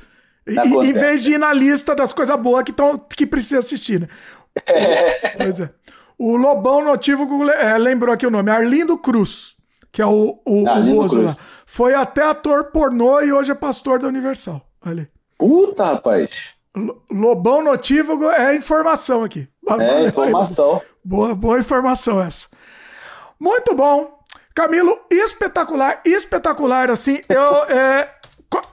E-. Em vez de ir na lista das coisas boas que, tão, que precisa assistir, né? O- Pois é. O Lobão Notívago é, lembrou aqui o nome, Arlindo Cruz, que é o, o, Ah, o Cruz. lá. Foi até ator pornô e hoje é pastor da Universal. Olha aí. Puta, rapaz. Lo- Lobão Notívago é informação aqui. É Valeu. informação. Boa, boa informação essa. Muito bom. Camilo, espetacular, espetacular, assim. Eu, é,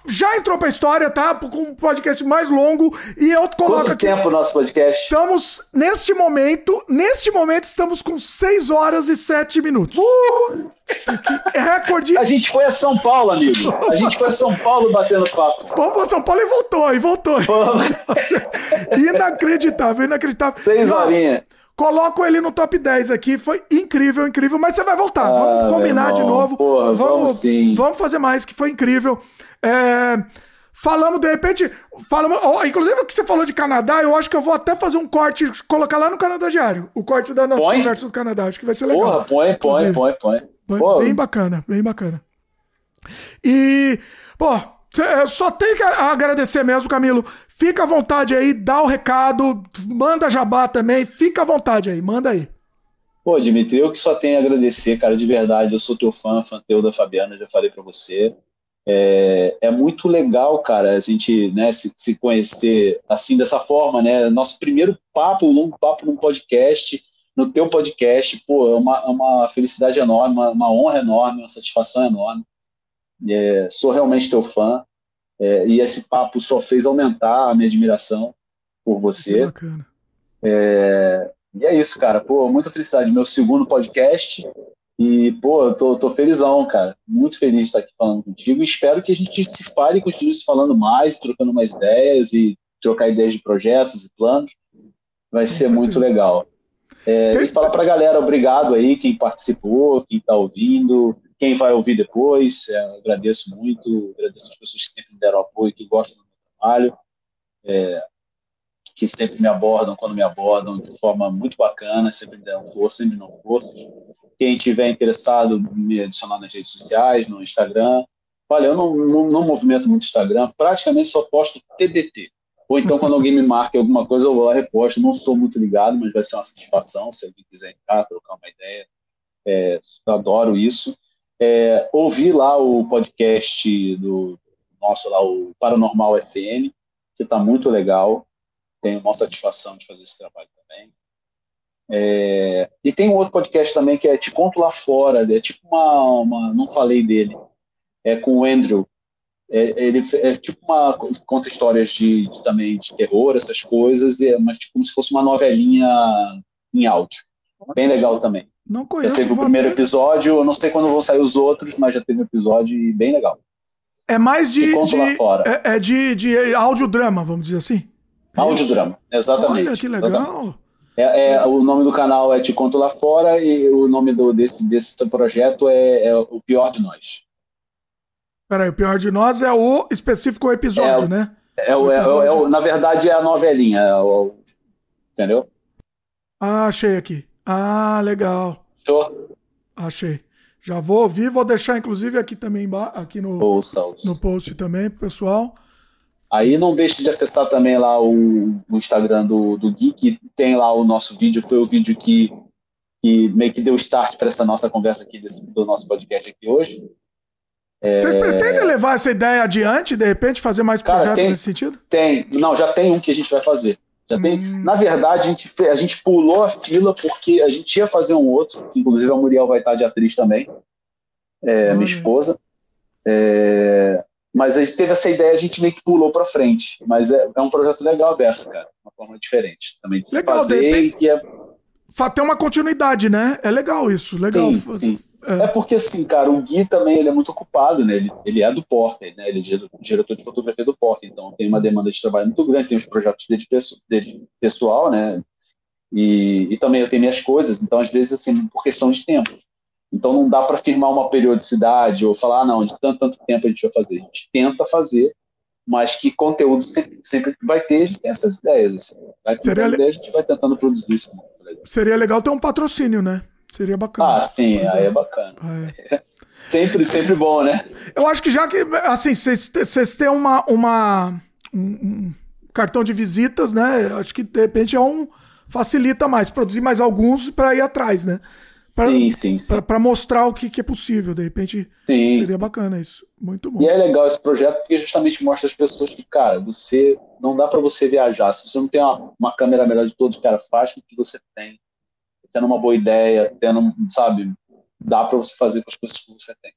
já entrou pra história, tá? Com um podcast mais longo. E eu coloco Quanto aqui. tempo o nosso podcast? Estamos, neste momento, neste momento, estamos com 6 horas e 7 minutos. É recorde. A gente foi a São Paulo, amigo. A gente foi a São Paulo batendo papo. Vamos pra São Paulo e voltou, e voltou. Inacreditável, inacreditável. Seis horinhas. Coloco ele no top 10 aqui, foi incrível, incrível, mas você vai voltar, Ah, vamos combinar de novo. porra, vamos sim. vamos fazer mais, que foi incrível. É, falamos, de repente, falamos, inclusive o que você falou de Canadá, eu acho que eu vou até fazer um corte, colocar lá no Canadá Diário, o corte da nossa Põe. conversa do Canadá, acho que vai ser legal. Porra, põe, põe, Inclusive. põe, põe. Bem- bacana, bem bacana. E, pô, eu só tenho que agradecer mesmo, Camilo. Fica à vontade aí, dá o recado, manda jabá também, fica à vontade aí, manda aí. Pô, Dimitri, eu que só tenho a agradecer, cara, de verdade. Eu sou teu fã, fã teu da Fabiana, já falei pra você. É, é muito legal, cara, a gente né, se, se conhecer assim, dessa forma, né? Nosso primeiro papo, um longo papo num podcast, no teu podcast, pô, é uma, é uma felicidade enorme, uma, uma honra enorme, uma satisfação enorme. É, sou realmente teu fã. É, e esse papo só fez aumentar a minha admiração por você. bacana. É, e é isso, cara. Pô, muita felicidade. Meu segundo podcast. E, pô, eu tô, tô felizão, cara. Muito feliz de estar aqui falando contigo. Espero que a gente se fale e continue se falando mais, trocando mais ideias e trocar ideias de projetos e planos. Vai ser certeza. muito legal. É, E falar pra galera, obrigado aí, quem participou, quem tá ouvindo, quem vai ouvir depois. É, agradeço muito, agradeço as pessoas que sempre me deram apoio, que gostam do meu trabalho que sempre me abordam quando me abordam de forma muito bacana, sempre me dão força, sempre me dão força. Quem tiver interessado, me adicionar nas redes sociais, no Instagram. Olha, eu não, não, não movimento muito Instagram, praticamente só posto TBT. Ou então, quando alguém me marca alguma coisa, eu vou lá reposto. Não estou muito ligado, mas vai ser uma satisfação se alguém quiser entrar, trocar uma ideia. É, adoro isso. É, ouvi lá o podcast do nosso, lá, o Paranormal FM, que está muito legal tenho uma satisfação de fazer esse trabalho também. É, e tem um outro podcast também que é Te Conto Lá Fora, é tipo uma, uma não falei dele, é com o Andrew. É, ele é tipo uma conta histórias de, de também de terror, essas coisas, é mas tipo como se fosse uma novelinha em áudio. Bem legal também. Não Já conheço. teve o primeiro episódio, eu não sei quando vão sair os outros, mas já teve um episódio e bem legal. É mais de, de- lá fora. é, é de, de audiodrama, vamos dizer assim. É? Audiodrama, exatamente. Olha que exatamente. legal. É, é, o nome do canal é Te Conto Lá Fora e o nome do, desse, desse projeto é, é O Pior de Nós. Peraí, o pior de nós é o específico episódio, É, né? É, o- é, o- é o- na verdade, é a novelinha. é o- entendeu? Ah, achei aqui. Ah, legal. Show? Achei. Já vou ouvir, vou deixar inclusive aqui também emba- aqui no, Ouça, ouça. no post também pro pessoal. Aí não deixe de acessar também lá o, o Instagram do, do Gui, que tem lá o nosso vídeo, foi o vídeo que, que meio que deu start para essa nossa conversa aqui, desse, do nosso podcast aqui hoje. É... Vocês pretendem levar essa ideia adiante, de repente, fazer mais Cara, projetos tem, nesse sentido? Tem. Não, já tem um que a gente vai fazer. Já tem. Hum. Na verdade, a gente, a gente pulou a fila porque a gente ia fazer um outro, que inclusive a Muriel vai estar de atriz também, é, minha esposa. É, mas a gente teve essa ideia, a gente meio que pulou para frente. Mas é, é, um projeto legal aberto, cara. Uma forma diferente também de legal, se fazer. De repente, e é... Ter uma continuidade, né? É legal isso. Legal. Sim, sim. É. é. porque, assim, cara, o Gui também ele é muito ocupado, né? Ele, ele é do Porter, né? Ele é diretor de fotografia do Porter, então tem uma demanda de trabalho muito grande, tem os projetos dele, dele pessoal, né? E, e também eu tenho minhas coisas, então às vezes, assim, por questão de tempo. Então não dá para firmar uma periodicidade ou falar, ah, não, de tanto, tanto tempo a gente vai fazer. A gente tenta fazer, mas que conteúdo sempre, sempre vai ter, a gente tem essas ideias. Assim. Vai ter Seria ideia, a gente vai tentando produzir isso. Seria legal ter um patrocínio, né? Seria bacana. Ah, sim, aí é, é bacana. É. sempre, sempre bom, né? Eu acho que já que, assim, vocês têm uma, uma, um, um, cartão de visitas, né? Acho que de repente é um. Facilita mais, produzir mais alguns para ir atrás, né? Pra, sim, sim, sim. Para mostrar o que, que, é possível, de repente sim. seria bacana isso. Muito bom. E é legal esse projeto porque justamente mostra às pessoas que, cara, você não dá para você viajar. Se você não tem uma, uma câmera melhor de todos, cara, faz com o que você tem tendo uma boa ideia, tendo, sabe, dá para você fazer com as coisas que você tem.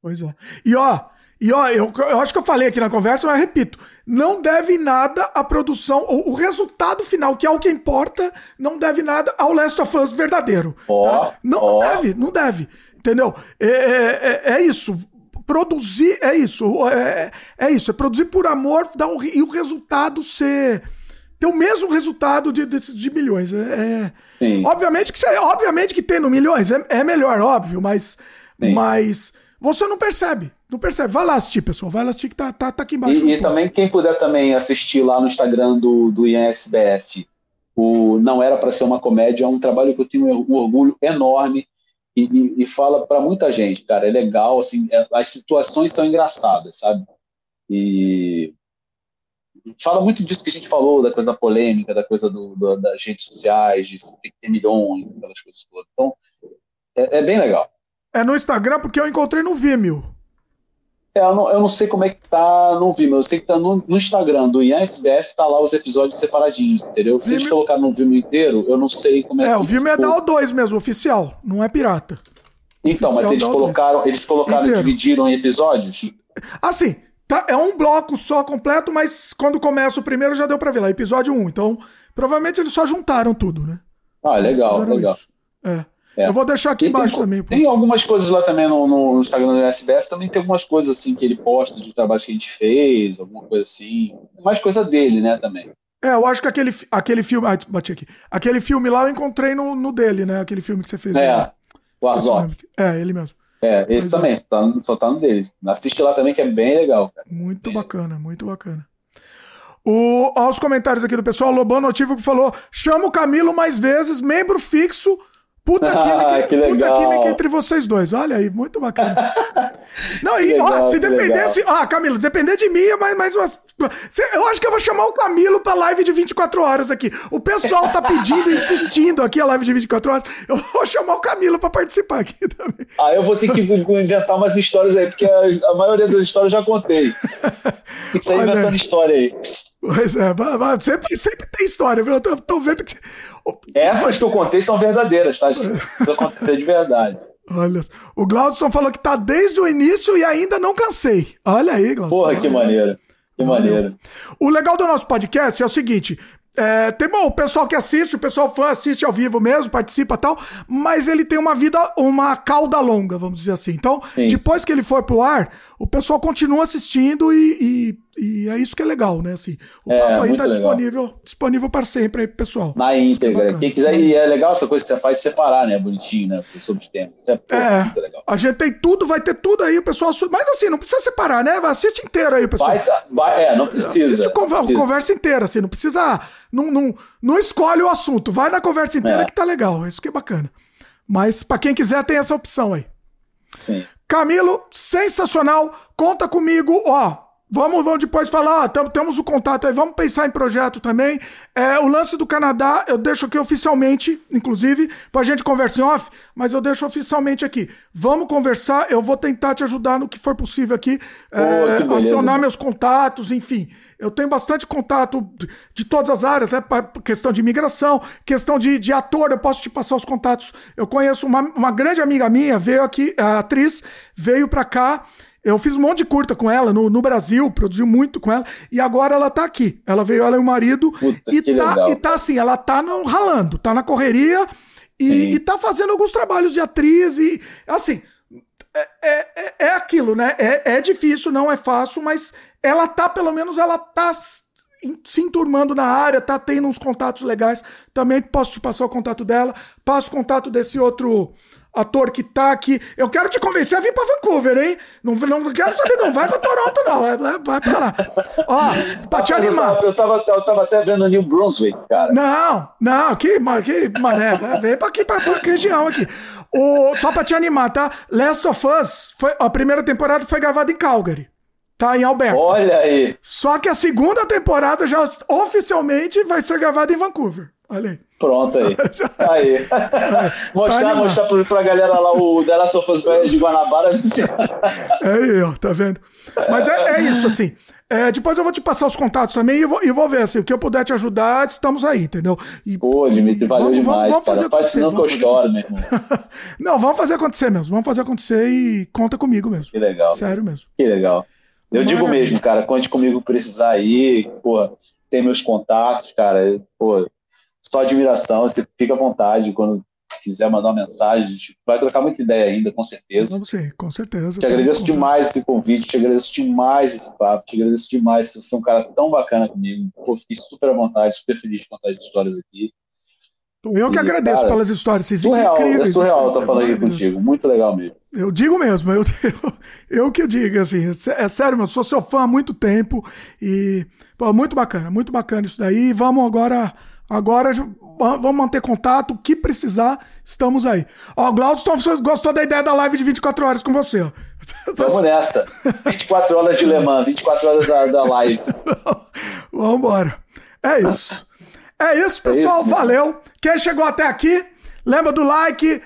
Pois é. E ó, e ó, eu, eu acho que eu falei aqui na conversa, mas repito, não deve nada à produção, o, o, resultado final, que é o que importa, não deve nada ao Last of Us verdadeiro. Oh, tá? não, oh. não, deve, não deve. Entendeu? É, é, é, é isso. Produzir é isso. É, é isso. É produzir por amor dar um, e o resultado ser ter o mesmo resultado de, de, de milhões. É, é obviamente que obviamente que tendo milhões é, é melhor, óbvio, mas, mas você não percebe. Não percebe. Vai lá assistir, pessoal. Vai lá assistir que tá, tá, tá aqui embaixo. E, e também, quem puder também assistir lá no Instagram do, do INSBF, o Não Era para Ser uma Comédia, é um trabalho que eu tenho um orgulho enorme e, e, e fala para muita gente, cara. É legal, assim, é, as situações são engraçadas, sabe? E fala muito disso que a gente falou, da coisa da polêmica, da coisa do, do, das redes sociais, de ter que ter milhões, aquelas coisas todas. Então, é, é, bem legal. É no Instagram porque eu encontrei no Vimeo. É, eu, não, eu não sei como é que tá no Vimeo, eu sei que tá no, no Instagram do IASBF, tá lá os episódios separadinhos, entendeu? Se eles colocaram no Vimeo inteiro, eu não sei como é, é que... É, o Vimeo ficou. é da O2 mesmo, oficial, não é pirata. Então, oficial mas eles colocaram, eles colocaram e dividiram em episódios? Assim, Tá, é um bloco só completo, mas quando começa o primeiro já deu pra ver lá, episódio 1. Então, provavelmente eles só juntaram tudo, né? Ah, legal, legal. É. é. Eu vou deixar aqui embaixo tem, também. Tem algumas coisas lá também no, no, Instagram do SBF, também tem algumas coisas assim que ele posta de trabalho que a gente fez, alguma coisa assim. Mais coisa dele, né, também. É, eu acho que aquele, aquele filme. Ah, bati aqui. Aquele filme lá eu encontrei no, no dele, né? Aquele filme que você fez. É, né? o Azor. É, ele mesmo. É, esse Mas também, é. Só, tá, só tá no dele. Assiste lá também, que é bem legal, cara. Muito bem bacana, legal. muito bacana. O, ó, os comentários aqui do pessoal, Lobão que falou: chama o Camilo mais vezes, membro fixo Puta química, que puta química entre vocês dois. Olha aí, muito bacana. Não, e legal, ó, se dependesse. Ah, Camilo, depender de mim é mais, mais umas. Eu acho que eu vou chamar o Camilo pra live de 24 horas aqui. O pessoal tá pedindo, insistindo aqui a live de 24 horas. Eu vou chamar o Camilo pra participar aqui também. Ah, eu vou ter que inventar umas histórias aí, porque a, a maioria das histórias eu já contei. Tem que sair Olha, inventando história aí. Pois é, sempre, sempre tem história, viu? Eu tô, tô vendo que. Essas que eu contei são verdadeiras, tá, gente? Isso aconteceu de verdade. Olha, o Glaudson falou que tá desde o início e ainda não cansei. Olha aí, Glaudson. Porra, que maneiro. Que maneiro. O legal do nosso podcast é o seguinte: é, tem bom, o pessoal que assiste, o pessoal fã assiste ao vivo mesmo, participa e tal, mas ele tem uma vida, uma cauda longa, vamos dizer assim. Então, sim, depois que ele for pro ar, o pessoal continua assistindo e, e, e, é isso que é legal, né? Assim, o é, papo aí tá disponível, disponível para sempre aí, pessoal. Na íntegra. Quem quiser, e é legal essa coisa que você faz separar, né? Bonitinho, né? Sobre os temas. É, pô, é muito legal. A gente tem tudo, vai ter tudo aí, o pessoal. Mas assim, não precisa separar, né? Assiste inteiro aí, pessoal. Vai, vai, é, não precisa. Assiste conversa, precisa. conversa inteira, assim, não precisa. Não, não, não escolhe o assunto, vai na conversa inteira é. que tá legal. Isso que é bacana. Mas para quem quiser, tem essa opção aí. Sim. Camilo, sensacional. Conta comigo, ó. Vamos, vamos depois falar, ah, temos o contato aí, vamos pensar em projeto também. É, o lance do Canadá, eu deixo aqui oficialmente, inclusive, pra gente conversar em off, mas eu deixo oficialmente aqui. Vamos conversar, eu vou tentar te ajudar no que for possível aqui, é, acionar meus contatos, enfim. Eu tenho bastante contato de todas as áreas, né? Questão de imigração, questão de, de ator, eu posso te passar os contatos. Eu conheço uma, uma grande amiga minha, veio aqui, a atriz, veio pra cá. Eu fiz um monte de curta com ela no, no Brasil, produziu muito com ela, e agora ela tá aqui. Ela veio, ela e o marido, Puta, e, tá, legal. e tá assim, ela tá no, ralando, tá na correria e, e tá fazendo alguns trabalhos de atriz e assim. É, é, é, é aquilo, né? É, é difícil, não é fácil, mas ela tá, pelo menos, ela tá se enturmando na área, tá tendo uns contatos legais. Também posso te passar o contato dela. Passo o contato desse outro ator que tá aqui. Eu quero te convencer a vir pra Vancouver, hein? Não, não quero saber, não. Vai pra Toronto, não. Vai, vai pra lá. Ó, pra te animar. Eu tava, eu tava até vendo New Brunswick, cara. Não, não, que, que mané. Vem pra aqui, pra, pra região aqui. O, só pra te animar, tá? Last of Us, foi, a primeira temporada foi gravada em Calgary. Tá em Alberta. Olha aí. Só que a segunda temporada já oficialmente vai ser gravada em Vancouver. Olha aí. Pronto aí. aí. mostrar, tá mostrar pra, pra galera lá o The Last of Us de Guanabara. é aí, ó, tá vendo? Mas é, é isso, assim. É, depois eu vou te passar os contatos também e vou, e vou ver, assim, o que eu puder te ajudar, estamos aí, entendeu? E, Pô, Dimitri, valeu vamos, demais, vamos, fazer cara. Faz senão que eu choro, meu irmão. Não, vamos fazer acontecer mesmo, vamos fazer acontecer e conta comigo mesmo. Que legal. Sério mesmo. Que legal. Eu Maravilha. digo mesmo, cara, conte comigo precisar aí, pô, tem meus contatos, cara, pô, só admiração, você fica à vontade quando quiser mandar uma mensagem, a gente vai trocar muita ideia ainda, com certeza. Vamos sim, com certeza. Te agradeço demais esse convite, te agradeço demais esse papo, te agradeço demais, você é um cara tão bacana comigo, Pô, fiquei super à vontade, super feliz de contar as histórias aqui. Eu que agradeço cara, pelas histórias, vocês surreal, incríveis. É surreal estar falando aqui contigo, muito legal mesmo. Eu digo mesmo, eu, eu, eu que digo, assim, é sério, eu sou seu fã há muito tempo e, pô, muito bacana, muito bacana isso daí. Vamos agora Agora vamos manter contato. O que precisar, estamos aí. Ó, o Glaudston gostou da ideia da live de 24 horas com você. Ó. Vamos nessa. 24 horas de Le Mans, 24 horas da, da live. vamos embora. É isso. É isso, pessoal. É isso, Valeu. Quem chegou até aqui, lembra do like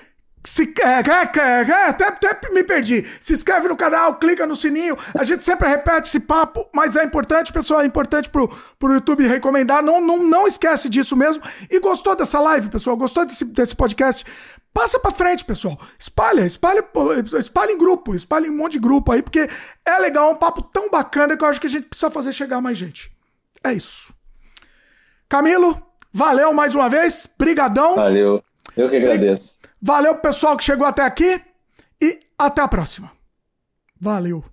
se, até, até me perdi. Se inscreve no canal, clica no sininho. A gente sempre repete esse papo, mas é importante, pessoal. É importante pro, pro YouTube recomendar. Não, não, não esquece disso mesmo. E gostou dessa live, pessoal? Gostou desse, desse podcast? Passa pra frente, pessoal. Espalha, espalha, espalha em grupo, espalha em um monte de grupo aí, porque é legal, é um papo tão bacana que eu acho que a gente precisa fazer chegar mais gente. É isso. Camilo, valeu mais uma vez. Brigadão. Valeu. Eu que agradeço. Valeu pessoal que chegou até aqui e até a próxima. Valeu.